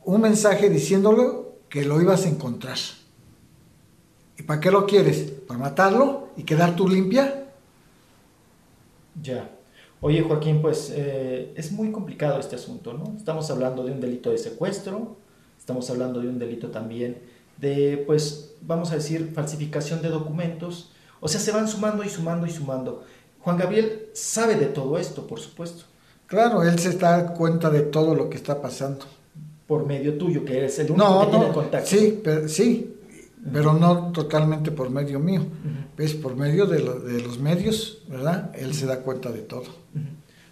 un mensaje diciéndole que lo ibas a encontrar. ¿Y para qué lo quieres? ¿Para matarlo y quedar tú limpia? Ya. Oye, Joaquín, pues eh, es muy complicado este asunto, ¿no? Estamos hablando de un delito de secuestro, estamos hablando de un delito también de, pues, vamos a decir, falsificación de documentos. O sea, se van sumando y sumando y sumando. Juan Gabriel sabe de todo esto, por supuesto. Claro, él se da cuenta de todo lo que está pasando. Por medio tuyo, que eres el único No, que tiene no, contacto. sí, pero, sí, pero no totalmente por medio mío. ¿Ves? Por medio de, lo- de los medios, ¿verdad? Él se da cuenta de todo.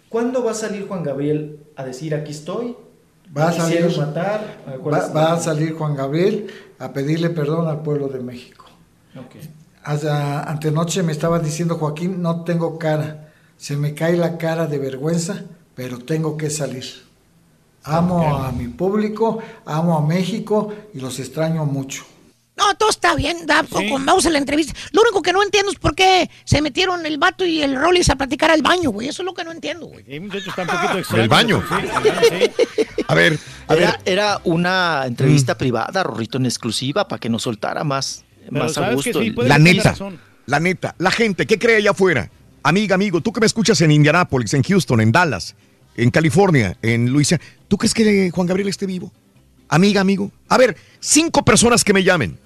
¿Cuándo va a salir Juan Gabriel a decir aquí estoy? Va a salir, va, es a salir Juan Gabriel a pedirle perdón al pueblo de México. Ok. Hasta antenoche me estaba diciendo Joaquín, no tengo cara, se me cae la cara de vergüenza, pero tengo que salir. Amo a mi público, amo a México y los extraño mucho. No, todo está bien, da, con- vamos a la entrevista. Lo único que no entiendo es por qué se metieron el vato y el Rollis a platicar al baño, güey. Eso es lo que no entiendo, güey. Sí. ¿Del baño? Sí, sí, sí. A ver, a Era, ver. era una entrevista privada, Rorrito, en exclusiva, para que nos soltara más, Pero más a sabes que gusto. sí, el- puede La neta, razón. la neta, la gente, ¿qué cree allá afuera? Amiga, amigo, tú que me escuchas en Indianápolis, en Houston, en Dallas, en California, en Luisiana, ¿tú crees que Juan Gabriel esté vivo? Amiga, amigo. A ver, cinco personas que me llamen.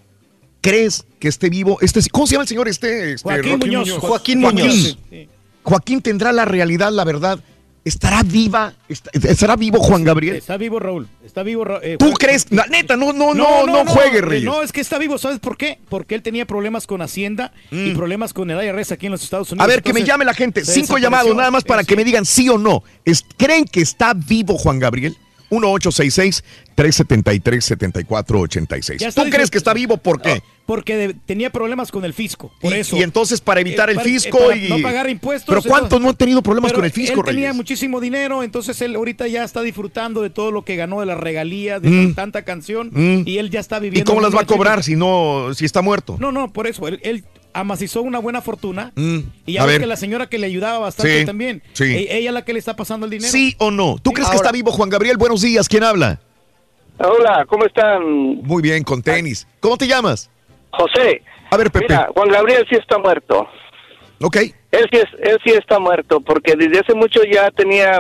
¿Crees que esté vivo? Este, ¿Cómo se llama el señor este? este, Joaquín Muñoz. Joaquín Muñoz. Sí. Joaquín tendrá la realidad, la verdad. ¿Estará viva? est- ¿Estará vivo Juan Gabriel? Está vivo Raúl. Está vivo eh, ¿Tú crees? La neta, no, no, no, no, juegue, eh, Reyes. No, es que está vivo, ¿sabes por qué? Porque él tenía problemas con Hacienda y problemas con el IRS aquí en los Estados Unidos. Mm. A ver, que me llame la gente. Cinco llamados nada más para Eh, que me digan sí o no. ¿Creen que está vivo Juan Gabriel? 1-866-373-7486. Ya está ¿Tú crees que está vivo? ¿Por qué? Porque de- tenía problemas con el fisco, por Y- eso. Y entonces para evitar Eh, el para- eh, fisco para y... no pagar impuestos, Pero ¿cuántos no han tenido problemas con el fisco, Él tenía muchísimo dinero, entonces él ahorita ya está disfrutando de todo lo que ganó de la regalía de Mm. tanta canción Mm. y él ya está ¿Y viviendo. cómo las va a cobrar si no, si está muerto? No, no, por eso. Él, él amacizó una buena fortuna Mm. y ya A ves ver. que la señora que le ayudaba bastante Sí, también. sí. e- Ella es la que le está pasando el dinero. ¿Sí o no? ¿Tú crees que está vivo Juan Gabriel? Buenos días, ¿quién habla? Hola, ¿cómo están? Muy bien, con tenis. ¿Cómo te llamas? José. A ver, Pepe. Mira, Juan Gabriel sí está muerto. Ok. Él sí, es, él sí está muerto, porque desde hace mucho ya tenía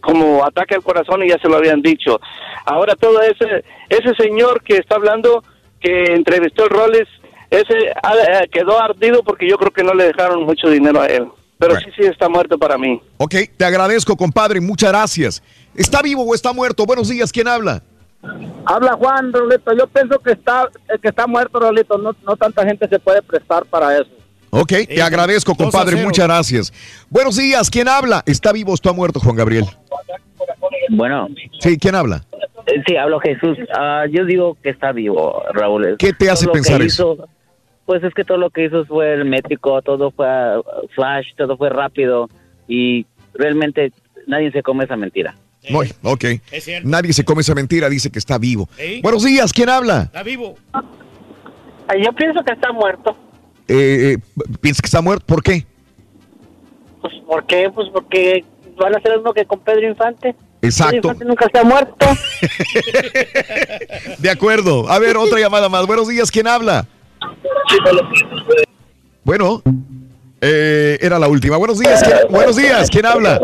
como ataque al corazón y ya se lo habían dicho. Ahora todo ese ese señor que está hablando, que entrevistó el Rolex, ese ah, eh, quedó ardido porque yo creo que no le dejaron mucho dinero a él. Pero sí, sí está muerto para mí. Ok, te agradezco, compadre, muchas gracias. ¿Está vivo o está muerto? Buenos días, ¿quién habla? Habla Juan, Rolito. Yo pienso que está, eh, que está muerto, Rolito. No, no tanta gente se puede prestar para eso. Ok, te agradezco, compadre, muchas gracias. Buenos días, ¿quién habla? ¿Está vivo o está muerto, Juan Gabriel? Bueno, Sí, ¿quién habla? eh, sí, hablo Jesús. Ah, yo digo que está vivo, Raúl. ¿Qué te hace Todo pensar eso? Pues es que todo lo que hizo fue el métrico, todo fue ah, flash, todo fue rápido y realmente nadie se come esa mentira. No, ok. Es cierto. Nadie se come esa mentira, dice que está vivo. Buenos días, ¿quién habla? Está vivo. Yo pienso que está muerto. Eh, eh, ¿Piensas que está muerto? ¿Por qué? Pues, ¿Por qué? Pues porque van a hacer lo mismo que con Pedro Infante. Exacto. Pedro Infante nunca está muerto. *laughs* De acuerdo. A ver, otra llamada más. Buenos días, ¿quién habla? Bueno, eh, era la última. Buenos días, ¿quién, buenos días, ¿quién habla?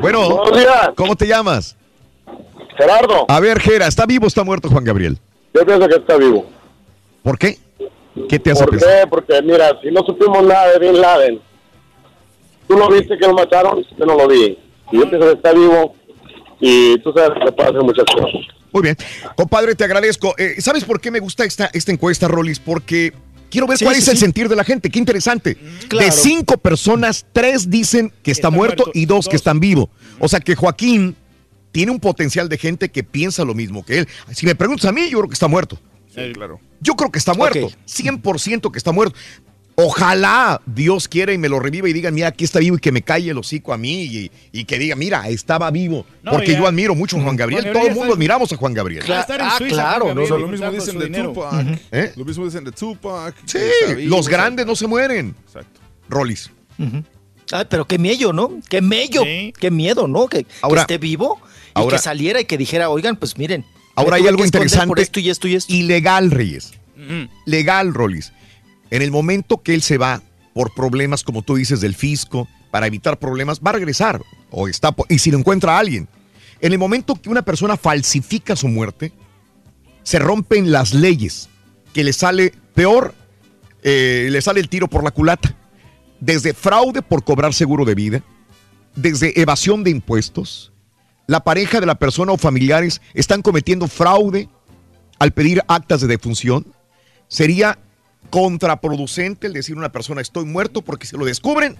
Bueno, ¿cómo te llamas? Gerardo. A ver, Gera, ¿está vivo o está muerto Juan Gabriel? Yo pienso que está vivo. ¿Por qué? ¿Qué te hace ¿Por pensar? qué? Porque mira, si no supimos nada de Bin Laden, tú lo viste que lo mataron, yo no lo vi. Y yo pienso que está vivo y tú sabes que puede hacer muchas cosas. Muy bien. Compadre, te agradezco. Eh, ¿Sabes por qué me gusta esta, esta encuesta, Rolis? Porque quiero ver Sí, cuál sí, es el sentir de la gente. Qué interesante. claro. De cinco personas, tres dicen que está, muerto, y dos, que están vivos. O sea que Joaquín tiene un potencial de gente que piensa lo mismo que él. Si me preguntas a mí, yo creo que está muerto. Sí, claro. Yo creo que está muerto. 100% que está muerto. Ojalá Dios quiera y me lo reviva y diga, mira, aquí está vivo y que me calle el hocico a mí y, y que diga, mira, estaba vivo. No, Porque ya. yo admiro mucho a Juan Gabriel. Juan Todo el mundo admiramos a Juan Gabriel. Va a estar en Suiza, Juan Gabriel, O sea, lo y mismo dicen de. Tupac. ¿Eh? Lo mismo dicen de Tupac. Sí, vivo, los grandes no se mueren. Exacto. Rolis. Ay, pero qué mello, ¿no? Qué mello, qué miedo, ¿no? Que, que Ahora- esté vivo y ahora- que saliera y que dijera, oigan, pues miren. Ahora hay algo interesante. Por esto y esto y esto. Ilegal, Reyes. Legal, Rolis. En el momento que él se va por problemas, como tú dices, del fisco, para evitar problemas, va a regresar. O está, y si lo encuentra alguien. En el momento que una persona falsifica su muerte, se rompen las leyes, que le sale peor, eh, le sale el tiro por la culata. Desde fraude por cobrar seguro de vida, desde evasión de impuestos, la pareja de la persona o familiares están cometiendo fraude al pedir actas de defunción. Sería contraproducente el decir a una persona estoy muerto porque si lo descubren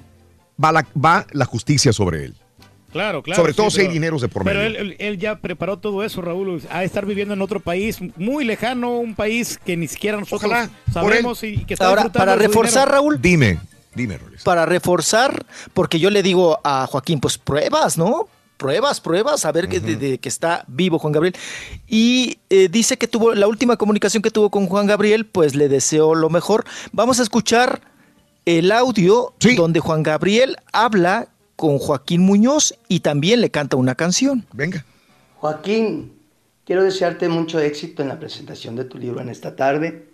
va la, va la justicia sobre él. Claro, claro. Sobre todo sí, si hay pero- dineros de por Pero medio. él, él- él ya preparó todo eso, Raúl, a estar viviendo en otro país muy lejano, un país que ni siquiera nosotros Ojalá, sabemos y que está Ahora, para reforzar, dinero. Raúl. Dime, dime, Rolis. Para reforzar, porque yo le digo a Joaquín, pues pruebas, ¿no? Pruebas, pruebas, a ver que, de- de que está vivo Juan Gabriel. Y eh, dice que tuvo la última comunicación que tuvo con Juan Gabriel, pues le deseo lo mejor. Vamos a escuchar el audio donde Juan Gabriel habla con Joaquín Muñoz y también le canta una canción. Venga. Joaquín, quiero desearte mucho éxito en la presentación de tu libro en esta tarde,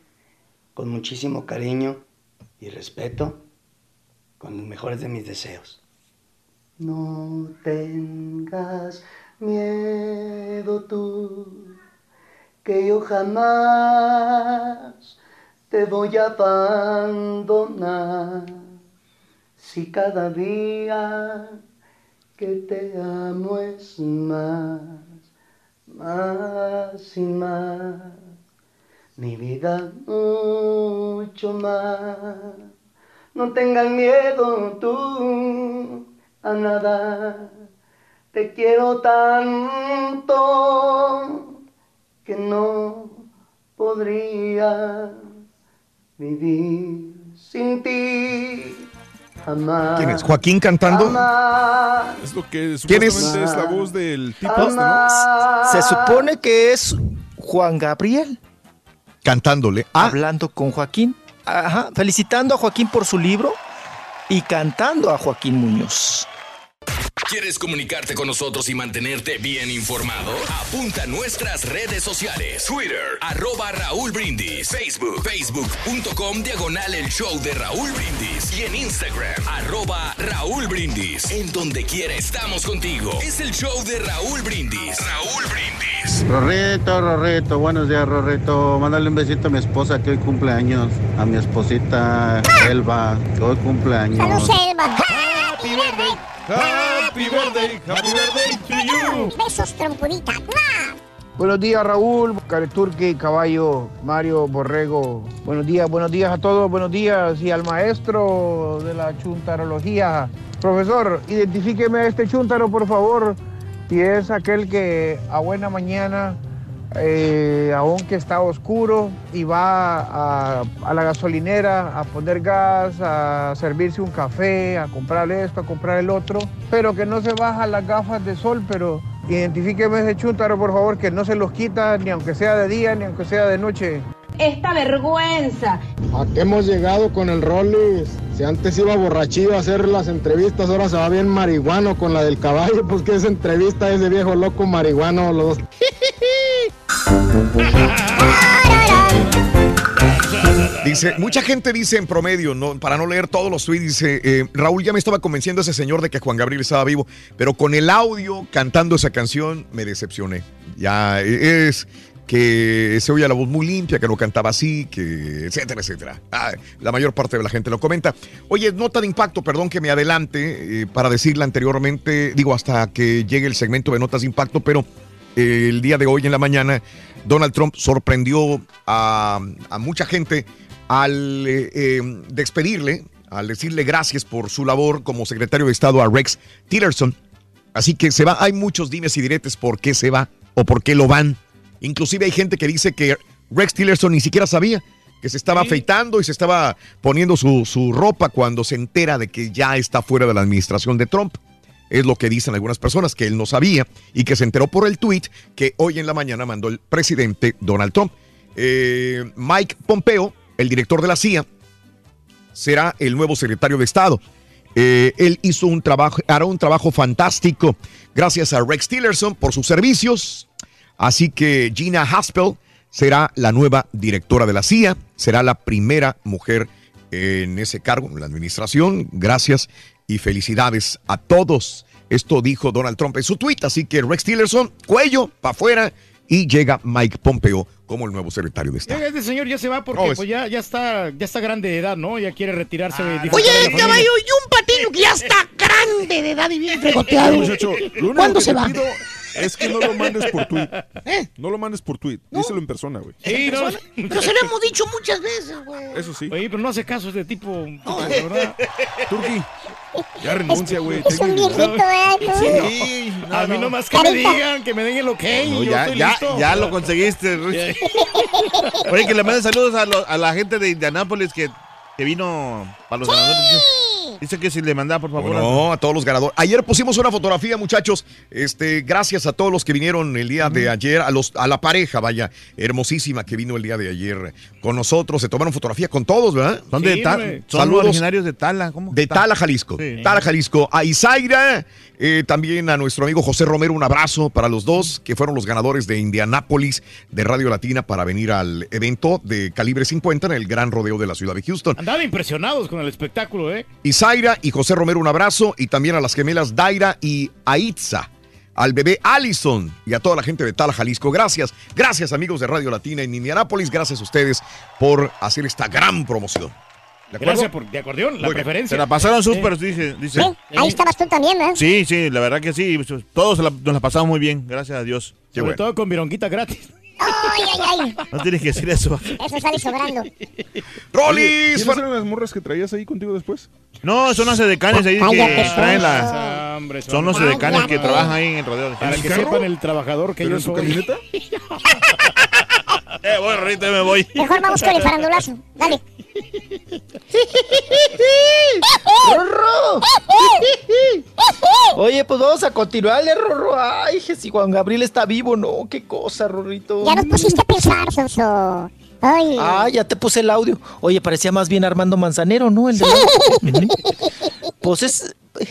con muchísimo cariño y respeto, con los mejores de mis deseos. No tengas miedo tú, que yo jamás te voy a abandonar. Si cada día que te amo es más, más y más, mi vida mucho más. No tengas miedo tú a nada, te quiero tanto que no podría vivir sin ti. Jamás. ¿Quién es? ¿Joaquín cantando? Jamás. Es lo que ¿Quién es? es? la voz del tipo este, ¿no? Se supone que es Juan Gabriel. Cantándole. Ah, Hablando con Joaquín. Ajá, felicitando a Joaquín por su libro y cantando a Joaquín Muñoz. ¿Quieres comunicarte con nosotros y mantenerte bien informado? Apunta a nuestras redes sociales. Twitter, arroba Raúl Brindis. Facebook, facebook.com, diagonal el show de Raúl Brindis. Y en Instagram, arroba Raúl Brindis. En donde quiera estamos contigo. Es el show de Raúl Brindis. Raúl Brindis. Rorrito, Rorrito, buenos días, Rorrito. Mándale un besito a mi esposa que hoy cumple años. A mi esposita Elba, que hoy cumple años. Selva. Happy birthday. Happy birthday. Happy birthday to you. Besos, trompudita. Buenos días, Raúl, Careturque, Caballo, Mario, Borrego. Buenos días, buenos días a todos, buenos días. Y al maestro de la chuntarología. Profesor, identifíqueme a este chuntaro, por favor. Si es aquel que a buena mañana eh, aunque está oscuro, y va a, la gasolinera a poner gas, a servirse un café, a comprar esto, a comprar el otro, pero que no se baja las gafas de sol, pero identifíqueme ese chúntaro, por favor, que no se los quita ni aunque sea de día, ni aunque sea de noche. Esta vergüenza. ¿A qué hemos llegado con el Rollis? Si antes iba borrachillo a hacer las entrevistas, ahora se va bien marihuano con la del caballo, *laughs* pues que esa entrevista ese viejo loco marihuano, los dos. Dice, mucha gente dice en promedio, no, para no leer todos los tweets, dice, eh, Raúl ya me estaba convenciendo ese señor de que Juan Gabriel estaba vivo, pero con el audio cantando esa canción me decepcioné. Ya es que se oía la voz muy limpia, que no cantaba así, que etcétera, etcétera. Ah, la mayor parte de la gente lo comenta. Oye, nota de impacto, perdón que me adelante eh, para decirla anteriormente, digo hasta que llegue el segmento de notas de impacto, pero eh, el día de hoy en la mañana Donald Trump sorprendió a, mucha gente al eh, eh, despedirle, al decirle gracias por su labor como secretario de Estado a Rex Tillerson. Así que se va, hay muchos dimes y diretes por qué se va o por qué lo van. Inclusive hay gente que dice que Rex Tillerson ni siquiera sabía que se estaba afeitando y se estaba poniendo su, su ropa cuando se entera de que ya está fuera de la administración de Trump. Es lo que dicen algunas personas, que él no sabía y que se enteró por el tweet que hoy en la mañana mandó el presidente Donald Trump. Eh, Mike Pompeo, el director de la CIA, será el nuevo secretario de Estado. Eh, él hizo un trabajo, hará un trabajo fantástico gracias a Rex Tillerson por sus servicios. Así que Gina Haspel será la nueva directora de la CIA, será la primera mujer en ese cargo, en la administración. Gracias y felicidades a todos. Esto dijo Donald Trump en su tweet, así que Rex Tillerson, cuello para afuera y llega Mike Pompeo como el nuevo secretario de Estado. Ya, Este señor ya se va porque No, es- pues ya, ya está ya está grande de edad, ¿no? Ya quiere retirarse. de Oye, de familia. caballo, y un patiño que ya está *laughs* grande de edad y bien fregoteado. ¿Cuándo se va? pido es que no lo mandes por tweet. No lo mandes por tweet. Díselo en persona, güey. Sí, no. Pero se lo hemos dicho muchas veces, güey. Eso sí. Oye, pero no hace caso este tipo. de verdad. Turki, ya renuncia, güey. Es un viejito, tú? Sí, a mí nomás que me digan, que me den el ok. No, yo ya, estoy ya, listo. ya lo conseguiste. Ruiz. Oye, que le manden saludos a, lo- a la gente de Indianápolis que, que vino para los ganadores. Dice, que si le mandaba, por favor. No, a todos los ganadores. Ayer pusimos una fotografía, muchachos. Este, gracias a todos los que vinieron el día de ayer, a los, a la pareja, vaya, hermosísima que vino el día de ayer con nosotros. Se tomaron fotografía con todos, ¿verdad? Son, de Ta- son originarios de Tala. ¿cómo? De Tala, Jalisco. Sí. Tala, Jalisco. A Isaira, eh, también a nuestro amigo José Romero, un abrazo para los dos, que fueron los ganadores de Indianápolis de Radio Latina para venir al evento de calibre 50 en el Gran Rodeo de la ciudad de Houston. Andaban impresionados con el espectáculo, ¿eh? Isaira y José Romero, un abrazo. Y también a las gemelas Daira y Aitza. Al bebé Allison y a toda la gente de Tala, Jalisco. Gracias. Gracias, amigos de Radio Latina en Indianápolis. Gracias a ustedes por hacer esta gran promoción. ¿De acuerdo? Gracias por de acordeón, la Muy bien. preferencia. Se la pasaron súper, dice. dice. Sí, ahí estabas tú también, ¿verdad? Sí, sí, la verdad que sí. Todos se la- nos la pasamos muy bien, gracias a Dios. Sobre todo con vironguita gratis. Ay, ay, ay. No tienes que decir eso. Eso sale sobrando. ¡Rolis! ¿Quiénes eran las morras que traías ahí contigo después? No, son las edecanes ahí que Cállate, traen la. Ah, hombre, Son los edecanes que trabajan ahí en el rodeo. Para que sepan el trabajador que ¿Pero yo en su soy. camioneta? *laughs* Eh, voy, ahorita me voy. Mejor vamos con el farandulazo. Dale. ¡Rorro! Oye, pues vamos a continuarle, Rorro. Ay, que si Juan Gabriel está vivo, no, qué cosa, Rorrito. Ya nos pusiste a pensar, Sonso. Ay. Ah, ya te puse el audio. Oye, parecía más bien Armando Manzanero, ¿no? El de *laughs* Pues es. *laughs*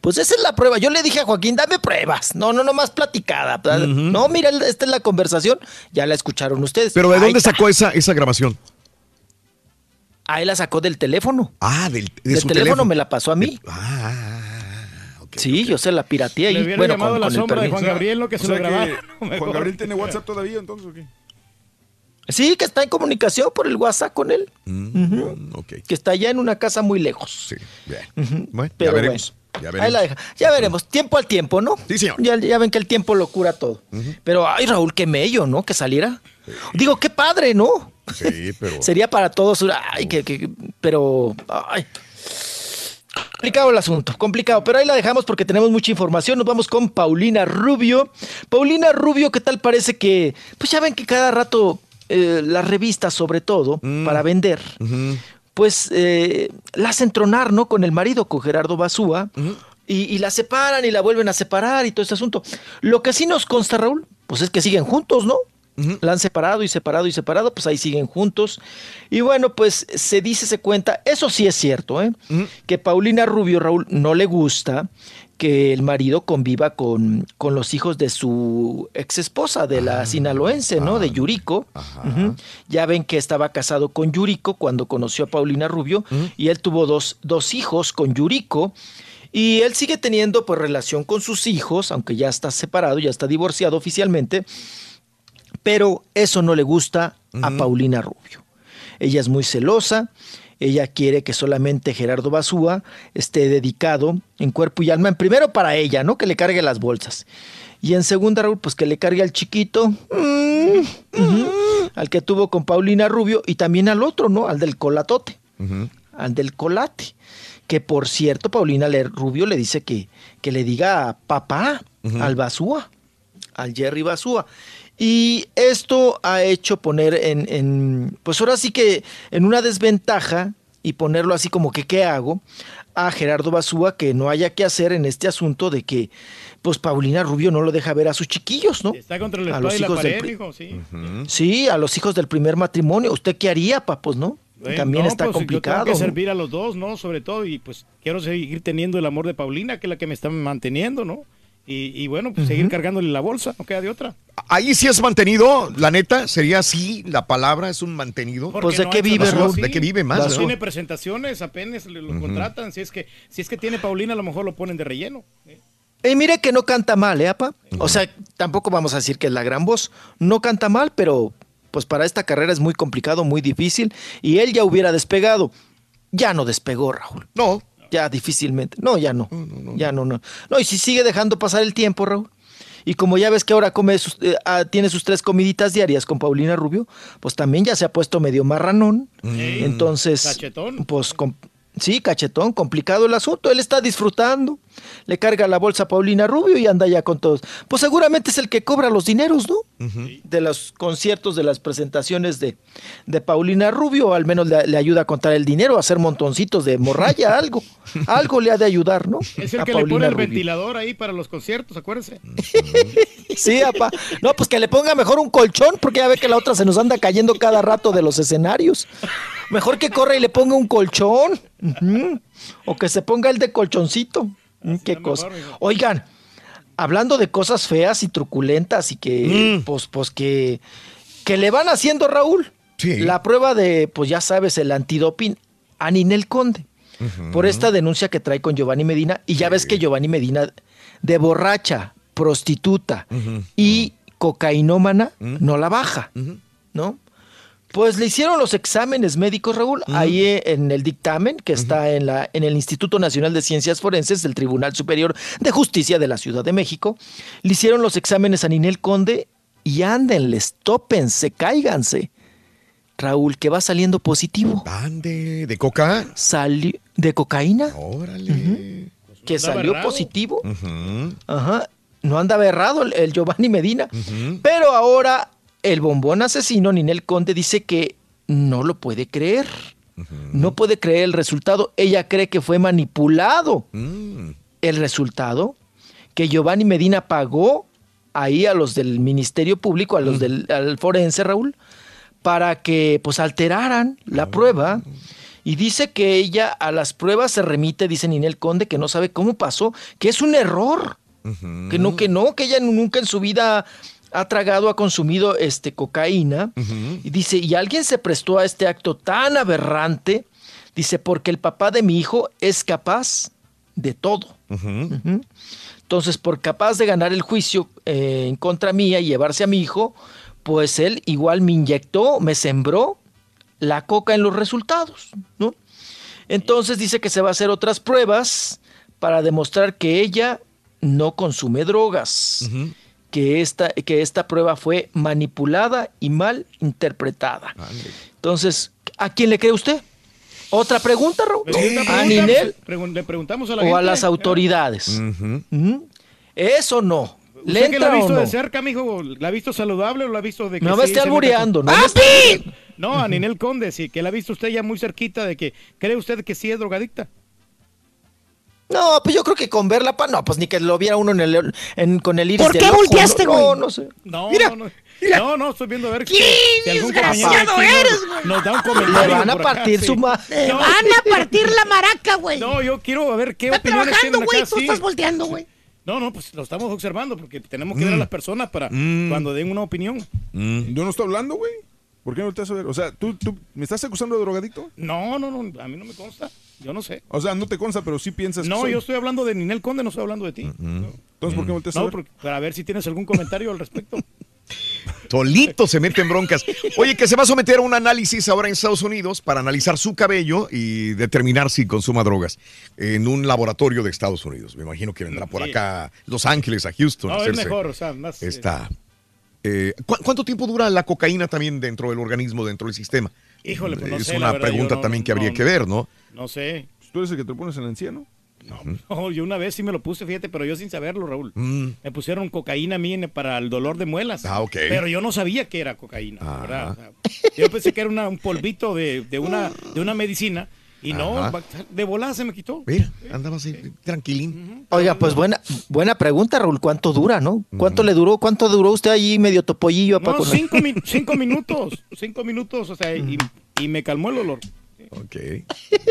Pues esa es la prueba. Yo le dije a Joaquín, dame pruebas. No, no, no más platicada. No, mira, esta es la conversación. Ya la escucharon ustedes. Pero ¿de Ahí dónde está. sacó esa, esa grabación? Ahí la sacó del teléfono. Ah, del, de del su teléfono, teléfono. me la pasó a mí. sí, yo se la pirateé hubiera Bueno, llamado con, la con el sombra de. Juan Gabriel, lo que O se sea lo que grabaron. Juan. Gabriel tiene WhatsApp todavía, entonces, ¿o qué? Sí, que está en comunicación por el WhatsApp con él. Ok. Que está allá en una casa muy lejos. Sí, bien. Bueno, Pero ya veremos. Ya Ahí la deja. Ya veremos. Tiempo al tiempo, ¿no? Sí, señor. Ya, ya ven que el tiempo lo cura todo. Pero, ay, Raúl, qué mello, ¿no? Que saliera. Digo, qué padre, ¿no? Sí, pero. *laughs* Sería para todos. Ay, que, que- pero. Ay. Complicado el asunto, complicado, pero ahí la dejamos porque tenemos mucha información. Nos vamos con Paulina Rubio. Paulina Rubio, ¿qué tal parece que, pues ya ven que cada rato eh, las revistas, sobre todo, para vender, pues eh, la hacen tronar, ¿no? Con el marido, con Gerardo Basúa, y, y la separan y la vuelven a separar y todo este asunto. Lo que sí nos consta, Raúl, pues es que siguen juntos, ¿no? La han separado y separado y separado, pues ahí siguen juntos. Y bueno, pues se dice, se cuenta, eso sí es cierto, ¿eh? que Paulina Rubio, Raúl, no le gusta que el marido conviva con, con los hijos de su ex esposa, de la sinaloense, ¿no? De Yuriko. Ujú. Ya ven que estaba casado con Yuriko cuando conoció a Paulina Rubio y él tuvo dos, dos hijos con Yuriko. Y él sigue teniendo pues relación con sus hijos, aunque ya está separado, ya está divorciado oficialmente, pero eso no le gusta a Paulina Rubio. Ella es muy celosa, ella quiere que solamente Gerardo Basúa esté dedicado en cuerpo y alma, en primero para ella, ¿no? Que le cargue las bolsas. Y en segunda, Raúl, pues que le cargue al chiquito, mm, ujú, al que tuvo con Paulina Rubio, y también al otro, ¿no? Al del colatote, al del colate. Que por cierto, Paulina Rubio le dice que, que le diga papá al Basúa, al Jerry Basúa. Y esto ha hecho poner en, en, pues ahora sí que en una desventaja y ponerlo así como que qué hago a Gerardo Basúa que no haya que hacer en este asunto de que pues Paulina Rubio no lo deja ver a sus chiquillos, ¿no? Está contra el A los hijos del pared, pri- hijo, sí. Sí, a los hijos del primer matrimonio. ¿Usted qué haría, papos, no? Bueno, También no, está pues, Yo complicado. tengo que ¿no? servir a los dos, ¿no? Sobre todo, y pues quiero seguir teniendo el amor de Paulina, que es la que me está manteniendo, ¿no? Y, y bueno, pues seguir cargándole la bolsa, no queda de otra. Ahí sí es mantenido, la neta, sería así la palabra, es un mantenido. Porque no ha hecho nada así. ¿De qué vive más? No? tiene presentaciones, apenas le- lo contratan. Si es que si es que tiene Paulina, a lo mejor lo ponen de relleno. Y mire que no canta mal, ¿eh, apa? O sea, tampoco vamos a decir que es la gran voz. No canta mal, pero pues para esta carrera es muy complicado, muy difícil. Y él ya hubiera despegado. Ya no despegó, Raúl. No. Ya difícilmente. No, ya no. Ya no, no. No, y si sigue dejando pasar el tiempo, Raúl. Y como ya ves que ahora come sus- eh, ah, tiene sus tres comiditas diarias con Paulina Rubio, pues también ya se ha puesto medio marranón. Entonces, Cachetón. pues com- sí, cachetón, complicado el asunto. Él está disfrutando. Le carga la bolsa a Paulina Rubio y anda ya con todos. Pues seguramente es el que cobra los dineros, ¿no? De los conciertos, de las presentaciones de, de Paulina Rubio, al menos le, le ayuda a contar el dinero, a hacer montoncitos de morralla, *laughs* algo. Algo le ha de ayudar, ¿no? Es el A que le pone el Rubio. ventilador ahí para los conciertos, acuérdense. *laughs* Sí, apa. No, pues que le ponga mejor un colchón, porque ya ve que la otra se nos anda cayendo cada rato de los escenarios. Mejor que corra y le ponga un colchón. O que se ponga el de colchoncito. Mm, Qué cosa. Oigan, hablando de cosas feas y truculentas y que, pues, pues que, que le van haciendo, Raúl. La prueba de, pues ya sabes, el antidoping a Ninel Conde. Por esta denuncia que trae con Giovanni Medina. Y ya ves que Giovanni Medina, de borracha, prostituta y cocainómana, no la baja, ¿no? Pues le hicieron los exámenes médicos, Raúl, ahí eh, en el dictamen que está en, la, en el Instituto Nacional de Ciencias Forenses del Tribunal Superior de Justicia de la Ciudad de México. Le hicieron los exámenes a Ninel Conde y ándenles, tópense, cáiganse. Raúl, que va saliendo positivo. ¿De, de coca? Salió de cocaína. Órale. Que Andaba salió errado. positivo. Ajá. No andaba errado el, el Giovanni Medina. Pero ahora el bombón asesino Ninel Conde dice que no lo puede creer. No puede creer el resultado. Ella cree que fue manipulado. El resultado, que Giovanni Medina pagó ahí a los del Ministerio Público, a los del al forense, Raúl, para que pues alteraran la prueba. Y dice que ella a las pruebas se remite, dice Ninel Conde, que no sabe cómo pasó, que es un error. Que no, que no, que ella nunca en su vida ha tragado, ha consumido este cocaína. Y dice, y alguien se prestó a este acto tan aberrante, dice, porque el papá de mi hijo es capaz de todo. Entonces, por capaz de ganar el juicio eh, en contra mía y llevarse a mi hijo, pues él igual me inyectó, me sembró la coca en los resultados, ¿no? Entonces dice que se va a hacer otras pruebas para demostrar que ella no consume drogas, que, esta, que esta prueba fue manipulada y mal interpretada. Entonces, ¿a quién le cree usted? Otra pregunta, Raúl. ¿A Ninel le preguntamos a la o a las autoridades? Ujú. ¿Eso no? ¿Le ¿Usted que la ha o visto no? de cerca, mijo? ¿La ha visto saludable o la ha visto de que No me sí esté albureando, con- no me esté No, a Ninel Conde, sí, que la ha visto usted ya muy cerquita de que cree usted que sí es drogadicta. No, pues yo creo que con verla, pa, no, pues ni que lo viera uno en el, en- con el iris ¿Por qué ojo, volteaste, no, güey? No, no sé. No, Mira, no, no. No, no, estoy viendo a ver si, si desgraciado eres, nos, nos da un comentario. Le van a acá, partir sí. su ma- Te No. van a partir la maraca, güey. No, yo quiero ver qué Está opiniones trabajando, güey, acá, tú sí. estás volteando, güey. No, no, pues lo estamos observando porque tenemos que ver a Mm. las personas para Mm. cuando den una opinión. Yo no estoy hablando, güey. ¿Por qué no te vas a ver? O sea, ¿tú, tú me estás acusando de drogadicto? No, no, no, a mí no me consta. Yo no sé. O sea, no te consta, pero sí piensas No, que soy. yo estoy hablando de Ninel Conde, no estoy hablando de ti. Entonces, ¿por qué volteas a No, ver? porque- para ver si tienes algún comentario al respecto. *laughs* Tolito se mete en broncas. Oye, que se va a someter a un análisis ahora en Estados Unidos para analizar su cabello y determinar si consuma drogas en un laboratorio de Estados Unidos. Me imagino que vendrá por Sí. acá a Los Ángeles, a Houston. a No, es mejor, o sea, más... eh, Esta, eh, ¿cu- ¿Cuánto tiempo dura la cocaína también dentro del organismo, dentro del sistema? Híjole, pues no es sé, la una verdad, pregunta no- también que habría no- que ver, ¿no? No sé. ¿Tú eres el que te pones en el anciano? No, yo una vez sí me lo puse, fíjate, pero yo sin saberlo, Raúl. Mm. Me pusieron cocaína a mí en- para el dolor de muelas. Ah, ok. Pero yo no sabía que era cocaína, ¿verdad? O sea, yo pensé que era una- un polvito de, de una, de una medicina y no, Ajá. de volada se me quitó. Mira, andaba así, tranquilín. Oiga, pues buena, buena pregunta, Raúl. ¿Cuánto dura, no? ¿Cuánto le duró? ¿Cuánto duró usted allí medio topollillo? No, cinco, mi- cinco minutos, cinco minutos, o sea, y, y me calmó el olor. Ok, ahí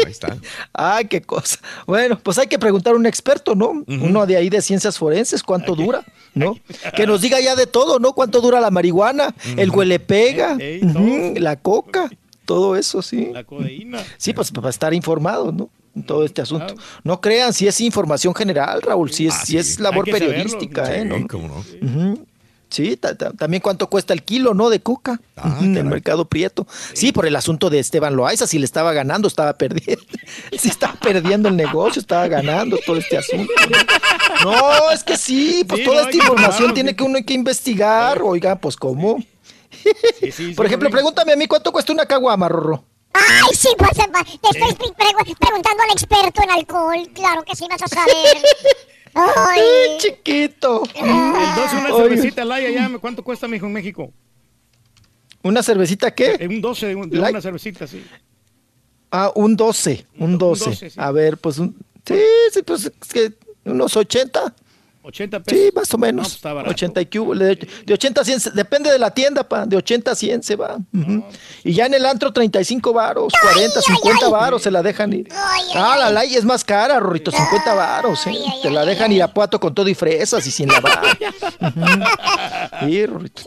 está. *laughs* Ay, qué cosa. Bueno, pues hay que preguntar a un experto, ¿no? Uno de ahí de ciencias forenses, ¿cuánto dura? ¿No? *laughs* Que nos diga ya de todo, ¿no? ¿Cuánto dura la marihuana? El huele pega, la coca, todo eso, sí. La codeína. Sí, pues para estar informado, ¿no? En todo este asunto. No crean si es información general, Raúl, si es, si es labor saberlo, periodística, ¿eh? ¿no? cómo no. Sí, ta- ta- también cuánto cuesta el kilo, ¿no? De coca ujú, en el mercado prieto. Sí, por el asunto de Esteban Loaiza, si le estaba ganando, estaba perdiendo. *laughs* Si estaba perdiendo el negocio, estaba ganando todo este asunto. No, No, es que sí, pues Sí, toda no, esta que información tiene que uno hay que investigar. Oiga, pues ¿cómo? sí, Por ejemplo, sí. pregúntame a mí cuánto cuesta una caguama, Rorro. Ay, sí, pues eh, te estoy pre- preguntando al experto en alcohol. Claro que sí vas a saber. *laughs* Ay. Chiquito. El 12, una cervecita Laya, ya, ¿cuánto cuesta, mijo, en México? ¿Una cervecita qué? Eh, Un 12 de, un- de una cervecita, sí. Ah, un 12, un 12. 12, sí. A ver, pues un... Sí, sí, pues es que unos 80. 80 pesos. Sí, más o menos. No, pues está barato. 80 y cubo, de, de 80 a 100, se- depende de la tienda, pa, de 80 a 100 se va. Ujú. Y ya en el antro 35 varos, 40, 50 varos se la dejan ir. ah, la ley es más cara, Rorrito, 50 varos, ¿eh? Te la dejan ir a puato con todo y fresas y sin lavar. Ujú. *laughs* Sí, Rorrito.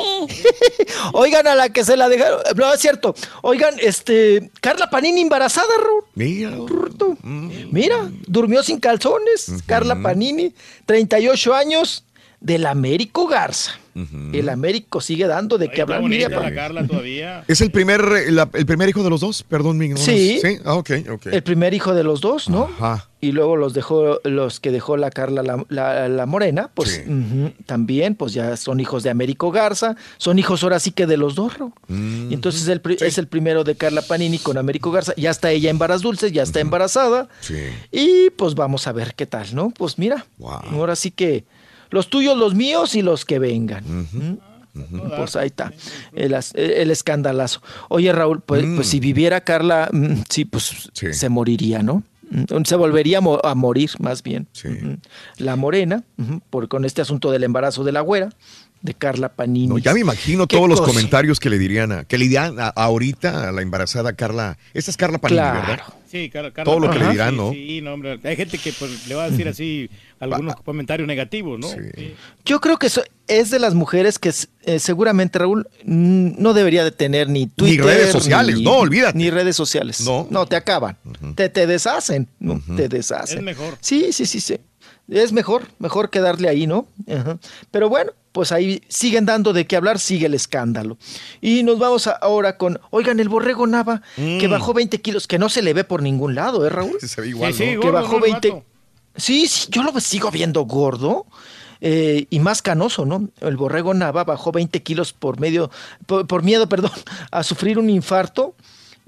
*laughs* Oigan, a la que se la dejaron, no es cierto. Oigan, este, Carla Panini embarazada, Ror. Mira. Mira, durmió sin calzones. Carla Panini, 38 años, del Américo Garza. El Américo sigue dando de qué hablar. Mira, la Carla todavía. *laughs* ¿Es el primer, la- el primer hijo de los dos? Perdón, mi. Sí. Sí, ah, ok, ok. el primer hijo de los dos, ¿no? Ajá. Y luego los dejó, los que dejó la Carla la, la- la Morena, pues también, pues ya son hijos de Américo Garza, son hijos ahora sí que de los dos, Raúl. Y entonces el es el primero de Carla Panini con Américo Garza. Ya está ella en Varas Dulces, ya está embarazada. Sí. Y pues vamos a ver qué tal, ¿no? Pues mira, ahora sí que los tuyos, los míos y los que vengan. ¿Mm? Pues ahí está, el, escandalazo. Oye, Raúl, pues, pues si viviera Carla, mm, sí, pues se moriría, ¿no? Mm, Se volvería a mo- a morir, más bien. Ujú. La morena, por, con este asunto del embarazo de la güera, de Carla Panini. No, ya me imagino todos los comentarios que le dirían a, que le dirían a- ahorita a la embarazada Carla. Esta es Carla Panini, Claro. ¿verdad? Sí, Carla, Carla Todo lo que le dirán, sí, ¿no? Sí, no, hombre. Hay gente que pues, le va a decir así algunos comentarios negativos, ¿no? Sí. Yo creo que eso es de las mujeres que eh, seguramente Raúl mm, no debería de tener ni Twitter. redes sociales, ni- no, olvídate. Ni redes sociales. No. No, te acaban. te, te deshacen. ¿no? Te deshacen. Es mejor. Sí, sí, sí, sí. Es mejor, mejor quedarle ahí, ¿no? Ajá. Pero bueno, pues ahí siguen dando de qué hablar, sigue el escándalo. Y nos vamos ahora con, oigan, el borrego Nava, que Mm. bajó 20 kilos, que no se le ve por ningún lado, ¿eh, Raúl? Se ve igual, Sí, sí, que bajó ¿no, el 20. vato? Sí, sí, yo lo sigo viendo gordo eh, y más canoso, ¿no? El borrego Nava bajó 20 kilos por medio, por, por miedo, *laughs* perdón, a sufrir un infarto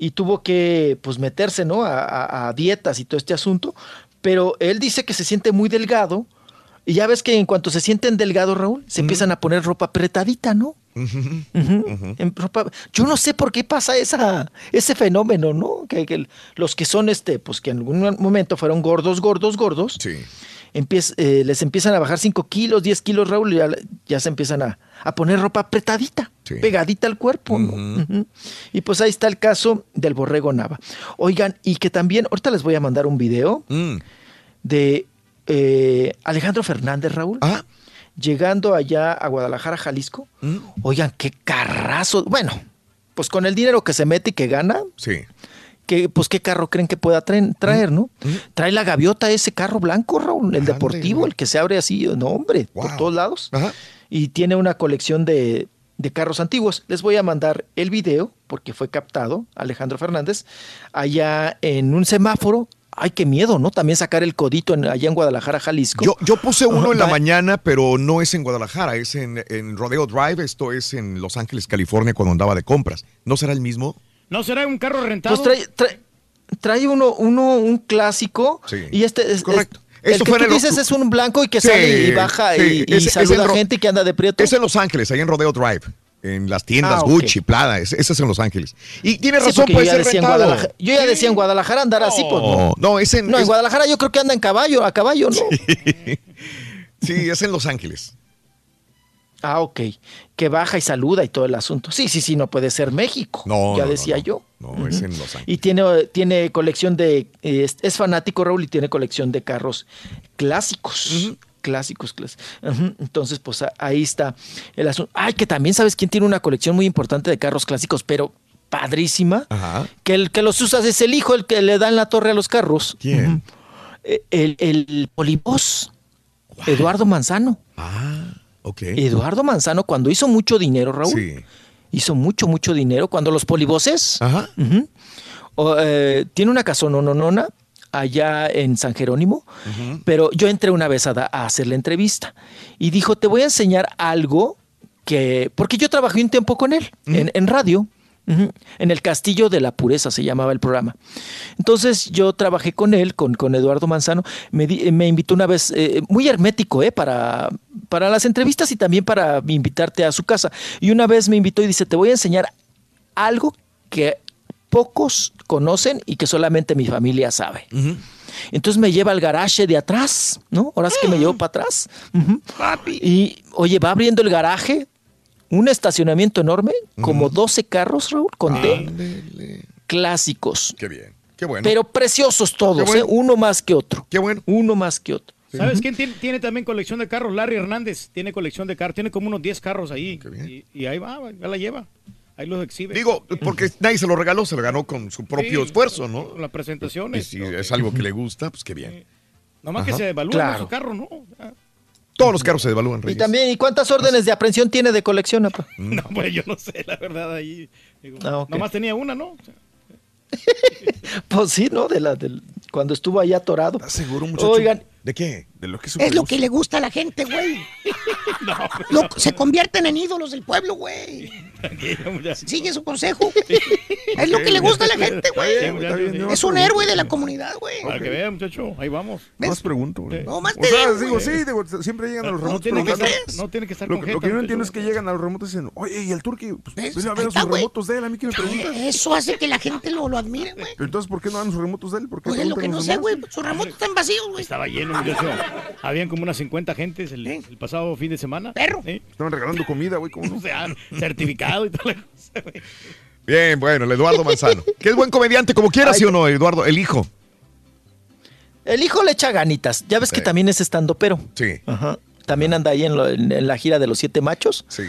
y tuvo que pues meterse, ¿no? A, a- a dietas y todo este asunto, pero él dice que se siente muy delgado y ya ves que en cuanto se sienten delgados, Raúl, se empiezan a poner ropa apretadita, ¿no? En ropa- Yo no sé por qué pasa esa, ese fenómeno, ¿no? Que, que los que son, este, pues que en algún momento fueron gordos, gordos, gordos, eh, les empiezan a bajar 5 kilos, 10 kilos, Raúl, y ya, ya se empiezan a, a poner ropa apretadita, pegadita al cuerpo. Y pues ahí está el caso del borrego Nava. Oigan, y que también, ahorita les voy a mandar un video de eh, Alejandro Fernández, Raúl. Llegando allá a Guadalajara, Jalisco. Oigan, qué carrazo. Bueno, pues con el dinero que se mete y que gana, Sí. Que, pues qué carro creen que pueda traer, traer, ¿no? Trae la gaviota ese carro blanco, Raúl, el deportivo, el que se abre así, no hombre, por todos lados. Y tiene una colección de, de carros antiguos. Les voy a mandar el video, porque fue captado, Alejandro Fernández, allá en un semáforo. Ay, qué miedo, ¿no? También sacar el codito en- allá en Guadalajara, Jalisco. Yo, yo puse uno en la mañana, pero no es en Guadalajara, es en, en Rodeo Drive, esto es en Los Ángeles, California, cuando andaba de compras. ¿No será el mismo? ¿No será un carro rentado? Pues trae, trae, trae uno, uno, un clásico. Sí. Y este es. Correcto. El Esto que fue tú en el- dices es un blanco y que Sí, sale y baja sí, y, y es- saluda ro- gente y que anda de prieto. Es en Los Ángeles, ahí en Rodeo Drive, en las tiendas Ah. Gucci, Prada, ese, es en Los Ángeles. Y tiene Sí, razón, porque yo puede ya ser decía en rentado. Guadalajara- Yo ya decía en Guadalajara andar así, pues no. No, es en... No, en es- Guadalajara yo creo que anda en caballo, a caballo, ¿no? Sí, *laughs* es en Los Ángeles. Ah, ok. Que baja y saluda y todo el asunto. Sí, sí, sí, no puede ser México. No, ya no, decía no. yo. No, es en Los Ángeles. Y tiene, tiene colección de. Es, es fanático, Raúl, y tiene colección de carros clásicos. Clásicos, clásicos. Entonces, pues ahí está el asunto. Ay, que también sabes quién tiene una colección muy importante de carros clásicos, pero padrísima. Que el que los usas es el hijo, el que le da en la torre a los carros. ¿Quién? Eh, El, el polibos. Eduardo Manzano. Ah, Eduardo Manzano, cuando hizo mucho dinero, Raúl. Sí. Hizo mucho, mucho dinero. Cuando los poliboses. ujú, o, eh, tiene una casononona allá en San Jerónimo. Pero yo entré una vez a, da- a hacer la entrevista. Y dijo: Te voy a enseñar algo que. Porque yo trabajé un tiempo con él en, en radio. En el Castillo de la Pureza se llamaba el programa. Entonces yo trabajé con él, con, con Eduardo Manzano. Me, di- me invitó una vez, eh, muy hermético, eh, para, para las entrevistas y también para invitarte a su casa. Y una vez me invitó y dice, te voy a enseñar algo que pocos conocen y que solamente mi familia sabe. Entonces me lleva al garaje de atrás, ¿no? Ahora sí que me llevo para atrás. Y, oye, va abriendo el garaje, un estacionamiento enorme, como 12 carros, Raúl, conté. Clásicos. Qué bien. Qué bueno. Pero preciosos todos, Qué bueno. ¿eh? Uno más que otro. Qué bueno. Uno más que otro. ¿Sabes quién tiene, tiene también colección de carros? Larry Hernández tiene colección de carros. Tiene como unos 10 carros ahí. Y, y ahí va, ya la lleva. Ahí los exhibe. Digo, porque nadie se lo regaló, se lo ganó con su propio Sí, esfuerzo, ¿no? Las presentaciones. Y si es algo que le gusta, pues qué bien. Nomás que Ajá. se devalúan Claro. su carro, ¿no? Todos los carros se devalúan, Y Reyes. también, ¿y cuántas órdenes de aprehensión tiene de colección, apa? *laughs* No, pues yo no sé, la verdad, ahí. digo, Ah. Nomás tenía una, ¿no? *laughs* Pues sí, ¿no? De la, del, cuando estuvo ahí atorado. seguro, Oigan, ¿De qué? De lo que Es lo que le gusta a la gente, güey. Lo- se convierten en ídolos del pueblo, güey. Sigue su consejo. Es lo que le gusta a la gente, güey. Es un héroe de la comunidad, güey. Para que vean, muchacho, ahí vamos. Más pregunto, güey. No, más O te sea, digo, sí, digo, siempre llegan a los No remotos tiene que estar- no tiene que estar Lo, con que- lo que yo no entiendo es que llegan a los remotos y dicen, oye, ¿y el turqui? Pues ¿Ves? ven a ver sus remotos de él, a mí que me preguntas. Eso hace que la gente lo, lo admire, güey. Entonces, ¿por qué no dan sus remotos de él? ¿Por qué Pues es lo que no sé, güey. Sus remotos están vacíos, güey. Estaba lleno, muchacho. Habían como unas 50 gentes el, el pasado fin de semana. Perro. Estaban regalando comida, güey, ¿cómo no? *laughs* O sea, certificado y güey. Bien, bueno, el Eduardo Manzano. que es buen comediante, como quiera, ¿sí o no, Eduardo? El hijo. el hijo le echa ganitas. Ya ves que también es estando pero. Sí. Ajá. También anda ahí en, lo- en- en la gira de los siete machos. Sí.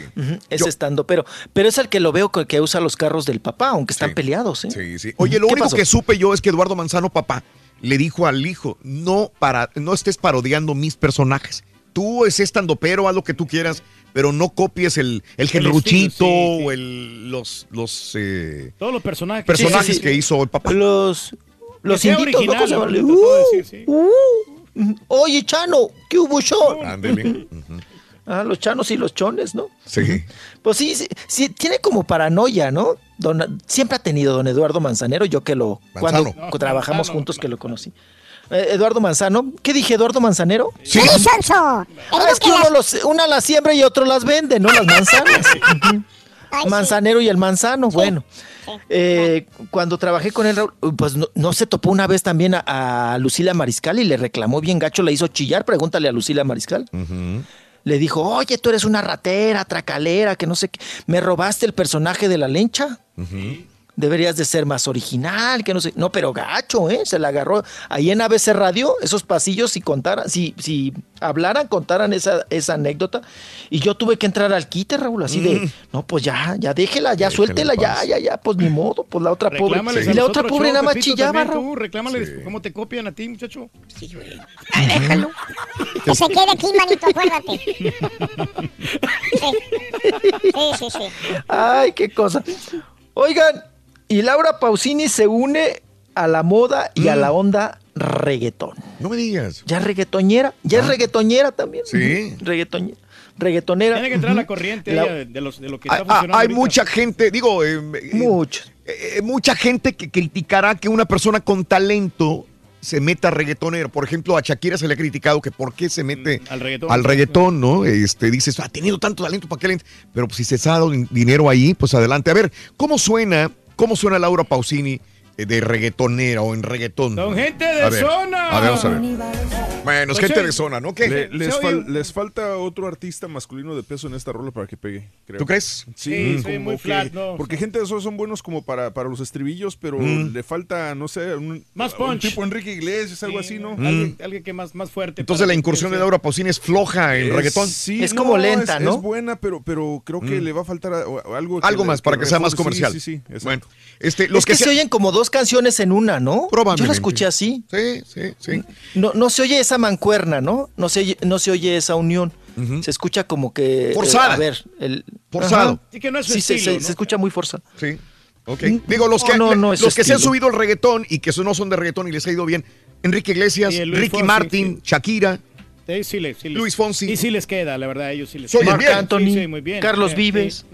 Es estando pero. Pero es el que lo veo que, que usa los carros del papá, aunque están peleados, ¿eh? Sí, sí. Oye, lo ¿Qué único pasó? que supe yo es que Eduardo Manzano, papá, le dijo al hijo, no para, no estés parodiando mis personajes. Tú es estando pero, haz lo que tú quieras, pero no copies el, el El genruchito estilo, sí, sí. o el, los, los eh, Todos los personajes. personajes Sí, sí, sí. que hizo el papá. Los, los original, ¿Cómo se decir. Uh, uh. Oye, Chano, ¿qué hubo, Sean? Ándele. Ah, los chanos y los chones, ¿no? Sí. Pues sí, sí, sí, tiene como paranoia, ¿no? Don- siempre ha tenido don Eduardo Manzanero, yo que lo, cuando Manzano. trabajamos juntos que lo conocí. Eh, Eduardo Manzano, ¿qué dije, Eduardo Manzanero? Sí, Sonso. Ah, es que uno los, una las siembra y otro las vende, ¿no? Las manzanas. *laughs* Manzanero y el manzano, bueno. Eh, cuando trabajé con él, Raúl, pues no, no se topó una vez también a, a Lucila Mariscal y le reclamó bien gacho, le hizo chillar, pregúntale a Lucila Mariscal. Le dijo, oye, tú eres una ratera, tracalera, que no sé qué. Me robaste el personaje de la lencha. Deberías de ser más original, que no sé. No, pero gacho, ¿eh? Se la agarró ahí en ABC Radio, esos pasillos, si contaran, si, si hablaran, contaran esa, esa anécdota. Y yo tuve que entrar al quite, Raúl, así de, Mm. no, pues ya, ya déjela, ya suéltela, ya, ya, ya, pues ni modo, pues la otra pobre. Y la otra pobre nada más chillaba, Raúl. reclámales cómo te copian a ti, muchacho. Déjalo. Que se quede aquí, manito, acuérdate. *laughs* Sí, sí, sí. sí. Ay, qué cosa. Oigan, y Laura Pausini se une a la moda y a la onda reggaetón. Mm. No me digas. Ya es reggaetoñera, ya es reggaetoñera también. Sí. Reggaetoñera. Reggaetonera. Tiene que entrar a la corriente La- de, los, de lo que está funcionando. hay ahorita. mucha gente, digo, eh, eh, mucha gente que criticará que una persona con talento se meta reggaetonero. Por ejemplo, a Shakira se le ha criticado que por qué se mete al reggaetón. al reggaetón, ¿no? Este, dices, ha tenido tanto talento, ¿para qué le ent-?" Pero pues, si se ha dado din- dinero ahí, pues adelante. A ver, ¿cómo suena, cómo suena Laura Pausini de reggaetonera o en reggaetón? Son gente A de ver, zona. A ver, vamos a ver. Bueno, es Pues gente de zona, ¿no? ¿Qué? Le- les, fal- falta otro artista masculino de peso en esta rola para que pegue, creo. ¿Tú crees? Sí, muy que- flat, ¿no? Porque gente de esos son buenos como para, para los estribillos, pero Mm. le falta, no sé, un, Más un punch. tipo Enrique Iglesias, algo así, ¿no? Alguien, alguien que más, más fuerte. Entonces la incursión de. Laura Pausini es floja en Es- reggaetón. sí, Es como lenta, es- ¿no? Es buena, pero, pero creo que Mm. le va a faltar algo. Algo le- más para que sea más comercial. Sí, sí. Bueno, este, los es que, se- oyen como dos canciones en una, ¿no? Yo Probablemente. la escuché así. Sí, sí, sí. No, no se oye esa mancuerna, ¿no? No se, oye- no se oye esa unión. Se escucha como que... eh, Forzada. a ver, el... Forzado. Ajá. Sí que no es su Sí, se- estilo, se, ¿no? se escucha muy forzado. Sí. Ok. Mm, Digo, los que, no, no los que se han subido al reggaetón y que no son de reggaetón y les ha ido bien. Enrique Iglesias, el Ricky Fonsi, Martin, Shakira. Sí, sí, Luis Fonsi. Y sí les queda, la verdad, ellos sí les queda. bien. Marc Anthony, Sí, sí, muy bien. Carlos Sí, Vives.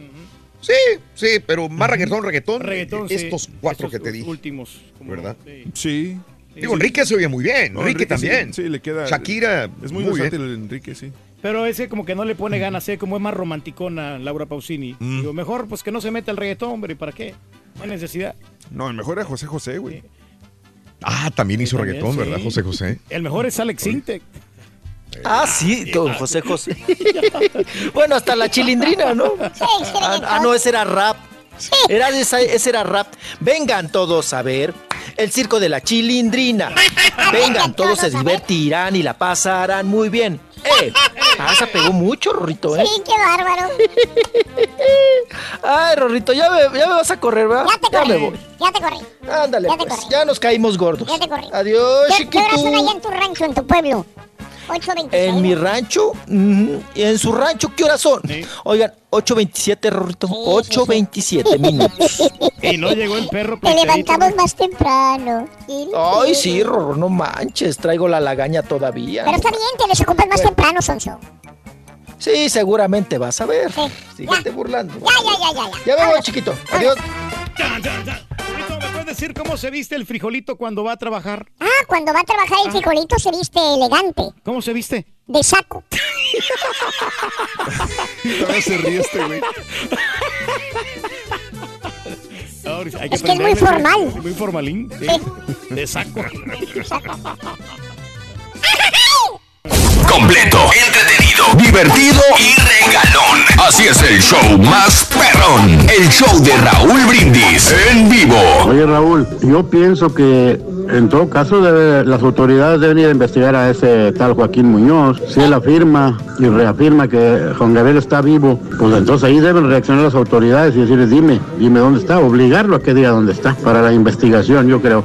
Sí, sí, pero más reggaetón, reggaetón. Reggaetón, sí. Estos cuatro Estos que te dije. últimos. como- ¿Verdad? sí. Sí. Digo, Enrique se oye muy bien. No, Enrique, también. Sí, le queda. Shakira, Es muy, muy versátil el Enrique, sí. Pero ese como que no le pone ganas, ¿eh? como es más romanticona Laura Pausini. Mm. Digo, mejor pues que no se meta el reggaetón, hombre, ¿para qué? No hay necesidad. No, el mejor era José José, güey. Ah, también hizo también, reggaetón, sí. ¿verdad, José José? El mejor es Alex Intec. Ah, sí, con José José. *laughs* bueno, hasta la chilindrina, ¿no? Ah, ah, no, ese era rap. Era esa- ese era rap. Vengan todos a ver el circo de la chilindrina. Vengan, todos se divertirán y la pasarán muy bien. ¡Eh! Ah, se pegó mucho, Rorrito, ¿eh? Sí, qué bárbaro. *laughs* Ay, Rorrito, ya me, ya me vas a correr, ¿verdad? Ya te Ya corrí. me voy. Ya te corrí. Ándale, Ya te pues, corrí. ya nos caímos gordos. Ya te corrí. Adiós, ¿Qué, ¿Qué horas son chiquito. allá en tu rancho, en tu pueblo? 8.26. En mi rancho, y en su rancho, ¿qué horas son? Oigan, 8.27, Rorrito. 8.27 *laughs* minutos. Y no llegó el perro Te levantamos más temprano. Ay, sí, Rorro, no manches, traigo la lagaña todavía. Pero está bien, te desocupas más temprano, Sonso. Sí, seguramente vas a ver. Síguete burlando. Ya, ya, ya, ya. Ya me voy, chiquito. Adiós. Ya, ya, ya. ¿Me puedes decir cómo se viste el frijolito cuando va a trabajar? Ah, cuando va a trabajar el frijolito se viste elegante. ¿Cómo se viste? De saco. *laughs* Todavía se ríe este, güey. Ahora, hay Es que es muy formal. Muy formalín. sí. De saco. *laughs* Completo, entretenido, divertido y regalón. Así es el show más perrón. El show de Raúl Brindis en vivo. Oye Raúl, yo pienso que en todo caso debe- las autoridades deben ir a investigar a ese tal Joaquín Muñoz. Si él afirma y reafirma que Juan Gabriel está vivo, pues entonces ahí deben reaccionar las autoridades y decirles dime, dime dónde está, obligarlo a que diga dónde está para la investigación, yo creo.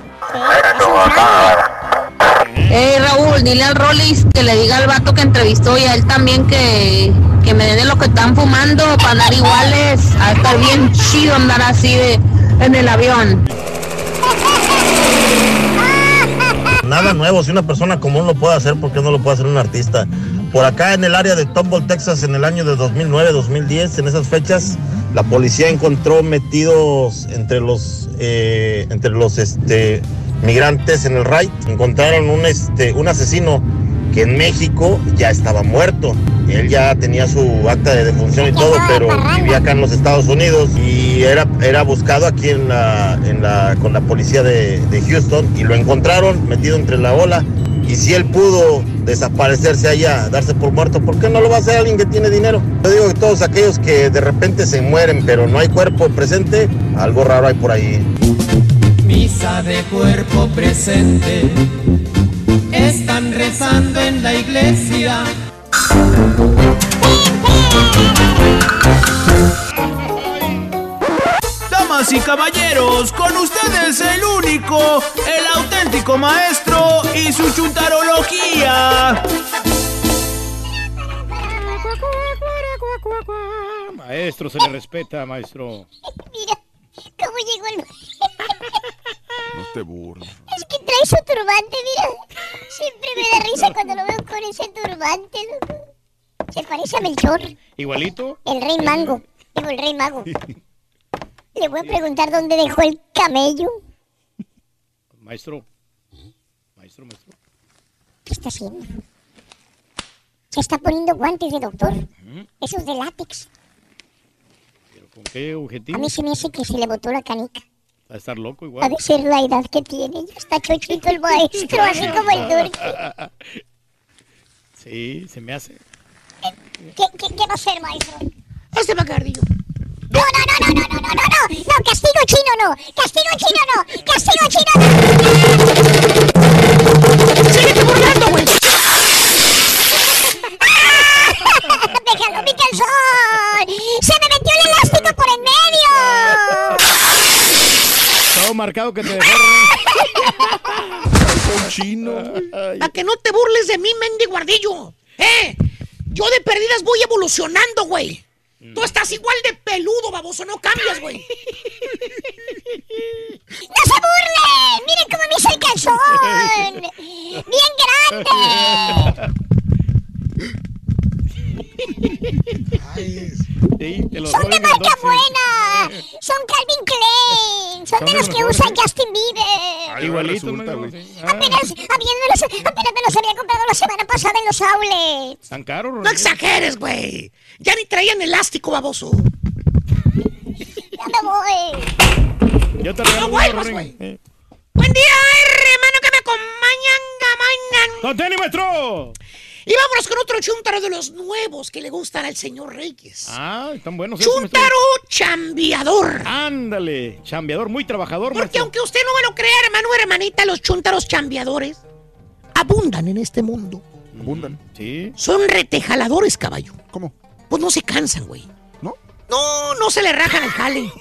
Eh, Raúl, dile al Rollis que le diga al vato que entrevistó y a él también que, que me den de lo que están fumando para andar iguales. A estar bien chido andar así de, en el avión. Nada nuevo, si una persona común lo puede hacer, ¿por qué no lo puede hacer un artista? por acá en el área de Tomball, Texas, en el año de 2009-2010, en esas fechas, la policía encontró metidos entre los, eh, entre los este, migrantes en el raid, encontraron un, este, un asesino que en México ya estaba muerto. Él ya tenía su acta de defunción y todo, pero vivía acá en los Estados Unidos y era, era buscado aquí en la, en la, con la policía de, de Houston y lo encontraron metido entre la ola. Y si él pudo desaparecerse allá, darse por muerto, ¿por qué no lo va a hacer alguien que tiene dinero? Yo digo que todos aquellos que de repente se mueren, pero no hay cuerpo presente, algo raro hay por ahí. Misa de cuerpo presente. Están rezando en la iglesia. Damas y caballeros, con ustedes el único, el auténtico maestro y su chuntarología. Maestro, se le respeta, maestro. Mira cómo llegó el... No te burles. Es que trae su turbante, mira. Siempre me da risa cuando lo veo con ese turbante, loco. Se parece a Melchor, ¿Igualito? el rey mango. Digo, el rey mago. Le voy a preguntar dónde dejó el camello. Maestro. Maestro, maestro. ¿Qué está haciendo? Se está poniendo guantes de doctor. Esos de látex. ¿Con qué A objetivo? mí se me hace que se le botó la canica. Va a estar loco igual. de ser la edad que tiene. Ya está chochito el maestro, así *laughs* como el turco. Sí, se me hace. ¿Qué, qué, qué va a hacer, maestro? Este Bacardillo. No, no, no, no, no, no, no, no, no, castigo chino no, castigo chino no, castigo chino no. ¡Síguete burlando, güey! *laughs* ¡Déjalo, mi calzón! ¡Se me metió el elástico por en medio! Todo marcado que te dejó. Chino. A que no te burles de mí, Mendy Guardillo. ¡Eh! Yo de perdidas voy evolucionando, güey. Tú estás igual de peludo, baboso, no cambias, güey. ¡No se burlen! ¡Miren cómo me hizo el calzón! *laughs* ¡Bien grande! Sí, te lo ¡Son de marca buena! ¡Son Calvin Klein! ¡Son Son de los que usa mejores. Justin Bieber! Ah, Igualito, resulta, güey. sí. Apenas, apenas me los, apenas me los había comprado la semana pasada en los outlets. ¿Tan caro, No exageres, güey. Ya ni traían elástico, baboso. Ya me voy. Yo te regalo No vuelvas, güey. Eh. Buen día, hermano, que me acompañan, gamañan. ¡Con tenis, maestro! Y vámonos con otro chúntaro de los nuevos que le gustan al señor Reyes. Ah, están buenos. Chúntaro chambeador. Ándale, chambeador, muy trabajador, Porque maestro. aunque usted no me lo crea, hermano o hermanita, los chúntaros chambeadores abundan en este mundo. Abundan. Sí. Son retejaladores, caballo. ¿Cómo? Pues no se cansan, güey. ¿No? No, no se le rajan el jale.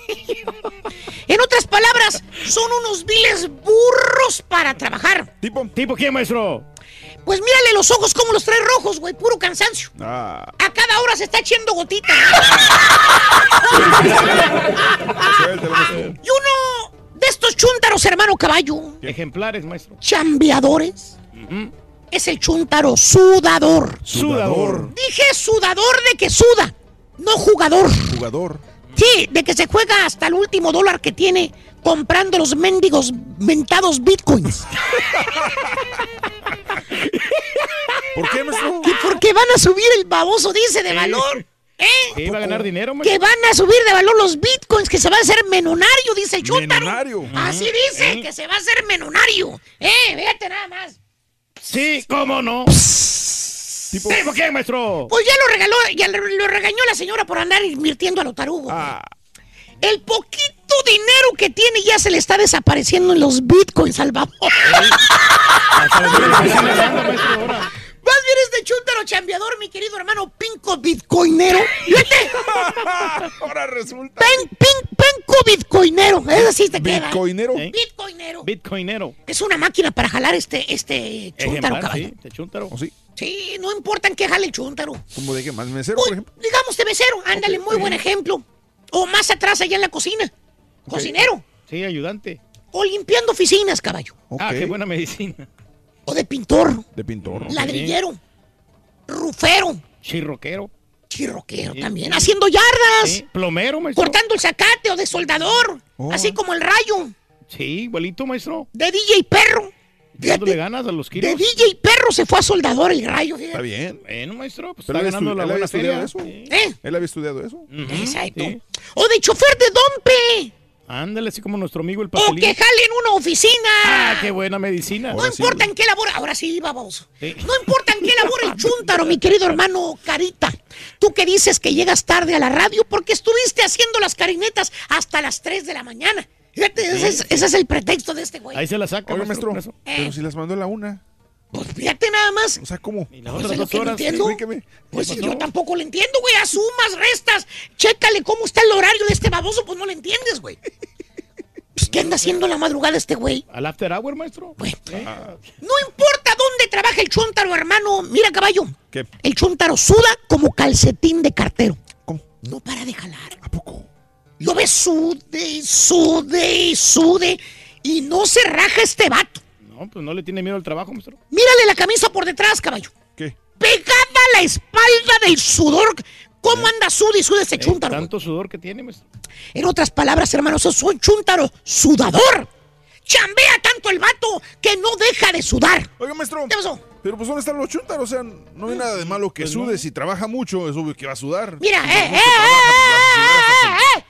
En otras palabras, son unos viles burros para trabajar. ¿Tipo? ¿Tipo quién, maestro? Pues mírale los ojos como los trae rojos, güey, puro cansancio. Ah. A cada hora se está echando gotita. *laughs* Y uno de estos chúntaros, hermano caballo, Ejemplares, maestro. chambeadores, es el chúntaro sudador. Sudador. Dije sudador de que suda, no jugador. Jugador. Sí, de que se juega hasta el último dólar que tiene comprando los mendigos mentados bitcoins. ¿Por qué, maestro? Que porque van a subir el baboso, dice, de valor. ¿Eh? ¿Qué iba a ganar dinero, maestro? Que van a subir de valor los bitcoins, que se va a hacer menonario, dice el chúntaro. Menonario. Así dice, que se va a hacer menonario. Eh, fíjate nada más. Sí, ¿cómo no? Tipo. ¿Tipo quién, maestro? Pues ya lo regaló, ya lo, lo regañó la señora por andar invirtiendo a lo tarugo. Ah. El poquito dinero que tiene ya se le está desapareciendo en los bitcoins ahora. *laughs* Más bien este chúntaro chambeador, mi querido hermano Pinco Bitcoinero. Fíjate. *laughs* Ahora resulta. Pen, pin, penco Bitcoinero. Eso sí te queda. Bitcoinero. ¿Eh? Bitcoinero. Bitcoinero. Es una máquina para jalar este, este chúntaro, Ejemplar, caballo. sí, de chúntaro. ¿O sí? Sí, no importa en qué jale el chúntaro. ¿Cómo de qué? ¿Más mesero, Uy, por ejemplo? digamos de mesero, ándale, muy buen ejemplo. O más atrás allá en la cocina. Cocinero. Sí, ayudante. O limpiando oficinas, caballo. Ah, qué buena medicina. O de pintor. De pintor. Ladrillero. rufero, Chirroquero. chirroquero también, haciendo yardas, Sí, Plomero, maestro. cortando el zacate o de soldador, Oh. así como el rayo, Sí, igualito, maestro. de DJ Perro. Dándole ganas a los kilos. De DJ Perro se fue a soldador el rayo, fíjate. Está bien. Bueno, maestro, pues Pero está ganando la él había buena feria. eso. ¿Eh? Él había estudiado eso. Exacto. O de chofer de Dompe. Ándale, así como nuestro amigo el O pastelín. que jale en una oficina. Ah, qué buena medicina. No importa en qué labor, ahora sí. Sí. No importa en qué labor el chúntaro, mi querido hermano Carita. Tú que dices que llegas tarde a la radio porque estuviste haciendo las carinetas hasta las 3 de la mañana. Fíjate, ese, es, ese es el pretexto de este güey. Ahí se la saca, Oiga, maestro. eso. pero si las mandó a la una. Pues fíjate nada más. O sea, ¿cómo? las Pues otras es lo dos horas, entiendo. Pues ¿Qué yo tampoco lo entiendo, güey. Asumas, restas. Chécale cómo está el horario de este baboso, pues no lo entiendes, güey. Pues, ¿qué anda haciendo en la madrugada este güey? Al after hour, maestro. No importa dónde trabaja el chúntaro, hermano. Mira, caballo. ¿Qué? El chúntaro suda como calcetín de cartero. No para de jalar. ¿A poco? Lo ves sude sude y sude. Y no se raja este vato. No, pues no le tiene miedo al trabajo, maestro. Mírale la camisa por detrás, caballo. ¿Qué? Pegada a la espalda del sudor. ¿Cómo anda sude y sude este Eh, chúntaro? Tanto sudor que tiene, maestro. En otras palabras, hermanos, es un chúntaro sudador. Chambea tanto el vato que no deja de sudar. Oiga, maestro. ¿Qué pasó? Pero pues ¿dónde están los chúntaros? O sea, no hay nada de malo que Pues sude. no. Si trabaja mucho, es obvio que va a sudar. Mira, Si eh, eh, trabaja, pues, sudar hasta eh, eh, eh, ¿Qué,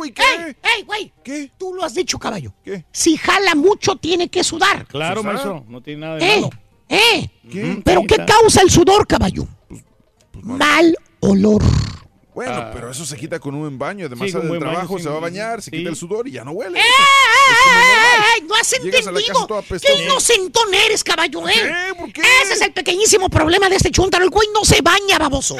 güey? ¿Qué? eh, güey. ¿Qué? Tú lo has dicho, caballo. ¿Qué? Si jala mucho, tiene que sudar. Claro, maestro. No tiene nada de ¿Eh? malo. ¿Eh? ¿Qué? ¿Pero qué causa el sudor, caballo? Pues, Mal olor. Bueno, Ah. pero eso se quita con un buen baño. Además, Sí, del baño, trabajo sí, se va a sí. bañar, se Sí. quita el sudor y ya no huele. ¡Eh, eh, eh, eh! No has Llegas entendido. ¿Qué inocentón eres, caballo, eh? qué? ¿Por qué? Ese es el pequeñísimo problema de este chúntaro. El güey no se baña, baboso.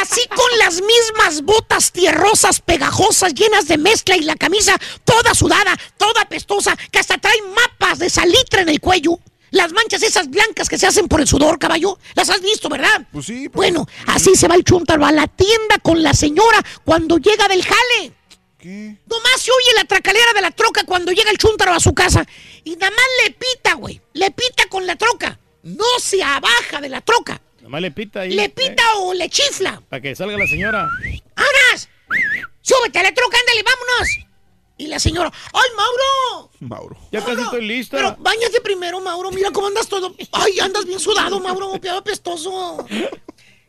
Así con las mismas botas tierrosas, pegajosas, llenas de mezcla y la camisa toda sudada, toda apestosa, que hasta trae mapas de salitre en el cuello. Las manchas esas blancas que se hacen por el sudor, caballo. Las has visto, ¿verdad? Pues sí. pero- Bueno, así se va el chúntaro a la tienda con la señora cuando llega del jale. ¿Qué? Nomás se oye la tracalera de la troca cuando llega el chúntaro a su casa. Y nada más le pita, güey. Le pita con la troca. No se abaja de la troca. Nomás le pita ahí. Le pita o le chifla. para que salga la señora. ¡Vámonos! ¡Súbete a la troca, ándale, vámonos! Y la señora, ¡ay, Mauro! Mauro. Ya casi estoy lista. Pero bañate primero, Mauro. Mira cómo andas todo. ¡Ay, andas bien sudado, Mauro! ¡Piado apestoso!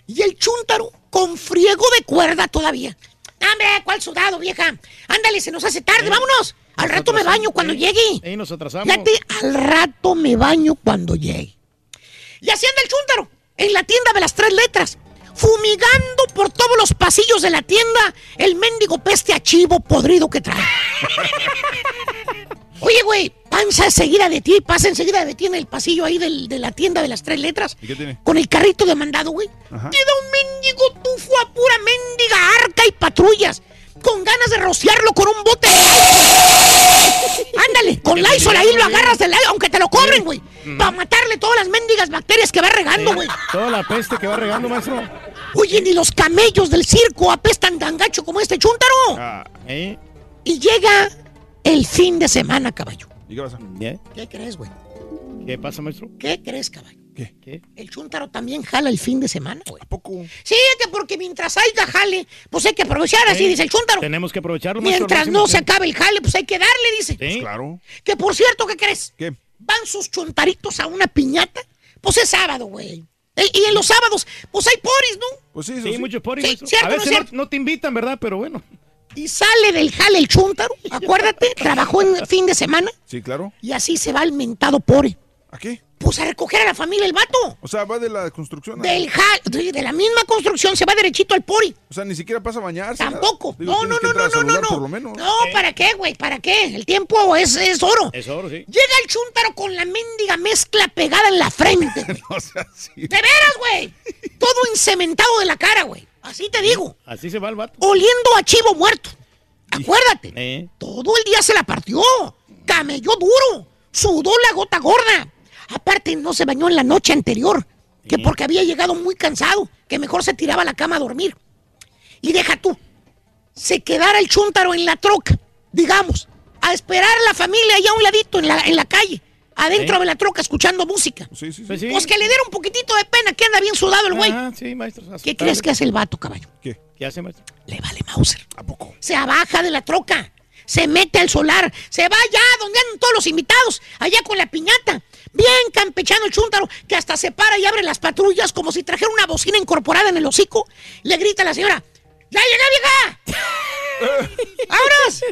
Y el chúntaro con friego de cuerda todavía. ¡Hombre, cuál sudado, vieja! Ándale, se nos hace tarde, vámonos. Al rato me baño cuando llegue. Ahí nos atrasamos. Fíjate, al rato me baño cuando llegue. Y así anda el chúntaro, en la tienda de las tres letras, fumigando por todos los pasillos de la tienda el mendigo peste a chivo podrido que trae. *laughs* Oye, güey, panza enseguida de ti, pasa enseguida de ti en el pasillo ahí del- de la tienda de las tres letras. ¿Y qué tiene? Con el carrito de mandado, güey. Ajá. Queda un mendigo tufo a pura mendiga arca y patrullas. Con ganas de rociarlo con un bote de. *laughs* Ándale, con Lysol ahí lo agarras del aire, aunque te lo cobren, güey. Para matarle todas las mendigas bacterias que va regando, güey. Toda la peste que va regando, maestro. Oye, ni los camellos del circo apestan tan gacho como este chúntaro. Ah, ¿Eh? Y llega el fin de semana, caballo. ¿Y qué pasa? ¿Eh? ¿Qué crees, güey? ¿Qué pasa, maestro? ¿Qué crees, caballo? ¿Qué? ¿Qué? El chúntaro también jala el fin de semana, güey. ¿A poco? Sí, que porque mientras haya jale, pues hay que aprovechar, así Sí. dice el chúntaro. Tenemos que aprovecharlo, maestro. Mientras no se acabe el jale, pues hay que darle, dice. Sí. Claro. Que por cierto, ¿qué crees? ¿Qué? Van sus chuntaritos a una piñata. Pues es sábado, güey. E- Y en los sábados, pues hay poris, ¿no? Pues sí, Sí, sí. mucho por Sí, maestro. ¿cierto A no veces no, cierto? no te invitan, ¿verdad? Pero bueno. Y sale del jale el chúntaro, acuérdate, trabajó en fin de semana Sí, claro. y así se va el mentado pore. ¿A qué? Pues a recoger a la familia el vato. O sea, va de la construcción. a- Del jale, de de la misma construcción se va derechito al pori. O sea, ni siquiera pasa a bañarse. Tampoco. Digo, No, no, no, no, no, no, no. por lo menos. No, ¿para qué, güey? ¿Para qué? El tiempo es, es oro. Es oro, sí. Llega el chúntaro con la mendiga mezcla pegada en la frente. *laughs* güey. O sea, sí. De veras, güey. Todo encementado de la cara, güey. Así te digo. Así se va el vato. Oliendo a chivo muerto. Acuérdate. ¿Eh? Todo el día se la partió. Camelló duro. Sudó la gota gorda. Aparte, no se bañó en la noche anterior. Que porque había llegado muy cansado. Que mejor se tiraba a la cama a dormir. Y deja tú. Se quedara el chúntaro en la troca. Digamos. A esperar a la familia allá a un ladito en la, en la calle. adentro Sí. de la troca escuchando música. Sí, sí, Pues sí. Pues que le diera un poquitito de pena, que anda bien sudado el güey. Ah, sí, maestro. ¿Qué crees que hace el vato, caballo? ¿Qué? ¿Qué hace, maestro? Le vale Mauser. ¿A poco? Se abaja de la troca, se mete al solar, se va allá donde andan todos los invitados, allá con la piñata. Bien campechano el chúntaro, que hasta se para y abre las patrullas como si trajera una bocina incorporada en el hocico. Le grita a la señora, ¡Ya llegué, vieja! *laughs* ¡Vámonos!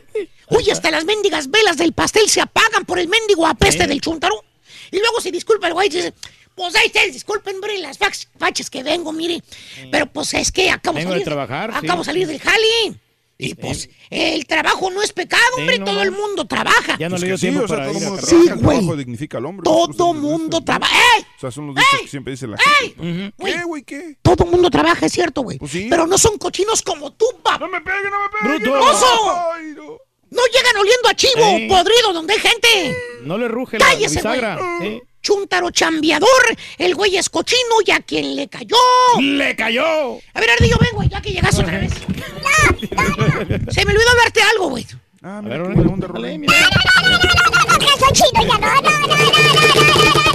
Uy, hasta las mendigas velas del pastel se apagan por el mendigo apeste ¿Eh? del chúntaro. Y luego se disculpa el güey y dice, pues ahí ustedes disculpen, hombre, las fachas que vengo, mire. Pero pues es que acabo Vengo salir de trabajar. Acabo de salir del jali. Y pues, el trabajo no es pecado, hombre, no, todo no. el mundo trabaja. Ya no Pues le dio sí, tiempo o sea, para todo ir el a mundo trabajar. trabaja, el güey. trabajo dignifica al hombre. Todo mundo trabaja. ¡Ey! O sea, son los dichos ¡Ey! que siempre dice la ¡Ey! gente. ¿Qué, güey, qué? Todo el mundo trabaja, es cierto, güey. Pues sí. Pero no son cochinos como tú, pap. ¡No me pegue, no me pegue! ¡Bruto! ¡Oso! Ay, no. No llegan oliendo a chivo, Ey. podrido, donde hay gente. No le ruge la, la Cállese, bisagra. güey. ¿eh? Chúntaro chambeador, el güey es cochino y a quien le cayó. ¡Le cayó! A ver, Ardillo, ven, güey, ya que llegaste otra vez. *laughs* Se me olvidó hablarte algo, güey. Ah, A mira, ver, qué buena onda, dale, Rubén. mira. No, soy chino, ya no, no, no, no, no, no, no.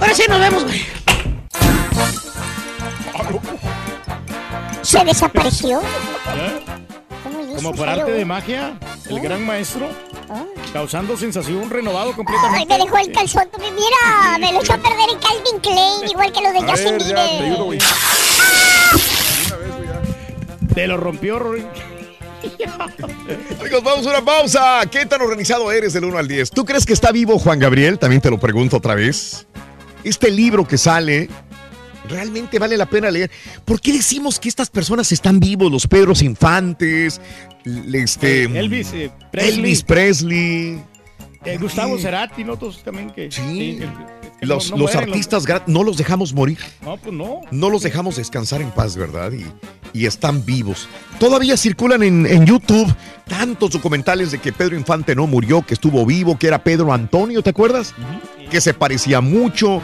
Ahora sí nos vemos, güey. Se desapareció. ¿Eh? ¿Cómo le hizo? Como por arte de magia, el gran maestro, Ah. causando sensación, renovado Ay, completamente. me dejó el calzón. Mira, me lo echó a perder el Calvin Klein, igual que los de A Justin Bieber. ya. Te lo rompió, Rory. Amigos, vamos a una pausa. ¿Qué tan organizado eres del 1 al 10? ¿Tú crees que está vivo Juan Gabriel? También te lo pregunto otra vez. Este libro que sale, ¿realmente vale la pena leer? ¿Por qué decimos que estas personas están vivos? Los Pedros Infantes, este, Elvis eh, Presley, Elvis Presley, eh, Gustavo Cerati, ¿no? Todos también que... Sí. que- que los, no- no los mueren, artistas no los dejamos morir. No, pues no. No los dejamos descansar en paz, ¿verdad? Y, y están vivos. Todavía circulan en, en YouTube tantos documentales de que Pedro Infante no murió, que estuvo vivo, que era Pedro Antonio, ¿te acuerdas? Que se parecía mucho.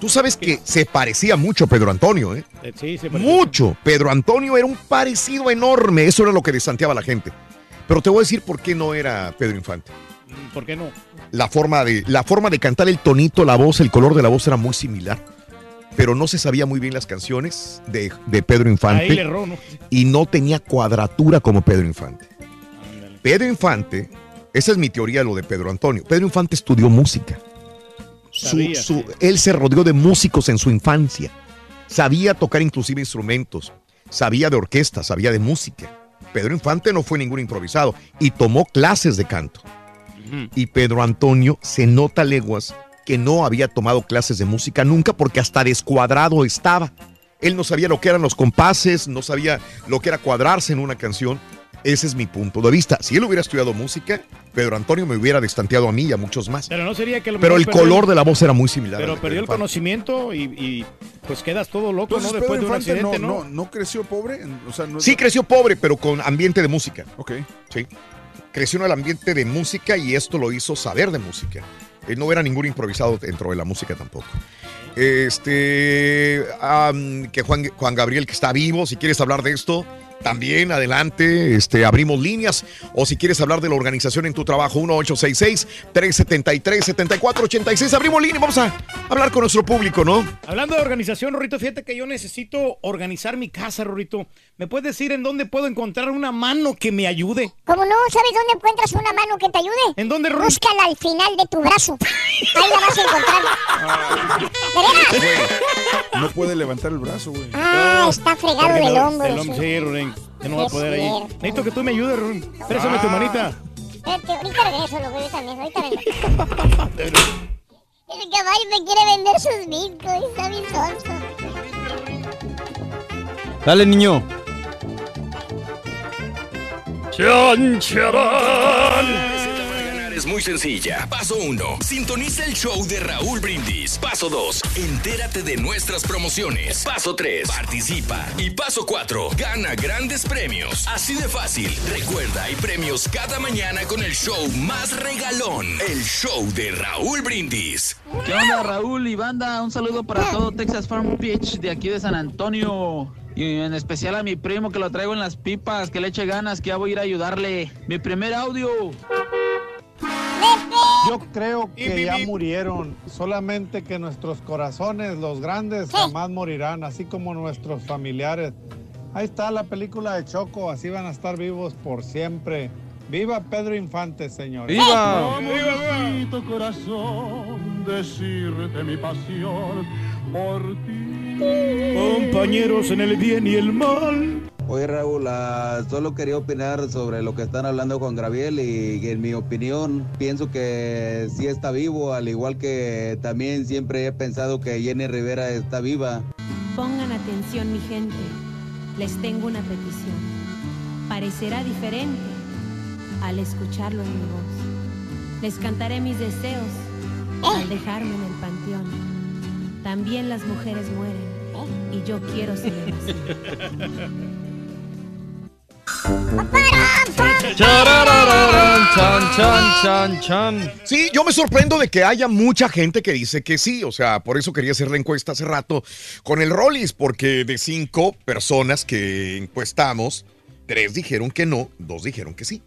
Tú sabes que se parecía mucho a Pedro Antonio, ¿eh? Eh, Sí, se pareció. Mucho. Pedro Antonio era un parecido enorme. Eso era lo que desanteaba a la gente. Pero te voy a decir por qué no era Pedro Infante. Mm, ¿Por qué no? La forma de, la forma de cantar el tonito, la voz, el color de la voz era muy similar. Pero no se sabía muy bien las canciones de, de Pedro Infante Ahí le erró, ¿no? y no tenía cuadratura como Pedro Infante. Pedro Infante, esa es mi teoría de lo de Pedro Antonio. Pedro Infante estudió música. Su-. Él se rodeó de músicos en su infancia. Sabía tocar inclusive instrumentos. Sabía de orquesta, sabía de música. Pedro Infante no fue ningún improvisado y tomó clases de canto. Y Pedro Antonio se nota leguas que no había tomado clases de música nunca porque hasta descuadrado estaba. Él no sabía lo que eran los compases, no sabía lo que era cuadrarse en una canción. Ese es mi punto de vista. Si él hubiera estudiado música, Pedro Antonio me hubiera destanteado a mí y a muchos más. Pero no sería que lo Pero el perdió color de la voz era muy similar. Pero perdió el Infante. conocimiento y, y, pues quedas todo loco, Entonces, ¿no? Pedro Después de un Infante accidente, no, ¿no? no, no creció pobre. En- O sea, no, Sí, creció pobre, pero con ambiente de música. Ok. Sí. Creció en el ambiente de música y esto lo hizo saber de música. Él no era ningún improvisado dentro de la música tampoco. Este, que Juan, Juan Gabriel que está vivo, si quieres hablar de esto, también adelante, este, abrimos líneas. O si quieres hablar de la organización en tu trabajo, 1866-373-7486, abrimos línea, vamos a hablar con nuestro público, ¿no? Hablando de organización, Rorito, fíjate que yo necesito organizar mi casa, Rorito. ¿Me puedes decir en dónde puedo encontrar una mano que me ayude? ¿Cómo no? ¿Sabes dónde encuentras una mano que te ayude? ¿En dónde, Rorito? Búscala al final de tu brazo. Ahí la vas a encontrar. ¿De veras? No puede levantar el brazo, güey. Ah, está fregado del hombro. del hombro, sí, Rorín. Que no va a poder ahí. Necesito que tú me ayudes, Rorín. Préstame tu Ah. manita. Espérate, ahorita regreso, loco, yo también, ahorita vengo. *laughs* El caballo me quiere vender sus bitcoins, está bien sonso. Dale, niño. Es muy sencilla. Paso 1. Sintoniza el show de Raúl Brindis. Paso 2. Entérate de nuestras promociones. Paso 3. Participa. Y paso 4. Gana grandes premios. Así de fácil. Recuerda, hay premios cada mañana con el show más regalón. El show de Raúl Brindis. ¿Qué onda, Raúl y banda? Un saludo para todo Texas Farm Pitch de aquí de San Antonio. Y en especial a mi primo que lo traigo en las pipas, que le eche ganas, que ya voy a ir a ayudarle. Mi primer audio. Yo creo que ya murieron, solamente que nuestros corazones, los grandes, jamás morirán, así como nuestros familiares. Ahí está la película de Choco, así van a estar vivos por siempre. Viva Pedro Infante, señores. ¡Viva! Bonito corazón, decirte mi pasión por ti. Compañeros en el bien y el mal. Oye Raúl, ah, solo quería opinar sobre lo que están hablando con Gabriel y en mi opinión pienso que sí está vivo, al igual que también siempre he pensado que Jenny Rivera está viva. Pongan atención mi gente, les tengo una petición. Parecerá diferente al escucharlo en mi voz. Les cantaré mis deseos al dejarme en el panteón. También las mujeres mueren y yo quiero seguir así. *laughs* Chan, chan, chan, chan. Sí, yo me sorprendo de que haya mucha gente que dice que sí. O sea, por eso quería hacer la encuesta hace rato con el Rollis, porque de cinco personas que encuestamos, tres dijeron que no, dos dijeron que sí.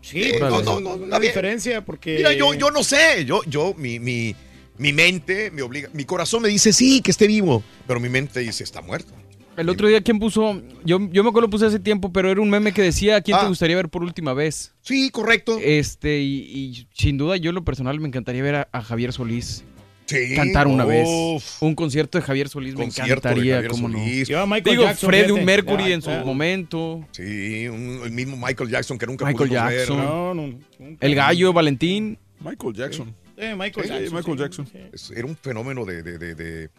Sí, no, no, no, una está bien. diferencia porque. Mira, yo, yo no sé, yo, yo, mi, mi, mi mente me obliga, mi corazón me dice sí, que esté vivo, pero mi mente dice está muerto. El otro día, ¿quién puso? Yo, yo me acuerdo lo puse hace tiempo, pero era un meme que decía, ¿a quién te Ah. gustaría ver por última vez? Sí, correcto. Este, y, y sin duda, yo en lo personal me encantaría ver a, a Javier Solís. Sí, Cantar una uf. vez. Un concierto de Javier Solís me Concierto encantaría, Javier cómo no. Solís. Digo, Jackson, Freddie fíjate. Mercury Ya, en su momento. Sí, un- el mismo Michael Jackson que nunca Michael pudimos Jackson. ver. No, no, El gallo, Valentín. Michael Jackson. Eh, Michael Sí, Jackson. Michael sí. Jackson. Era un fenómeno de, de- de- de-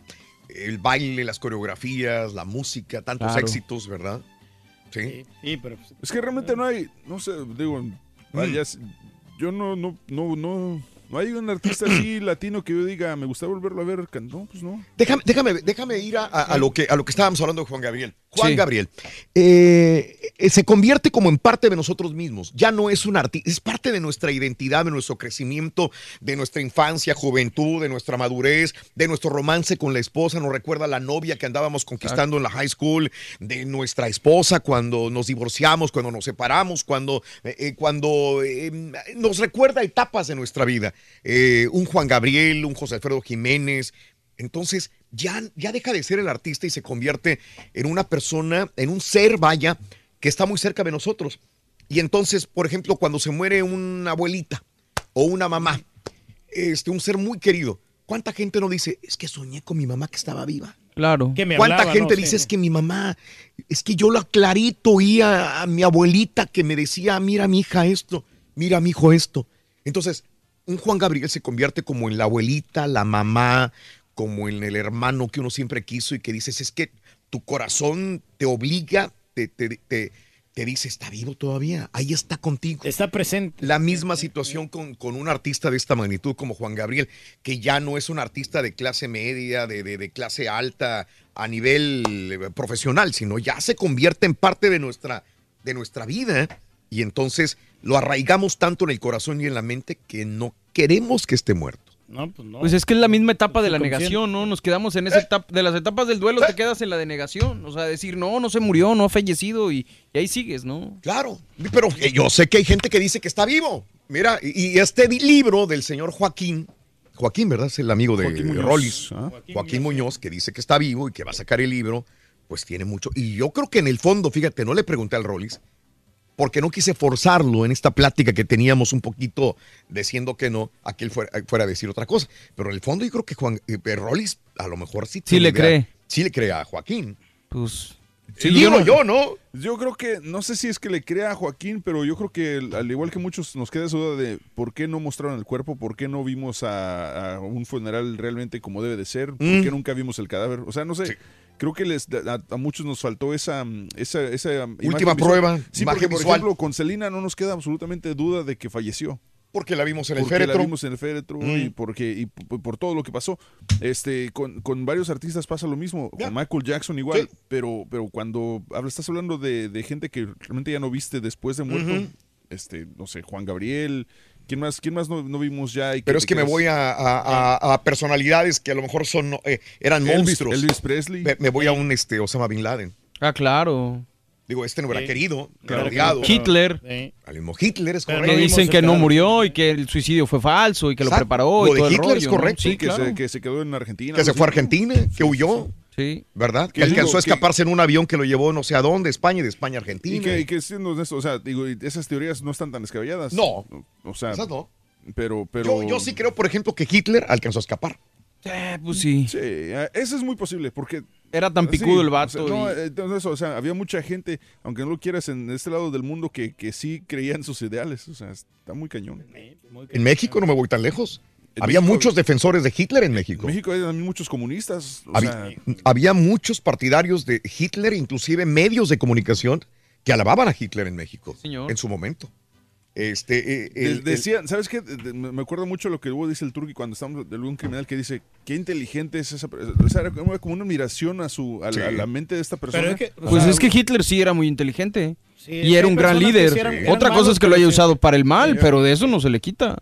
el baile, las coreografías, la música, tantos Claro. éxitos, ¿verdad? Sí. Sí, pero. Es que realmente no hay, no sé, digo, vaya, es- yo no, no, no, no, no hay un artista así *clears throat* latino que yo diga, me gustaría volverlo a ver, no, pues no. Déjame, déjame, déjame ir a, a- a lo que, a lo que estábamos hablando de Juan Gabriel. Juan Sí. Gabriel eh, eh, se convierte como en parte de nosotros mismos. Ya no es un artista, es parte de nuestra identidad, de nuestro crecimiento, de nuestra infancia, juventud, de nuestra madurez, de nuestro romance con la esposa. Nos recuerda a la novia que andábamos conquistando en la high school, de nuestra esposa cuando nos divorciamos, cuando nos separamos, cuando, eh, eh, cuando eh, nos recuerda etapas de nuestra vida. Eh, un Juan Gabriel, un José Alfredo Jiménez, entonces ya, ya deja de ser el artista y se convierte en una persona, en un ser, vaya, que está muy cerca de nosotros. Y entonces, por ejemplo, cuando se muere una abuelita o una mamá, este, un ser muy querido, ¿cuánta gente no dice, es que soñé con mi mamá que estaba viva? Claro. ¿Cuánta gente dice, es que mi mamá, es que yo la clarito oía a mi abuelita que me decía, mira mi hija esto, mira mi hijo esto? Entonces, un Juan Gabriel se convierte como en la abuelita, la mamá, como en el hermano que uno siempre quiso y que dices, es que tu corazón te obliga, te, te, te, te dice, está vivo todavía, ahí está contigo. Está presente. La misma situación con, con un artista de esta magnitud como Juan Gabriel, que ya no es un artista de clase media, de, de- de clase alta a nivel eh, profesional, sino ya se convierte en parte de nuestra, de nuestra vida. Y entonces lo arraigamos tanto en el corazón y en la mente que no queremos que esté muerto. No, pues no. Pues es que es la misma etapa de la negación, ¿no? Nos quedamos en esa etapa, de las etapas del duelo te quedas en la de negación. O sea, decir, no, no se murió, no ha fallecido y, y ahí sigues, ¿no? Claro, pero eh, yo sé que hay gente que dice que está vivo. Mira, y, y este libro del señor Joaquín, Joaquín, ¿verdad? Es el amigo de Joaquín Rollis, ¿ah? Joaquín, Muñoz, que dice que está vivo y que va a sacar el libro, pues tiene mucho. Y yo creo que en el fondo, fíjate, no le pregunté al Rollis, porque no quise forzarlo en esta plática que teníamos un poquito diciendo que no, a que él fuera, fuera a decir otra cosa. Pero en el fondo yo creo que Juan eh, Rollis a lo mejor sí, Sí le cree. Sí le cree a Joaquín. Pues Sí, digo yo, ¿no? Yo creo que, no sé si es que le crea a Joaquín, pero yo creo que al igual que muchos nos queda esa duda de por qué no mostraron el cuerpo, por qué no vimos a, a un funeral realmente como debe de ser, por Mm. qué nunca vimos el cadáver. O sea, no sé. Creo que les, a, a muchos nos faltó esa, mm, esa, esa Última prueba, Sí, porque, por visual. ejemplo, con Celina no nos queda absolutamente duda de que falleció. Porque la vimos en el porque féretro. la vimos en el féretro Mm. y porque y por todo lo que pasó. Este, con, con varios artistas pasa lo mismo. Con Michael Jackson igual, pero, pero cuando hablas, estás hablando de, de gente que realmente ya no viste después de muerto, este, no sé, Juan Gabriel, ¿quién más, quién más no, no vimos ya? Y Pero es que me voy a, a- a- a personalidades que a lo mejor son eh, eran Elvis- monstruos. Elvis Presley. Me, me voy a un este Osama Bin Laden. Ah, claro. Digo, este no hubiera Sí. querido, Claro, odiado. claro. Hitler. Al mismo Hitler es Que correcto. dicen que no murió y que el suicidio fue falso y que lo Exacto. preparó. Lo y de todo el Hitler es rollo, ¿no? correcto. Sí, que, claro. se, que se quedó en Argentina. Que se fue a. Argentina, que huyó. Sí. ¿Verdad? Que digo, alcanzó a que- escaparse en un avión que lo llevó no sé a dónde, España y de España a Argentina. Y que, y que siendo honesto, o sea, digo, y esas teorías no están tan descabelladas. No. O sea, Esas no. pero, pero... Yo, yo sí creo, por ejemplo, que Hitler alcanzó a escapar. Eh, pues sí. Sí, eh, eso es muy posible, porque... Era tan picudo el vato O sea, no, y- eh, entonces, o sea, había mucha gente, aunque no lo quieras, en este lado del mundo que, que sí creía en sus ideales. O sea, está muy cañón. En México no me voy tan lejos. Había México- muchos defensores de Hitler en México. En México hay también muchos comunistas. O Había, sea, había muchos partidarios de Hitler, inclusive medios de comunicación, que alababan a Hitler en México señor. en su momento. Este, eh, de- el- el- decían, ¿sabes qué? De- de- me acuerdo mucho lo que luego dice el Turki cuando estamos de un criminal que dice, qué inteligente es esa persona. O sea, era como, como una admiración a, su, a, la, a la mente de esta persona. Pues es que Hitler sí era muy inteligente. Sí, y era un gran líder. sí eran- eran Otra cosa es que lo haya usado para el mal, Sí. pero de eso no se le quita.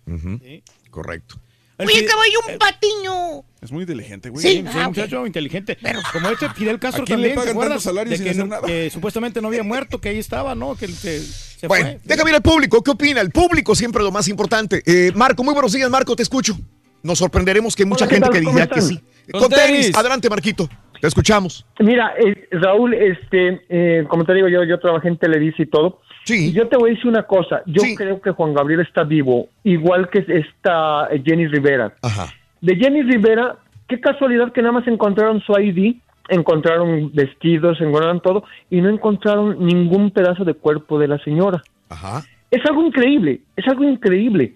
Correcto. Oye, caballo, un patiño. Es muy inteligente, güey. Sí, sí, ah, muchacho inteligente. Como este Fidel Castro ¿A quién le también, ¿te pagan tantos salarios De sin que, hacer no- nada? que supuestamente no había muerto, que ahí estaba, ¿no? Que, que se Bueno, fue. déjame ir al público. ¿Qué opina? El público siempre es lo más importante. Eh, Marco, muy buenos días, Marco, te escucho. Nos sorprenderemos que hay mucha Hola, ¿qué gente tal? que ¿Cómo diga que sí. Con Con tenis. tenis. Adelante, Marquito. Te escuchamos. Mira, eh, Raúl, este, eh, como te digo, yo, yo trabajé en Televisa y todo. Sí. Y yo te voy a decir una cosa. Yo creo que Juan Gabriel está vivo, igual que esta eh, Jenny Rivera. Ajá. De Jenny Rivera, qué casualidad que nada más encontraron su ID, encontraron vestidos, encontraron todo, y no encontraron ningún pedazo de cuerpo de la señora. Ajá. Es algo increíble, es algo increíble.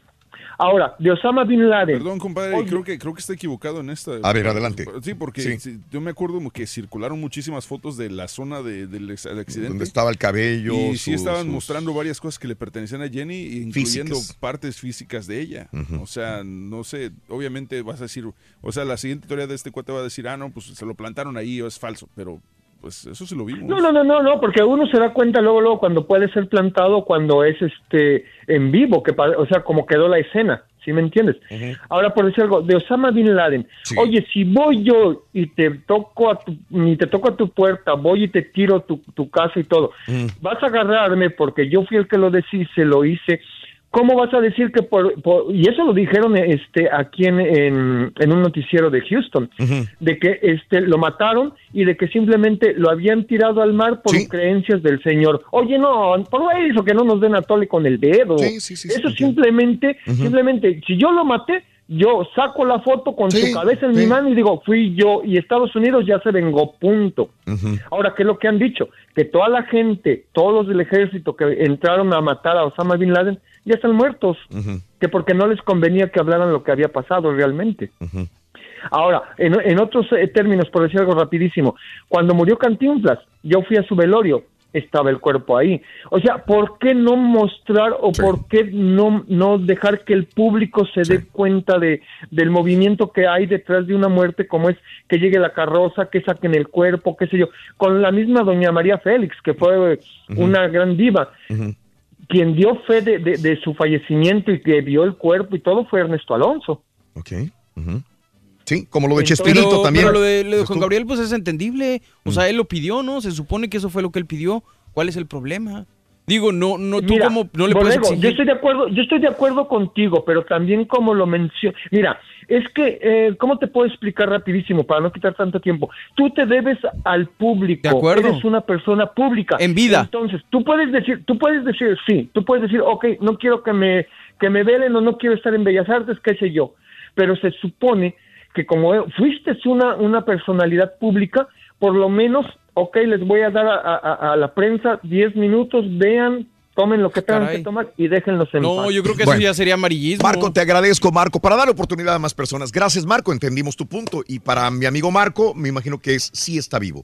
Ahora, de Osama Bin Laden. Perdón, compadre, creo que creo que está equivocado en esta. A ver, adelante. Sí, porque Sí. sí, yo me acuerdo que circularon muchísimas fotos de la zona de- del accidente. Donde estaba el cabello. Y sí estaban sus- mostrando varias cosas que le pertenecían a Jenny, incluyendo Físicas. partes físicas de ella. O sea, no sé, obviamente vas a decir, o sea, la siguiente teoría de este cuate va a decir, ah, no, pues se lo plantaron ahí o es falso, pero pues eso sí lo vimos. No, no, no, no, no, porque uno se da cuenta luego, luego cuando puede ser plantado, cuando es este en vivo, que o sea, como quedó la escena, ¿sí me entiendes? Ahora, por decir algo, de Osama Bin Laden, oye, si voy yo y te toco a tu, ni te toco a tu puerta, voy y te tiro tu, tu casa y todo, vas a agarrarme porque yo fui el que lo deshice, lo hice, ¿cómo vas a decir que por, por- y eso lo dijeron este aquí en, en, en un noticiero de Houston, de que este lo mataron y de que simplemente lo habían tirado al mar por creencias del señor. Oye, no, por eso que no nos den a tole con el dedo. Sí, sí, sí, eso simplemente, simplemente, si yo lo maté, yo saco la foto con su cabeza en mi mano y digo, fui yo y Estados Unidos ya se vengó, punto. Ahora, ¿qué es lo que han dicho? Que toda la gente, todos los del ejército que entraron a matar a Osama Bin Laden, ya están muertos, que porque no les convenía que hablaran lo que había pasado realmente. Ahora, en, en otros eh, términos, por decir algo rapidísimo, cuando murió Cantinflas, yo fui a su velorio, estaba el cuerpo ahí. O sea, ¿por qué no mostrar o por qué no, no dejar que el público se dé cuenta de, del movimiento que hay detrás de una muerte como es que llegue la carroza, que saquen el cuerpo, qué sé yo? Con la misma doña María Félix, que fue una gran diva. Quien dio fe de, de- de su fallecimiento y que vio el cuerpo y todo fue Ernesto Alonso. Ok. Sí, como lo de Entonces, Chespirito pero, también. Pero lo de, lo de Juan Gabriel, pues es entendible. O sea, él lo pidió, ¿no? Se supone que eso fue lo que él pidió. ¿Cuál es el problema? Digo, no, no, tú Mira, como no le puedes Borrego, yo exigir. estoy de acuerdo, yo estoy de acuerdo contigo, pero también como lo menciono, mira, es que eh, cómo te puedo explicar rapidísimo para no quitar tanto tiempo. Tú te debes al público, De acuerdo. eres una persona pública. En vida. Entonces, tú puedes decir, tú puedes decir sí, tú puedes decir, ok, no quiero que me que me velen o no quiero estar en Bellas Artes, qué sé yo, pero se supone que como fuiste una una personalidad pública, por lo menos ok, les voy a dar a, a- a la prensa 10 minutos, vean, tomen lo que tengan Caray. que tomar y déjenlos en No, paz. yo creo que eso ya sería amarillismo. Marco, te agradezco, Marco, para dar oportunidad a más personas. Gracias, Marco, entendimos tu punto. Y para mi amigo Marco, me imagino que es sí está vivo.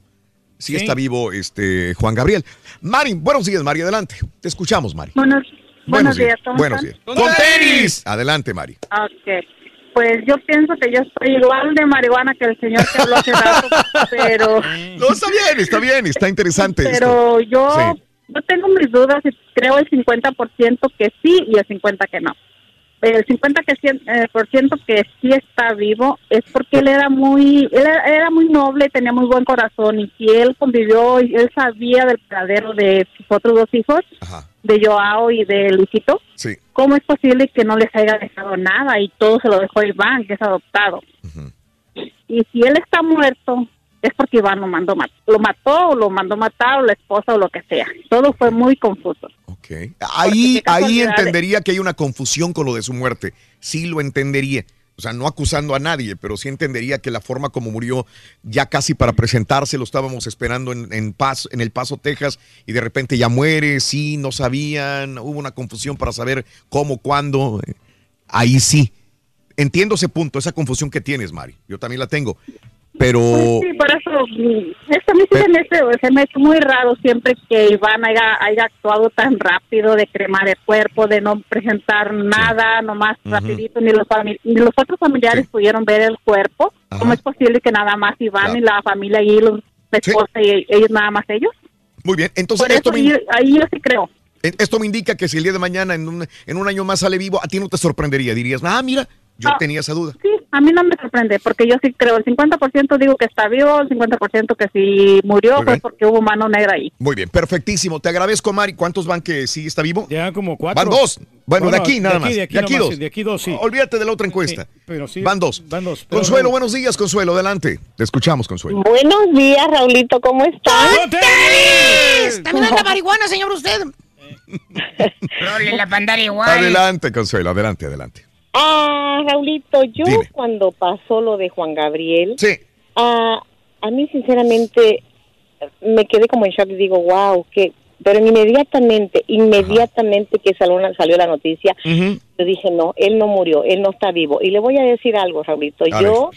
Sí, Sí. está vivo este Juan Gabriel. Mari, buenos días, Mari, adelante. Te escuchamos, Mari. Buenos, buenos días, ¿cómo Buenos días. ¡Con tenis! Adelante, Mari. Ok. Pues yo pienso que yo estoy igual de marihuana que el señor que habló hace rato, *laughs* pero... *laughs* No, está bien, está bien, está interesante Pero esto. yo, Sí. yo tengo mis dudas y creo el 50% que sí y el 50% que no. el 50 que cien- eh, por ciento que sí está vivo es porque él era muy él era, era muy noble, tenía muy buen corazón y si él convivió y él sabía del paradero de sus otros dos hijos, de Joao y de Luisito, Sí. ¿Cómo es posible que no les haya dejado nada y todo se lo dejó Iván, que es adoptado? Y si él está muerto, es porque Iván lo mandó mat- lo mató o lo mandó matar o la esposa o lo que sea. Todo fue muy confuso. Ahí, casualidad ahí de- entendería que hay una confusión con lo de su muerte. Sí lo entendería. O sea, no acusando a nadie, pero sí entendería que la forma como murió, ya casi para presentarse, lo estábamos esperando en, en, Paso- en El Paso, Texas, y de repente ya muere, sí, no sabían, hubo una confusión para saber cómo, cuándo. eh, Ahí sí. Entiendo ese punto, esa confusión que tienes, Mari. Yo también la tengo. Pero... Sí, por eso, mm, esto a mí sí se me, hace, se me hace muy raro siempre que Iván haya, haya actuado tan rápido de cremar el cuerpo, de no presentar nada, nomás Ujú. rapidito, ni los, ni los otros familiares pudieron ver el cuerpo. ¿Cómo es posible que nada más Iván Claro. y la familia y los, la esposa y ellos nada más ellos? Muy bien, entonces Por esto eso me, yo- ahí yo sí creo. esto me indica que si el día de mañana en un, en un año más sale vivo, a ti no te sorprendería. Dirías, ah, mira, yo Ah. tenía esa duda. Sí, a mí no me sorprende, porque yo sí creo, el 50% digo que está vivo, el 50% que si murió fue bien. porque hubo mano negra ahí. Muy bien, perfectísimo. Te agradezco, Mari. ¿Cuántos van que sí está vivo? Ya como cuatro. Van dos. Bueno, de aquí de nada aquí, más. de aquí nomás, dos. sí, de aquí dos, sí. Olvídate de la otra encuesta. Pero sí, van dos. van dos. Consuelo, no- buenos días, Consuelo. Adelante. Te escuchamos, Consuelo. Buenos días, Raulito, ¿cómo estás? También anda marihuana, señor, usted. *laughs* Role la. Adelante, Consuelo. Adelante, adelante. Ah, Raulito, yo Dime. cuando pasó lo de Juan Gabriel, sí. ah, a mí sinceramente me quedé como en shock y digo, wow, que pero inmediatamente, inmediatamente que salió, la- salió la noticia, yo dije, no, él no murió, él no está vivo. Y le voy a decir algo, Raulito, A yo,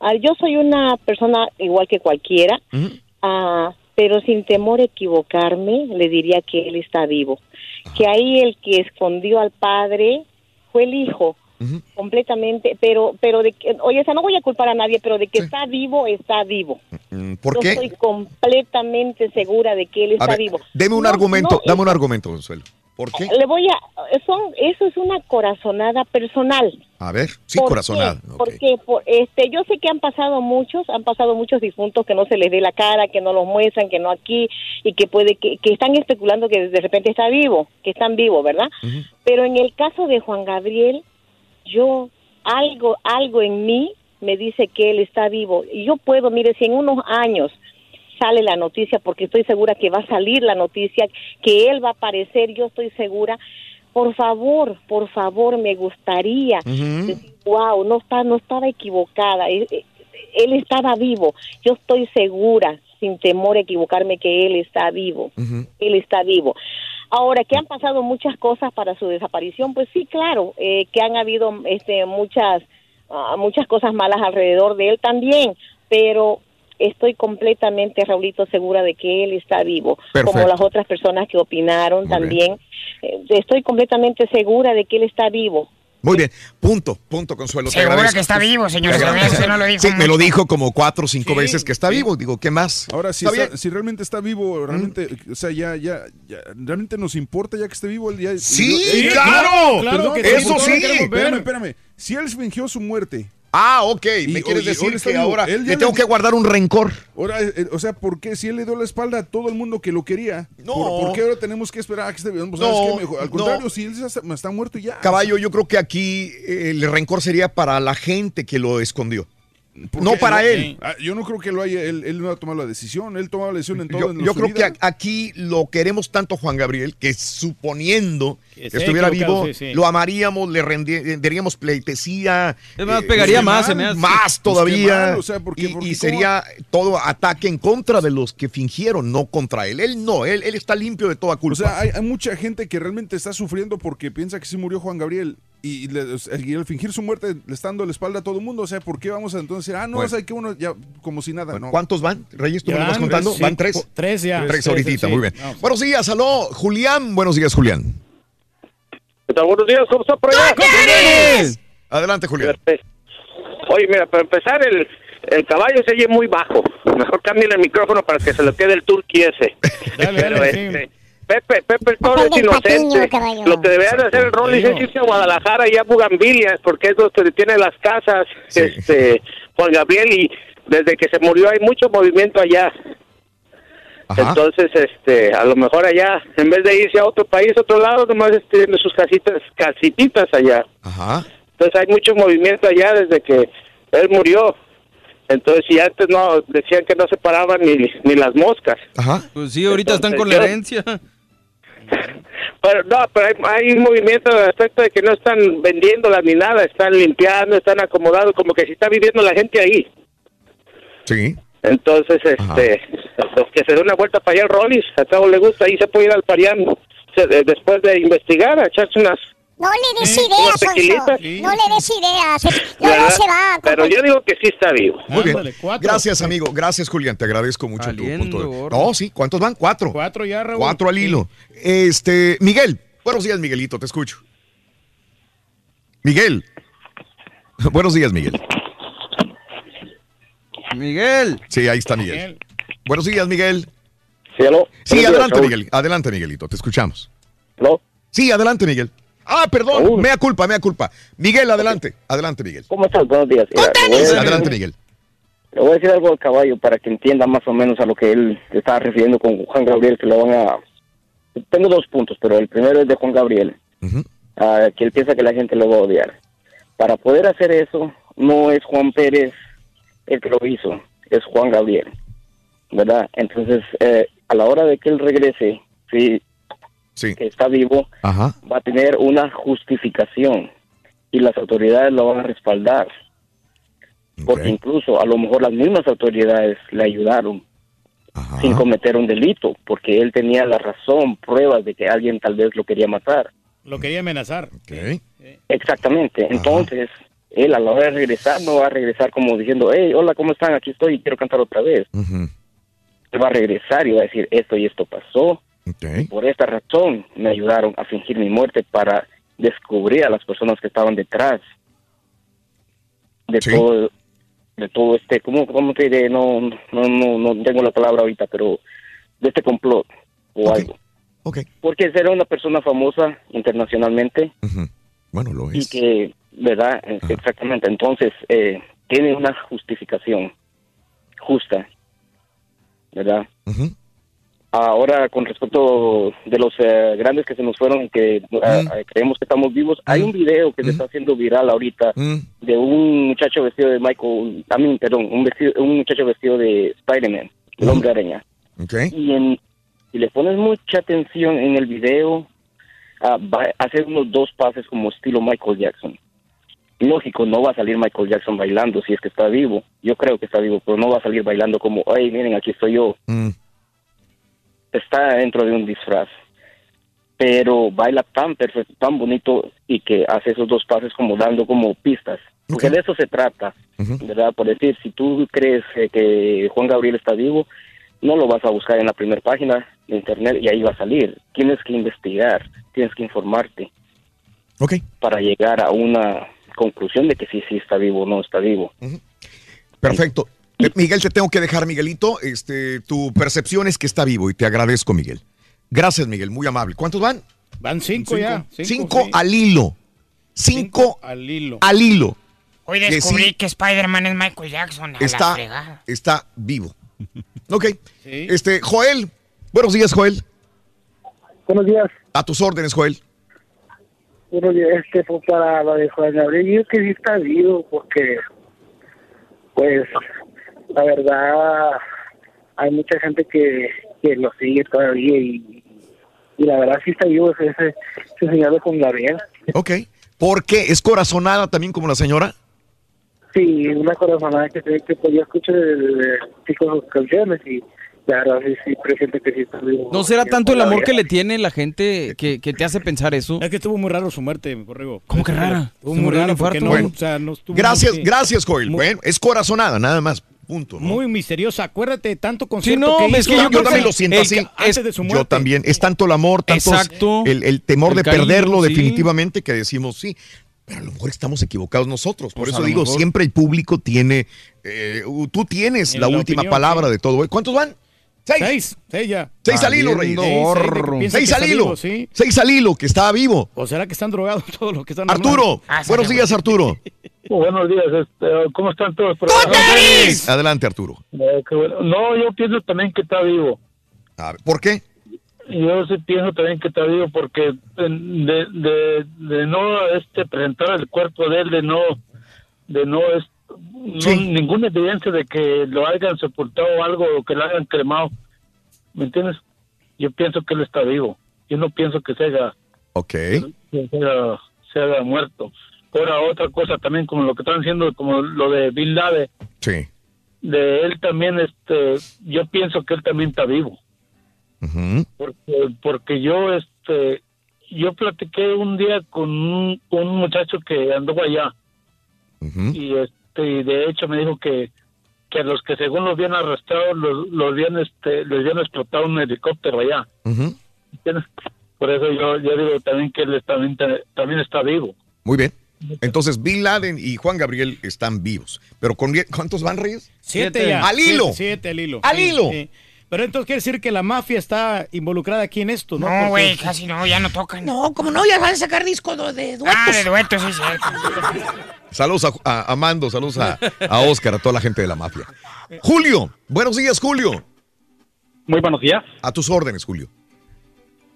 ah, yo soy una persona igual que cualquiera, ah, pero sin temor a equivocarme, le diría que él está vivo. Que ahí el que escondió al padre fue el hijo, completamente, pero, pero de que, oye, o sea, no voy a culpar a nadie, pero de que está vivo, está vivo. Mm, ¿Por Yo qué? estoy completamente segura de que él A está ver, vivo. deme un No, argumento, no, dame un argumento, Consuelo. ¿Por qué? Le voy a, son, eso es una corazonada personal. A ver, sí, ¿Por corazonada. qué? Porque por, este, yo sé que han pasado muchos, han pasado muchos difuntos que no se les dé la cara, que no los muestran, que no aquí, y que puede, que, que están especulando que de repente está vivo, que están vivos, ¿verdad? Pero en el caso de Juan Gabriel, yo, algo, algo en mí me dice que él está vivo. Y yo puedo, mire, si en unos años sale la noticia, porque estoy segura que va a salir la noticia, que él va a aparecer, yo estoy segura. Por favor, por favor, me gustaría decir, wow, no está, no estaba equivocada, él, él estaba vivo. Yo estoy segura, sin temor a equivocarme, que él está vivo. Él está vivo. Ahora, que han pasado muchas cosas para su desaparición, pues sí, claro, eh, que han habido este, muchas, ah, muchas cosas malas alrededor de él también, pero estoy completamente, Raulito, segura de que él está vivo, Perfecto. como las otras personas que opinaron también. Eh, estoy completamente segura de que él está vivo. Muy bien, punto, punto, Consuelo. te Segura agradezco. que está vivo, señor. Te. Eso no lo dijo Sí, me lo dijo como cuatro o cinco veces que está vivo. Digo, ¿qué más? Ahora, si, ¿Está si realmente está vivo, realmente, o sea, ya, ya, ya, realmente nos importa ya que esté vivo el día. Sí, el- claro, claro que perdón, sí, eso sí. Espérame, espérame. Si él fingió su muerte. Ah, ok. Me Y, quieres oye, decir que vivo. ahora le tengo le- que guardar un rencor. Ahora, eh, o sea, ¿por qué? Si él le dio la espalda a todo el mundo que lo quería, No. ¿por, por qué ahora tenemos que esperar a que esté vivo? Pues, No, Al no. contrario, si él está, está muerto y ya. Caballo, yo creo que aquí eh, el rencor sería para la gente que lo escondió. ¿Por No para él. Ah, Yo no creo que lo haya, él, él no ha tomado la decisión, él tomó la decisión en todo. Yo, en yo creo vida. que a- aquí lo queremos tanto Juan Gabriel que suponiendo que estuviera vivo, sí, sí. lo amaríamos, le rendi- rendiríamos pleitesía. Es más, eh, pegaría más, se me hace. Más Pues todavía. mal, o sea, porque- y, porque y cómo- sería todo ataque en contra de los que fingieron, no contra él. Él no, él, él está limpio de toda culpa. O sea, hay, hay mucha gente que realmente está sufriendo porque piensa que sí murió Juan Gabriel. Y, y al fingir su muerte le está dando la espalda a todo el mundo. O sea, ¿por qué vamos a entonces decir, ah, no, Bueno. o sea, que uno ya como si nada? no. ¿Cuántos van? Reyes, tú me vas van contando. tres, ¿Van tres? Tres ya. Tres, Tres, ahorita, sí. muy bien. Buenos días, aló. Julián, buenos días, Julián. ¿Qué tal? Buenos días, ¿cómo está por allá? Adelante, Julián. Oye, mira, para empezar, el, el caballo se oye muy bajo. Mejor cambien el micrófono para que se lo quede el turqui ese. Dale, Pero, dale, sí. Pepe, Pepe el Toro es inocente. Lo que deberían de hacer el Rollis es irse a Guadalajara y a Bugambilias, porque es donde tiene las casas, este, Juan Gabriel, y desde que se murió hay mucho movimiento allá. Entonces, este, a lo mejor allá, en vez de irse a otro país, otro lado, nomás este, tiene sus casitas, casititas allá. Ajá. Entonces hay mucho movimiento allá desde que él murió. Entonces, si antes no, decían que no se paraban ni, ni las moscas. Ajá. Pues sí, ahorita están con la herencia. Pero no, pero hay, hay un movimiento al respecto de que no están vendiéndolas ni nada, están limpiando, están acomodando, como que si está viviendo la gente ahí. Sí. Entonces, este, los que se dé una vuelta para allá al Rollis, a cabo le gusta, ahí se puede ir al Parián después de investigar, a echarse unas... No le des ideas, tequilitas. No le des ideas. ¿verdad? se va. Pero yo digo que sí está vivo. Muy bien. Gracias, amigo. Gracias, Julián. Te agradezco mucho tu punto de gordo. No, sí. ¿Cuántos van? Cuatro. Cuatro ya, Raúl. Cuatro al hilo. Este, Miguel. Buenos días, Miguelito. Te escucho. Miguel. *laughs* Buenos días, Miguel. Miguel. Sí, ahí está Miguel. Buenos días, Miguel. Sí, aló. Sí, Buenos adelante. Miguel. Adelante, Miguelito. Te escuchamos. ¿Aló? Sí, adelante, Miguel. Ah, perdón. Mea culpa, mea culpa. Miguel, adelante. Adelante, Miguel. ¿Cómo estás? Buenos días. Mira, decir- Adelante, Miguel. Le voy a decir algo al caballo para que entienda más o menos a lo que él estaba refiriendo con Juan Gabriel, que lo van a... Tengo dos puntos, pero el primero es de Juan Gabriel, que él piensa que la gente lo va a odiar. Para poder hacer eso, no es Juan Pérez el que lo hizo, es Juan Gabriel, ¿verdad? Entonces, eh, a la hora de que él regrese, sí, que está vivo, Ajá. va a tener una justificación y las autoridades lo van a respaldar. Porque incluso a lo mejor las mismas autoridades le ayudaron sin cometer un delito, porque él tenía la razón, pruebas de que alguien tal vez lo quería matar. Lo quería amenazar. Exactamente. Entonces, él a la hora de regresar no va a regresar como diciendo, hey, hola, ¿cómo están? Aquí estoy y quiero cantar otra vez. Él va a regresar y va a decir, esto y esto pasó. Por esta razón me ayudaron a fingir mi muerte para descubrir a las personas que estaban detrás de todo de todo este cómo cómo te diré no no no no tengo la palabra ahorita pero de este complot o algo. Porque era una persona famosa internacionalmente Bueno, lo y que verdad exactamente. Entonces eh, tiene una justificación justa verdad Ahora, con respecto de los eh, grandes que se nos fueron que ah, creemos que estamos vivos, hay un video que se está haciendo viral ahorita de un muchacho vestido de Michael, a mí, perdón, un, vestido, un muchacho vestido de Spider-Man, el hombre araña. Y en, si le pones mucha atención en el video, ah, va a hacer unos dos pases como estilo Michael Jackson. Lógico, no va a salir Michael Jackson bailando si es que está vivo. Yo creo que está vivo, pero no va a salir bailando como, ay, miren, aquí estoy yo está dentro de un disfraz, pero baila tan perfecto, tan bonito y que hace esos dos pases como dando como pistas. Porque de eso se trata, ¿verdad? Por decir, si tú crees que Juan Gabriel está vivo, no lo vas a buscar en la primera página de internet y ahí va a salir. Tienes que investigar, tienes que informarte. Para llegar a una conclusión de que sí, sí está vivo o no está vivo. Perfecto. Eh, Miguel, te tengo que dejar, Miguelito. Este, tu percepción es que está vivo y te agradezco, Miguel. Gracias, Miguel, muy amable. ¿Cuántos van? Van cinco, ya. Cinco, al hilo. Cinco, al hilo. al hilo. Hoy Que descubrí sí que Spider-Man es Michael Jackson. A la Está, fregada. está vivo. *laughs* Ok. Este, Joel. Buenos días, Joel. Buenos días. A tus órdenes, Joel. Buenos días. Este fue para lo de Juan Gabriel. Yo creo que sí está vivo porque, pues, la verdad, hay mucha gente que, que lo sigue todavía y, y la verdad sí está vivo ese, ese, señor de Juan Gabriel. Ok. ¿Por qué? ¿Es corazonada también como la señora? Sí, una corazonada que, que pues, yo escucho de, de, de con canciones y la verdad sí, sí presiente que sí está vivo. ¿No será tanto el amor que le tiene la gente que, que te hace pensar eso? Es que estuvo muy raro su muerte, Borrego. ¿Cómo que rara? Estuvo ¿Se muy raro porque infarto? no, Bueno, o sea, no estuvo Gracias, muy- gracias, Joel. Bueno, es corazonada, nada más. Punto. ¿no? Muy misteriosa. Acuérdate, tanto concierto no, que es hizo que yo, también lo siento el- así. antes de su muerte. Yo también. Es tanto el amor, tanto Exacto. el, el temor El de cariño, perderlo sí. definitivamente que decimos sí. Pero a lo mejor estamos equivocados nosotros. Por Pues eso digo, mejor. siempre el público tiene, eh, tú tienes En la, la última opinión, palabra de todo. ¿Cuántos van? Seis. Seis, seis ya. Seis al hilo, gorro. Seis que al está hilo. vivo, sí. Seis al hilo, que está vivo. ¿O será que están drogados todos los que están Arturo, normales? buenos días, Arturo. *laughs* Buenos días, este, ¿cómo están todos? Adelante, Arturo. Eh, qué bueno. No, yo pienso también que está vivo. A ver, ¿Por qué? Yo sí pienso también que está vivo porque de, de, de no este presentar el cuerpo de él, de no, de no, no ninguna evidencia de que lo hayan sepultado o algo o que lo hayan cremado. ¿Me entiendes? Yo pienso que él está vivo. Yo no pienso que se haya, Ok. que se haya, se haya muerto. Ahora, otra cosa también, como lo que están diciendo, como lo de Bin Laden, Sí. de él también, este, yo pienso que él también está vivo. porque, porque yo este yo platiqué un día con un, con un muchacho que anduvo allá y este y de hecho me dijo que que a los que según los habían arrestado los, los habían este les habían explotado un helicóptero allá por eso yo yo digo también que él también también está vivo Muy bien. Entonces, Bin Laden y Juan Gabriel están vivos. Pero con ¿cuántos van, Reyes? Siete ya. Al hilo. Siete, siete al hilo. Al Sí, hilo. sí. Pero entonces quiere decir que la mafia está involucrada aquí en esto, ¿no? No, Porque- güey, casi no, ya no tocan. No, como no, ya van a sacar disco de, de duetos. Ah, de duetos, sí, cierto. *laughs* Saludos a, a- a Mando, saludos a, a Oscar, a toda la gente de la mafia. Julio, buenos días, Julio. Muy buenos días. A tus órdenes, Julio.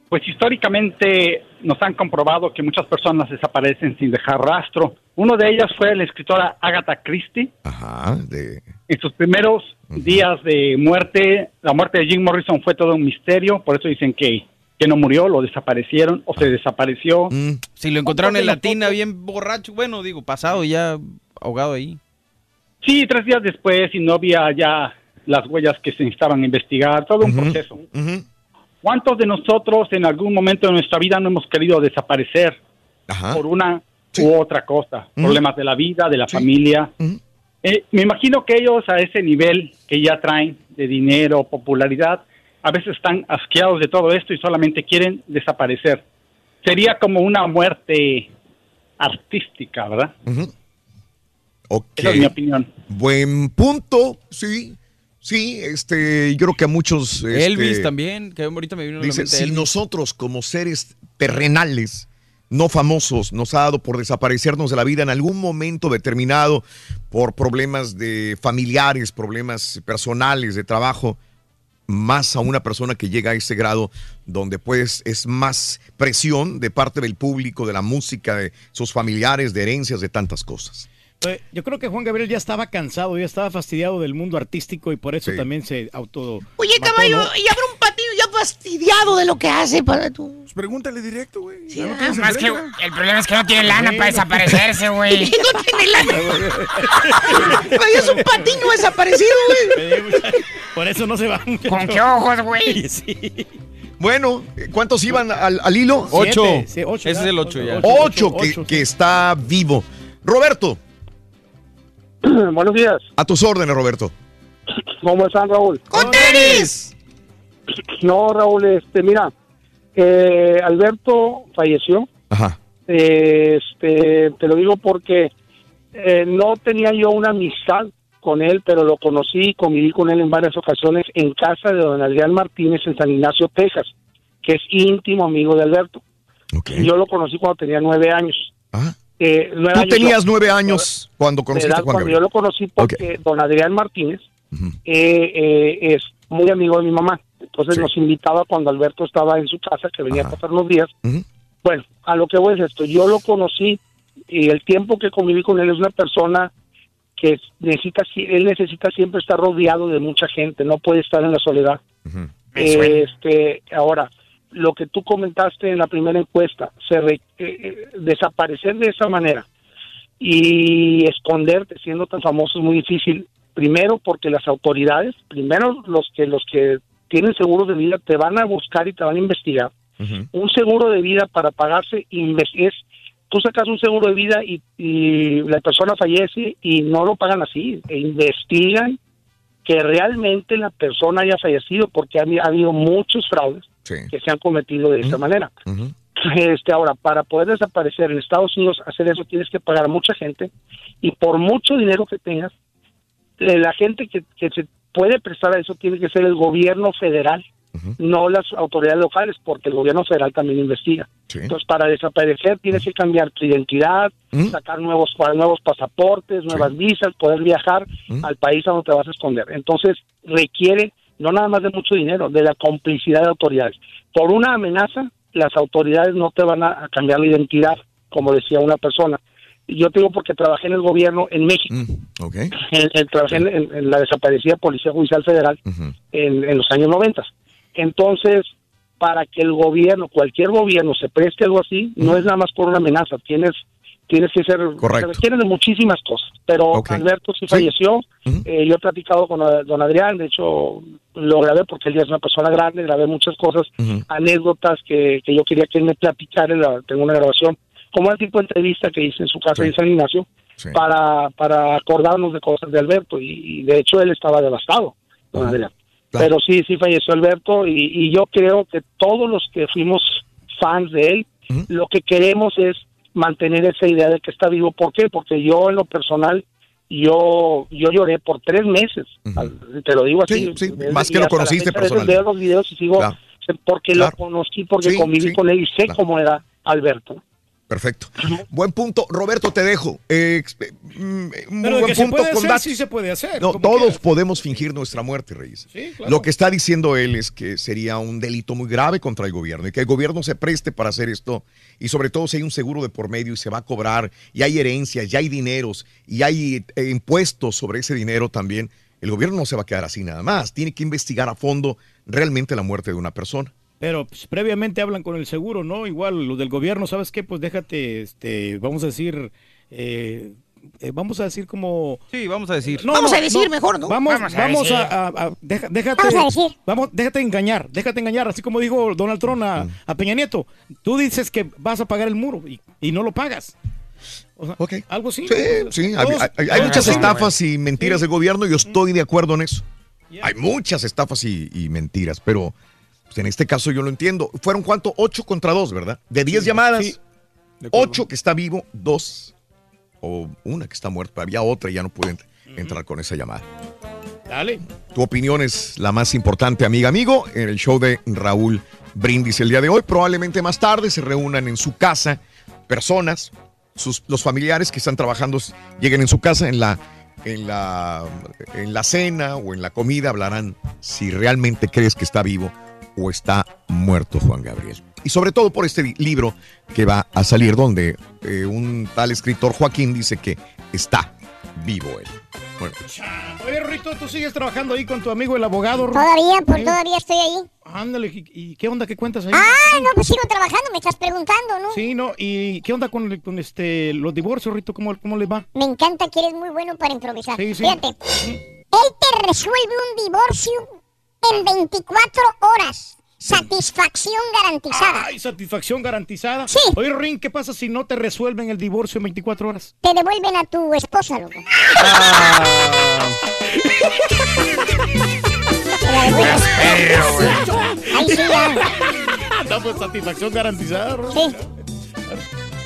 Pues históricamente nos han comprobado que muchas personas desaparecen sin dejar rastro. Uno de ellas fue la escritora Agatha Christie. Ajá, de... En sus primeros días de muerte, la muerte de Jim Morrison fue todo un misterio, por eso dicen que, que no murió, lo desaparecieron o se desapareció. Si lo encontraron en la tina bien borracho, bueno, digo, pasado ya ahogado ahí. Sí, tres días después y no había ya las huellas que se necesitaban investigar, todo un proceso. ¿Cuántos de nosotros en algún momento de nuestra vida no hemos querido desaparecer por una u otra cosa? Problemas de la vida, de la familia. Eh, me imagino que ellos a ese nivel que ya traen de dinero, popularidad, a veces están asqueados de todo esto y solamente quieren desaparecer. Sería como una muerte artística, ¿verdad? Ok. Esa es mi opinión. Buen punto, sí. Sí, este, yo creo que a muchos. este, Elvis también, que ahorita me vino a la Dice, mente si Elvis. nosotros como seres terrenales, no famosos, nos ha dado por desaparecernos de la vida en algún momento determinado por problemas de familiares, problemas personales, de trabajo, más a una persona que llega a ese grado donde pues es más presión de parte del público, de la música, de sus familiares, de herencias, de tantas cosas. Yo creo que Juan Gabriel ya estaba cansado, ya estaba fastidiado del mundo artístico y por eso Sí. también se auto. Oye, caballo, ¿no? y habrá un patiño ya fastidiado de lo que hace para tú. Pregúntale directo, güey. Ah, más que el problema es que no tiene lana para desaparecerse, güey. *laughs* no tiene lana. *laughs* Güey, es un patiño desaparecido, güey. Por eso no se va. ¿Con qué ojos, güey? Sí. Bueno, ¿cuántos iban al, al hilo? Siete, Ocho. sí, ocho Ese ya, es el ocho ya. Ocho, que, ocho, que está vivo. Roberto, *clears throat* Buenos días. a tus órdenes, Roberto. ¿Cómo están, Raúl? ¡Con tenis! No, Raúl, este, mira, eh, Alberto falleció. Ajá. Este, te lo digo porque eh, no tenía yo una amistad con él, pero lo conocí y conviví con él en varias ocasiones en casa de don Adrián Martínez en San Ignacio, Texas, que es íntimo amigo de Alberto. Yo lo conocí cuando tenía nueve años. Eh, nueve Tú años, tenías no, nueve años muy amigo de mi mamá. Entonces nos invitaba cuando Alberto estaba en su casa, que venía a pasar los días. Bueno, a lo que voy es esto. Yo lo conocí y el tiempo que conviví con él es una persona que necesita, él necesita siempre estar rodeado de mucha gente, no puede estar en la soledad. Este, ahora, lo que tú comentaste en la primera encuesta, se re- eh, eh, desaparecer de esa manera y esconderte siendo tan famoso es muy difícil. Primero porque las autoridades, primero los que los que tienen seguros de vida te van a buscar y te van a investigar. Un seguro de vida para pagarse es tú sacas un seguro de vida y, y la persona fallece y no lo pagan así, e investigan que realmente la persona haya fallecido porque ha, habi- ha habido muchos fraudes que se han cometido de esta manera. Este ahora para poder desaparecer en Estados Unidos hacer eso tienes que pagar a mucha gente y por mucho dinero que tengas la gente que, que se puede prestar a eso tiene que ser el gobierno federal, no las autoridades locales, porque el gobierno federal también investiga. Entonces, para desaparecer tienes que cambiar tu identidad, sacar nuevos nuevos pasaportes, nuevas visas, poder viajar al país a donde te vas a esconder. Entonces, requiere no nada más de mucho dinero, de la complicidad de autoridades. Por una amenaza, las autoridades no te van a, a cambiar la identidad, como decía una persona. Yo te digo porque trabajé en el gobierno en México. Okay. En- en- trabajé en, la desaparecida Policía Judicial Federal en, en los años 90. Entonces, para que el gobierno, cualquier gobierno se preste algo así, no es nada más por una amenaza, tienes tienes que ser, Correcto. se requiere de muchísimas cosas. Pero. Alberto sí falleció, Eh, yo he platicado con don Adrián, de hecho lo grabé porque él ya es una persona grande, grabé muchas cosas, anécdotas que, que yo quería que él me platicara, la- tengo una grabación, como el tipo de entrevista que hice en su casa en San Ignacio, para, para acordarnos de cosas de Alberto, y, y de hecho él estaba devastado, don Adrián. Pero sí, sí falleció Alberto, y, y yo creo que todos los que fuimos fans de él, lo que queremos es mantener esa idea de que está vivo. ¿Por qué? Porque yo en lo personal, yo yo lloré por tres meses, te lo digo así. Desde- más que lo conociste personalmente. Veo los videos y sigo, Claro. porque Claro. lo conocí, porque Sí, conviví sí, con él y sé claro. cómo era Alberto. Perfecto. Buen punto. Roberto, te dejo. Eh, eh, mm, muy Pero de buen que se punto puede con hacer, datos. sí se puede hacer. No, todos podemos fingir nuestra muerte, Reyes. Sí, claro. Lo que está diciendo él es que sería un delito muy grave contra el gobierno y que el gobierno se preste para hacer esto y sobre todo si hay un seguro de por medio y se va a cobrar y hay herencias, ya hay dineros y hay eh, impuestos sobre ese dinero también, el gobierno no se va a quedar así nada más. Tiene que investigar a fondo realmente la muerte de una persona. Pero pues, previamente hablan con el seguro, ¿no? Igual los del gobierno, ¿sabes qué? Pues déjate, este, vamos a decir, eh, eh, vamos a decir como... Sí, vamos a decir. Vamos a decir mejor, ¿no? Vamos, Vamos vamos, a a, decir. a- a- deja- déjate, Vamos a decir. vamos, déjate engañar, déjate engañar, así como dijo Donald Trump a, a Peña Nieto. Tú dices que vas a pagar el muro y, y no lo pagas. O sea, Algo así. Sí, sí, hay, muchas estafas y mentiras del gobierno y yo estoy de acuerdo en eso. Hay muchas estafas y, y mentiras, pero pues, en este caso yo lo entiendo. ¿Fueron cuánto? Ocho contra dos, ¿verdad? De diez llamadas, ocho que está vivo, dos o una que está muerta. Había otra y ya no pude ent- entrar con esa llamada. Dale. Tu opinión es la más importante, amiga, amigo, en el show de Raúl Brindis el día de hoy. Probablemente más tarde se reúnan en su casa personas, sus, los familiares que están trabajando lleguen en su casa en la, en, la, en la cena o en la comida, hablarán si realmente crees que está vivo o está muerto Juan Gabriel. Y sobre todo por este li- libro que va a salir donde eh, un tal escritor Joaquín dice que está vivo él. Bueno, Oye, Rito, tú sigues trabajando ahí con tu amigo el abogado. Ru- Todavía, por Sí. todavía estoy ahí. Ándale, ¿y, qué onda? ¿Qué cuentas ahí? Ah, no, pues sigo trabajando, me estás preguntando, ¿no? Sí, no, ¿y qué onda con, con este los divorcios, Rito? ¿Cómo, cómo les va? Me encanta que eres muy bueno para improvisar. Sí, sí. Fíjate, él te resuelve un divorcio en 24 horas. Satisfacción garantizada. Ay, satisfacción garantizada. Sí. Oye, Rin, ¿qué pasa si no te resuelven el divorcio en 24 horas? Te devuelven a tu esposa, loco. *laughs* Devuelven. Ahí sí ya. No, pues satisfacción garantizada, Ru. Sí.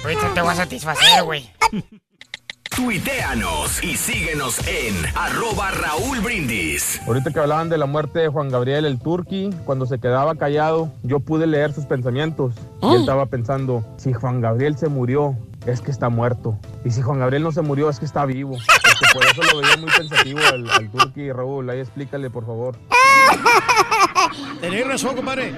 Ahorita te voy a satisfacer, güey. Tuiteanos y síguenos en arroba Raúl Brindis. Ahorita que hablaban de la muerte de Juan Gabriel el Turqui, cuando se quedaba callado, yo pude leer sus pensamientos. Y él estaba pensando, si Juan Gabriel se murió, es que está muerto. Y si Juan Gabriel no se murió, es que está vivo. Porque por eso lo veía muy pensativo al, al Turqui. Raúl, ahí explícale, por favor. Tenés razón, compadre.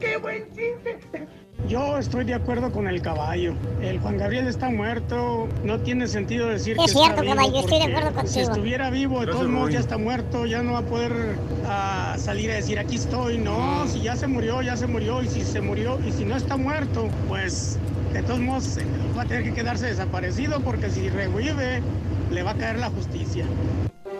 ¡Qué buen chiste! Yo estoy de acuerdo con el caballo. El Juan Gabriel está muerto. No tiene sentido decir Es que cierto, está vivo. caballo, estoy de acuerdo Si contigo. estuviera vivo, de todos modos ya está muerto. Ya no va a poder ah, salir a decir aquí estoy. No, si ya se murió, ya se murió. Y si se murió, y si no está muerto, pues de todos modos eh, va a tener que quedarse desaparecido porque si revive, le va a caer la justicia.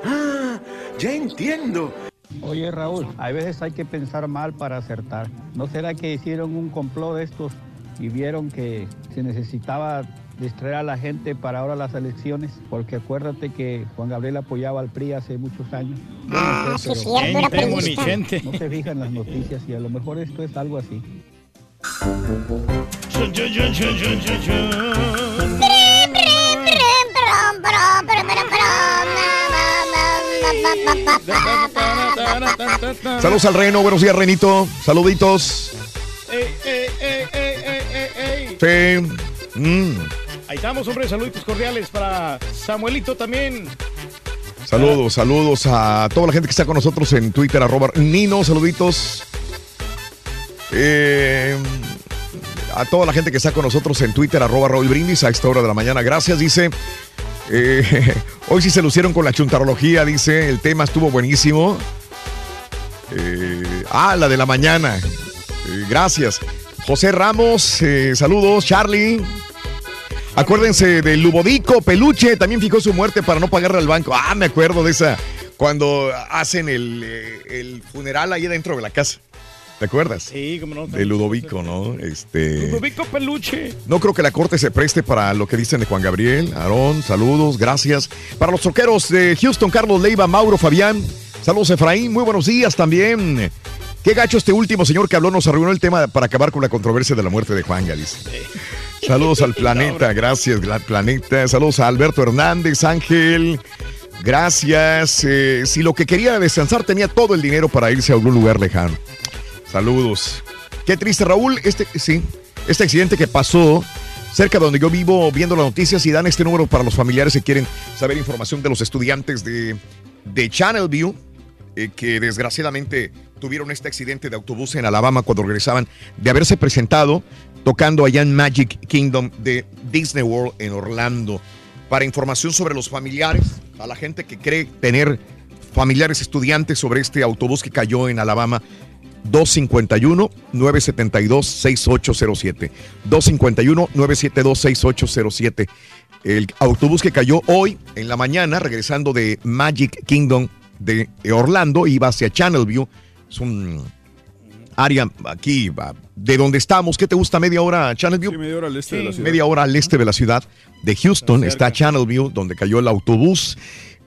Ah, ya entiendo. Oye Raúl, a veces hay que pensar mal para acertar. ¿No será que hicieron un complot de estos y vieron que se necesitaba distraer a la gente para ahora las elecciones? Porque acuérdate que Juan Gabriel apoyaba al PRI hace muchos años. Yo no sé, sí, pero buenísima. No se fijan las noticias y a lo mejor esto es algo así. Saludos al Reno, buenos días, Renito. Saluditos. Ey, ey, ey. Sí. Mm. Ahí estamos, hombre. Saluditos cordiales para Samuelito también. Saludos, saludos a toda la gente que está con nosotros en Twitter, arroba Nino, saluditos. Eh, a toda la gente que está con nosotros en Twitter, arroba Raúl Brindis, a esta hora de la mañana. Gracias, dice. Eh, *laughs* hoy sí se lucieron con la chuntarología, dice. El tema estuvo buenísimo. Eh, ah, la de la mañana. Eh, gracias. José Ramos, saludos. Charlie. Acuérdense del Lubodico, Peluche, también fijó su muerte para no pagarle al banco. Ah, me acuerdo de esa, cuando hacen el, el funeral ahí dentro de la casa. ¿Te acuerdas? Sí, como no. De Ludovico, ¿no? Este. Ludovico Peluche. No creo que la corte se preste para lo que dicen de Juan Gabriel. Aarón, saludos, gracias. Para los troqueros de Houston, Carlos Leiva, Mauro, Fabián. Saludos, Efraín. Muy buenos días también. Qué gacho este último señor que habló, nos arruinó el tema para acabar con la controversia de la muerte de Juan Galis. Saludos al *laughs* planeta, gracias, planeta. Saludos a Alberto Hernández, Ángel. Gracias. Eh, si lo que quería descansar tenía todo el dinero para irse a algún lugar lejano. Saludos. Qué triste, Raúl. Este, sí, este accidente que pasó cerca de donde yo vivo viendo las noticias y dan este número para los familiares que quieren saber información de los estudiantes de, de Channel View, eh, que desgraciadamente tuvieron este accidente de autobús en Alabama cuando regresaban de haberse presentado tocando allá en Magic Kingdom de Disney World en Orlando. Para información sobre los familiares, a la gente que cree tener familiares estudiantes sobre este autobús que cayó en Alabama, 251-972-6807. 251-972-6807. El autobús que cayó hoy en la mañana, regresando de Magic Kingdom de Orlando, iba hacia Channelview. Es un área aquí, de donde estamos. ¿Qué te gusta? ¿Media hora Channelview? Sí, media hora al este de la ciudad. Media hora al este de la ciudad de Houston está Channelview, donde cayó el autobús.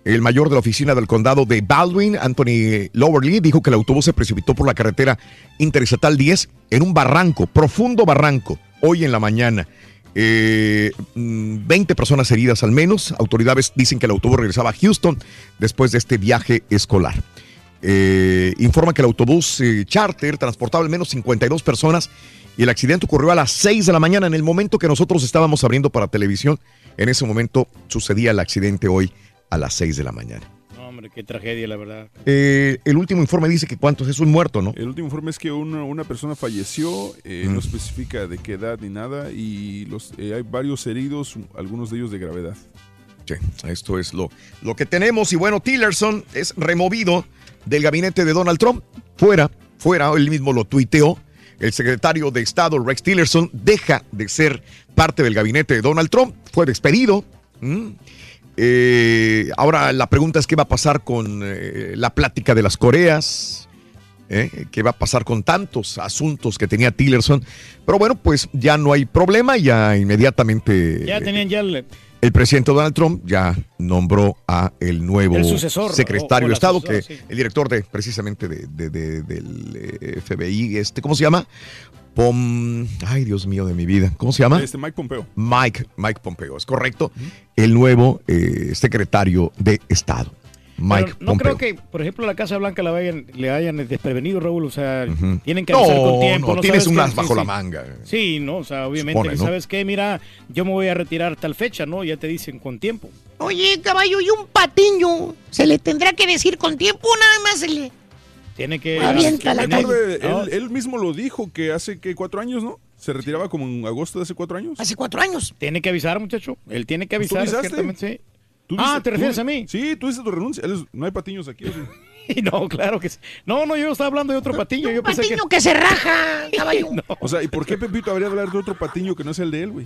El mayor de la oficina del condado de Baldwin, Anthony Lowerly, dijo que el autobús se precipitó por la carretera interestatal 10 en un barranco, profundo barranco, hoy en la mañana. Eh, mm, 20 personas heridas al menos. Autoridades dicen que el autobús regresaba a Houston después de este viaje escolar. Eh, informa que el autobús eh, charter transportaba al menos 52 personas y el accidente ocurrió a las 6 de la mañana en el momento que nosotros estábamos abriendo para televisión. En ese momento sucedía el accidente hoy a las 6 de la mañana. No, hombre, qué tragedia, la verdad. Eh, el último informe dice que cuántos es un muerto, ¿no? El último informe es que una, una persona falleció, eh, Mm. no especifica de qué edad ni nada, y los, eh, hay varios heridos, algunos de ellos de gravedad. Sí, esto es lo, lo que tenemos. Y bueno, Tillerson es removido del gabinete de Donald Trump. Fuera, fuera, él mismo lo tuiteó. El secretario de Estado, Rex Tillerson, deja de ser parte del gabinete de Donald Trump. Fue despedido. ¿Mm? Eh, ahora la pregunta es qué va a pasar con eh, la plática de las Coreas. ¿Eh? ¿Qué va a pasar con tantos asuntos que tenía Tillerson? Pero bueno, pues ya no hay problema, ya inmediatamente Ya tenían ya el, el presidente Donald Trump ya nombró a el nuevo El sucesor, secretario o- o de Estado, sucesora, que sí. el director de precisamente de, de- de- del eh, FBI, este, ¿cómo se llama? Pom, ay Dios mío de mi vida, ¿cómo se llama? Este Mike Pompeo. Mike, Mike Pompeo, es correcto, el nuevo eh, secretario de Estado, Mike Pero no Pompeo. creo que, por ejemplo, la Casa Blanca la vayan, le hayan desprevenido, Raúl. O sea, tienen que No, avisar con tiempo. no, tienes sabes unas qué? bajo Sí, la manga. Sí, no, o sea, obviamente, Supone, ¿no? ¿sabes qué? Mira, yo me voy a retirar tal fecha, ¿no? Ya te dicen con tiempo. Oye, caballo, y un patiño. ¿Se le tendrá que decir con tiempo o nada más se le... Tiene que. Avienta la no, él, él mismo lo dijo que hace que cuatro años, ¿no? Se retiraba como en agosto de hace cuatro años. Hace cuatro años. Tiene que avisar, muchacho. Él tiene que ¿Tú avisar, avisaste? ciertamente, sí. ¿Tú Ah, dices- ¿te refieres tú- a mí? Sí, tú dices tu renuncia. No hay patiños aquí. *laughs* No, claro que sí. No, no, yo estaba hablando de otro *laughs* patiño. Yo pensé que... Patiño que se raja, *laughs* caballo. O sea, ¿y por qué Pepito habría de hablar de otro patiño que no es el de él, güey?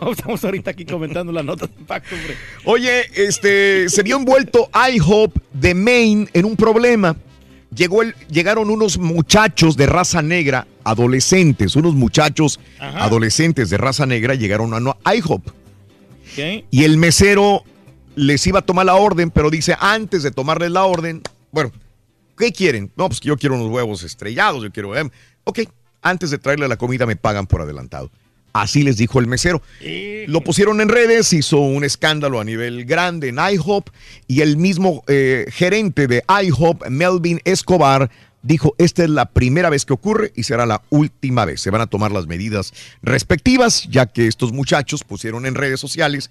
No, estamos ahorita aquí comentando la nota de impacto, hombre. Oye, este, se vio envuelto IHOP de Maine en un problema. Llegó el, llegaron unos muchachos de raza negra, adolescentes, unos muchachos Ajá. adolescentes de raza negra llegaron a no- IHOP. ¿Qué? Y el mesero les iba a tomar la orden, pero dice, antes de tomarles la orden, bueno, ¿qué quieren? No, pues que yo quiero unos huevos estrellados, yo quiero... em, ok, antes de traerle la comida me pagan por adelantado. Así les dijo el mesero. Lo pusieron en redes, hizo un escándalo a nivel grande en IHOP y el mismo eh, gerente de IHOP, Melvin Escobar, dijo, esta es la primera vez que ocurre y será la última vez. Se van a tomar las medidas respectivas, ya que estos muchachos pusieron en redes sociales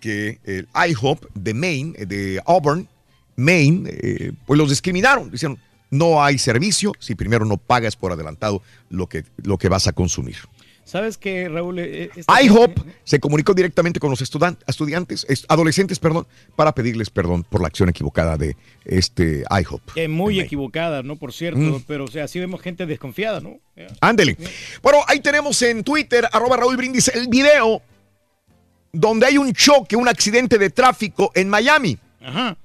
que el IHOP de Maine, de Auburn, Maine, eh, pues los discriminaron. Dijeron, no hay servicio si primero no pagas por adelantado lo que, lo que vas a consumir. ¿Sabes qué, Raúl? Eh, IHOP se comunicó directamente con los estudiantes, es- adolescentes, perdón, para pedirles perdón por la acción equivocada de este IHOP. Que muy equivocada, ¿no? Por cierto, Mm. pero o sea, así vemos gente desconfiada, ¿no? Ándele. Bueno, ahí tenemos en Twitter, arroba Raúl Brindis, el video donde hay un choque, un accidente de tráfico en Miami. Ajá.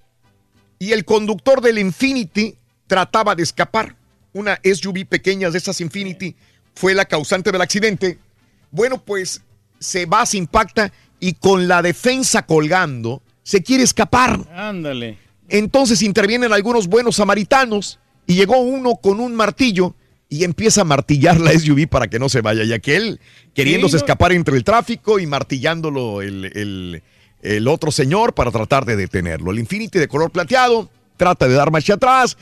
Y el conductor del Infinity trataba de escapar. Una SUV pequeña de esas Infinity fue la causante del accidente. Bueno, pues se va, se impacta y con la defensa colgando, se quiere escapar. Ándale. Entonces intervienen algunos buenos samaritanos y llegó uno con un martillo y empieza a martillar la SUV para que no se vaya, ya que él queriéndose no. escapar entre el tráfico y martillándolo el, el- el otro señor para tratar de detenerlo. El Infinity de color plateado trata de dar marcha atrás,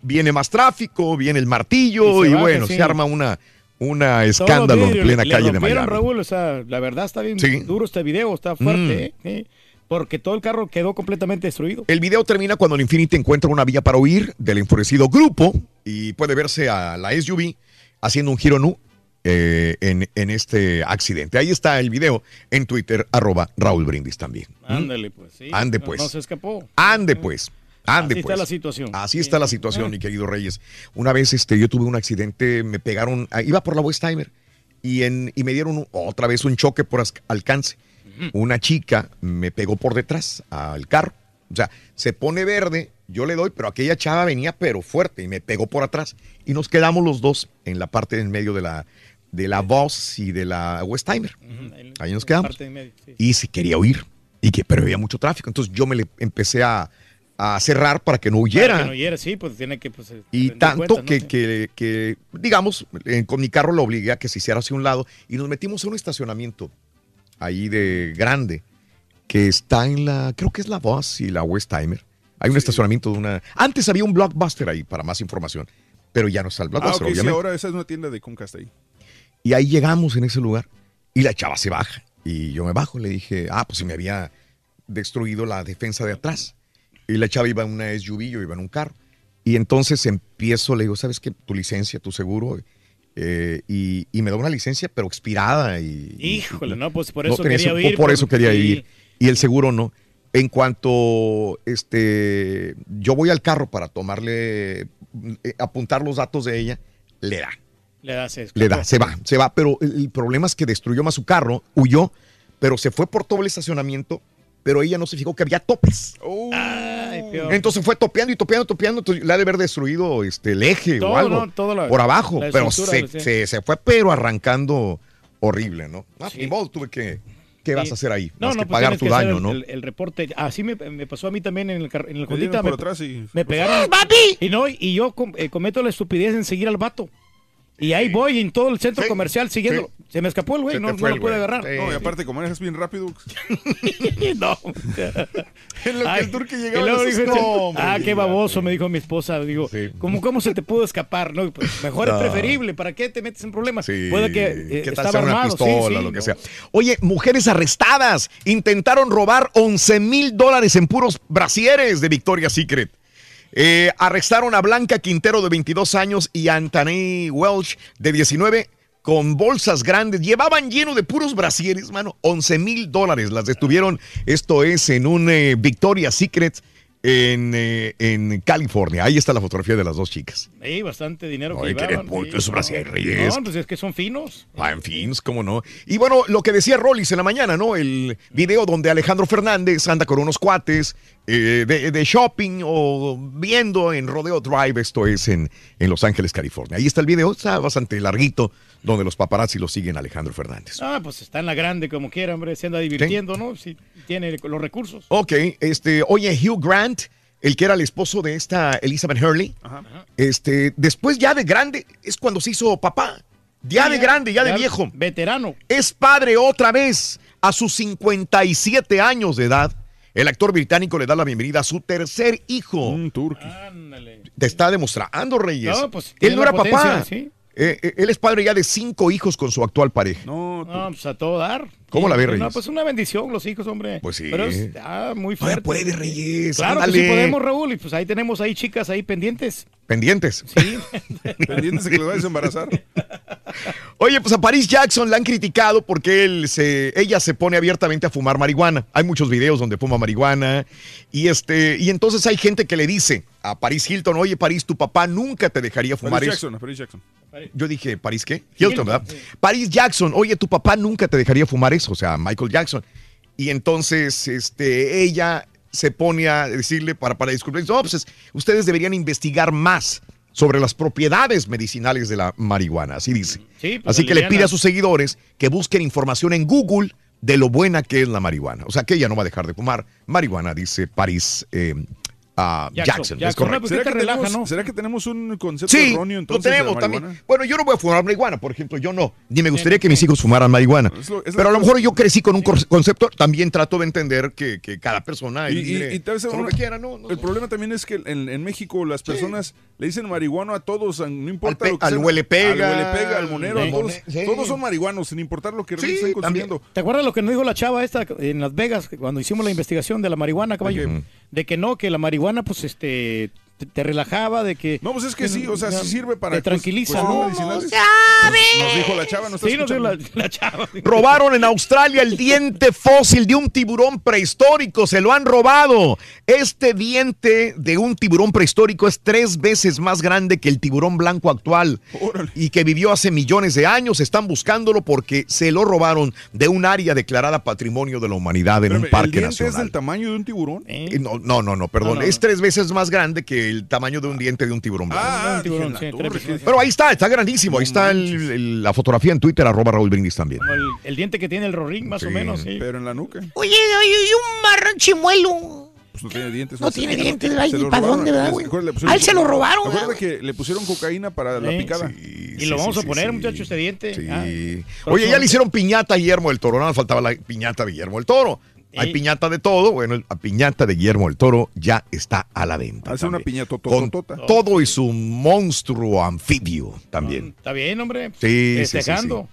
viene más tráfico, viene el martillo Y y, bueno, sí. se arma una, una escándalo en plena le calle de Miami. Raúl, o sea, la verdad está bien Sí. duro este video, está fuerte, Mm. ¿eh? Porque todo el carro quedó completamente destruido. El video termina cuando el Infinity encuentra una vía para huir del enfurecido grupo y puede verse a la SUV haciendo un giro nu eh, en, en este accidente. Ahí está el video en Twitter, arroba Raúl Brindis también. Ándale, pues, sí. Ande, pues. No, se escapó. Ande pues. Ande Así está pues. la situación. Así está la situación, mi querido Reyes. Una vez este, yo tuve un accidente, me pegaron, ah, iba por la Westheimer y, en, y me dieron otra vez un choque por alcance. Una chica me pegó por detrás al carro. O sea, se pone verde, yo le doy, pero aquella chava venía pero fuerte y me pegó por atrás. Y nos quedamos los dos en la parte en medio de la, de la Voss y de la Westheimer. Ahí nos quedamos. En. Y se quería huir, y que, pero había mucho tráfico. Entonces yo me le empecé a, a cerrar para que no huyera. Para que no huyera, sí, pues tiene que pues, Y rendir tanto que, que- que, digamos, eh, con mi carro lo obligué a que se hiciera hacia un lado y nos metimos a un estacionamiento ahí de grande que está en la, creo que es la Voss y la Westheimer. Hay un estacionamiento de una... Antes había un Blockbuster ahí para más información, pero ya no está el Ah, Blockbuster, sí, obviamente. ahora esa es una tienda de Comcast ahí. Y ahí llegamos en ese lugar y la chava se baja. Y yo me bajo, le dije, ah, pues se me había destruido la defensa de atrás. Y la chava iba en una SUV, yo iba en un carro. Y entonces empiezo, le digo, ¿sabes qué? Tu licencia, tu seguro. Eh, y, y me da una licencia, pero expirada. Y, Híjole, no, pues por eso quería ese- huir. Por eso quería. Y el seguro no. En cuanto este, yo voy al carro para tomarle, eh, apuntar los datos de ella, le da. Le da, se Le da, se va, se va, pero el, el problema es que destruyó más su carro, huyó, pero se fue por todo el estacionamiento, pero ella no se fijó que había topes. Ay, peor. Entonces fue topeando y topeando, topeando, le ha de haber destruido este, el eje Todo, o algo ¿no? Todo la- por abajo, la pero se, sí. se- se fue pero arrancando horrible, ¿no? Ah, Sí. Ni modo, tuve que, ¿qué vas a hacer ahí? No, Más no, que pues pagar tu que daño, el, ¿no? El, el reporte. Así me, me pasó a mí también en el, en el Me Me, atrás y... me pegaron. Y no, y yo com- eh, cometo la estupidez en seguir al vato. Y ahí voy en todo el centro comercial siguiendo. Se me escapó el güey, no, no lo pude agarrar. No, y aparte, como manejas bien rápido. *laughs* no. *laughs* en lo que Ay, el turque llegaba. luego dices, dijo, "No, hombre, ah, qué ya". baboso, me dijo mi esposa. Digo, ¿cómo, ¿cómo se te pudo escapar? No, pues, mejor No. es preferible. ¿Para qué te metes en problemas? Sí, Puede que eh, ¿qué tal estaba una armado. sí, pistola, sí, lo que sea. Oye, mujeres arrestadas intentaron robar 11 mil dólares en puros brasieres de Victoria's Secret. Eh, arrestaron a Blanca Quintero de 22 años y a Anthony Welch de 19 con bolsas grandes. Llevaban lleno de puros brasieres, mano. 11 mil dólares las detuvieron. Esto es en un eh, Victoria's Secret en, eh, en California. Ahí está la fotografía de las dos chicas. Sí, bastante dinero Ay, que llevaban. bulto sí, no. Reyes. No, pues es que son finos. Ah, en fin, cómo no. Y bueno, lo que decía Rollis en la mañana, ¿no? El video donde Alejandro Fernández anda con unos cuates eh, de, de shopping o viendo en Rodeo Drive, esto es en, en Los Ángeles, California. Ahí está el video, está bastante larguito, donde los paparazzi lo siguen Alejandro Fernández. Ah, pues está en la grande como quiera, hombre, se anda divirtiendo, ¿no? Si tiene los recursos. Ok, este, oye, Hugh Grant, el que era el esposo de esta Elizabeth Hurley, este, después ya de grande, es cuando se hizo papá. Ya de grande, ya de viejo. Veterano. Es padre otra vez a sus 57 años de edad. El actor británico le da la bienvenida a su tercer hijo. Un turqui. Te está demostrando, Reyes. No, pues, Él no era papá. sí. Eh, eh, él es padre ya de cinco hijos con su actual pareja. No, No, pues a todo dar. ¿Cómo la ves, No, Reyes? pues una bendición los hijos, hombre. Pues sí. Pero es ah, muy Todavía fuerte. puede, Reyes, Claro que sí podemos, Raúl. Y pues ahí tenemos ahí chicas ahí pendientes. Pendientes. Sí. *laughs* Pendientes de que lo vayas a embarazar. *laughs* Oye, pues a Paris Jackson la han criticado porque él se, ella se pone abiertamente a fumar marihuana. Hay muchos videos donde fuma marihuana. Y este, y entonces hay gente que le dice a Paris Hilton, oye Paris, tu papá nunca te dejaría fumar Paris eso. Jackson, Paris Jackson. Yo dije, ¿Paris qué? Hilton, ¿verdad? Paris Jackson, oye, tu papá nunca te dejaría fumar eso, o sea, Michael Jackson. Y entonces, este, ella se pone a decirle para, para disculparse, no, pues es- ustedes deberían investigar más sobre las propiedades medicinales de la marihuana, así dice. Sí, pues, así que le pide a sus seguidores que busquen información en Google de lo buena que es la marihuana. O sea, que ella no va a dejar de fumar marihuana, dice Paris eh, ah, Jackson. Es correcto. ¿Será, que tenemos, ¿Será que tenemos un concepto Sí, erróneo lo entonces de la tenemos marihuana? también. Bueno, yo no voy a fumar marihuana, por ejemplo, yo no. Ni me gustaría que mis hijos fumaran marihuana. Es lo- es Pero a lo lo- mejor yo crecí con un concepto, también trato de entender que, que cada persona Y, y- y tal vez de lo que quiera, ¿no? el problema también es que en, en México las personas le dicen marihuano a todos, no importa Al pe- lo que al sea. huele pega, al huele pega, al monero, Sí. a todos, Sí. todos son marihuanos, sin importar lo que estén consumiendo. ¿Te acuerdas lo que nos dijo la chava esta en Las Vegas cuando hicimos la investigación de la marihuana, caballo? ¿De De que no, que la marihuana, pues, este, te, te relajaba, de que... No, pues es que sí, o sea, sí sirve para Te tranquiliza, ¿no? Nos dijo la chava, no está Sí, nos dijo escuchando. la, la chava. Robaron en Australia el diente fósil de un tiburón prehistórico, se lo han robado. Este diente de un tiburón prehistórico es tres veces más grande que el tiburón blanco actual y que vivió hace millones de años. Están buscándolo porque se lo robaron de un área declarada Patrimonio de la Humanidad en un Espérame, ¿El parque diente nacional. es del tamaño de un tiburón? Eh, No, no, no, no, perdón. No, no, Es tres veces más grande que el tamaño de un diente de un tiburón blanco. Ah, tiburón, sí. Pero ahí está, está grandísimo. Ahí está el- el- la fotografía en Twitter, arroba Raúl Brindis también. Como el, el diente que tiene el rorín, más o menos, sí. Pero en la nuca. Oye, y un marrón chimuelo. Pues no tiene dientes. No tiene dientes, se ay, lo ni pa' robaron. dónde, ¿verdad, güey? A él se lo robaron, ¿verdad? que le pusieron cocaína para la Sí, picada. Y lo vamos a poner, muchachos, este diente. Ah, Oye, ya le hicieron piñata a Guillermo del Toro. No nos faltaba la piñata de Guillermo del Toro. Hay Ey. piñata de todo. Bueno, la piñata de Guillermo del Toro ya está a la venta. Hace una piñata Con todo y su monstruo anfibio también. Está bien, hombre. Sí, sí, sí.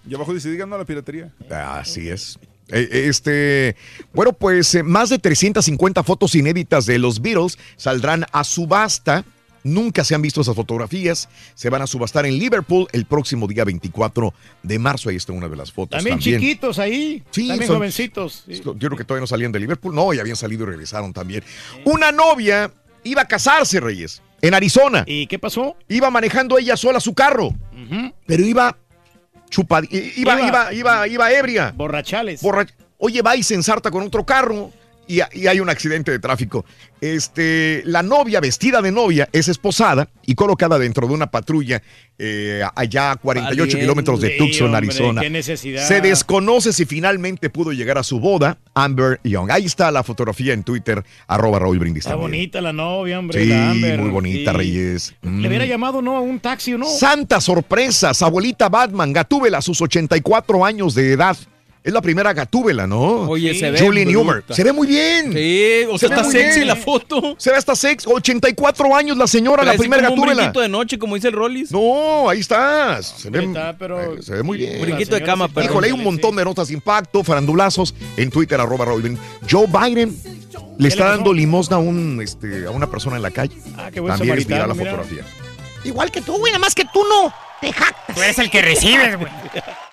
Y abajo dice, digan no a la piratería. Así es. Eh, Este, bueno, pues eh, más de 350 fotos inéditas de los Beatles saldrán a subasta. Nunca se han visto esas fotografías. Se van a subastar en Liverpool el próximo día 24 de marzo. Ahí está una de las fotos. También, También, chiquitos ahí. Sí, también son- jovencitos. Yo creo que todavía no salían de Liverpool. No, ya habían salido y regresaron también. Una novia iba a casarse, Reyes, en Arizona. ¿Y qué pasó? Iba manejando ella sola su carro, pero iba chupad, iba, Iba- iba, iba, iba ebria. Borrachales. Borrach- Oye, va y se ensarta con otro carro y, y hay un accidente de tráfico. Este, la novia, vestida de novia, es esposada y colocada dentro de una patrulla eh, allá a 48 Valiente. kilómetros de Tucson, hombre, Arizona. qué necesidad. Se desconoce si finalmente pudo llegar a su boda, Amber Young. Ahí está la fotografía en Twitter, arroba Raúl Brindis. Está bonita la novia, hombre. Sí, la Amber. muy bonita, Sí. Reyes. Le Mm. hubiera llamado, ¿no? A un taxi no. Santas sorpresas, abuelita Batman, Gatúbela, a sus 84 años de edad. Es la primera Gatúbela, ¿no? Oye, se ve Julie Newmar. Se ve muy bien. Sí, o Se sea, está sexy bien. la foto. Se ve hasta sexy. 84 años la señora, la primera como un Gatúbela. brinquito de noche, como dice el Rollis. No, ahí estás. Se ve, Está, pero- eh, se ve muy bien. Brinquito de cama, perdón. Híjole, hay un montón de notas de impacto, farandulazos en Twitter, arroba Brindis. Joe Biden le está le dando limosna a, un, este, a una persona en la calle. Ah, qué buen También es viral la mira. fotografía. Igual que tú, güey, nada más que tú no te jactas. Tú eres el que recibes, güey. *laughs*